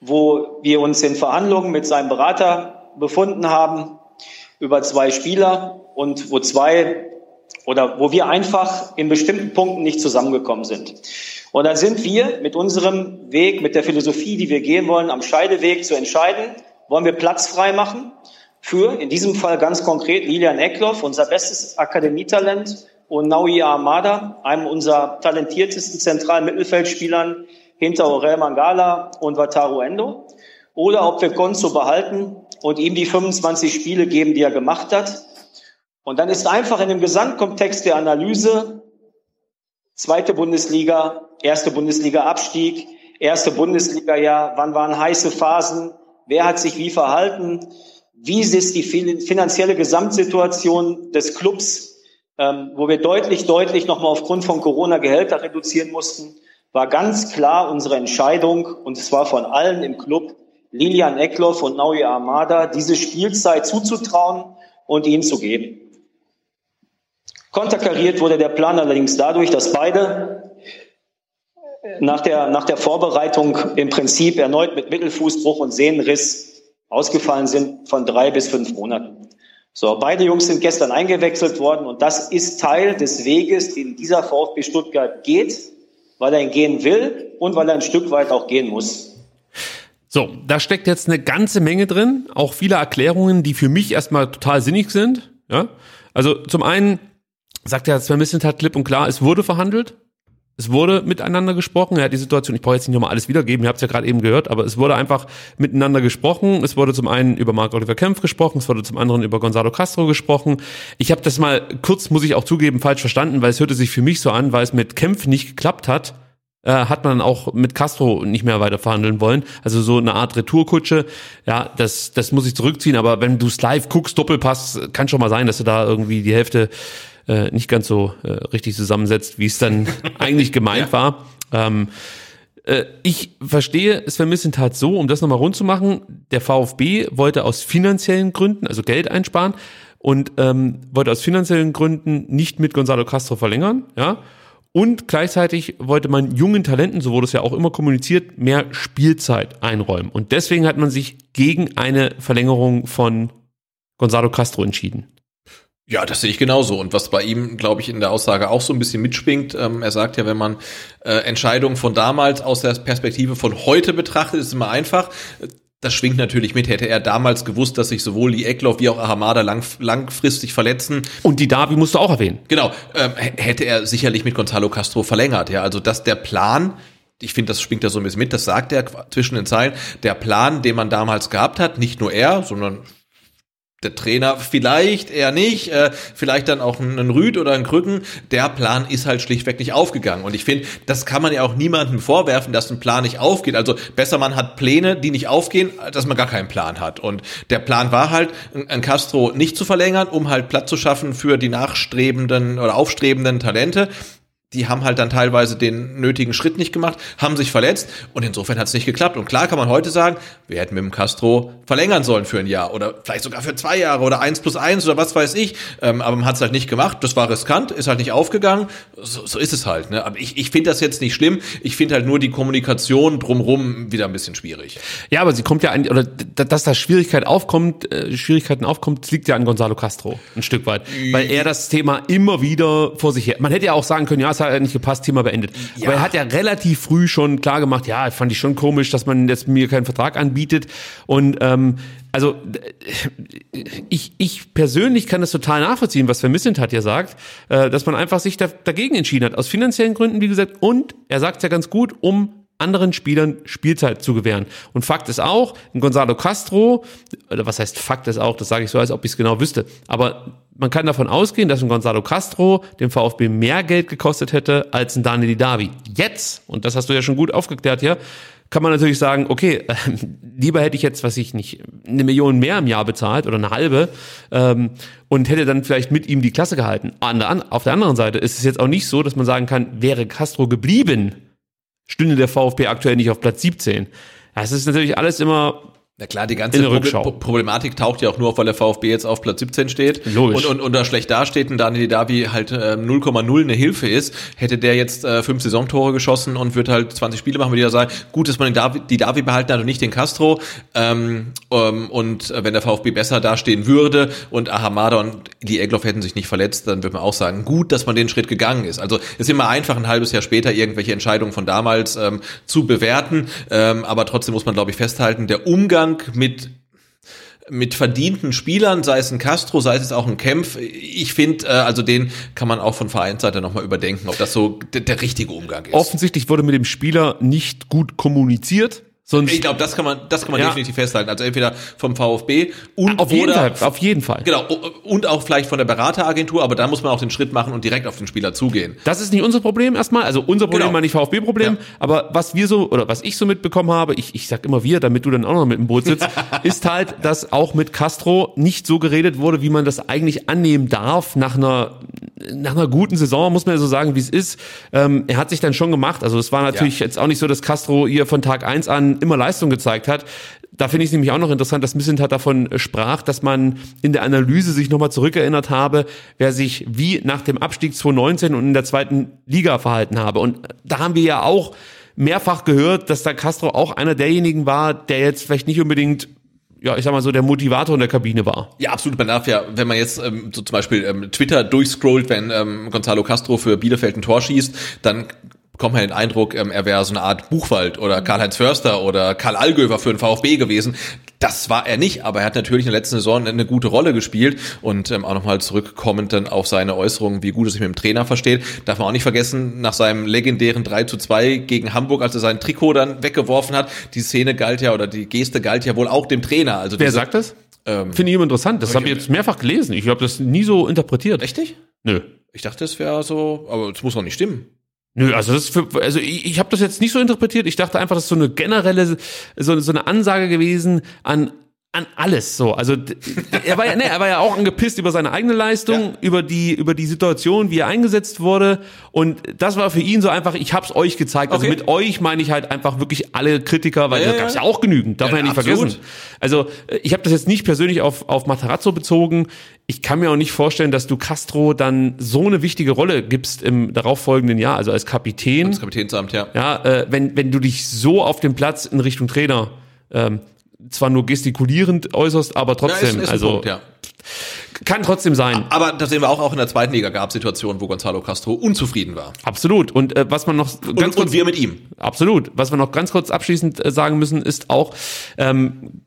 wo wir uns in Verhandlungen mit seinem Berater befunden haben über zwei Spieler und wo zwei oder wo wir einfach in bestimmten Punkten nicht zusammengekommen sind. Und dann sind wir mit unserem Weg, mit der Philosophie, die wir gehen wollen, am Scheideweg zu entscheiden, wollen wir Platz frei machen für, in diesem Fall ganz konkret, Lilian Eckloff, unser bestes Akademietalent, und Naui Armada, einem unserer talentiertesten zentralen Mittelfeldspielern hinter Aurel Mangala und Wataru Endo. Oder ob wir Gonzo behalten und ihm die 25 Spiele geben, die er gemacht hat. Und dann ist einfach in dem Gesamtkontext der Analyse zweite Bundesliga, erste Bundesliga-Abstieg, erste Bundesliga-Jahr, wann waren heiße Phasen, wer hat sich wie verhalten, wie ist die finanzielle Gesamtsituation des Clubs, ähm, wo wir deutlich, deutlich nochmal aufgrund von Corona Gehälter reduzieren mussten, war ganz klar unsere Entscheidung, und es war von allen im Club, Lilian Eckloff und Naui Armada, diese Spielzeit zuzutrauen und ihnen zu geben. Konterkariert wurde der Plan allerdings dadurch, dass beide nach der, nach der Vorbereitung im Prinzip erneut mit Mittelfußbruch und Sehnenriss ausgefallen sind von drei bis fünf Monaten. So, beide Jungs sind gestern eingewechselt worden und das ist Teil des Weges, den dieser VfB Stuttgart geht, weil er ihn gehen will und weil er ein Stück weit auch gehen muss. So, da steckt jetzt eine ganze Menge drin, auch viele Erklärungen, die für mich erstmal total sinnig sind. Ja, also zum einen sagt er Sven Missentat klipp und klar, es wurde verhandelt. Es wurde miteinander gesprochen. Er hat die Situation, ich brauche jetzt nicht nochmal alles wiedergeben, ihr habt es ja gerade eben gehört, aber es wurde einfach miteinander gesprochen. Es wurde zum einen über Marc Oliver Kempf gesprochen, es wurde zum anderen über Gonzalo Castro gesprochen. Ich habe das mal kurz, muss ich auch zugeben, falsch verstanden, weil es hörte sich für mich so an, weil es mit Kempf nicht geklappt hat, äh, hat man auch mit Castro nicht mehr weiter verhandeln wollen. Also so eine Art Retourkutsche. Ja, das, das muss ich zurückziehen, aber wenn du es live guckst, Doppelpass, kann schon mal sein, dass du da irgendwie die Hälfte äh, nicht ganz so äh, richtig zusammensetzt, wie es dann eigentlich gemeint ja. war. Ähm, äh, ich verstehe Sven Missentat so, um das nochmal rund zu machen, der VfB wollte aus finanziellen Gründen, also Geld einsparen und ähm, wollte aus finanziellen Gründen nicht mit Gonzalo Castro verlängern, ja. Und gleichzeitig wollte man jungen Talenten, so wurde es ja auch immer kommuniziert, mehr Spielzeit einräumen. Und deswegen hat man sich gegen eine Verlängerung von Gonzalo Castro entschieden. Ja, das sehe ich genauso. Und was bei ihm, glaube ich, in der Aussage auch so ein bisschen mitschwingt, ähm, er sagt ja, wenn man äh, Entscheidungen von damals aus der Perspektive von heute betrachtet, ist es immer einfach. Das schwingt natürlich mit. Hätte er damals gewusst, dass sich sowohl die Eckloff wie auch Ahamada lang, langfristig verletzen. Und die Davi musst du auch erwähnen. Genau. Ähm, hätte er sicherlich mit Gonzalo Castro verlängert. Ja, also dass der Plan ich finde, das schwingt da so ein bisschen mit, das sagt er zwischen den Zeilen, der Plan, den man damals gehabt hat, nicht nur er, sondern der Trainer vielleicht, eher nicht, äh, vielleicht dann auch ein, Rüd oder ein Krücken, der Plan ist halt schlichtweg nicht aufgegangen. Und ich finde, das kann man ja auch niemandem vorwerfen, dass ein Plan nicht aufgeht. Also besser man hat Pläne, die nicht aufgehen, dass man gar keinen Plan hat. Und der Plan war halt, ein Castro nicht zu verlängern, um halt Platz zu schaffen für die nachstrebenden oder aufstrebenden Talente die haben halt dann teilweise den nötigen Schritt nicht gemacht, haben sich verletzt und insofern hat es nicht geklappt. Und klar kann man heute sagen, wir hätten mit dem Castro verlängern sollen für ein Jahr oder vielleicht sogar für zwei Jahre oder eins plus eins oder was weiß ich. Ähm, aber man hat es halt nicht gemacht. Das war riskant, ist halt nicht aufgegangen. So, so ist es halt. Ne? Aber ich, ich finde das jetzt nicht schlimm. Ich finde halt nur die Kommunikation drumrum wieder ein bisschen schwierig. Ja, aber sie kommt ja an, oder dass da Schwierigkeit aufkommt, äh, Schwierigkeiten aufkommt, liegt ja an Gonzalo Castro ein Stück weit, weil er das Thema immer wieder vor sich her. Man hätte ja auch sagen können, ja, es hat nicht gepasst, Thema beendet. Ja. Aber er hat ja relativ früh schon klar gemacht, ja, fand ich schon komisch, dass man jetzt mir keinen Vertrag anbietet. Und ähm, also äh, ich, ich persönlich kann das total nachvollziehen, was Vermissend hat ja sagt, äh, dass man einfach sich da, dagegen entschieden hat, aus finanziellen Gründen, wie gesagt, und er sagt ja ganz gut, um anderen Spielern Spielzeit zu gewähren. Und Fakt ist auch, Gonzalo Castro, oder was heißt Fakt ist auch, das sage ich so, als ob ich es genau wüsste, aber man kann davon ausgehen, dass ein Gonzalo Castro dem VfB mehr Geld gekostet hätte als ein Daniel Didavi. Jetzt, und das hast du ja schon gut aufgeklärt hier, kann man natürlich sagen, okay, äh, lieber hätte ich jetzt, was ich nicht, eine Million mehr im Jahr bezahlt oder eine halbe ähm, und hätte dann vielleicht mit ihm die Klasse gehalten. An der, an, auf der anderen Seite ist es jetzt auch nicht so, dass man sagen kann, wäre Castro geblieben, stünde der VfB aktuell nicht auf Platz 17. Das ist natürlich alles immer Na klar, die ganze. Pro- Problematik taucht ja auch nur auf, weil der VfB jetzt auf Platz 17 steht Logisch. und, und, und da schlecht dasteht und Daniel Davi halt äh, 0,0 eine Hilfe ist, hätte der jetzt äh, fünf Saisontore geschossen und wird halt 20 Spiele machen, würde ich ja sagen, gut, dass man den Davi, die Davi behalten hat und nicht den Castro ähm, ähm, und äh, wenn der VfB besser dastehen würde und Ahamada und die Egloff hätten sich nicht verletzt, dann würde man auch sagen, gut, dass man den Schritt gegangen ist. Also ist immer einfach, ein halbes Jahr später irgendwelche Entscheidungen von damals ähm, zu bewerten, ähm, aber trotzdem muss man, glaube ich, festhalten, der Umgang mit mit verdienten Spielern, sei es ein Castro, sei es auch ein Kempf. Ich finde, äh, also den kann man auch von Vereinsseite nochmal überdenken, ob das so der, der richtige Umgang ist. offensichtlich wurde mit dem Spieler nicht gut kommuniziert. Sonst ich glaube, das kann man, das kann man Ja. definitiv festhalten. Also entweder vom VfB und auf jeden oder Fall, auf jeden Fall. genau und auch vielleicht von der Berateragentur, aber da muss man auch den Schritt machen und direkt auf den Spieler zugehen. Das ist nicht unser Problem erstmal, also unser Problem Genau. war nicht VfB-Problem, Ja. aber was wir so, oder was ich so mitbekommen habe, ich, ich sag immer wir, damit du dann auch noch mit im Boot sitzt, ist halt, dass auch mit Castro nicht so geredet wurde, wie man das eigentlich annehmen darf nach einer, nach einer guten Saison, muss man ja so sagen, wie es ist. Ähm, er hat sich dann schon gemacht, also es war natürlich jetzt auch nicht so, dass Castro hier von Tag eins an immer Leistung gezeigt hat. Da finde ich es nämlich auch noch interessant, dass Missentat davon äh, sprach, dass man in der Analyse sich nochmal zurückerinnert habe, wer sich wie nach dem Abstieg 2019 und in der zweiten Liga verhalten habe. Und da haben wir ja auch mehrfach gehört, dass da Castro auch einer derjenigen war, der jetzt vielleicht nicht unbedingt, ja, ich sag mal so, der Motivator in der Kabine war. Ja, absolut. Man darf ja, wenn man jetzt ähm, so zum Beispiel ähm, Twitter durchscrollt, wenn ähm, Gonzalo Castro für Bielefeld ein Tor schießt, dann bekommt man den Eindruck, ähm, er wäre so eine Art Buchwald oder Karl-Heinz Förster oder Karl Allgöwer für den VfB gewesen. Das war er nicht, aber er hat natürlich in der letzten Saison eine gute Rolle gespielt und ähm, auch nochmal zurückkommend dann auf seine Äußerungen, wie gut er sich mit dem Trainer versteht. Darf man auch nicht vergessen, nach seinem legendären 3 zu 2 gegen Hamburg, als er sein Trikot dann weggeworfen hat, die Szene galt ja oder die Geste galt ja wohl auch dem Trainer. Also Wer diese- sagt das? Ähm, Finde ich immer interessant. Das habe ich jetzt mehrfach gelesen. Ich habe das nie so interpretiert. Echt nicht? Nö. Ich dachte, es wäre so, aber es muss doch nicht stimmen. Nö, also das für, also ich, ich habe das jetzt nicht so interpretiert. Ich dachte einfach, das ist so eine generelle, so, so eine Ansage gewesen an an alles so. Also er war ja, ne, er war ja auch angepisst über seine eigene Leistung, über die über die Situation, wie er eingesetzt wurde und das war für ihn so einfach, ich hab's euch gezeigt. Also Okay. mit euch meine ich halt einfach wirklich alle Kritiker, weil Ja, da ja, gab's ja ja. auch genügend, darf Ja, man ja nicht absolut. vergessen. Also ich habe das jetzt nicht persönlich auf auf Matarazzo bezogen. Ich kann mir auch nicht vorstellen, dass du Castro dann so eine wichtige Rolle gibst im darauffolgenden Jahr, also als Kapitän. Das Kapitänsamt, ja. Ja, äh, wenn, wenn du dich so auf dem Platz in Richtung Trainer ähm, zwar nur gestikulierend äußerst, aber Ja, trotzdem, ist, ist ein also Punkt, ja. kann trotzdem sein. Aber da sehen wir auch, auch in der zweiten Liga gab es Situationen, wo Gonzalo Castro unzufrieden war. Absolut. Und äh, was man noch ganz Und, und wir mit ihm. Absolut. Was wir noch ganz kurz abschließend äh, sagen müssen, ist auch, ähm,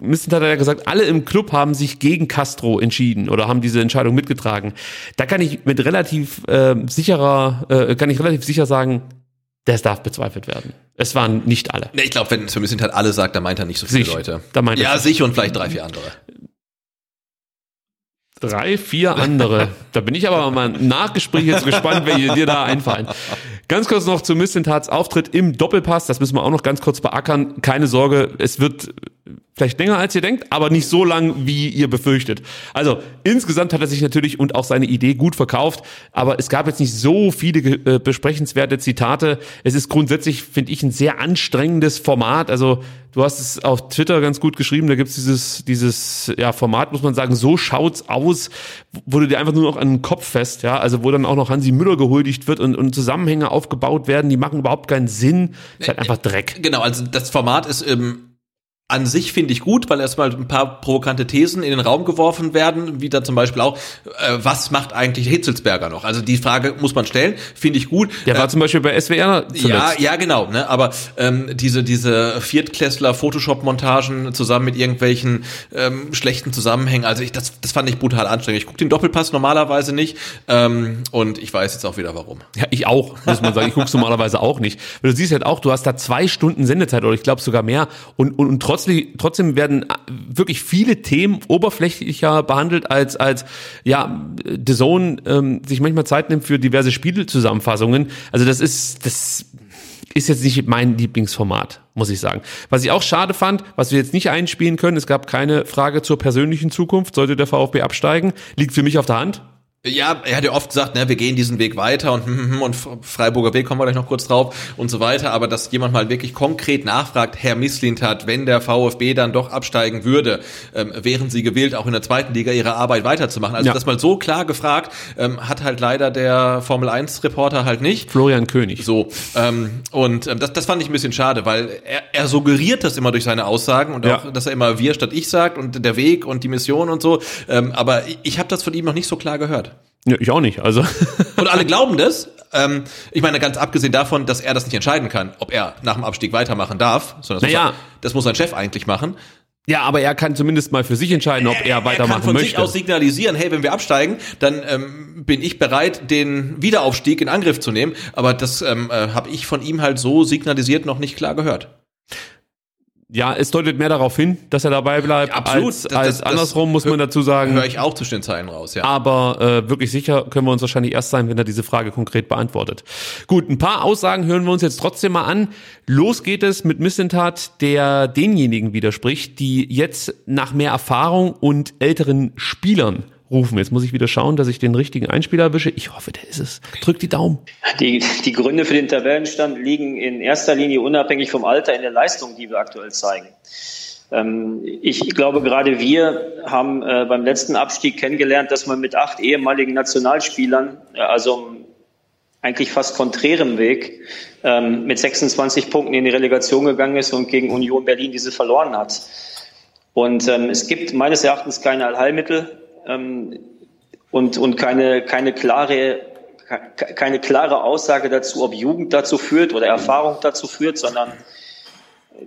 Misten hat er ja gesagt, alle im Club haben sich gegen Castro entschieden oder haben diese Entscheidung mitgetragen. Da kann ich mit relativ äh, sicherer, äh, kann ich relativ sicher sagen, das darf bezweifelt werden. Es waren nicht alle. Ne, ich glaube, wenn es für Missintat alle sagt, dann meint er nicht so viele Sich. Leute. Da meint ja, sich. sich und vielleicht drei, vier andere. Drei, vier andere. da bin ich aber mal im Nachgespräch jetzt gespannt, welche dir da einfallen. Ganz kurz noch zu Missentats Auftritt im Doppelpass. Das müssen wir auch noch ganz kurz beackern. Keine Sorge, es wird Vielleicht länger als ihr denkt, aber nicht so lang, wie ihr befürchtet. Also insgesamt hat er sich natürlich und auch seine Idee gut verkauft, aber es gab jetzt nicht so viele äh, besprechenswerte Zitate. Es ist grundsätzlich, finde ich, ein sehr anstrengendes Format. Also du hast es auf Twitter ganz gut geschrieben, da gibt's dieses, dieses ja, Format, muss man sagen, so schaut's aus, wo du dir einfach nur noch an den Kopf fest, ja, also wo dann auch noch Hansi Müller gehuldigt wird und, und Zusammenhänge aufgebaut werden, die machen überhaupt keinen Sinn. Ist halt einfach Dreck. Genau, also das Format ist ähm, an sich finde ich gut, weil erstmal ein paar provokante Thesen in den Raum geworfen werden, wie da zum Beispiel auch, äh, was macht eigentlich Hitzelsberger noch? Also die Frage muss man stellen, finde ich gut. Der war äh, zum Beispiel bei SWR zuletzt. Ja, ja, genau. Ne? Aber ähm, diese diese Viertklässler Photoshop-Montagen zusammen mit irgendwelchen ähm, schlechten Zusammenhängen, also ich, das, das fand ich brutal anstrengend. Ich gucke den Doppelpass normalerweise nicht ähm, und ich weiß jetzt auch wieder warum. Ja, ich auch, muss man sagen. Ich gucke normalerweise auch nicht. Weil du siehst halt auch, du hast da zwei Stunden Sendezeit oder ich glaube sogar mehr und, und, und trotzdem trotzdem, trotzdem werden wirklich viele Themen oberflächlicher behandelt, als, als ja, The Zone ähm, sich manchmal Zeit nimmt für diverse Spielzusammenfassungen. Also das ist, das ist jetzt nicht mein Lieblingsformat, muss ich sagen. Was ich auch schade fand, was wir jetzt nicht einspielen können, es gab keine Frage zur persönlichen Zukunft, sollte der VfB absteigen, liegt für mich auf der Hand. Ja, er hat ja oft gesagt, ne, wir gehen diesen Weg weiter und, hm, hm, hm, und Freiburger Weg kommen wir gleich noch kurz drauf und so weiter. Aber dass jemand mal wirklich konkret nachfragt, Herr Misslintat, wenn der VfB dann doch absteigen würde, ähm, wären Sie gewillt, auch in der zweiten Liga Ihre Arbeit weiterzumachen? Also ja. das mal so klar gefragt, ähm, hat halt leider der Formel 1 Reporter halt nicht. Florian König. So. Ähm, und ähm, das, das fand ich ein bisschen schade, weil er, er suggeriert das immer durch seine Aussagen und auch, dass er immer wir statt ich sagt und der Weg und die Mission und so. Ähm, aber ich, ich habe das von ihm noch nicht so klar gehört. Ja, ich auch nicht. Also und alle glauben das. Ähm, ich meine, ganz abgesehen davon, dass er das nicht entscheiden kann, ob er nach dem Abstieg weitermachen darf, sondern das, naja. muss, das muss sein Chef eigentlich machen. Ja, aber er kann zumindest mal für sich entscheiden, ob er, er weitermachen möchte. Er kann von möchte. sich aus signalisieren, hey, wenn wir absteigen, dann ähm, bin ich bereit, den Wiederaufstieg in Angriff zu nehmen. Aber das ähm, äh, habe ich von ihm halt so signalisiert noch nicht klar gehört ja, es deutet mehr darauf hin, dass er dabei bleibt, absolut. als, als das, andersrum, muss man dazu sagen. Höre ich auch zwischen den Zeilen raus, ja. Aber äh, wirklich sicher können wir uns wahrscheinlich erst sein, wenn er diese Frage konkret beantwortet. Gut, ein paar Aussagen hören wir uns jetzt trotzdem mal an. Los geht es mit Missentat, der denjenigen widerspricht, die jetzt nach mehr Erfahrung und älteren Spielern rufen. Jetzt muss ich wieder schauen, dass ich den richtigen Einspieler erwische. Ich hoffe, der ist es. Drück die Daumen. Die, die Gründe für den Tabellenstand liegen in erster Linie unabhängig vom Alter in der Leistung, die wir aktuell zeigen. Ähm, ich glaube, gerade wir haben äh, beim letzten Abstieg kennengelernt, dass man mit acht ehemaligen Nationalspielern, äh, also eigentlich fast konträrem Weg, ähm, mit 26 Punkten in die Relegation gegangen ist und gegen Union Berlin diese verloren hat. Und ähm, es gibt meines Erachtens keine Allheilmittel ähm, und, und keine, keine klare keine klare Aussage dazu, ob Jugend dazu führt oder Erfahrung dazu führt, sondern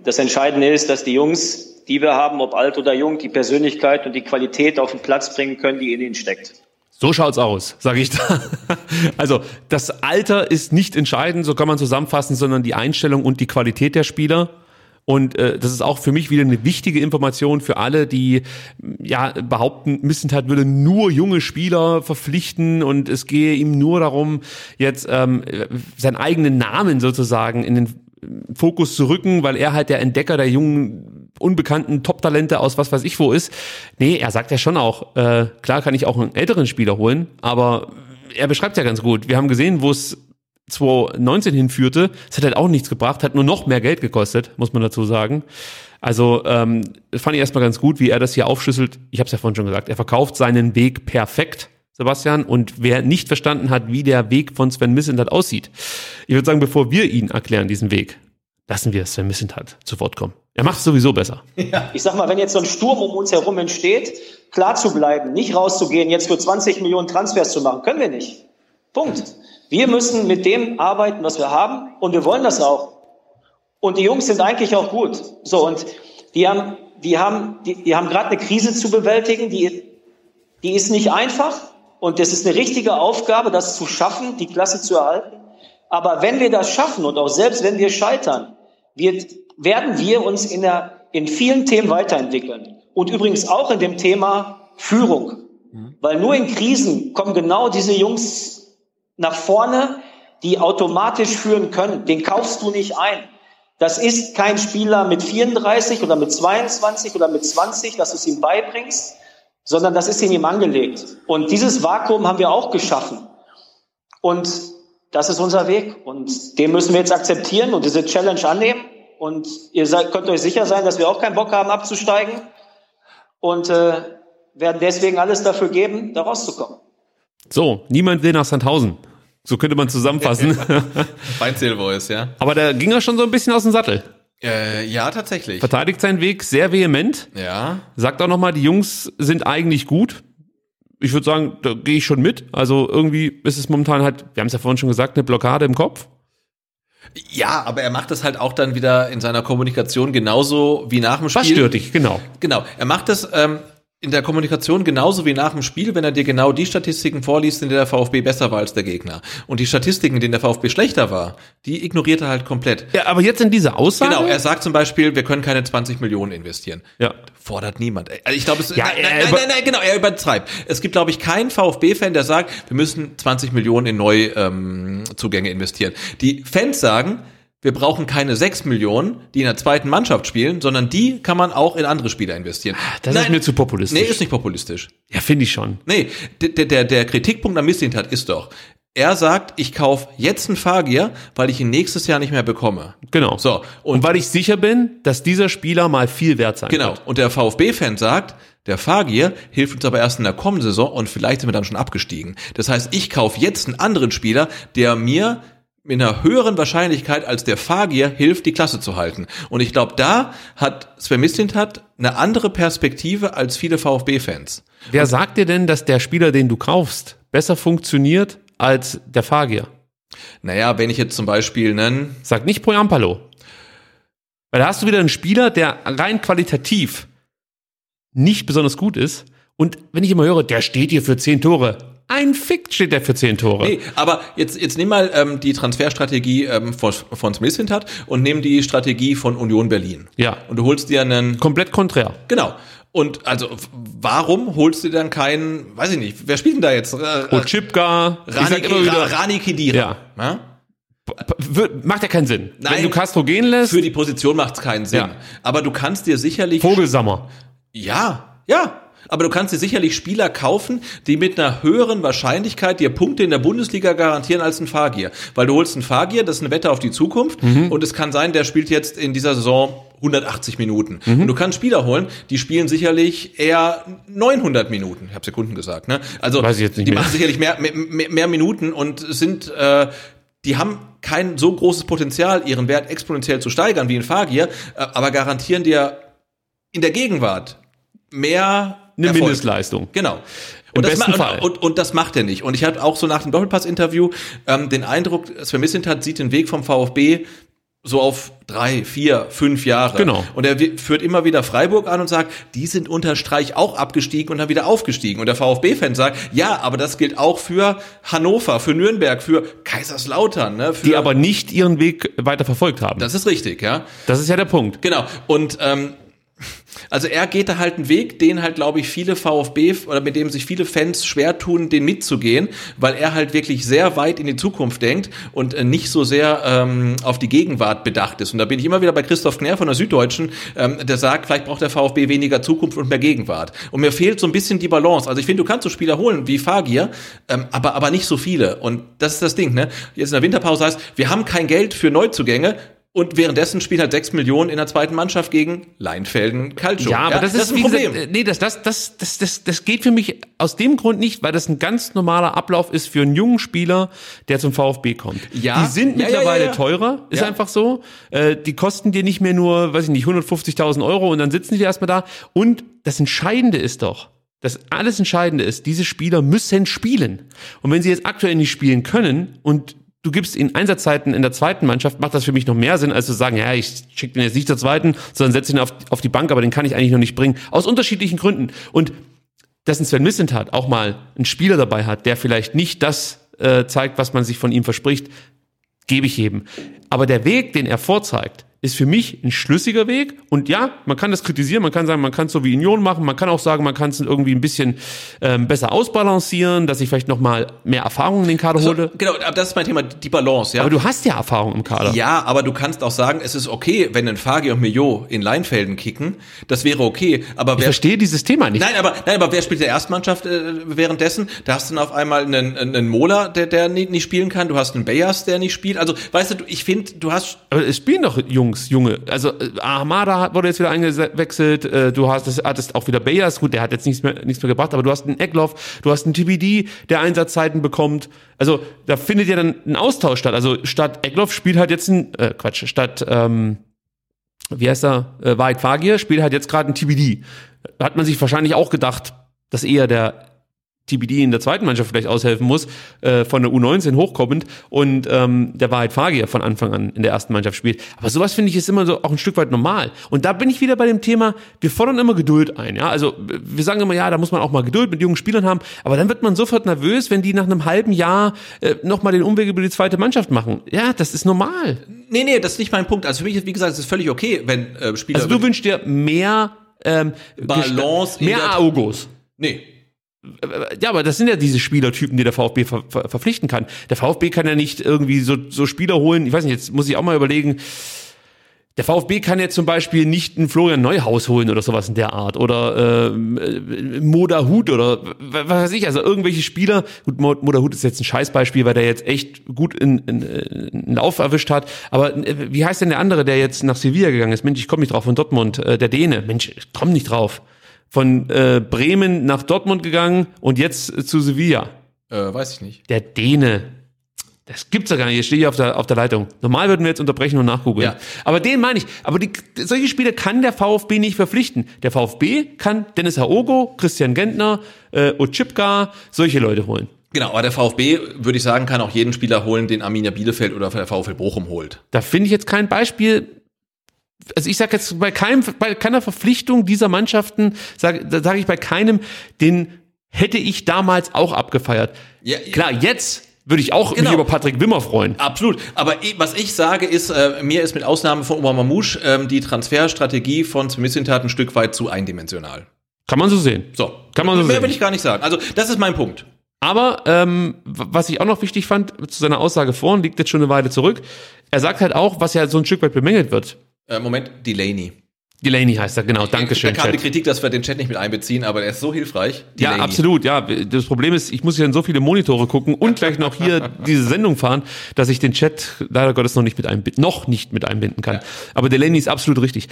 das Entscheidende ist, dass die Jungs, die wir haben, ob alt oder jung, die Persönlichkeit und die Qualität auf den Platz bringen können, die in ihnen steckt. So schaut's aus, sage ich da. Also das Alter ist nicht entscheidend, so kann man zusammenfassen, sondern die Einstellung und die Qualität der Spieler. Und äh, das ist auch für mich wieder eine wichtige Information für alle, die ja behaupten, Missentat würde nur junge Spieler verpflichten und es gehe ihm nur darum, jetzt ähm, seinen eigenen Namen sozusagen in den Fokus zu rücken, weil er halt der Entdecker der jungen, unbekannten Top-Talente aus was weiß ich wo ist. Nee, er sagt ja schon auch, äh, klar kann ich auch einen älteren Spieler holen, aber er beschreibt ja ganz gut. Wir haben gesehen, wo es 2019 hinführte. Es hat halt auch nichts gebracht, hat nur noch mehr Geld gekostet, muss man dazu sagen. Also ähm, fand ich erstmal ganz gut, wie er das hier aufschlüsselt. Ich habe es ja vorhin schon gesagt, er verkauft seinen Weg perfekt, Sebastian. Und wer nicht verstanden hat, wie der Weg von Sven Missentat aussieht, ich würde sagen, bevor wir ihn erklären, diesen Weg, lassen wir Sven Missentat zu Wort kommen. Er macht es sowieso besser. Ja. Ich sag mal, wenn jetzt so ein Sturm um uns herum entsteht, klar zu bleiben, nicht rauszugehen, jetzt für 20 Millionen Transfers zu machen, können wir nicht. Punkt. Wir müssen mit dem arbeiten, was wir haben und wir wollen das auch. Und die Jungs sind eigentlich auch gut. So, und die haben, die haben, die, die haben gerade eine Krise zu bewältigen, die, die ist nicht einfach und das ist eine richtige Aufgabe, das zu schaffen, die Klasse zu erhalten. Aber wenn wir das schaffen und auch selbst wenn wir scheitern, wird, werden wir uns in, der, in vielen Themen weiterentwickeln. Und übrigens auch in dem Thema Führung. Mhm. Weil nur in Krisen kommen genau diese Jungs nach vorne, die automatisch führen können. Den kaufst du nicht ein. Das ist kein Spieler mit 34 oder mit 22 oder mit 20, dass du es ihm beibringst, sondern das ist in ihm angelegt. Und dieses Vakuum haben wir auch geschaffen. Und das ist unser Weg. Und den müssen wir jetzt akzeptieren und diese Challenge annehmen. Und ihr seid, könnt euch sicher sein, dass wir auch keinen Bock haben, abzusteigen. Und äh, werden deswegen alles dafür geben, da rauszukommen. So, niemand will nach Sandhausen. So könnte man zusammenfassen. Weinzel Voice, ja. Aber da ging er schon so ein bisschen aus dem Sattel. Äh, ja, tatsächlich. Verteidigt seinen Weg sehr vehement. Ja. Sagt auch nochmal, die Jungs sind eigentlich gut. Ich würde sagen, da gehe ich schon mit. Also irgendwie ist es momentan halt, wir haben es ja vorhin schon gesagt, eine Blockade im Kopf. Ja, aber er macht das halt auch dann wieder in seiner Kommunikation genauso wie nach dem Spiel. Was stört dich, genau. Genau. Er macht das ähm, in der Kommunikation genauso wie nach dem Spiel, wenn er dir genau die Statistiken vorliest, in denen der VfB besser war als der Gegner. Und die Statistiken, in denen der VfB schlechter war, die ignoriert er halt komplett. Ja, aber jetzt in dieser Aussage. Genau, er sagt zum Beispiel, wir können keine 20 Millionen investieren. Ja. Fordert niemand. Also ich glaube, es Ja, nein, er nein, nein, nein, nein, genau, er übertreibt. Es gibt, glaube ich, keinen VfB-Fan, der sagt, wir müssen 20 Millionen in Neuzugänge ähm, Zugänge investieren. Die Fans sagen, wir brauchen keine 6 Millionen, die in der zweiten Mannschaft spielen, sondern die kann man auch in andere Spieler investieren. Das ist mir zu populistisch. Nee, ist nicht populistisch. Ja, finde ich schon. Nee, der, der, der Kritikpunkt am Misslintat ist doch, er sagt, ich kaufe jetzt einen Fahrgier, weil ich ihn nächstes Jahr nicht mehr bekomme. Genau. So, Und, und, weil ich sicher bin, dass dieser Spieler mal viel wert sein genau. wird. Und der VfB-Fan sagt, der Fahrgier hilft uns aber erst in der kommenden Saison und vielleicht sind wir dann schon abgestiegen. Das heißt, ich kaufe jetzt einen anderen Spieler, der mir mit einer höheren Wahrscheinlichkeit als der Fahrgier hilft, die Klasse zu halten. Und ich glaube, da hat Sven Mislintat eine andere Perspektive als viele VfB-Fans. Wer sagt dir denn, dass der Spieler, den du kaufst, besser funktioniert als der Fahrgier? Naja, wenn ich jetzt zum Beispiel einen Sag nicht Poyampalo. Weil da hast du wieder einen Spieler, der rein qualitativ nicht besonders gut ist. Und wenn ich immer höre, der steht hier für zehn Tore. Ein Fick steht der für zehn Tore. Nee, aber jetzt, jetzt nimm mal ähm, die Transferstrategie ähm, von, von Smith hat und nimm die Strategie von Union Berlin. Ja. Und du holst dir einen. Komplett konträr. Genau. Und also, warum holst du dann keinen, weiß ich nicht, wer spielt denn da jetzt? Äh, Ochipka, ich Rani, Ra- Rani Kedira. Ja. Ja? macht ja keinen Sinn. Nein. Wenn du Castro gehen lässt, Für die Position macht es keinen Sinn. Ja. Aber du kannst dir sicherlich. Vogelsammer. Ja, ja. Aber du kannst dir sicherlich Spieler kaufen, die mit einer höheren Wahrscheinlichkeit dir Punkte in der Bundesliga garantieren als ein Fahrgier. Weil du holst einen Fahrgier, das ist eine Wette auf die Zukunft. Und es kann sein, der spielt jetzt in dieser Saison 180 Minuten. Und du kannst Spieler holen, die spielen sicherlich eher 900 Minuten. Ich habe Sekunden gesagt. Ne? Also die mehr. machen sicherlich mehr, mehr, mehr mehr Minuten und sind... Äh, die haben kein so großes Potenzial, ihren Wert exponentiell zu steigern wie ein Fahrgier, äh, aber garantieren dir in der Gegenwart mehr Eine Erfolg. Mindestleistung. Genau. Im Und das, besten ma- Fall. Und, und, und das macht er nicht. Und ich hatte auch so nach dem Doppelpass-Interview ähm, den Eindruck, Sven Mislintat sieht den Weg vom VfB so auf drei, vier, fünf Jahre. Genau. Und er führt immer wieder Freiburg an und sagt, die sind unter Streich auch abgestiegen und dann wieder aufgestiegen. Und der VfB-Fan sagt, ja, aber das gilt auch für Hannover, für Nürnberg, für Kaiserslautern. Ne, für, Die aber nicht ihren Weg weiter verfolgt haben. das ist richtig, ja. Das ist ja der Punkt. Genau. Und ähm, also er geht da halt einen Weg, den halt, glaube ich, viele VfB oder mit dem sich viele Fans schwer tun, den mitzugehen, weil er halt wirklich sehr weit in die Zukunft denkt und äh, nicht so sehr ähm, auf die Gegenwart bedacht ist. Und da bin ich immer wieder bei Christoph Knär von der Süddeutschen, ähm, der sagt, vielleicht braucht der VfB weniger Zukunft und mehr Gegenwart. Und mir fehlt so ein bisschen die Balance. Also ich finde, du kannst so Spieler holen wie Fagier, ähm, aber, aber nicht so viele. Und das ist das Ding, ne? Jetzt in der Winterpause heißt, wir haben kein Geld für Neuzugänge, und währenddessen spielt halt 6 Millionen in der zweiten Mannschaft gegen Leinfelden Calcio. Ja, aber das, ist, ein wie Problem. Gesagt, nee, das, das, das, das, das, das geht für mich aus dem Grund nicht, weil das ein ganz normaler Ablauf ist für einen jungen Spieler, der zum VfB kommt. Ja. Die sind Ja, ja, mittlerweile ja, ja. teurer, ist Ja. einfach so. Äh, die kosten dir nicht mehr nur, weiß ich nicht, 150.000 Euro und dann sitzen die erstmal da. Und das Entscheidende ist doch, das alles Entscheidende ist, diese Spieler müssen spielen. Und wenn sie jetzt aktuell nicht spielen können und du gibst ihnen Einsatzzeiten in der zweiten Mannschaft, macht das für mich noch mehr Sinn, als zu sagen, ja, ich schicke den jetzt nicht zur zweiten, sondern setze ihn auf, auf die Bank, aber den kann ich eigentlich noch nicht bringen. Aus unterschiedlichen Gründen. Und dass ein Sven Missentat auch mal einen Spieler dabei hat, der vielleicht nicht das äh, zeigt, was man sich von ihm verspricht, gebe ich jedem. Aber der Weg, den er vorzeigt, ist für mich ein schlüssiger Weg. Und ja, man kann das kritisieren, man kann sagen, man kann es so wie Union machen, man kann auch sagen, man kann es irgendwie ein bisschen ähm, besser ausbalancieren, dass ich vielleicht nochmal mehr Erfahrung in den Kader Also, hole. genau, aber das ist mein Thema, die Balance, ja. Aber du hast ja Erfahrung im Kader. Ja, aber du kannst auch sagen, es ist okay, wenn ein Fagi und Millot in Leinfelden kicken. Das wäre okay. Aber Ich wer verstehe dieses Thema nicht. Nein, aber nein, aber wer spielt der Erstmannschaft äh, währenddessen? Da hast du dann auf einmal einen, einen Mola, der der nicht, nicht spielen kann. Du hast einen Bayers, der nicht spielt. Also weißt du, ich finde, du hast Aber es spielen doch Jungs, Junge. Also äh, Ahmada wurde jetzt wieder eingewechselt. Äh, du hast, das hattest auch wieder Bayers. Gut, der hat jetzt nichts mehr, nichts mehr gebracht. Aber du hast einen Eckloff, du hast einen TBD, der Einsatzzeiten bekommt. Also da findet ja dann ein Austausch statt. Also statt Eckloff spielt halt jetzt ein äh, Quatsch. Statt ähm, wie heißt er? Äh, Wahid Fagir spielt halt jetzt gerade ein TBD. Hat man sich wahrscheinlich auch gedacht, dass eher der TBD in der zweiten Mannschaft vielleicht aushelfen muss, äh, von der U19 hochkommend und ähm, der Wahrheit Fagier von Anfang an in der ersten Mannschaft spielt. Aber sowas finde ich ist immer so auch ein Stück weit normal. Und da bin ich wieder bei dem Thema, wir fordern immer Geduld ein. Ja? Also wir sagen immer, ja, da muss man auch mal Geduld mit jungen Spielern haben, aber dann wird man sofort nervös, wenn die nach einem halben Jahr äh, nochmal den Umweg über die zweite Mannschaft machen. Ja, das ist normal. Nee, nee, das ist nicht mein Punkt. Also für mich ist, wie gesagt, es ist völlig okay, wenn äh, Spieler. Also du wünschst dir mehr ähm, Balance mehr Augos. Nee. Ja, aber das sind ja diese Spielertypen, die der VfB ver ver verpflichten kann. Der VfB kann ja nicht irgendwie so, so Spieler holen. Ich weiß nicht, jetzt muss ich auch mal überlegen. Der VfB kann jetzt zum Beispiel nicht einen Florian Neuhaus holen oder sowas in der Art oder äh, Moda Hut oder was weiß ich, also irgendwelche Spieler. Gut, Mo- Moda Hut ist jetzt ein Scheißbeispiel, weil der jetzt echt gut in, in, einen Lauf erwischt hat. Aber äh, wie heißt denn der andere, der jetzt nach Sevilla gegangen ist? Mensch, ich komme nicht drauf von Dortmund, äh, der Däne. Mensch, ich komme nicht drauf. Von äh, Bremen nach Dortmund gegangen und jetzt äh, zu Sevilla. Äh, weiß ich nicht. Der Däne. Das gibt's ja gar nicht. Hier stehe ich auf der, auf der Leitung. Normal würden wir jetzt unterbrechen und nachgoogeln. Ja. Aber den meine ich. Aber die, solche Spiele kann der VfB nicht verpflichten. Der VfB kann Dennis Haogo, Christian Gentner, äh, Ochipka, solche Leute holen. Genau, aber der VfB, würde ich sagen, kann auch jeden Spieler holen, den Arminia Bielefeld oder der VfL Bochum holt. Da finde ich jetzt kein Beispiel. Also ich sage jetzt bei keinem, bei keiner Verpflichtung dieser Mannschaften, sage da sage ich bei keinem, den hätte ich damals auch abgefeiert. Ja, Klar, jetzt würde ich auch Genau. mich über Patrick Wimmer freuen. Absolut. Aber was ich sage ist, äh, mir ist mit Ausnahme von Omar Mamouche ähm, die Transferstrategie von Missintat ein Stück weit zu eindimensional. Kann man so sehen. So. Kann man so Mehr sehen. will ich gar nicht sagen. Also, das ist mein Punkt. Aber ähm, was ich auch noch wichtig fand zu seiner Aussage vorhin, liegt jetzt schon eine Weile zurück. Er sagt halt auch, was ja so ein Stück weit bemängelt wird. Äh, Moment, Delaney. Delaney heißt er, genau. Dankeschön. Da kam die. Kritik, dass wir den Chat nicht mit einbeziehen, aber er ist so hilfreich. Ja, Delaney. absolut. Ja, das Problem ist, ich muss ja in so viele Monitore gucken und gleich noch hier diese Sendung fahren, dass ich den Chat leider Gottes noch nicht mit einbinden, noch nicht mit einbinden kann. Aber Delaney ist absolut richtig.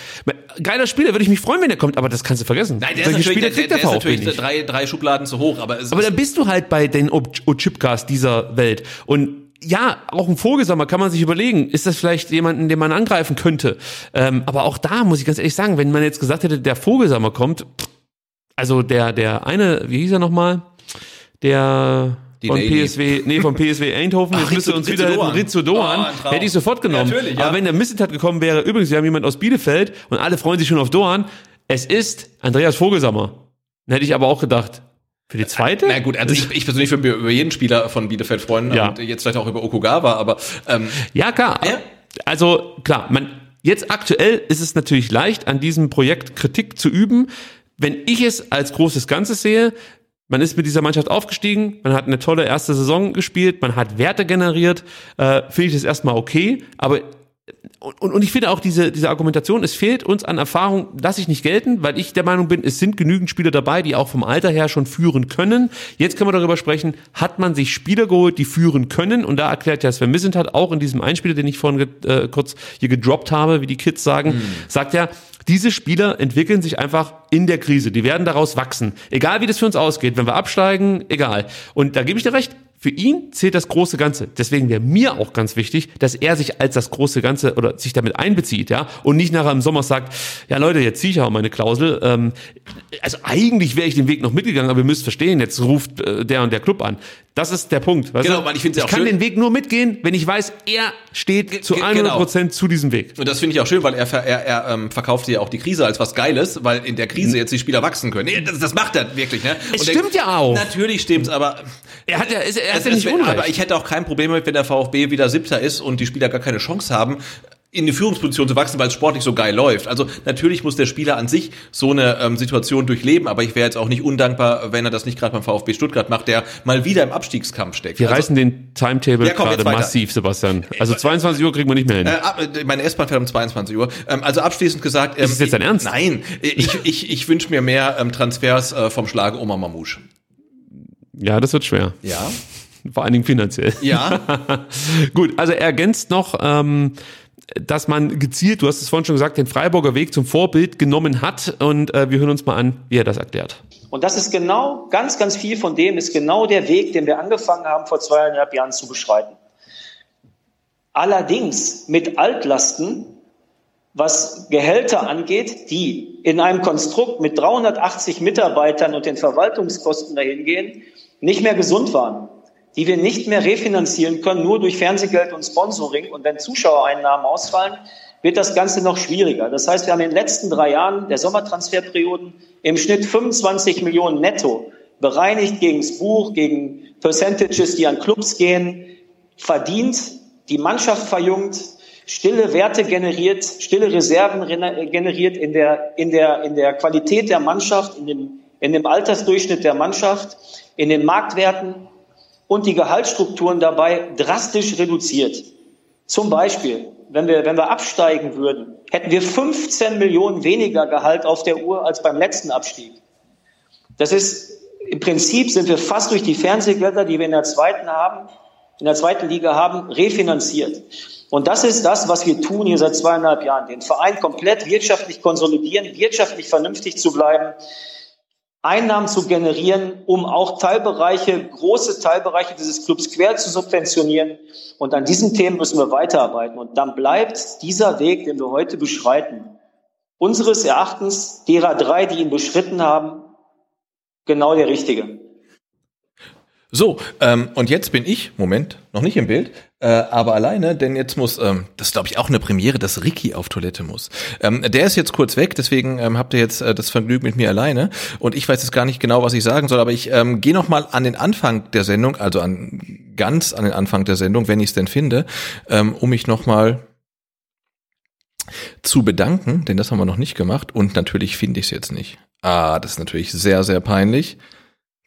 Geiler Spieler, würde ich mich freuen, wenn er kommt, aber das kannst du vergessen. Nein, der Solche ist natürlich, Spieler der, der, der, ist natürlich drei, drei Schubladen zu hoch, aber es Aber dann bist du halt bei den Ochipkas dieser Welt. Und ja, auch ein Vogelsammer kann man sich überlegen, ist das vielleicht jemanden, den man angreifen könnte? Ähm, aber auch da muss ich ganz ehrlich sagen, wenn man jetzt gesagt hätte, der Vogelsammer kommt, also der, der eine, wie hieß er nochmal? Der von Delaney. PSW, nee, von PSW Eindhoven, jetzt Ach, müsste Rizzo- uns Rizzo wieder Doan. Rizzo Doan, Oh, hätte ich sofort genommen. Natürlich, ja. Aber wenn der Missetat gekommen wäre, übrigens, wir haben jemanden aus Bielefeld und alle freuen sich schon auf Doan, es ist Andreas Vogelsammer. Dann hätte ich aber auch gedacht, für die zweite? na gut, also ich, ich persönlich würde mir über jeden Spieler von Bielefeld freuen Ja. und jetzt vielleicht auch über Okugawa, aber ähm, Ja, klar. Ja. Also klar, man jetzt aktuell ist es natürlich leicht, an diesem Projekt Kritik zu üben. Wenn ich es als großes Ganzes sehe, man ist mit dieser Mannschaft aufgestiegen, man hat eine tolle erste Saison gespielt, man hat Werte generiert, äh, finde ich das erstmal okay, aber und, und, und ich finde auch diese, diese Argumentation, es fehlt uns an Erfahrung, lasse ich nicht gelten, weil ich der Meinung bin, es sind genügend Spieler dabei, die auch vom Alter her schon führen können. Jetzt können wir darüber sprechen, hat man sich Spieler geholt, die führen können? Und da erklärt ja Sven Missentat auch in diesem Einspieler, den ich vorhin äh, kurz hier gedroppt habe, wie die Kids sagen, sagt ja, diese Spieler entwickeln sich einfach in der Krise. Die werden daraus wachsen. Egal wie das für uns ausgeht, wenn wir absteigen, egal. Und da gebe ich dir recht. Für ihn zählt das große Ganze. Deswegen wäre mir auch ganz wichtig, dass er sich als das große Ganze oder sich damit einbezieht, ja, und nicht nachher im Sommer sagt, ja Leute, jetzt ziehe ich auch meine Klausel. Ähm, also eigentlich wäre ich den Weg noch mitgegangen, aber ihr müsst verstehen, jetzt ruft äh, der und der Club an. Das ist der Punkt. Weißt Genau, du? weil ich ja auch kann schön- den Weg nur mitgehen, wenn ich weiß, er steht zu ge- 100 genau. Prozent zu diesem Weg. Und das finde ich auch schön, weil er, er, er ähm, verkauft ja auch die Krise als was Geiles, weil in der Krise jetzt die Spieler wachsen können. Das, das macht er wirklich, ne? Es Und er- stimmt ja auch. Natürlich stimmt's, aber Er hat ja, ist, er es- hat ja es nicht wär- Unrecht. aber ich hätte auch kein Problem damit, wenn der VfB wieder Siebter ist und die Spieler gar keine Chance haben. In die Führungsposition zu wachsen, weil es sportlich so geil läuft. Also natürlich muss der Spieler an sich so eine ähm, Situation durchleben, aber ich wäre jetzt auch nicht undankbar, wenn er das nicht gerade beim VfB Stuttgart macht, der mal wieder im Abstiegskampf steckt. Wir also, reißen den Timetable Ja, gerade massiv, Sebastian. Also 22 Uhr kriegen wir nicht mehr hin. Äh, äh, meine S-Bahn fährt um 22 Uhr. Ähm, also abschließend gesagt, ähm, Ist es jetzt dein Ernst? Nein, ich, ich, ich wünsche mir mehr ähm, Transfers äh, vom Schlage Oma Mamouche. Ja, das wird schwer. Ja. Vor allen Dingen finanziell. Ja. Gut, also er ergänzt noch, ähm, dass man gezielt, du hast es vorhin schon gesagt, den Freiburger Weg zum Vorbild genommen hat. Und äh, wir hören uns mal an, wie er das erklärt. Und das ist genau, ganz, ganz viel von dem ist genau der Weg, den wir angefangen haben, vor zweieinhalb Jahren zu beschreiten. Allerdings mit Altlasten, was Gehälter angeht, die in einem Konstrukt mit 380 Mitarbeitern und den Verwaltungskosten dahin gehen, nicht mehr gesund waren, die wir nicht mehr refinanzieren können, nur durch Fernsehgeld und Sponsoring. Und wenn Zuschauereinnahmen ausfallen, wird das Ganze noch schwieriger. Das heißt, wir haben in den letzten drei Jahren der Sommertransferperioden im Schnitt 25 Millionen netto bereinigt gegen das Buch, gegen Percentages, die an Clubs gehen, verdient, die Mannschaft verjüngt, stille Werte generiert, stille Reserven generiert in der, in der, in der Qualität der Mannschaft, in dem, in dem Altersdurchschnitt der Mannschaft, in den Marktwerten und die Gehaltsstrukturen dabei drastisch reduziert. Zum Beispiel, wenn wir, wenn wir absteigen würden, hätten wir 15 Millionen weniger Gehalt auf der Uhr als beim letzten Abstieg. Das ist, im Prinzip sind wir fast durch die Fernsehgelder, die wir in der zweiten haben, in der zweiten Liga haben, refinanziert. Und das ist das, was wir tun hier seit zweieinhalb Jahren. Den Verein komplett wirtschaftlich konsolidieren, wirtschaftlich vernünftig zu bleiben, Einnahmen zu generieren, um auch Teilbereiche, große Teilbereiche dieses Clubs quer zu subventionieren. Und an diesen Themen müssen wir weiterarbeiten. Und dann bleibt dieser Weg, den wir heute beschreiten, unseres Erachtens derer drei, die ihn beschritten haben, genau der richtige. So, ähm, und jetzt bin ich, Moment, noch nicht im Bild, äh, aber alleine, denn jetzt muss, ähm, das ist glaube ich auch eine Premiere, dass Ricky auf Toilette muss. Ähm, der ist jetzt kurz weg, deswegen ähm, habt ihr jetzt äh, das Vergnügen mit mir alleine und ich weiß jetzt gar nicht genau, was ich sagen soll, aber ich ähm, gehe noch mal an den Anfang der Sendung, also an ganz an den Anfang der Sendung, wenn ich es denn finde, ähm, um mich noch mal zu bedanken, denn das haben wir noch nicht gemacht und natürlich finde ich es jetzt nicht. Ah, das ist natürlich sehr, sehr peinlich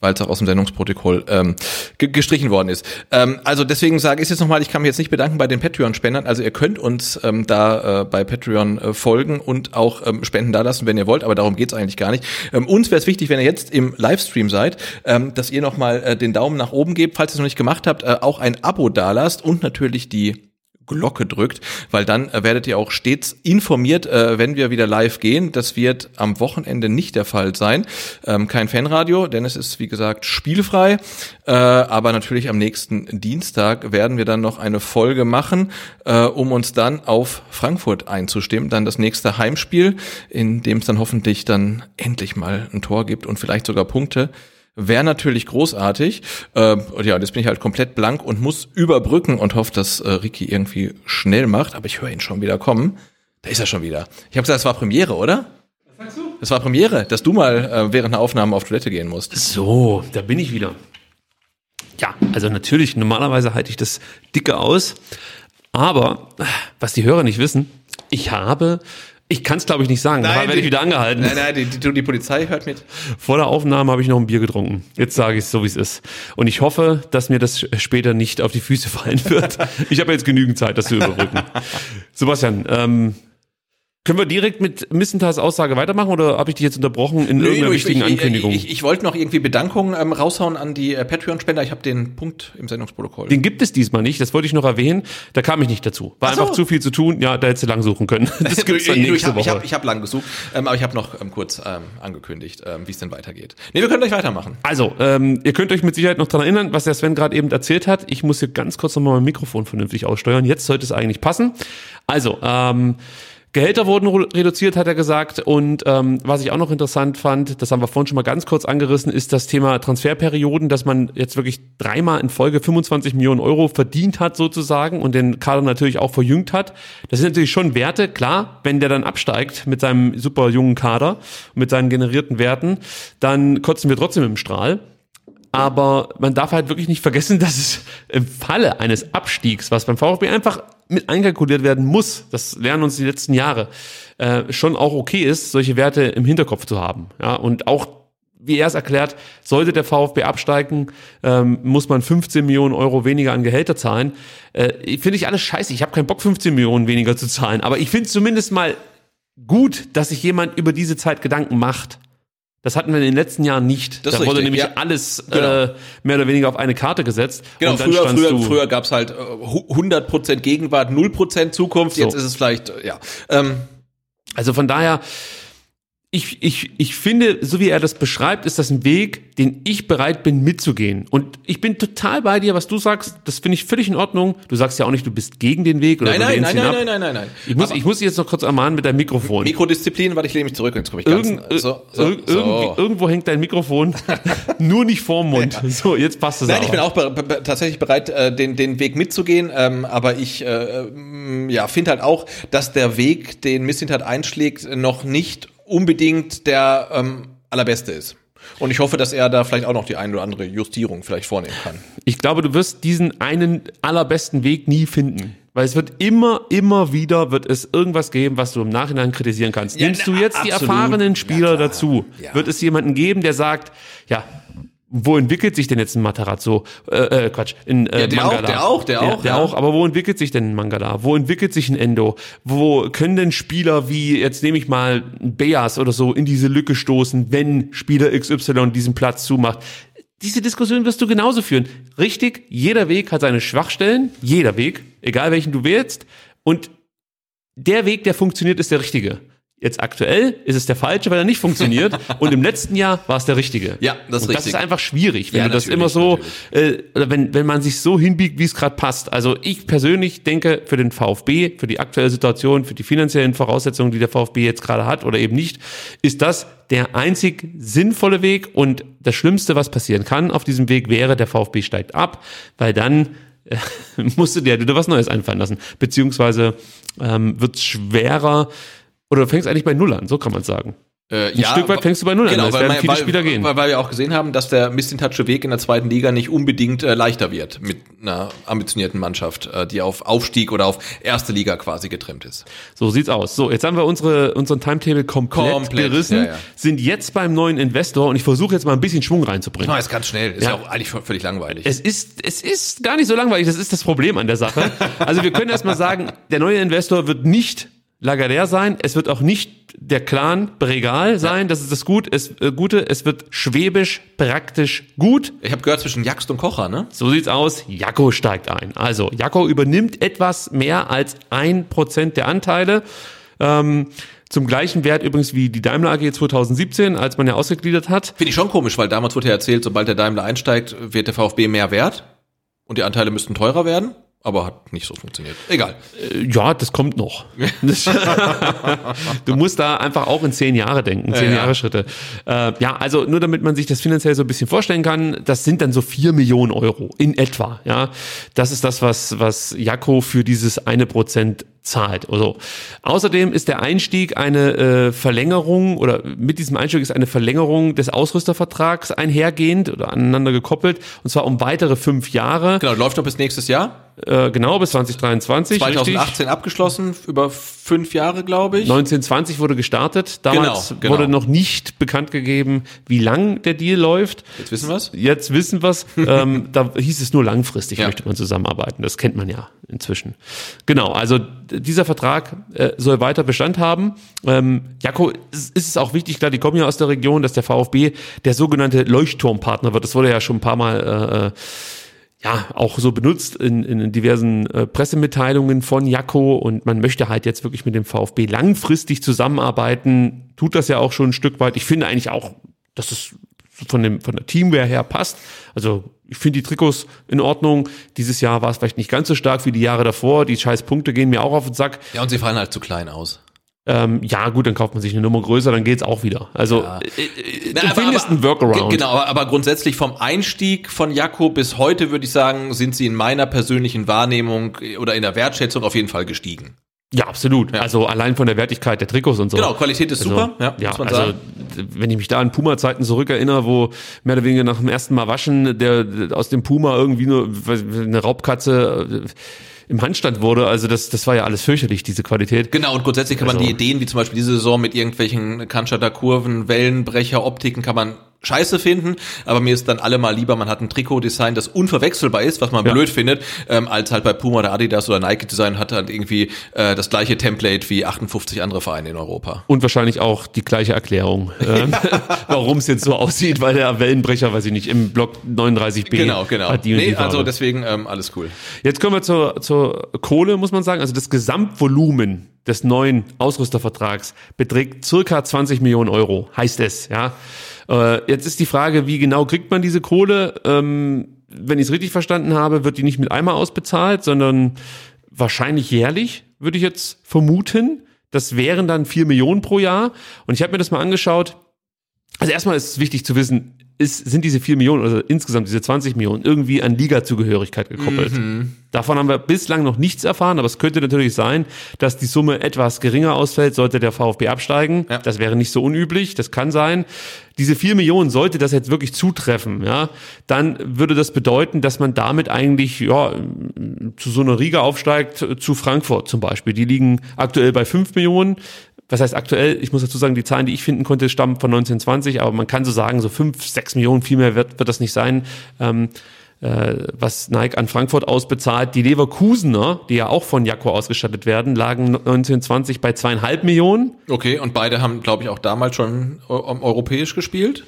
weil es auch aus dem Sendungsprotokoll ähm, ge gestrichen worden ist. Ähm, also deswegen sage ich jetzt nochmal, ich kann mich jetzt nicht bedanken bei den Patreon-Spendern. Also ihr könnt uns ähm, da äh, bei Patreon äh, folgen und auch ähm, Spenden da lassen, wenn ihr wollt, aber darum geht's eigentlich gar nicht. Ähm, uns wäre es wichtig, wenn ihr jetzt im Livestream seid, ähm, dass ihr nochmal äh, den Daumen nach oben gebt, falls ihr es noch nicht gemacht habt, äh, auch ein Abo dalasst und natürlich die Glocke drückt, weil dann äh, werdet ihr auch stets informiert, äh, wenn wir wieder live gehen. Das wird am Wochenende nicht der Fall sein. Ähm, kein Fanradio, denn es ist wie gesagt spielfrei. Äh, aber natürlich am nächsten Dienstag werden wir dann noch eine Folge machen, äh, um uns dann auf Frankfurt einzustimmen. Dann das nächste Heimspiel, in dem es dann hoffentlich dann endlich mal ein Tor gibt und vielleicht sogar Punkte. Wäre natürlich großartig. Äh, und ja, jetzt bin ich halt komplett blank und muss überbrücken und hoffe, dass äh, Ricky irgendwie schnell macht. Aber ich höre ihn schon wieder kommen. Da ist er schon wieder. Ich habe gesagt, es war Premiere, oder? Was sagst du? Es war Premiere, dass du mal äh, während einer Aufnahme auf Toilette gehen musst. So, da bin ich wieder. Ja, also natürlich, normalerweise halte ich das dicke aus. Aber, was die Hörer nicht wissen, ich habe ich kann es, glaube ich, nicht sagen. da werde ich wieder angehalten. Nein, nein, die, die, die Polizei hört mit. Vor der Aufnahme habe ich noch ein Bier getrunken. Jetzt sage ich es so, wie es ist. Und ich hoffe, dass mir das später nicht auf die Füße fallen wird. ich habe jetzt genügend Zeit, das zu überbrücken. Sebastian, ähm, können wir direkt mit Missenthals Aussage weitermachen oder habe ich dich jetzt unterbrochen in Nö, irgendeiner ich, wichtigen ich, Ankündigung? Ich, ich, wollte noch irgendwie Bedankungen ähm, raushauen an die äh, Patreon-Spender. Ich habe den Punkt im Sendungsprotokoll. Den gibt es diesmal nicht, das wollte ich noch erwähnen. Da kam ich nicht dazu. War so. einfach zu viel zu tun. Ja, da hättest du lang suchen können. Das gibt's dann ich nächste habe ich Woche. hab, ich hab lang gesucht, ähm, aber ich habe noch ähm, kurz ähm, angekündigt, ähm, wie es denn weitergeht. Nee, wir können gleich weitermachen. Also, ähm, ihr könnt euch mit Sicherheit noch dran erinnern, was der Sven gerade eben erzählt hat. Ich muss hier ganz kurz nochmal mein Mikrofon vernünftig aussteuern. Jetzt sollte es eigentlich passen. Also, ähm, Gehälter wurden reduziert, hat er gesagt. Und ähm, was ich auch noch interessant fand, das haben wir vorhin schon mal ganz kurz angerissen, ist das Thema Transferperioden, dass man jetzt wirklich dreimal in Folge 25 Millionen Euro verdient hat sozusagen und den Kader natürlich auch verjüngt hat. Das sind natürlich schon Werte, klar, wenn der dann absteigt mit seinem super jungen Kader, mit seinen generierten Werten, dann kotzen wir trotzdem im Strahl. Aber man darf halt wirklich nicht vergessen, dass es im Falle eines Abstiegs, was beim VfB einfach mit einkalkuliert werden muss, das lernen uns die letzten Jahre, äh, schon auch okay ist, solche Werte im Hinterkopf zu haben. Ja, und auch wie er es erklärt, sollte der VfB absteigen, ähm, muss man 15 Millionen Euro weniger an Gehälter zahlen. Äh, finde ich alles scheiße. Ich habe keinen Bock, 15 Millionen weniger zu zahlen. Aber ich finde es zumindest mal gut, dass sich jemand über diese Zeit Gedanken macht. Das hatten wir in den letzten Jahren nicht. Das da wurde richtig, nämlich ja. alles Genau. äh, mehr oder weniger auf eine Karte gesetzt. Genau, früher, früher, früher gab's halt äh, hu- 100% Gegenwart, 0% Zukunft. Jetzt So. ist es vielleicht, äh, ja. Ähm, Also von daher, ich, ich, ich finde, so wie er das beschreibt, ist das ein Weg, den ich bereit bin mitzugehen. Und ich bin total bei dir, was du sagst. Das finde ich völlig in Ordnung. Du sagst ja auch nicht, du bist gegen den Weg oder nein, nein, nein, nein, nein, nein, nein, nein. Ich muss, Aber ich muss dich jetzt noch kurz ermahnen mit deinem Mikrofon. Mikrodisziplin, warte, ich lehne mich zurück, jetzt komme ich ganz Irgend, so, so, irg- so. Irgendwo hängt dein Mikrofon, nur nicht vorm Mund. So, jetzt passt es Nein, auch. ich bin auch be be tatsächlich bereit, äh, den, den Weg mitzugehen, ähm, aber ich äh, ähm, ja, finde halt auch, dass der Weg, den Missintat einschlägt, noch nicht unbedingt der ähm, allerbeste ist. Und ich hoffe, dass er da vielleicht auch noch die eine oder andere Justierung vielleicht vornehmen kann. Ich glaube, du wirst diesen einen allerbesten Weg nie finden. Weil es wird immer, immer wieder wird es irgendwas geben, was du im Nachhinein kritisieren kannst. Ja, Nimmst du jetzt die absolut. erfahrenen Spieler dazu, Ja. wird es jemanden geben, der sagt, ja, wo entwickelt sich denn jetzt ein Matarazzo? Äh, äh, Quatsch, in äh, Ja, der Mangala. auch, der auch, der auch, Der ja. auch, aber wo entwickelt sich denn ein Mangala? Wo entwickelt sich ein Endo? Wo können denn Spieler wie, jetzt nehme ich mal Beas oder so, in diese Lücke stoßen, wenn Spieler XY diesen Platz zumacht? Diese Diskussion wirst du genauso führen. Richtig, jeder Weg hat seine Schwachstellen, jeder Weg, egal welchen du wählst. Und der Weg, der funktioniert, ist der richtige. Jetzt aktuell ist es der falsche, weil er nicht funktioniert. und im letzten Jahr war es der richtige. Ja, das ist und das richtig. ist einfach schwierig, wenn Ja, du das immer so, äh, wenn, wenn man sich so hinbiegt, wie es gerade passt. Also ich persönlich denke, für den VfB, für die aktuelle Situation, für die finanziellen Voraussetzungen, die der VfB jetzt gerade hat oder eben nicht, ist das der einzig sinnvolle Weg. Und das Schlimmste, was passieren kann auf diesem Weg, wäre, der VfB steigt ab, weil dann äh, musst du dir wieder was Neues einfallen lassen. Beziehungsweise ähm, wird es schwerer, oder du fängst eigentlich bei Null an, so kann man sagen. Äh, Ein Stück weit fängst du bei Null genau, an, es weil, werden man- viele weil, Spieler gehen. Weil, weil wir auch gesehen haben, dass der Missintatsche Weg in der zweiten Liga nicht unbedingt äh, leichter wird mit einer ambitionierten Mannschaft, äh, die auf Aufstieg oder auf erste Liga quasi getrimmt ist. So sieht's aus. So, jetzt haben wir unsere, unseren Timetable komplett, Komplett, gerissen, ja, ja. sind jetzt beim neuen Investor und ich versuche jetzt mal ein bisschen Schwung reinzubringen. Oh, ist ganz schnell, ist ja, Ja. auch eigentlich völlig langweilig. Es ist, es ist gar nicht so langweilig, das ist das Problem an der Sache. Also wir können erstmal sagen, der neue Investor wird nicht Lagardère sein, es wird auch nicht der Clan Bregal sein, das ist das Gut, es, äh, Gute, es wird schwäbisch praktisch gut. Ich habe gehört zwischen Jaxt und Kocher, ne? So sieht's aus. Jakko steigt ein. Also, Jakko übernimmt etwas mehr als ein Prozent der Anteile. Ähm, zum gleichen Wert übrigens wie die Daimler AG 2017, als man ja ausgegliedert hat. Finde ich schon komisch, weil damals wurde ja erzählt, sobald der Daimler einsteigt, wird der VfB mehr wert und die Anteile müssten teurer werden. Aber hat nicht so funktioniert. Egal. Äh, Ja, das kommt noch. Du musst da einfach auch in zehn Jahre denken, zehn Ja, ja. Jahre Schritte. Äh, ja, also nur damit man sich das finanziell so ein bisschen vorstellen kann, das sind dann so vier Millionen Euro in etwa. Ja, das ist das, was was Jakko für dieses eine Prozent zahlt. Also außerdem ist der Einstieg eine äh, Verlängerung oder mit diesem Einstieg ist eine Verlängerung des Ausrüstervertrags einhergehend oder aneinander gekoppelt und zwar um weitere fünf Jahre. Genau, läuft noch bis nächstes Jahr. Äh, genau bis 2023. richtig. 2018 abgeschlossen, über fünf Jahre, glaube ich. 1920 wurde gestartet. Damals Genau, genau. wurde noch nicht bekannt gegeben, wie lang der Deal läuft. Jetzt wissen wir's. Jetzt wissen wir's. ähm, da hieß es nur langfristig Ja. möchte man zusammenarbeiten. Das kennt man ja inzwischen. Genau, also dieser Vertrag äh, soll weiter Bestand haben. Ähm, Jako, ist, ist es auch wichtig, klar, die kommen ja aus der Region, dass der VfB der sogenannte Leuchtturmpartner wird. Das wurde ja schon ein paar Mal äh, äh, ja, auch so benutzt in, in diversen äh, Pressemitteilungen von Jakko und man möchte halt jetzt wirklich mit dem VfB langfristig zusammenarbeiten, tut das ja auch schon ein Stück weit. Ich finde eigentlich auch, dass es von dem von der Teamwear her passt. Also ich finde die Trikots in Ordnung. Dieses Jahr war es vielleicht nicht ganz so stark wie die Jahre davor. Die scheiß Punkte gehen mir auch auf den Sack. Ja, und sie fallen halt zu klein aus. Ähm, ja, gut, dann kauft man sich eine Nummer größer, dann geht's auch wieder. Also Ja. äh, äh, Na, aber- findest aber- einen Workaround. Ge- Genau, aber, grundsätzlich vom Einstieg von Jakko bis heute würde ich sagen, sind sie in meiner persönlichen Wahrnehmung oder in der Wertschätzung auf jeden Fall gestiegen. Ja, absolut. Also allein von der Wertigkeit der Trikots und so. Genau, Qualität ist also, super, ja, ja man also sagen. wenn ich mich da an Puma-Zeiten zurückerinnere, wo mehr oder weniger nach dem ersten Mal waschen, der aus dem Puma irgendwie nur eine Raubkatze äh, im Handstand wurde, also das, das war ja alles fürchterlich, diese Qualität. Genau, und grundsätzlich kann man Also- die Ideen, wie zum Beispiel diese Saison mit irgendwelchen Cannstatter Kurven, Wellenbrecher, Optiken, kann man scheiße finden, aber mir ist dann allemal lieber, man hat ein Trikot-Design, das unverwechselbar ist, was man Ja. blöd findet, ähm, als halt bei Puma oder Adidas oder Nike Design hat halt irgendwie äh, das gleiche Template wie 58 andere Vereine in Europa. Und wahrscheinlich auch die gleiche Erklärung, ähm, warum es jetzt so aussieht, weil der Wellenbrecher, weiß ich nicht, im Block 39b Genau, genau. hat die und nee, die also deswegen ähm, alles cool. Jetzt kommen wir zur, zur Kohle, muss man sagen. Also das Gesamtvolumen des neuen Ausrüstervertrags beträgt circa 20 Millionen Euro, heißt es, ja. Äh, jetzt ist die Frage, wie genau kriegt man diese Kohle? Ähm, wenn ich es richtig verstanden habe, wird die nicht mit einmal ausbezahlt, sondern wahrscheinlich jährlich, würde ich jetzt vermuten. Das wären dann 4 Millionen pro Jahr. Und ich habe mir das mal angeschaut. Also erstmal ist es wichtig zu wissen, ist, sind diese 4 Millionen, also insgesamt diese 20 Millionen, irgendwie an Liga-Zugehörigkeit gekoppelt. Mhm. Davon haben wir bislang noch nichts erfahren, aber es könnte natürlich sein, dass die Summe etwas geringer ausfällt, sollte der VfB absteigen. Das wäre nicht so unüblich, das kann sein. Diese 4 Millionen, sollte das jetzt wirklich zutreffen, ja, dann würde das bedeuten, dass man damit eigentlich ja, zu so einer Riga aufsteigt, äh, zu Frankfurt zum Beispiel. Die liegen aktuell bei 5 Millionen was heißt aktuell? Ich muss dazu sagen, die Zahlen, die ich finden konnte, stammen von 1920, aber man kann so sagen, so fünf, sechs Millionen, viel mehr wird, wird das nicht sein, ähm, äh, was Nike an Frankfurt ausbezahlt. Die Leverkusener, die ja auch von Jakko ausgestattet werden, lagen 1920 bei zweieinhalb Millionen. Okay, und beide haben, glaube ich, auch damals schon eu- europäisch gespielt.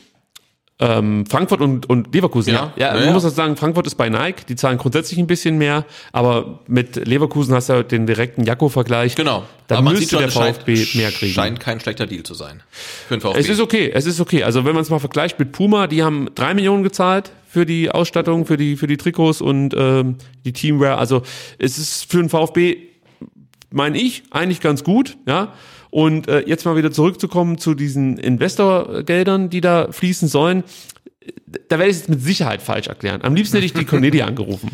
Ähm, Frankfurt und, und Leverkusen, Ja. ja. Ja, man ja. muss auch sagen, Frankfurt ist bei Nike, die zahlen grundsätzlich ein bisschen mehr, aber mit Leverkusen hast du ja den direkten Jakko-Vergleich. Genau. Da müsste der es scheint- VfB mehr kriegen. Scheint kein schlechter Deal zu sein. Für den VfB. Es ist okay, es ist okay. Also wenn man es mal vergleicht mit Puma, die haben drei Millionen gezahlt für die Ausstattung, für die für die Trikots und ähm, die Teamwear. Also es ist für den VfB, meine ich, eigentlich ganz gut, ja. Und äh, jetzt mal wieder zurückzukommen zu diesen Investorgeldern, die da fließen sollen. Da werde ich es jetzt mit Sicherheit falsch erklären. Am liebsten hätte ich die Cornelia angerufen.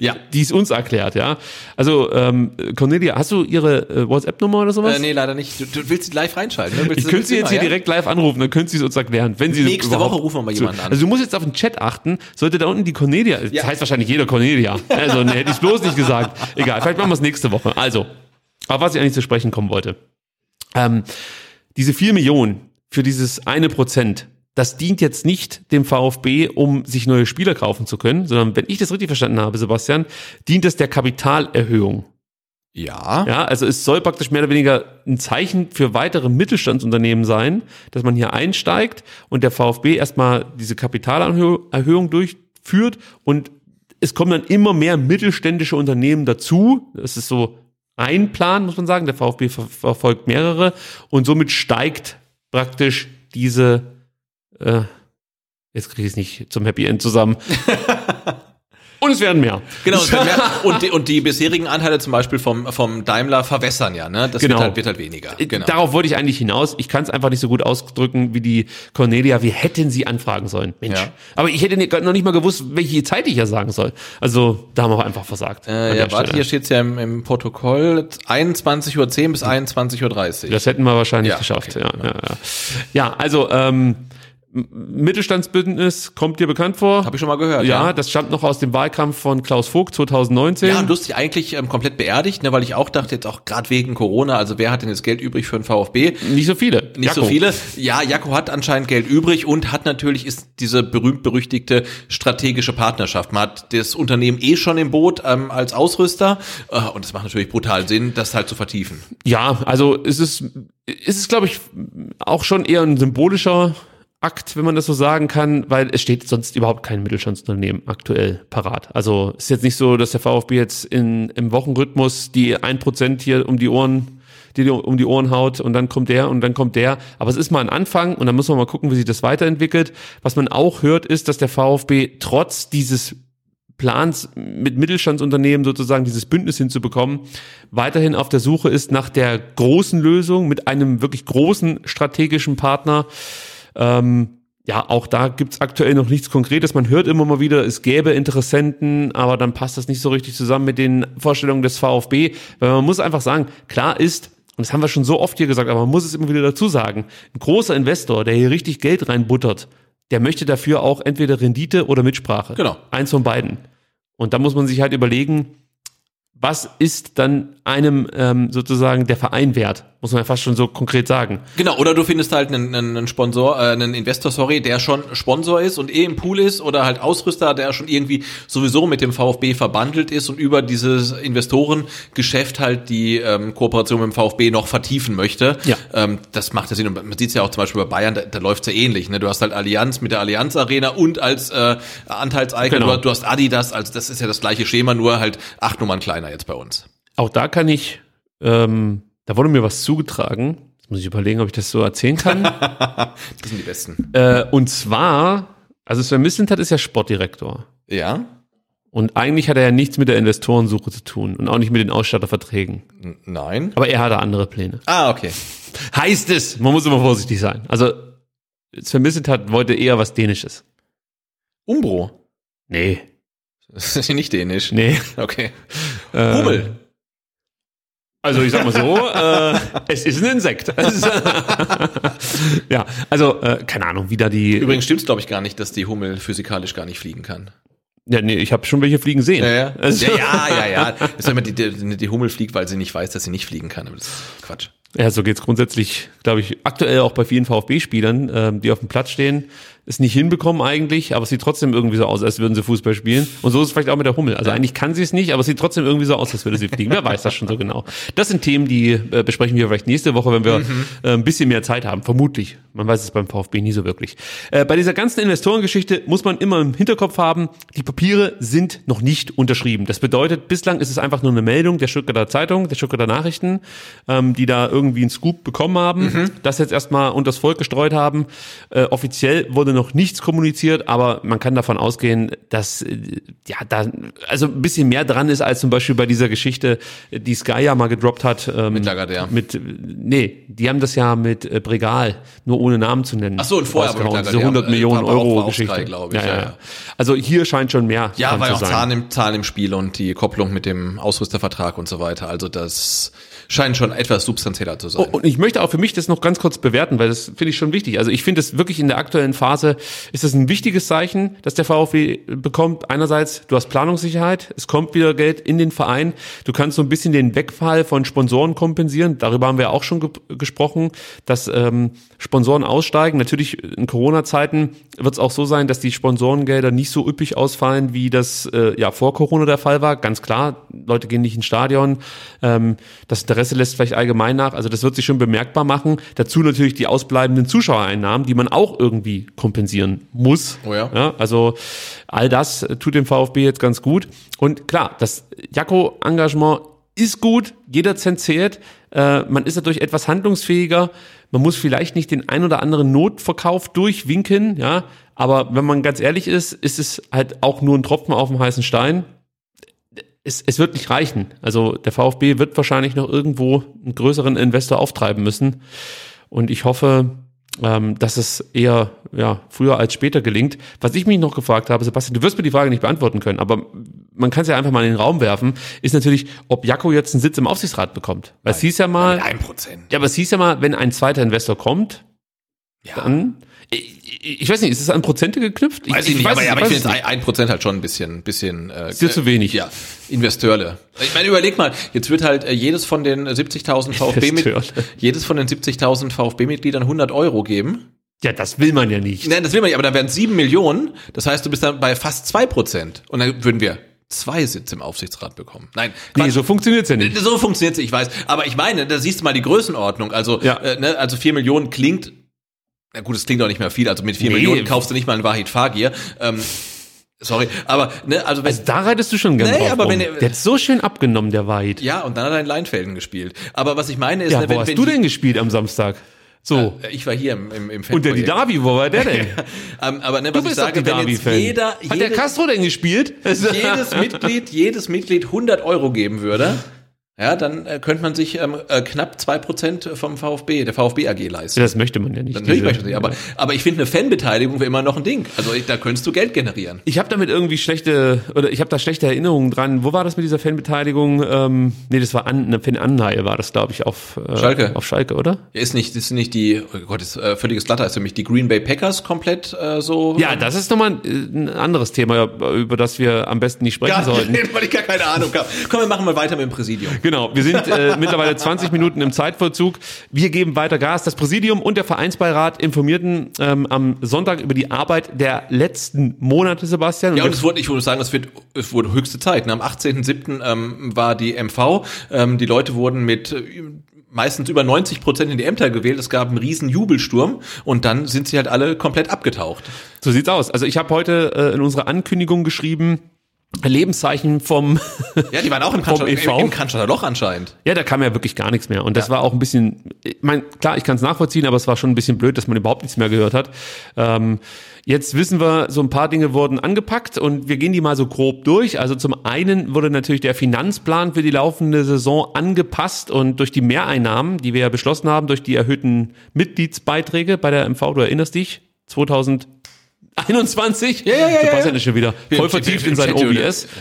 Ja. Die es uns erklärt, ja. Also, ähm, Cornelia, hast du ihre äh, WhatsApp-Nummer oder sowas? Äh, nee, leider nicht. Du, du willst sie live reinschalten. Ne? Willst Ich könnte sie jetzt hier ja? direkt live anrufen, dann könnte sie es uns erklären, wenn sie Nächste Woche rufen wir mal zu- jemanden an. Also du musst jetzt auf den Chat achten, sollte da unten die Cornelia, das Ja. heißt wahrscheinlich jeder Cornelia, also ne, hätte ich bloß nicht gesagt. Egal, vielleicht machen wir es nächste Woche. Also, auf was ich eigentlich zu sprechen kommen wollte. Ähm, diese vier Millionen für dieses eine Prozent, das dient jetzt nicht dem VfB, um sich neue Spieler kaufen zu können, sondern wenn ich das richtig verstanden habe, Sebastian, dient es der Kapitalerhöhung. Ja. Ja, also es soll praktisch mehr oder weniger ein Zeichen für weitere Mittelstandsunternehmen sein, dass man hier einsteigt und der VfB erstmal diese Kapitalerhöhung durchführt und es kommen dann immer mehr mittelständische Unternehmen dazu. Das ist so ein Plan, muss man sagen. Der VfB ver verfolgt mehrere und somit steigt praktisch diese, äh, jetzt kriege ich es nicht zum Happy End zusammen. und es werden mehr. Genau, es wird mehr. Und, die, und die bisherigen Anteile zum Beispiel vom, vom Daimler verwässern ja, ne? Das Genau. wird, halt, wird halt weniger. Genau. Darauf wollte ich eigentlich hinaus. Ich kann es einfach nicht so gut ausdrücken wie die Cornelia. Wir hätten sie anfragen sollen. Mensch. Ja. Aber ich hätte noch nicht mal gewusst, welche Zeit ich ja sagen soll. Also da haben wir auch einfach versagt. Äh, ja, warte, hier steht's ja im, im Protokoll 21.10 Uhr bis 21.30 Uhr. Das hätten wir wahrscheinlich Ja, geschafft. Ja, ja, ja. ja, also ähm, Mittelstandsbündnis kommt dir bekannt vor? Habe ich schon mal gehört. Ja, ja. das stammt noch aus dem Wahlkampf von Klaus Vogt 2019. Ja, und lustig eigentlich ähm, komplett beerdigt, ne, weil ich auch dachte, jetzt auch gerade wegen Corona, also wer hat denn jetzt Geld übrig für den VfB? Nicht so viele. Nicht so Jakko. viele. Ja, Jakko hat anscheinend Geld übrig und hat natürlich ist diese berühmt-berüchtigte strategische Partnerschaft. Man hat das Unternehmen eh schon im Boot ähm, als Ausrüster äh, und es macht natürlich brutal Sinn, das halt zu vertiefen. Ja, also es ist, es ist, glaube ich, auch schon eher ein symbolischer Akt, wenn man das so sagen kann, weil es steht sonst überhaupt kein Mittelstandsunternehmen aktuell parat. Also es ist jetzt nicht so, dass der VfB jetzt in, im Wochenrhythmus die ein Prozent hier um die Ohren die um die Ohren haut und dann kommt der und dann kommt der. Aber es ist mal ein Anfang und dann müssen wir mal gucken, wie sich das weiterentwickelt. Was man auch hört, ist, dass der VfB trotz dieses Plans mit Mittelstandsunternehmen sozusagen dieses Bündnis hinzubekommen, weiterhin auf der Suche ist nach der großen Lösung mit einem wirklich großen strategischen Partner. Ähm, ja, auch da gibt's aktuell noch nichts Konkretes. Man hört immer mal wieder, es gäbe Interessenten, aber dann passt das nicht so richtig zusammen mit den Vorstellungen des VfB. Weil man muss einfach sagen, klar ist, und das haben wir schon so oft hier gesagt, aber man muss es immer wieder dazu sagen, ein großer Investor, der hier richtig Geld reinbuttert, der möchte dafür auch entweder Rendite oder Mitsprache. Genau. Eins von beiden. Und da muss man sich halt überlegen, was ist dann einem ähm, sozusagen der Verein wert? Muss man ja fast schon so konkret sagen. Genau, oder du findest halt einen, einen Sponsor, äh, einen Investor, sorry, der schon Sponsor ist und eh im Pool ist oder halt Ausrüster, der schon irgendwie sowieso mit dem VfB verbandelt ist und über dieses Investorengeschäft halt die ähm, Kooperation mit dem VfB noch vertiefen möchte. Ja. Ähm, das macht ja Sinn. Und man sieht es ja auch zum Beispiel bei Bayern, da, da läuft's ja ähnlich. Ne? Du hast halt Allianz mit der Allianz Arena und als äh, Anteilseigner, Genau. du, du hast Adidas, also das ist ja das gleiche Schema, nur halt acht Nummern kleiner jetzt bei uns. Auch da kann ich, ähm, da wurde mir was zugetragen. Jetzt muss ich überlegen, ob ich das so erzählen kann. Die sind die Besten. äh, und zwar, also Sven Mislintat ist ja Sportdirektor. Ja? Und eigentlich hat er ja nichts mit der Investorensuche zu tun und auch nicht mit den Ausstatterverträgen. Nein. Aber er hatte andere Pläne. Ah, okay. Heißt es, man muss immer vorsichtig sein. Also Sven Mislintat wollte eher was Dänisches. Umbro. Nee. Das ist nicht dänisch. Nee. Okay. Äh, Hummel. Also ich sag mal so, äh, es ist ein Insekt. ja, also äh, keine Ahnung, wie da die. Übrigens stimmt's glaube ich gar nicht, dass die Hummel physikalisch gar nicht fliegen kann. Ja, nee, ich habe schon welche fliegen sehen. Ja, ja. Also, ja, ja, ja, ja. Das ist immer die, die, die Hummel fliegt, weil sie nicht weiß, dass sie nicht fliegen kann. Aber das ist Quatsch. Ja, so geht's grundsätzlich, glaube ich, aktuell auch bei vielen VfB-Spielern, ähm, die auf dem Platz stehen, es nicht hinbekommen eigentlich, aber es sieht trotzdem irgendwie so aus, als würden sie Fußball spielen. Und so ist es vielleicht auch mit der Hummel. Also eigentlich kann sie es nicht, aber es sieht trotzdem irgendwie so aus, als würde sie fliegen. Wer weiß das schon so genau. Das sind Themen, die äh, besprechen wir vielleicht nächste Woche, wenn wir äh, ein bisschen mehr Zeit haben. Vermutlich. Man weiß es beim VfB nie so wirklich. Äh, bei dieser ganzen Investorengeschichte muss man immer im Hinterkopf haben, die Papiere sind noch nicht unterschrieben. Das bedeutet, bislang ist es einfach nur eine Meldung der Stuttgarter Zeitung, der Stuttgarter Nachrichten, ähm, die da irgendwie einen Scoop bekommen haben, das jetzt erstmal unters Volk gestreut haben. Äh, offiziell wurde noch nichts kommuniziert, aber man kann davon ausgehen, dass äh, ja da also ein bisschen mehr dran ist als zum Beispiel bei dieser Geschichte, äh, die Sky ja mal gedroppt hat. Ähm, Mit Lagardère. Mit, äh, nee, die haben das ja mit äh, Bregal, nur ohne Namen zu nennen. Ach so, und vorher aber mit rausgehauen, diese Lagardère, 100 äh, Millionen auch- Euro Geschichte. Sky, glaub ich, ja, ja, ja. Also hier scheint schon mehr Ja, zu auch. Zahn im, Zahn im Spiel und die Kopplung mit dem Ausrüstervertrag und so weiter. Also das scheint schon etwas substanzieller zu sein. Oh, und ich möchte auch für mich das noch ganz kurz bewerten, weil das finde ich schon wichtig. Also ich finde es wirklich in der aktuellen Phase ist das ein wichtiges Zeichen, dass der VfB bekommt. Einerseits, du hast Planungssicherheit, es kommt wieder Geld in den Verein, du kannst so ein bisschen den Wegfall von Sponsoren kompensieren. Darüber haben wir auch schon ge gesprochen, dass ähm, Sponsoren aussteigen. Natürlich in Corona-Zeiten wird es auch so sein, dass die Sponsorengelder nicht so üppig ausfallen, wie das äh, ja vor Corona der Fall war. Ganz klar, Leute gehen nicht ins Stadion. Ähm, das Interesse lässt vielleicht allgemein nach. Also das wird sich schon bemerkbar machen. Dazu natürlich die ausbleibenden Zuschauereinnahmen, die man auch irgendwie kompensieren muss. Oh ja. ja also all das tut dem VfB jetzt ganz gut. Und klar, das Jakko-Engagement ist gut, jeder Cent zählt. Äh, man ist dadurch etwas handlungsfähiger. Man muss vielleicht nicht den ein oder anderen Notverkauf durchwinken, ja. Aber wenn man ganz ehrlich ist, ist es halt auch nur ein Tropfen auf dem heißen Stein. Es, es wird nicht reichen. Also der VfB wird wahrscheinlich noch irgendwo einen größeren Investor auftreiben müssen. Und ich hoffe, ähm, dass es eher ja, früher als später gelingt. Was ich mich noch gefragt habe, Sebastian, du wirst mir die Frage nicht beantworten können, aber man kann es ja einfach mal in den Raum werfen, ist natürlich, ob Jakko jetzt einen Sitz im Aufsichtsrat bekommt. Weil es hieß ja mal, Ein Prozent. ja, aber es hieß ja mal, wenn ein zweiter Investor kommt, dann, ich, ich weiß nicht, ist es an Prozente geknüpft? Weiß ich, nicht, aber, es- ja, aber ich weiß finde ein ein Prozent halt schon ein bisschen, bisschen äh, Ist dir zu wenig. Ja, Investeurle. Ich meine, überleg mal, jetzt wird halt äh, jedes von den 70.000 VfB jedes von den 70.000 VfB-Mitgliedern 100 Euro geben. Ja, das will man ja nicht. Nein, das will man nicht, aber dann wären 7 Millionen. Das heißt, du bist dann bei fast 2 Prozent. Und dann würden wir zwei Sitze im Aufsichtsrat bekommen. Nein, Nee, so funktioniert's ja nicht. so funktioniert's, ich weiß. Aber ich meine, da siehst du mal die Größenordnung. Also, Ja. äh, ne, also 4 Millionen klingt, na gut, es klingt auch nicht mehr viel. Also mit 4 Nee. Millionen kaufst du nicht mal einen Wahid Fagir. Ähm, sorry, aber ne, also wenn, Also da reitest du schon gern Nee, aber rum. wenn- Der hat so schön abgenommen, der Weid. ja, und dann hat er in Leinfelden gespielt. Aber was ich meine ist, Ja, ne, wo wenn, hast wenn du denn gespielt am Samstag? So. Äh, Ich war hier im, im, im Und der. Didavi, wo war der denn? Ähm, aber ne, Du was ich bist doch sage, wenn jetzt jeder, Hat der Castro denn gespielt? jedes Mitglied, jedes Mitglied 100 Euro geben würde, ja, dann äh, könnte man sich ähm, äh, knapp zwei Prozent vom VfB, der VfB AG leisten. Das möchte man ja nicht. Natürlich diese- möchte man nicht, aber, aber ich finde, eine Fanbeteiligung wäre immer noch ein Ding. Also ich, da könntest du Geld generieren. Ich habe damit irgendwie schlechte, oder ich habe da schlechte Erinnerungen dran. Wo war das mit dieser Fanbeteiligung? Ähm, nee, das war an, eine Fananleihe, war das, glaube ich, auf äh, Schalke. Auf Schalke, oder? Ist nicht, ist nicht die, oh Gott, ist äh, völliges Glatter, ist für mich die Green Bay Packers komplett äh, so. Ja, das ist nochmal ein, ein anderes Thema, über das wir am besten nicht sprechen Ja, sollten. weil ich gar keine Ahnung habe. Komm, wir machen mal weiter mit dem Präsidium. Genau, wir sind äh, mittlerweile 20 Minuten im Zeitvollzug. Wir geben weiter Gas. Das Präsidium und der Vereinsbeirat informierten ähm, am Sonntag über die Arbeit der letzten Monate, Sebastian. Ja, und es wurde, ich würde sagen, es wird, es wurde höchste Zeit. ne? Am 18.07. Ähm, war die MV. Ähm, die Leute wurden mit äh, meistens über 90 Prozent in die Ämter gewählt. Es gab einen riesen Jubelsturm und dann sind sie halt alle komplett abgetaucht. So sieht's aus. Also ich habe heute äh, in unserer Ankündigung geschrieben, Lebenszeichen vom Ja, die waren auch im EV. im, Loch anscheinend. Ja, da kam ja wirklich gar nichts mehr. Und das war auch ein bisschen, ich meine, klar, ich kann es nachvollziehen, aber es war schon ein bisschen blöd, dass man überhaupt nichts mehr gehört hat. Ähm, jetzt wissen wir, so ein paar Dinge wurden angepackt und wir gehen die mal so grob durch. Also zum einen wurde natürlich der Finanzplan für die laufende Saison angepasst und durch die Mehreinnahmen, die wir ja beschlossen haben, durch die erhöhten Mitgliedsbeiträge bei der MV, du erinnerst dich, 2021? Ja, ja, ja. Sebastian ist schon wieder voll vertieft in sein? OBS.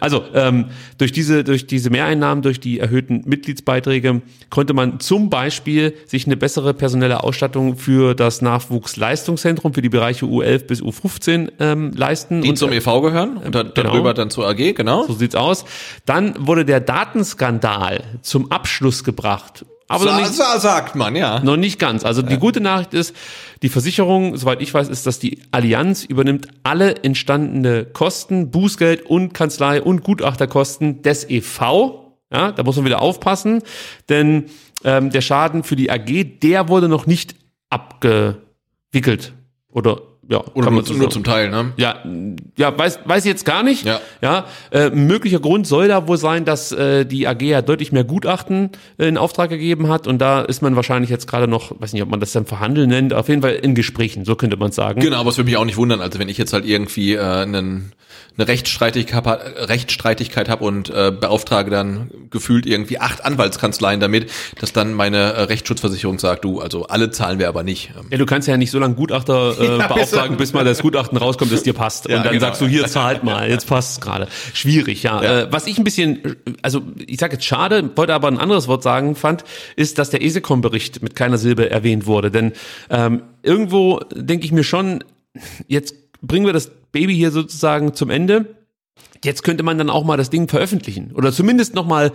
Also ähm, durch diese durch diese Mehreinnahmen, durch die erhöhten Mitgliedsbeiträge konnte man zum Beispiel sich eine bessere personelle Ausstattung für das Nachwuchsleistungszentrum für die Bereiche U11 bis U15 ähm, leisten. Die Und, zum EV gehören und dann, Genau. darüber dann zur AG, genau. so sieht's aus. Dann wurde der Datenskandal zum Abschluss gebracht. Aber Sa nicht, sa sagt man, ja. noch nicht ganz. Also die gute Nachricht ist, die Versicherung, soweit ich weiß, ist, dass die Allianz übernimmt alle entstandene Kosten, Bußgeld und Kanzlei und Gutachterkosten des EV. Ja, da muss man wieder aufpassen, denn ähm, der Schaden für die AG, der wurde noch nicht abgewickelt. Oder ja, Oder kann nur, nur zum Teil, ne? Ja, ja, weiß, weiß ich jetzt gar nicht. Ja. Ja, äh, möglicher Grund soll da wohl sein, dass äh, die AG ja deutlich mehr Gutachten äh, in Auftrag gegeben hat und da ist man wahrscheinlich jetzt gerade noch, weiß nicht, ob man das dann verhandeln nennt, auf jeden Fall in Gesprächen, so könnte man sagen. Genau, aber es würde mich auch nicht wundern, also wenn ich jetzt halt irgendwie äh, einen, eine Rechtsstreitigkeit, hab- Rechtsstreitigkeit habe und äh, beauftrage dann gefühlt irgendwie acht Anwaltskanzleien damit, dass dann meine äh, Rechtsschutzversicherung sagt, du, also alle zahlen wir aber nicht. Ja, du kannst ja nicht so lange Gutachter äh, Ja, beauftragen, bis mal das Gutachten rauskommt, das dir passt. Ja, und dann genau. sagst du, hier zahlt mal, jetzt passt's gerade. Schwierig, ja. Ja. Äh, was ich ein bisschen, also ich sage jetzt schade, wollte aber ein anderes Wort sagen, fand, ist, dass der ESECOM-Bericht mit keiner Silbe erwähnt wurde. Denn ähm, irgendwo denke ich mir schon, jetzt bringen wir das Baby hier sozusagen zum Ende. Jetzt könnte man dann auch mal das Ding veröffentlichen oder zumindest nochmal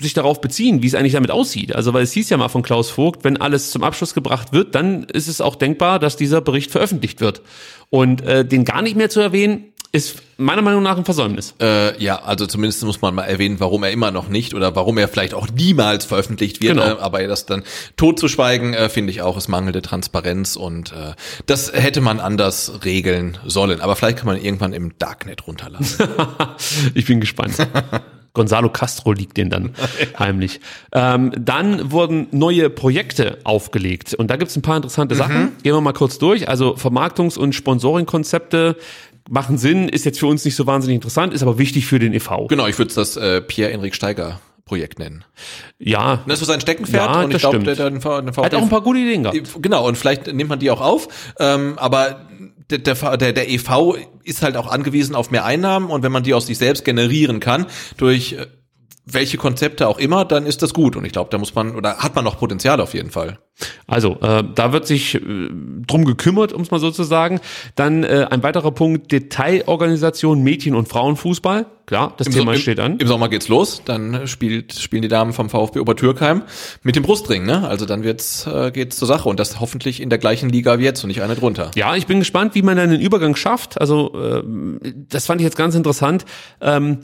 sich darauf beziehen, wie es eigentlich damit aussieht. Also weil es hieß ja mal von Klaus Vogt, wenn alles zum Abschluss gebracht wird, dann ist es auch denkbar, dass dieser Bericht veröffentlicht wird. Und äh, den gar nicht mehr zu erwähnen, ist meiner Meinung nach ein Versäumnis. Äh, ja, also zumindest muss man mal erwähnen, warum er immer noch nicht oder warum er vielleicht auch niemals veröffentlicht wird. Genau. Äh, aber das dann tot zu schweigen, äh, finde ich auch, ist mangelnde Transparenz und äh, das hätte man anders regeln sollen. Aber vielleicht kann man irgendwann im Darknet runterladen. ich bin gespannt. Gonzalo Castro liegt den dann heimlich. Ähm, dann wurden neue Projekte aufgelegt und da gibt's ein paar interessante Sachen. Gehen wir mal kurz durch. Also Vermarktungs- und Sponsoring-Konzepte machen Sinn, ist jetzt für uns nicht so wahnsinnig interessant, ist aber wichtig für den EV. genau, ich würde es das äh, Pierre-Enrik Steiger Projekt nennen. Ja, Das ist so sein Steckenpferd Ja, und ich glaube, der, der, der, der hat auch ein paar gute Ideen gehabt. Genau, und vielleicht nimmt man die auch auf. Ähm, aber der, der, der, der EV ist halt auch angewiesen auf mehr Einnahmen und wenn man die aus sich selbst generieren kann, durch äh, welche Konzepte auch immer, dann ist das gut. Und ich glaube, da muss man oder hat man noch Potenzial auf jeden Fall. Also, äh, da wird sich äh, drum gekümmert, um es mal so zu sagen. Dann äh, ein weiterer Punkt, Detailorganisation Mädchen- und Frauenfußball. Klar, das Thema Im- steht an. Im Sommer geht's los, dann spielt, spielen die Damen vom VfB Obertürkheim mit dem Brustring, ne? Also dann wird's, äh, geht's zur Sache und das hoffentlich in der gleichen Liga wie jetzt und nicht eine drunter. Ja, ich bin gespannt, wie man dann den Übergang schafft. Also, ähm, das fand ich jetzt ganz interessant. Ähm,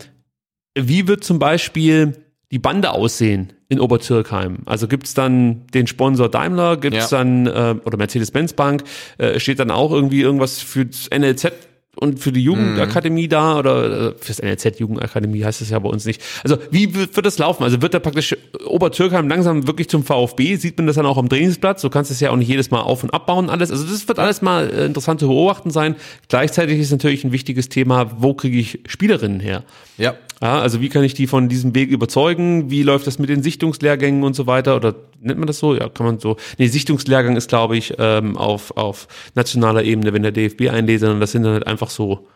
wie wird zum Beispiel die Bande aussehen in Obertürkheim? Also gibt's dann den Sponsor Daimler, gibt's Ja. dann, äh, oder Mercedes-Benz Bank, äh, steht dann auch irgendwie irgendwas für das NLZ und für die Jugendakademie da oder äh, fürs NLZ Jugendakademie heißt es ja bei uns nicht. Also wie wird, wird das laufen? Also wird da praktisch Obertürkheim langsam wirklich zum VfB? Sieht man das dann auch am Trainingsplatz? Du kannst es ja auch nicht jedes Mal auf- und abbauen alles. Also das wird alles mal äh, interessant zu beobachten sein. Gleichzeitig ist natürlich ein wichtiges Thema, wo kriege ich Spielerinnen her? Ja. Ja, also wie kann ich die von diesem Weg überzeugen? Wie läuft das mit den Sichtungslehrgängen und so weiter? Oder nennt man das so? Ja, kann man so. Nee, Sichtungslehrgang ist, glaube ich, ähm, auf, auf nationaler Ebene, wenn der DFB einlädt, sondern das sind dann halt einfach so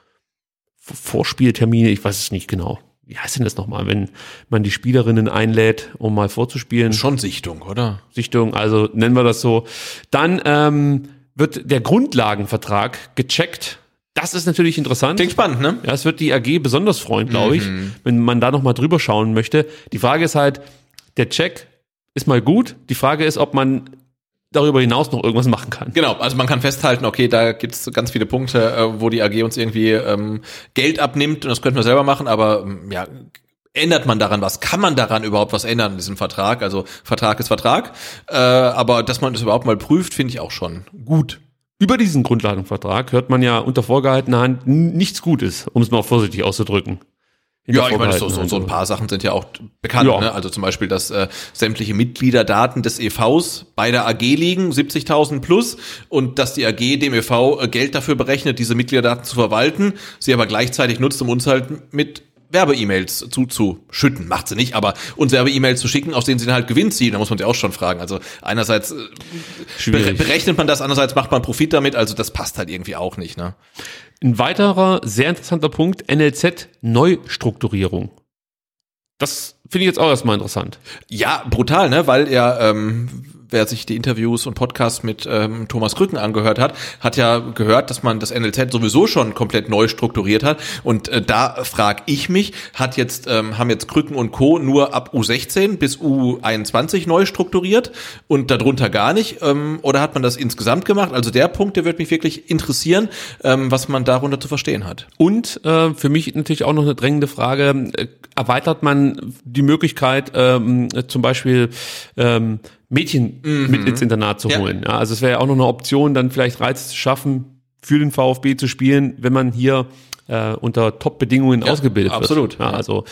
Vorspieltermine, ich weiß es nicht genau. Wie heißt denn das nochmal, wenn man die Spielerinnen einlädt, um mal vorzuspielen? Schon Sichtung, oder? Sichtung, also nennen wir das so. Dann ähm, wird der Grundlagenvertrag gecheckt. Das ist natürlich interessant. Klingt spannend, ne? Ja, es wird die AG besonders freuen, glaube ich, Mhm. wenn man da nochmal drüber schauen möchte. Die Frage ist halt, der Check ist mal gut. Die Frage ist, ob man darüber hinaus noch irgendwas machen kann. Genau, also man kann festhalten, okay, da gibt's ganz viele Punkte, äh, wo die AG uns irgendwie ähm, Geld abnimmt und das könnten wir selber machen, aber ähm, ja, ändert man daran was? Kann man daran überhaupt was ändern in diesem Vertrag? Also Vertrag ist Vertrag, äh, aber dass man das überhaupt mal prüft, finde ich auch schon gut. Über diesen Grundlagenvertrag hört man ja unter vorgehaltener Hand nichts Gutes, um es mal vorsichtig auszudrücken. Ja, ich meine, so, so, so ein paar Sachen sind ja auch bekannt. Ja. Ne? Also zum Beispiel, dass äh, sämtliche Mitgliederdaten des EVs bei der AG liegen, 70.000 plus, und dass die AG dem EV äh, Geld dafür berechnet, diese Mitgliederdaten zu verwalten, sie aber gleichzeitig nutzt, um uns halt mit Werbe-E-Mails zuzuschütten. Macht sie nicht, aber uns Werbe-E-Mails zu schicken, aus denen sie dann halt Gewinn ziehen, da muss man sich auch schon fragen. Also einerseits äh, Schwierig. berechnet man das, andererseits macht man Profit damit, also das passt halt irgendwie auch nicht. Ne? Ein weiterer sehr interessanter Punkt, NLZ Neustrukturierung. Das finde ich jetzt auch erstmal interessant. Ja, brutal, ne? Weil er, ähm, wer sich die Interviews und Podcasts mit ähm, Thomas Krücken angehört hat, hat ja gehört, dass man das NLZ sowieso schon komplett neu strukturiert hat. Und äh, da frage ich mich, hat jetzt ähm, haben jetzt Krücken und Co. nur ab U16 bis U21 neu strukturiert und darunter gar nicht? Ähm, oder hat man das insgesamt gemacht? Also der Punkt, der wird mich wirklich interessieren, ähm, was man darunter zu verstehen hat. Und äh, für mich natürlich auch noch eine drängende Frage, äh, erweitert man die Möglichkeit, ähm, äh, zum Beispiel ähm, Mädchen mit ins Internat zu holen. Ja, also es wäre ja auch noch eine Option, dann vielleicht Reize zu schaffen, für den VfB zu spielen, wenn man hier äh, unter Top-Bedingungen Ja, ausgebildet absolut, wird. Ja. Also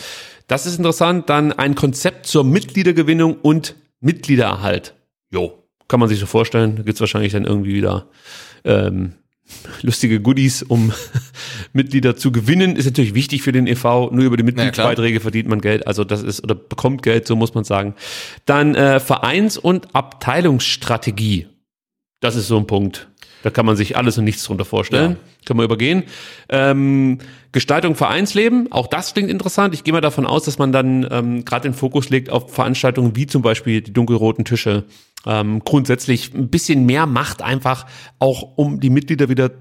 das ist interessant. Dann ein Konzept zur Mitgliedergewinnung und Mitgliedererhalt. Jo. Kann man sich so vorstellen. Da gibt's wahrscheinlich dann irgendwie wieder ähm, lustige Goodies, um Mitglieder zu gewinnen. Ist natürlich wichtig für den e.V. Nur über die Mitgliedsbeiträge verdient man Geld. Also das ist, oder bekommt Geld, so muss man sagen. Dann äh, Vereins- und Abteilungsstrategie. Das ist so ein Punkt. Da kann man sich alles und nichts drunter vorstellen. Können wir übergehen. Ähm, Gestaltung Vereinsleben, auch das klingt interessant. Ich gehe mal davon aus, dass man dann ähm, gerade den Fokus legt auf Veranstaltungen wie zum Beispiel die dunkelroten Tische. Ähm, grundsätzlich ein bisschen mehr Macht einfach, auch um die Mitglieder wieder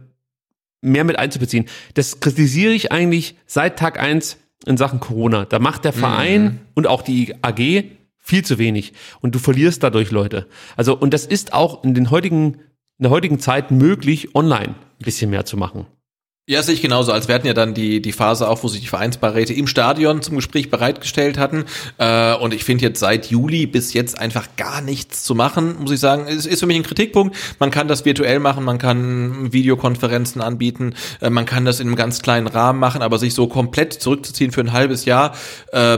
mehr mit einzubeziehen. Das kritisiere ich eigentlich seit Tag eins in Sachen Corona. Da macht der Verein und auch die AG viel zu wenig. Und du verlierst dadurch Leute. Also, und das ist auch in den heutigen, in der heutigen Zeit möglich, online ein bisschen mehr zu machen. Ja, sehe ich genauso. Als wir hatten ja dann die, die Phase auch, wo sich die Vereinsbeiräte im Stadion zum Gespräch bereitgestellt hatten. Äh, und ich finde jetzt seit Juli bis jetzt einfach gar nichts zu machen, muss ich sagen. Es ist für mich ein Kritikpunkt. Man kann das virtuell machen, man kann Videokonferenzen anbieten, äh, man kann das in einem ganz kleinen Rahmen machen, aber sich so komplett zurückzuziehen für ein halbes Jahr, äh,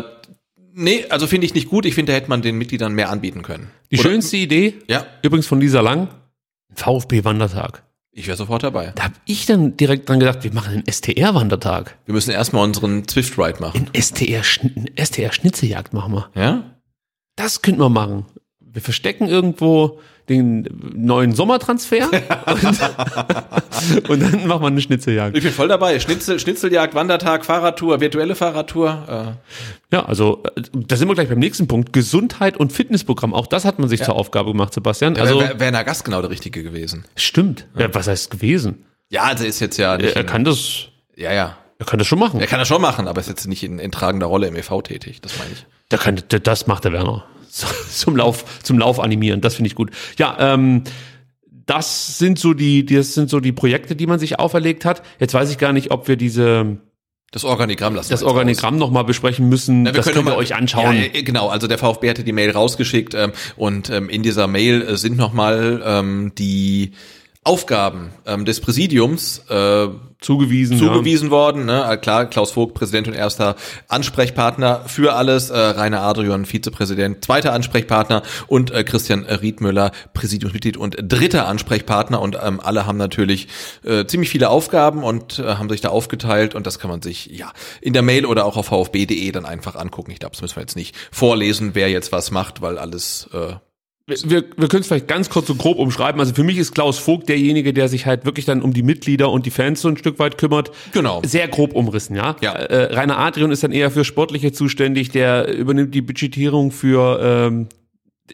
nee, also finde ich nicht gut. Ich finde, da hätte man den Mitgliedern mehr anbieten können. Die Oder- schönste Idee, Ja. übrigens von Lisa Lang, VfB-Wandertag. Ich wäre sofort dabei. Da habe ich dann direkt dran gedacht, wir machen einen STR-Wandertag. Wir müssen erstmal unseren Zwift-Ride machen. STR, Schn- STR Schnitzeljagd machen wir. Ja? Das könnten wir machen. Wir verstecken irgendwo den neuen Sommertransfer und, und dann machen wir eine Schnitzeljagd. Ich bin voll dabei. Schnitzel, Schnitzeljagd, Wandertag, Fahrradtour, virtuelle Fahrradtour. Ja, also äh, da sind wir gleich beim nächsten Punkt. Gesundheit und Fitnessprogramm. Auch das hat man sich Ja. zur Aufgabe gemacht, Sebastian. Äh, Also wär, Werner Gast genau der Richtige gewesen. stimmt. Ja, was heißt gewesen? Ja, also ist jetzt ja nicht. Er, er kann das. Ja, ja. Er kann das schon machen. Er kann das schon machen, aber ist jetzt nicht in, in tragender Rolle im EV tätig. Das meine ich. Da kann, das macht der Werner. Zum Lauf, zum Lauf animieren. Das finde ich gut. Ja, ähm, das sind so die, das sind so die Projekte, die man sich auferlegt hat. Jetzt weiß ich gar nicht, ob wir diese, Das Organigramm lassen das wir. Organigramm nochmal besprechen müssen. Na, das können wir mal- euch anschauen. Ja, äh, genau, also der VfB hatte die Mail rausgeschickt ähm, und ähm, in dieser Mail äh, sind nochmal ähm, die Aufgaben ähm, des Präsidiums äh, zugewiesen, zugewiesen ja. worden. Ne? Äh, Klar, Klaus Vogt, Präsident und erster Ansprechpartner für alles, äh, Rainer Adrian, Vizepräsident, zweiter Ansprechpartner und äh, Christian Riedmüller, Präsidiumsmitglied und dritter Ansprechpartner. Und ähm, alle haben natürlich äh, ziemlich viele Aufgaben und äh, haben sich da aufgeteilt und das kann man sich ja in der Mail oder auch auf vfb.de dann einfach angucken. Ich glaube, das müssen wir jetzt nicht vorlesen, wer jetzt was macht, weil alles äh, wir, wir können es vielleicht ganz kurz so grob umschreiben. Also für mich ist Klaus Vogt derjenige, der sich halt wirklich dann um die Mitglieder und die Fans so ein Stück weit kümmert. Genau. Sehr grob umrissen, ja. ja. Äh, Rainer Adrian ist dann eher für Sportliche zuständig, der übernimmt die Budgetierung für ähm,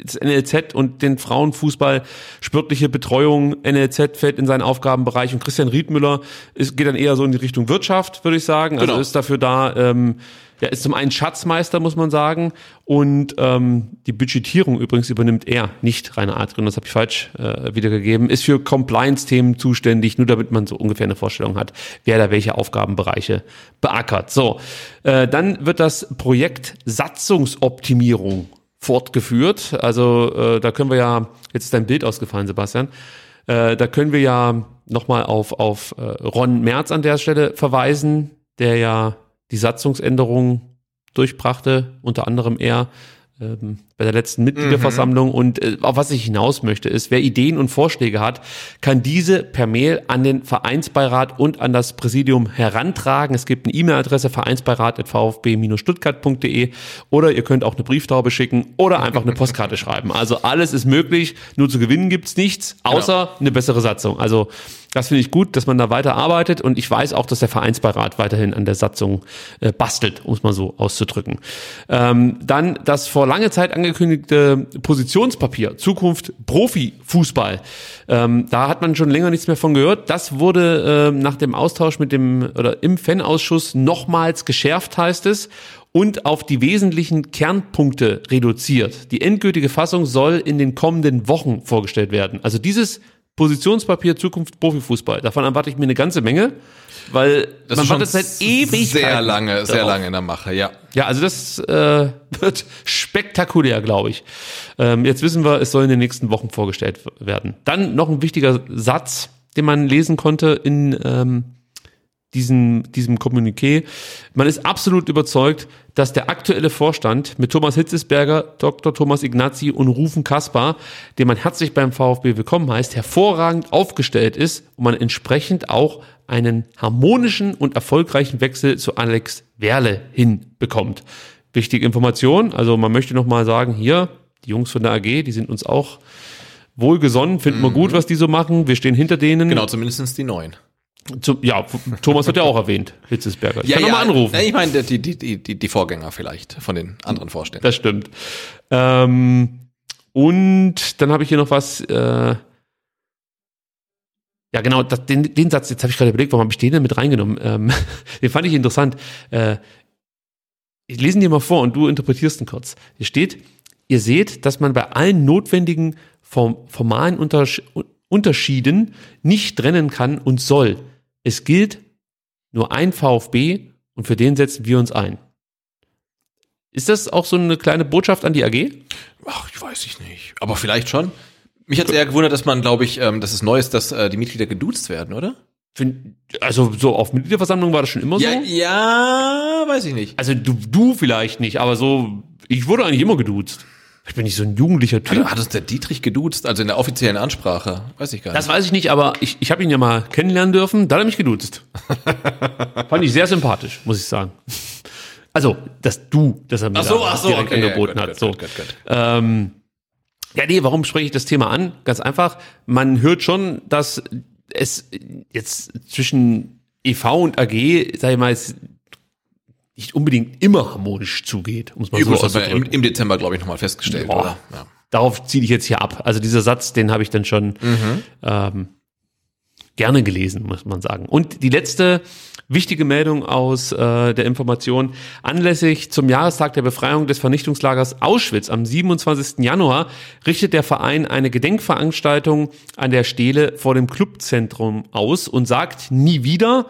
das NLZ und den Frauenfußball, sportliche Betreuung, NLZ fällt in seinen Aufgabenbereich und Christian Riedmüller ist, geht dann eher so in die Richtung Wirtschaft, würde ich sagen. Also Genau. ist dafür da, ähm, ja, ist zum einen Schatzmeister, muss man sagen, und ähm, die Budgetierung übrigens übernimmt er, nicht Rainer Adrian, das habe ich falsch äh, wiedergegeben, ist für Compliance-Themen zuständig, nur damit man so ungefähr eine Vorstellung hat, wer da welche Aufgabenbereiche beackert. So, äh, dann wird das Projekt Satzungsoptimierung fortgeführt. Also äh, da können wir ja, jetzt ist dein Bild ausgefallen, Sebastian, äh, da können wir ja nochmal auf, auf äh, Ron Merz an der Stelle verweisen, der ja die Satzungsänderung durchbrachte, unter anderem er ähm, bei der letzten Mitgliederversammlung. Und äh, auf was ich hinaus möchte, ist, wer Ideen und Vorschläge hat, kann diese per Mail an den Vereinsbeirat und an das Präsidium herantragen. Es gibt eine E-Mail-Adresse vereinsbeirat.vfb-stuttgart.de oder ihr könnt auch eine Brieftaube schicken oder einfach eine Postkarte schreiben. Also alles ist möglich, nur zu gewinnen gibt's nichts, außer eine bessere Satzung. Also das finde ich gut, dass man da weiter arbeitet und ich weiß auch, dass der Vereinsbeirat weiterhin an der Satzung äh, bastelt, um es mal so auszudrücken. Ähm, dann das vor lange Zeit angekündigte Positionspapier, Zukunft Profifußball. Ähm, da hat man schon länger nichts mehr von gehört. Das wurde ähm, nach dem Austausch mit dem oder im Fanausschuss nochmals geschärft, heißt es und auf die wesentlichen Kernpunkte reduziert. Die endgültige Fassung soll in den kommenden Wochen vorgestellt werden. Also dieses Positionspapier Zukunft Profifußball, davon erwarte ich mir eine ganze Menge, weil Das man wartet seit ewig sehr lange, sehr lange in der Mache, ja. Ja, also das äh, wird spektakulär, glaube ich. Ähm, jetzt wissen wir, es soll in den nächsten Wochen vorgestellt werden. Dann noch ein wichtiger Satz, den man lesen konnte in ähm, diesem, diesem Kommuniqué. Man ist absolut überzeugt, dass der aktuelle Vorstand mit Thomas Hitzesberger, Dr. Thomas Ignazi und Rufen Kaspar, den man herzlich beim VfB willkommen heißt, hervorragend aufgestellt ist und man entsprechend auch einen harmonischen und erfolgreichen Wechsel zu Alex Werle hinbekommt. Wichtige Information, also man möchte nochmal sagen, hier, die Jungs von der AG, die sind uns auch wohlgesonnen, finden wir gut, was die so machen, wir stehen hinter denen. Genau, zumindestens die neuen. Zum, ja, Thomas wird ja auch erwähnt, Hitzesberger. Ich Ja, kann ja, nochmal anrufen. Ich meine, die, die, die, die, Vorgänger vielleicht von den anderen Vorständen. Das stimmt. Ähm, und dann habe ich hier noch was. Äh, ja, genau, das, den, den Satz, jetzt habe ich gerade überlegt, warum habe ich den denn mit reingenommen? Ähm, den fand ich interessant. Äh, ich lese ihn dir mal vor und du interpretierst ihn kurz. Hier steht, ihr seht, dass man bei allen notwendigen form formalen Untersch Unterschieden nicht trennen kann und soll. Es gilt nur ein VfB und für den setzen wir uns ein. Ist das auch so eine kleine Botschaft an die AG? Ach, ich weiß ich nicht. Aber vielleicht schon. Mich hat eher gewundert, dass man, glaube ich, ähm, dass es neu ist, dass äh, die Mitglieder geduzt werden, oder? Also so auf Mitgliederversammlung war das schon immer Ja, so? ja, weiß ich nicht. Also du, du vielleicht nicht, aber so, ich wurde eigentlich immer geduzt. Ich bin nicht so ein jugendlicher Typ. Hat, hat uns der Dietrich geduzt, also in der offiziellen Ansprache? Weiß ich gar nicht. Das weiß ich nicht, aber ich, ich habe ihn ja mal kennenlernen dürfen, da hat er mich geduzt. Fand ich sehr sympathisch, muss ich sagen. Also, dass du, dass er mir Ach so, ach so, direkt okay, ja, angeboten gut, hat. gut, so. gut. Ähm, ja, nee, warum spreche ich das Thema an? Ganz einfach, man hört schon, dass es jetzt zwischen EV und AG, sag ich mal, nicht unbedingt immer harmonisch zugeht, um es mal Ja, so haben wir im, auszudrücken. im Dezember, glaube ich, nochmal festgestellt, Boah. Ja. Darauf ziehe ich jetzt hier ab. Also dieser Satz, den habe ich dann schon Mhm. ähm, gerne gelesen, muss man sagen. Und die letzte wichtige Meldung aus äh, der Information. Anlässlich zum Jahrestag der Befreiung des Vernichtungslagers Auschwitz am 27. Januar richtet der Verein eine Gedenkveranstaltung an der Stele vor dem Clubzentrum aus und sagt nie wieder.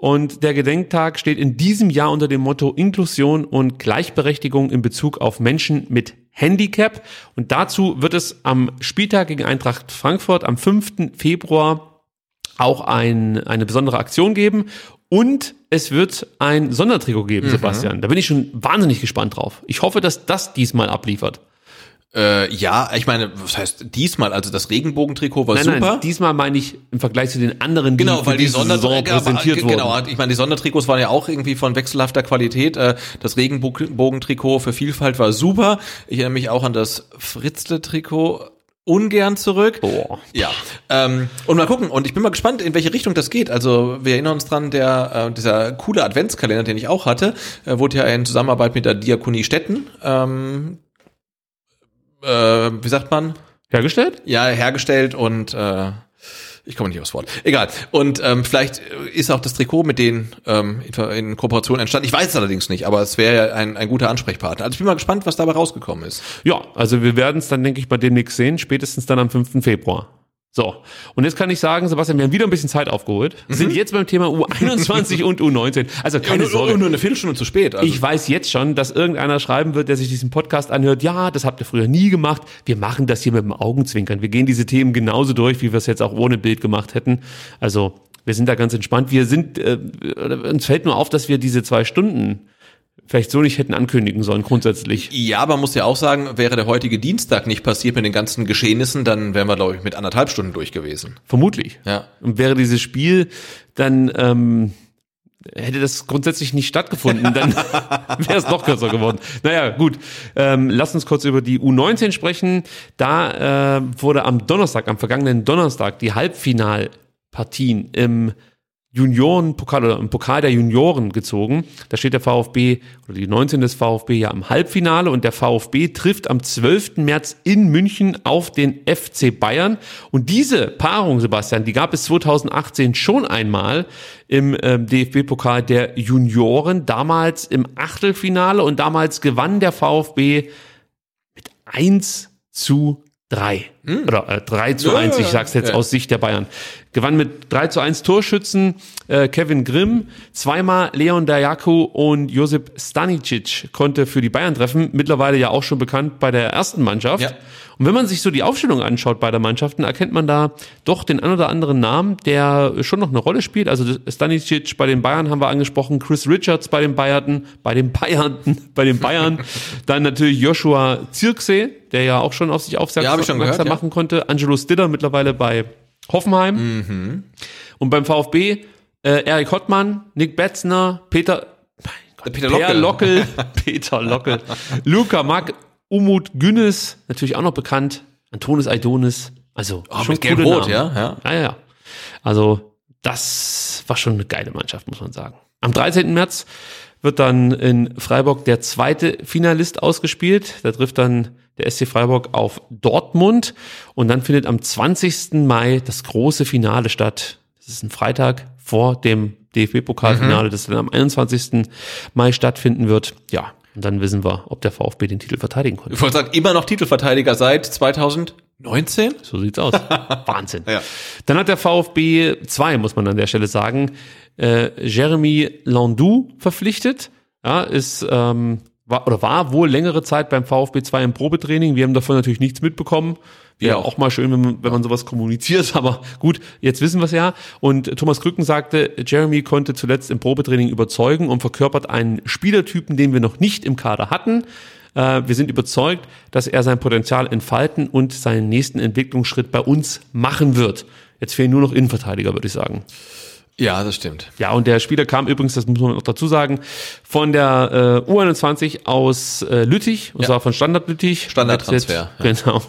Und der Gedenktag steht in diesem Jahr unter dem Motto Inklusion und Gleichberechtigung in Bezug auf Menschen mit Handicap. Und dazu wird es am Spieltag gegen Eintracht Frankfurt am 5. Februar auch ein, eine besondere Aktion geben. Und es wird ein Sondertrikot geben, Mhm. Sebastian. Da bin ich schon wahnsinnig gespannt drauf. Ich hoffe, dass das diesmal abliefert. Äh, ja, ich meine, was heißt diesmal? Also das Regenbogentrikot war nein, super. nein, diesmal meine ich im Vergleich zu den anderen, die Genau, weil die Saison Sondertrikots präsentiert wurden. Genau, ich meine, die Sondertrikots waren ja auch irgendwie von wechselhafter Qualität. Äh, Das Regenbogentrikot für Vielfalt war super. Ich erinnere mich auch an das Fritzle-Trikot ungern zurück. Boah. Ja. Ähm, und mal gucken. Und ich bin mal gespannt, in welche Richtung das geht. Also wir erinnern uns dran, der äh, dieser coole Adventskalender, den ich auch hatte, äh, wurde ja in Zusammenarbeit mit der Diakonie Stetten ähm, äh, wie sagt man? Hergestellt? Ja, hergestellt und äh, ich komme nicht aufs Wort. Egal. Und ähm, vielleicht ist auch das Trikot mit denen ähm, in, Kooperation entstanden. Ich weiß es allerdings nicht, aber es wäre ja ein, ein guter Ansprechpartner. Also ich bin mal gespannt, was dabei rausgekommen ist. Ja, also wir werden es dann, denke ich, bei demnächst sehen, spätestens dann am 5. Februar. So, und jetzt kann ich sagen, Sebastian, wir haben wieder ein bisschen Zeit aufgeholt, sind jetzt beim Thema U21 und U19. Also keine nur, Sorge. nur eine Viertelstunde zu spät. Also. Ich weiß jetzt schon, dass irgendeiner schreiben wird, der sich diesen Podcast anhört, ja, das habt ihr früher nie gemacht. Wir machen das hier mit dem Augenzwinkern. Wir gehen diese Themen genauso durch, wie wir es jetzt auch ohne Bild gemacht hätten. Also wir sind da ganz entspannt. Wir sind, äh, uns fällt nur auf, dass wir diese zwei Stunden vielleicht so nicht hätten ankündigen sollen, grundsätzlich. Ja, man muss ja auch sagen, wäre der heutige Dienstag nicht passiert mit den ganzen Geschehnissen, dann wären wir, glaube ich, mit anderthalb Stunden durch gewesen. Vermutlich. Ja. Und wäre dieses Spiel dann ähm, hätte das grundsätzlich nicht stattgefunden, dann wäre es noch kürzer geworden. Naja, gut. Ähm, lass uns kurz über die U19 sprechen. Da äh, wurde am Donnerstag, am vergangenen Donnerstag, die Halbfinalpartien im Juniorenpokal oder im Pokal der Junioren gezogen. Da steht der VfB oder die 19 des VfB ja im Halbfinale und der VfB trifft am 12. März in München auf den FC Bayern. Und diese Paarung, Sebastian, die gab es 2018 schon einmal im ähm, DFB-Pokal der Junioren, damals im Achtelfinale und damals gewann der VfB mit 1 zu 3. Oder äh, 3 zu Hm. Ja, 1, ich sag's jetzt ja. aus Sicht der Bayern. Gewann mit 3 zu 1 Torschützen äh, Kevin Grimm, zweimal Leon Dajaku und Josip Stanicic konnte für die Bayern treffen, mittlerweile ja auch schon bekannt bei der ersten Mannschaft. Ja. Und wenn man sich so die Aufstellung anschaut bei der Mannschaften, erkennt man da doch den ein oder anderen Namen, der schon noch eine Rolle spielt. Also Stanicic bei den Bayern haben wir angesprochen, Chris Richards bei den Bayern, bei den Bayern, bei den Bayern, dann natürlich Joshua Zirkse, der ja auch schon auf sich aufmerksam Ja, hab machen konnte, Angelo Stiller mittlerweile bei Hoffenheim Mhm. und beim VfB äh, Erik Hottmann, Nick Betzner, Peter Peter Per Lockel. Lockel, Peter Lockel, Luca Mack, Umut Günnes, natürlich auch noch bekannt, Antonis Aidonis, also Oh, schon mit Gelb-Rot, ja, ja. ja, ja. Also das war schon eine geile Mannschaft, muss man sagen. Am 13. März wird dann in Freiburg der zweite Finalist ausgespielt. Da trifft dann der SC Freiburg auf Dortmund und dann findet am 20. Mai das große Finale statt. Das ist ein Freitag vor dem DFB-Pokalfinale, das dann am 21. Mai stattfinden wird. Ja, und dann wissen wir, ob der VfB den Titel verteidigen konnte. Ich wollte sagen, immer noch Titelverteidiger seit 2019? So sieht's aus. Wahnsinn. Ja. Dann hat der VfB 2, muss man an der Stelle sagen, äh, Jeremy Landou verpflichtet. Ja, ist ähm, war oder war wohl längere Zeit beim VfB 2 im Probetraining. Wir haben davon natürlich nichts mitbekommen. Wäre auch. auch mal schön, wenn man, wenn man sowas kommuniziert, aber gut, jetzt wissen wir es ja. Und Thomas Krücken sagte, Jeremy konnte zuletzt im Probetraining überzeugen und verkörpert einen Spielertypen, den wir noch nicht im Kader hatten. Äh, Wir sind überzeugt, dass er sein Potenzial entfalten und seinen nächsten Entwicklungsschritt bei uns machen wird. Jetzt fehlen nur noch Innenverteidiger, würde ich sagen. Ja, das stimmt. Ja, und der Spieler kam übrigens, das muss man noch dazu sagen, von der äh, U21 aus äh, Lüttich, und Ja. zwar von Standard Lüttich. Standardtransfer, Jetzt, Genau.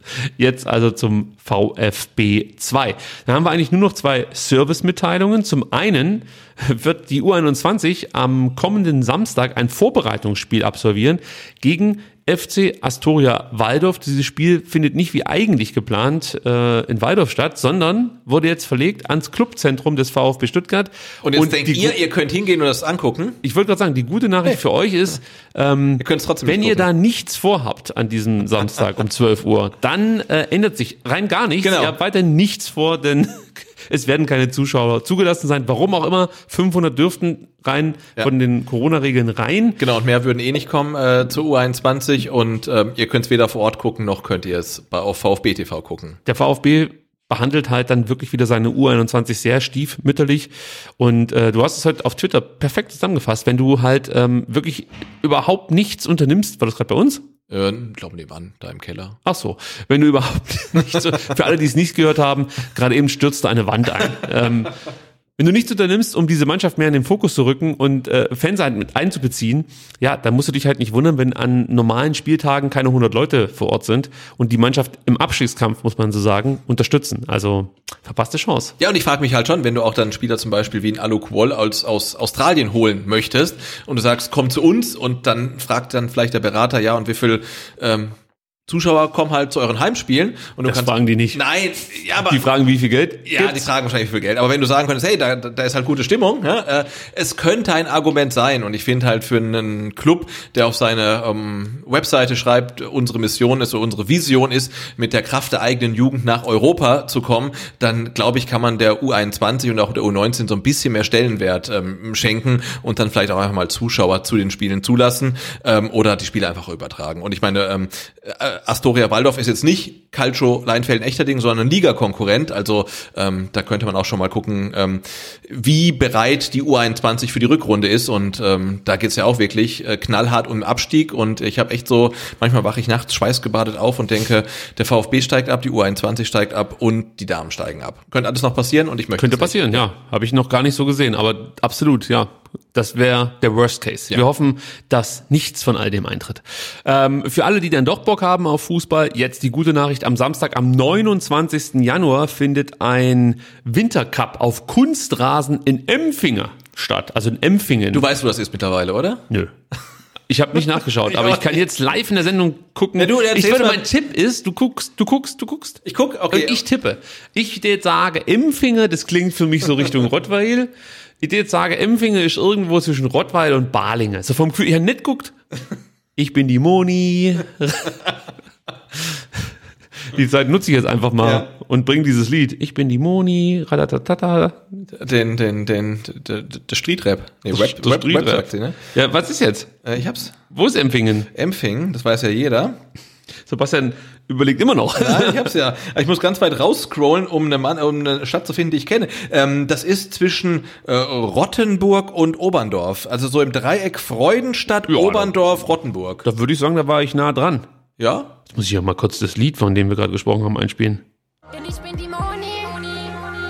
Jetzt also zum VfB 2. Dann haben wir eigentlich nur noch zwei Servicemitteilungen. Zum einen wird die U21 am kommenden Samstag ein Vorbereitungsspiel absolvieren gegen FC Astoria Waldorf. Dieses Spiel findet nicht wie eigentlich geplant äh, in Waldorf statt, sondern wurde jetzt verlegt ans Clubzentrum des VfB Stuttgart. Und jetzt denkt die ihr, ihr könnt hingehen und das angucken. ich wollte gerade sagen, die gute Nachricht für euch ist, ähm, Ihr könnt es trotzdem wenn ihr da nichts vorhabt an diesem Samstag um 12 Uhr, dann äh, ändert sich rein gar nichts. Genau. Ihr habt weiter nichts vor, denn Es werden keine Zuschauer zugelassen sein. Warum auch immer. 500 dürften rein Ja. von den Corona-Regeln rein. Genau, und mehr würden eh nicht kommen äh, zur U21 und ähm, ihr könnt es weder vor Ort gucken, noch könnt ihr es bei, auf VfB TV gucken. Der VfB behandelt halt dann wirklich wieder seine U21 sehr stiefmütterlich. Und äh, du hast es halt auf Twitter perfekt zusammengefasst. Wenn du halt ähm, wirklich überhaupt nichts unternimmst, war das gerade bei uns? Äh, glaube nebenan, da im Keller. Ach so, wenn du überhaupt nichts, für alle, die es nicht gehört haben, gerade eben stürzte eine Wand ein. Ähm, wenn du nichts unternimmst, um diese Mannschaft mehr in den Fokus zu rücken und äh, Fans halt mit einzubeziehen, ja, dann musst du dich halt nicht wundern, wenn an normalen Spieltagen keine 100 Leute vor Ort sind und die Mannschaft im Abstiegskampf, muss man so sagen, unterstützen. Also verpasste Chance. Ja, und ich frage mich halt schon, wenn du auch dann Spieler zum Beispiel wie ein Alok Wall aus, aus Australien holen möchtest und du sagst, komm zu uns und dann fragt dann vielleicht der Berater, ja, und wie viel ähm, Zuschauer kommen halt zu euren Heimspielen und du Das kannst fragen die nicht. Nein, ja, aber Die fragen, wie viel Geld? Ja, gibt's? die fragen wahrscheinlich wie viel Geld. Aber wenn du sagen könntest, hey, da, da ist halt gute Stimmung, ja, äh, es könnte ein Argument sein. Und ich finde halt für einen Club, der auf seine ähm, Webseite schreibt, unsere Mission ist oder unsere Vision ist, mit der Kraft der eigenen Jugend nach Europa zu kommen, dann glaube ich, kann man der U21 und auch der U19 so ein bisschen mehr Stellenwert ähm, schenken und dann vielleicht auch einfach mal Zuschauer zu den Spielen zulassen ähm, oder die Spiele einfach übertragen. Und ich meine, ähm, äh, Astoria Waldorf ist jetzt nicht Calcio Leinfelden Echterding, sondern ein Ligakonkurrent. Also ähm, da könnte man auch schon mal gucken, ähm, wie bereit die U21 für die Rückrunde ist. Und ähm, da geht's ja auch wirklich äh, knallhart um den Abstieg. Und ich habe echt so, manchmal wache ich nachts schweißgebadet auf und denke, der VfB steigt ab, die U21 steigt ab und die Damen steigen ab. Könnte alles noch passieren und ich möchte Könnte passieren, ja. Habe ich noch gar nicht so gesehen, aber absolut, ja. Das wäre der Worst Case. Wir hoffen, dass nichts von all dem eintritt. Ähm, für alle, die dann doch Bock haben auf Fußball, jetzt die gute Nachricht. Am Samstag, am 29. Januar, findet ein Wintercup auf Kunstrasen in Empfingen statt. Also in Empfingen. Du weißt, wo das ist mittlerweile, oder? Nö. Ich habe nicht nachgeschaut, aber ich kann jetzt live in der Sendung gucken. Ja, du ich würde, mein Tipp ist, du guckst, du guckst, du guckst. Ich guck, okay. Und ich tippe. Ich jetzt sage, Empfinger, das klingt für mich so Richtung Rottweil. Ich dir jetzt sage, Empfinger ist irgendwo zwischen Rottweil und Balinge. So vom Gefühl, ich habe nicht guckt. Ich bin die Moni. Die Zeit nutze ich jetzt einfach mal Ja. und bring dieses Lied. Ich bin die Moni, ratatatata. Den, den, den, der, Streetrap. Nee, Rap, Rap Streetrap. sagt sie, ne? Ja, was ist jetzt? Äh, ich hab's. Wo ist Empfingen? Empfing, das weiß ja jeder. Sebastian überlegt immer noch. Nein, ich hab's ja. Ich muss ganz weit rausscrollen, um eine, Mann, um eine Stadt zu finden, die ich kenne. Ähm, das ist zwischen äh, Rottenburg und Oberndorf. Also so im Dreieck Freudenstadt, Oberndorf, Rottenburg. Da würde ich sagen, da war ich nah dran. Ja? Jetzt muss ich ja mal kurz das Lied, von dem wir gerade gesprochen haben, einspielen. Denn ich bin die Moni,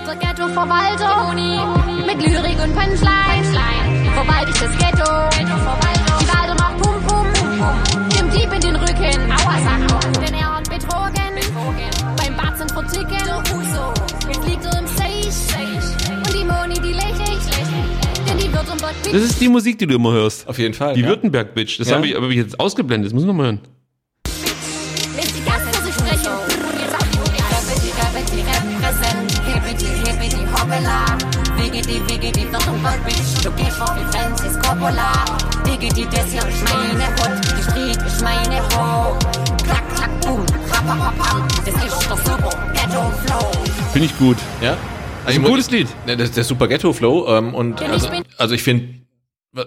der Ghetto-Verwalter, mit Lyrik und Punchline, verwalte ich das Ghetto, Pum Dem Dieb in den Rücken, Aua Sack, denn er hat betrogen, beim Batzen verticken, jetzt liegt er im Safe, und die Moni, die lächelt, denn die wird um Gott Das ist die Musik, die du immer hörst. Auf jeden Fall. Die ja. Württemberg-Bitch. Das Ja. habe ich aber jetzt ausgeblendet. Das muss ich noch mal hören. Finde ich gut. Ja? ist ein gutes Lied. Ja, das ist der Super Ghetto Flow. Ähm, und also, also ich finde,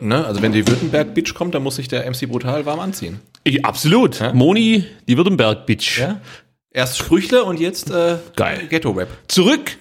ne, also wenn die Württemberg-Bitch kommt, dann muss sich der MC brutal warm anziehen. Ich, absolut. Moni, die Württemberg-Bitch. Ja? Erst Sprüchler und jetzt äh, Geil. Ghetto-Rap. Zurück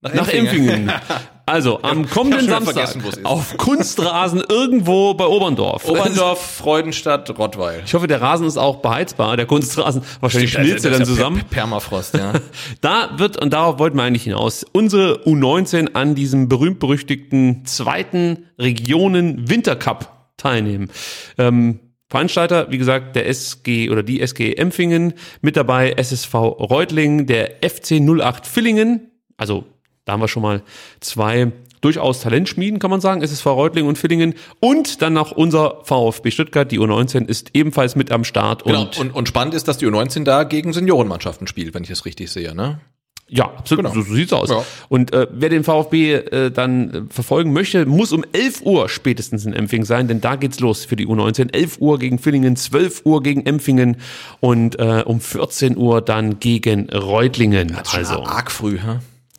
nach, Empfingen. Also am kommenden Samstag auf Kunstrasen irgendwo bei Oberndorf. Oberndorf, Freudenstadt, Rottweil. Ich hoffe, der Rasen ist auch beheizbar, der Kunstrasen. Wahrscheinlich Stimmt, schmilzt er das dann zusammen. Per- Permafrost, ja. Da wird, und darauf wollten wir eigentlich hinaus, unsere U19 an diesem berühmt-berüchtigten zweiten Regionen Wintercup teilnehmen. Ähm, Veranstalter, wie gesagt, der SG oder die SG Empfingen, mit dabei SSV Reutlingen, der FC 08 Villingen, also da haben wir schon mal zwei durchaus Talentschmieden, kann man sagen, SSV Reutlingen und Villingen und dann noch unser VfB Stuttgart, die U19 ist ebenfalls mit am Start Genau. und Und, und spannend ist, dass die U19 da gegen Seniorenmannschaften spielt, wenn ich das richtig sehe, ne? Ja, absolut, Genau. so, so sieht's aus. Ja. Und äh, wer den VfB äh, dann äh, verfolgen möchte, muss um 11 Uhr spätestens in Empfing sein, denn da geht's los für die U19. 11 Uhr gegen Villingen, 12 Uhr gegen Empfingen und äh, um 14 Uhr dann gegen Reutlingen. Das ist also arg früh, hä?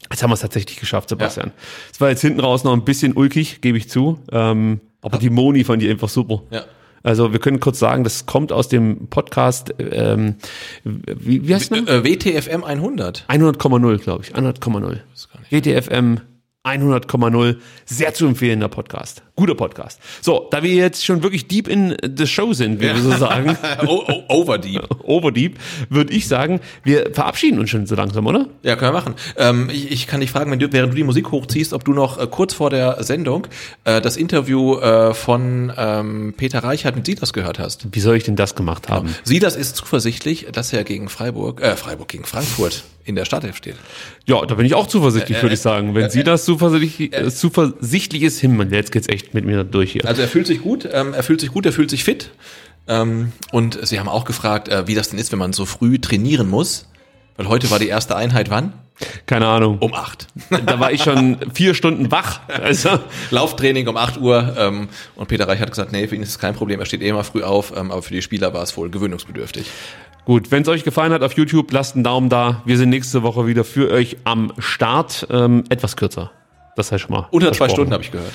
Jetzt haben wir es tatsächlich geschafft, Sebastian. Es war jetzt hinten raus noch ein bisschen ulkig, gebe ich zu. Ähm, aber die Moni fand ich einfach super. Ja. Also wir können kurz sagen, das kommt aus dem Podcast, ähm, wie, wie heißt der? Äh, WTFM 100. 100,0, glaube ich. 100,0 WTFM 100,0. Sehr zu empfehlender Podcast. Guter Podcast. So, da wir jetzt schon wirklich deep in the show sind, wie wir so sagen. Overdeep. Overdeep, würde ich sagen, wir verabschieden uns schon so langsam, oder? Ja, können wir machen. Ähm, ich, ich kann dich fragen, wenn du, während du die Musik hochziehst, ob du noch äh, kurz vor der Sendung äh, das Interview äh, von ähm, Peter Reichert mit Silas gehört hast. Wie soll ich denn das gemacht haben? Silas ist zuversichtlich, dass er gegen Freiburg, äh, Freiburg gegen Frankfurt in der Startelf steht. Ja, da bin ich auch zuversichtlich, Äh, würde äh, ich sagen. Wenn äh, sie das zuversichtlich, äh, zuversichtlich ist, Himmel, jetzt geht's echt mit mir durch hier. Also er fühlt sich gut, ähm, er fühlt sich gut, er fühlt sich fit. Ähm, und sie haben auch gefragt, äh, wie das denn ist, wenn man so früh trainieren muss. Weil heute war die erste Einheit wann? Keine Ahnung. Um acht. Da war ich schon vier Stunden wach. Also, Lauftraining um 8 Uhr ähm, und Peter Reich hat gesagt, nee, für ihn ist es kein Problem, er steht eh immer früh auf, ähm, aber für die Spieler war es wohl gewöhnungsbedürftig. Gut, wenn es euch gefallen hat auf YouTube, lasst einen Daumen da. Wir sind nächste Woche wieder für euch am Start. Ähm, etwas kürzer. Das heißt schon mal. Unter zwei. Stunden habe ich gehört.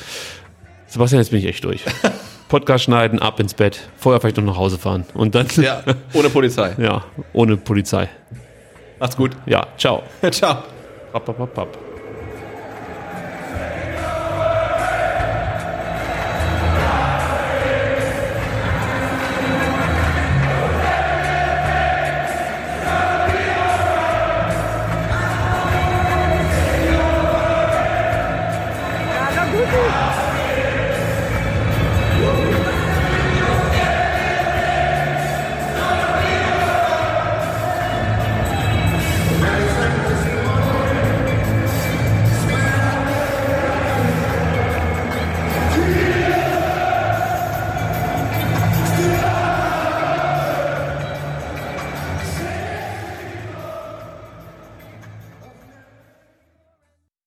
Sebastian, jetzt bin ich echt durch. Podcast schneiden, ab ins Bett, vorher vielleicht noch nach Hause fahren und dann. Ja, ohne Polizei. ja, ohne Polizei. Macht's gut. Ja, ciao. Ciao. Papp, papp, papp.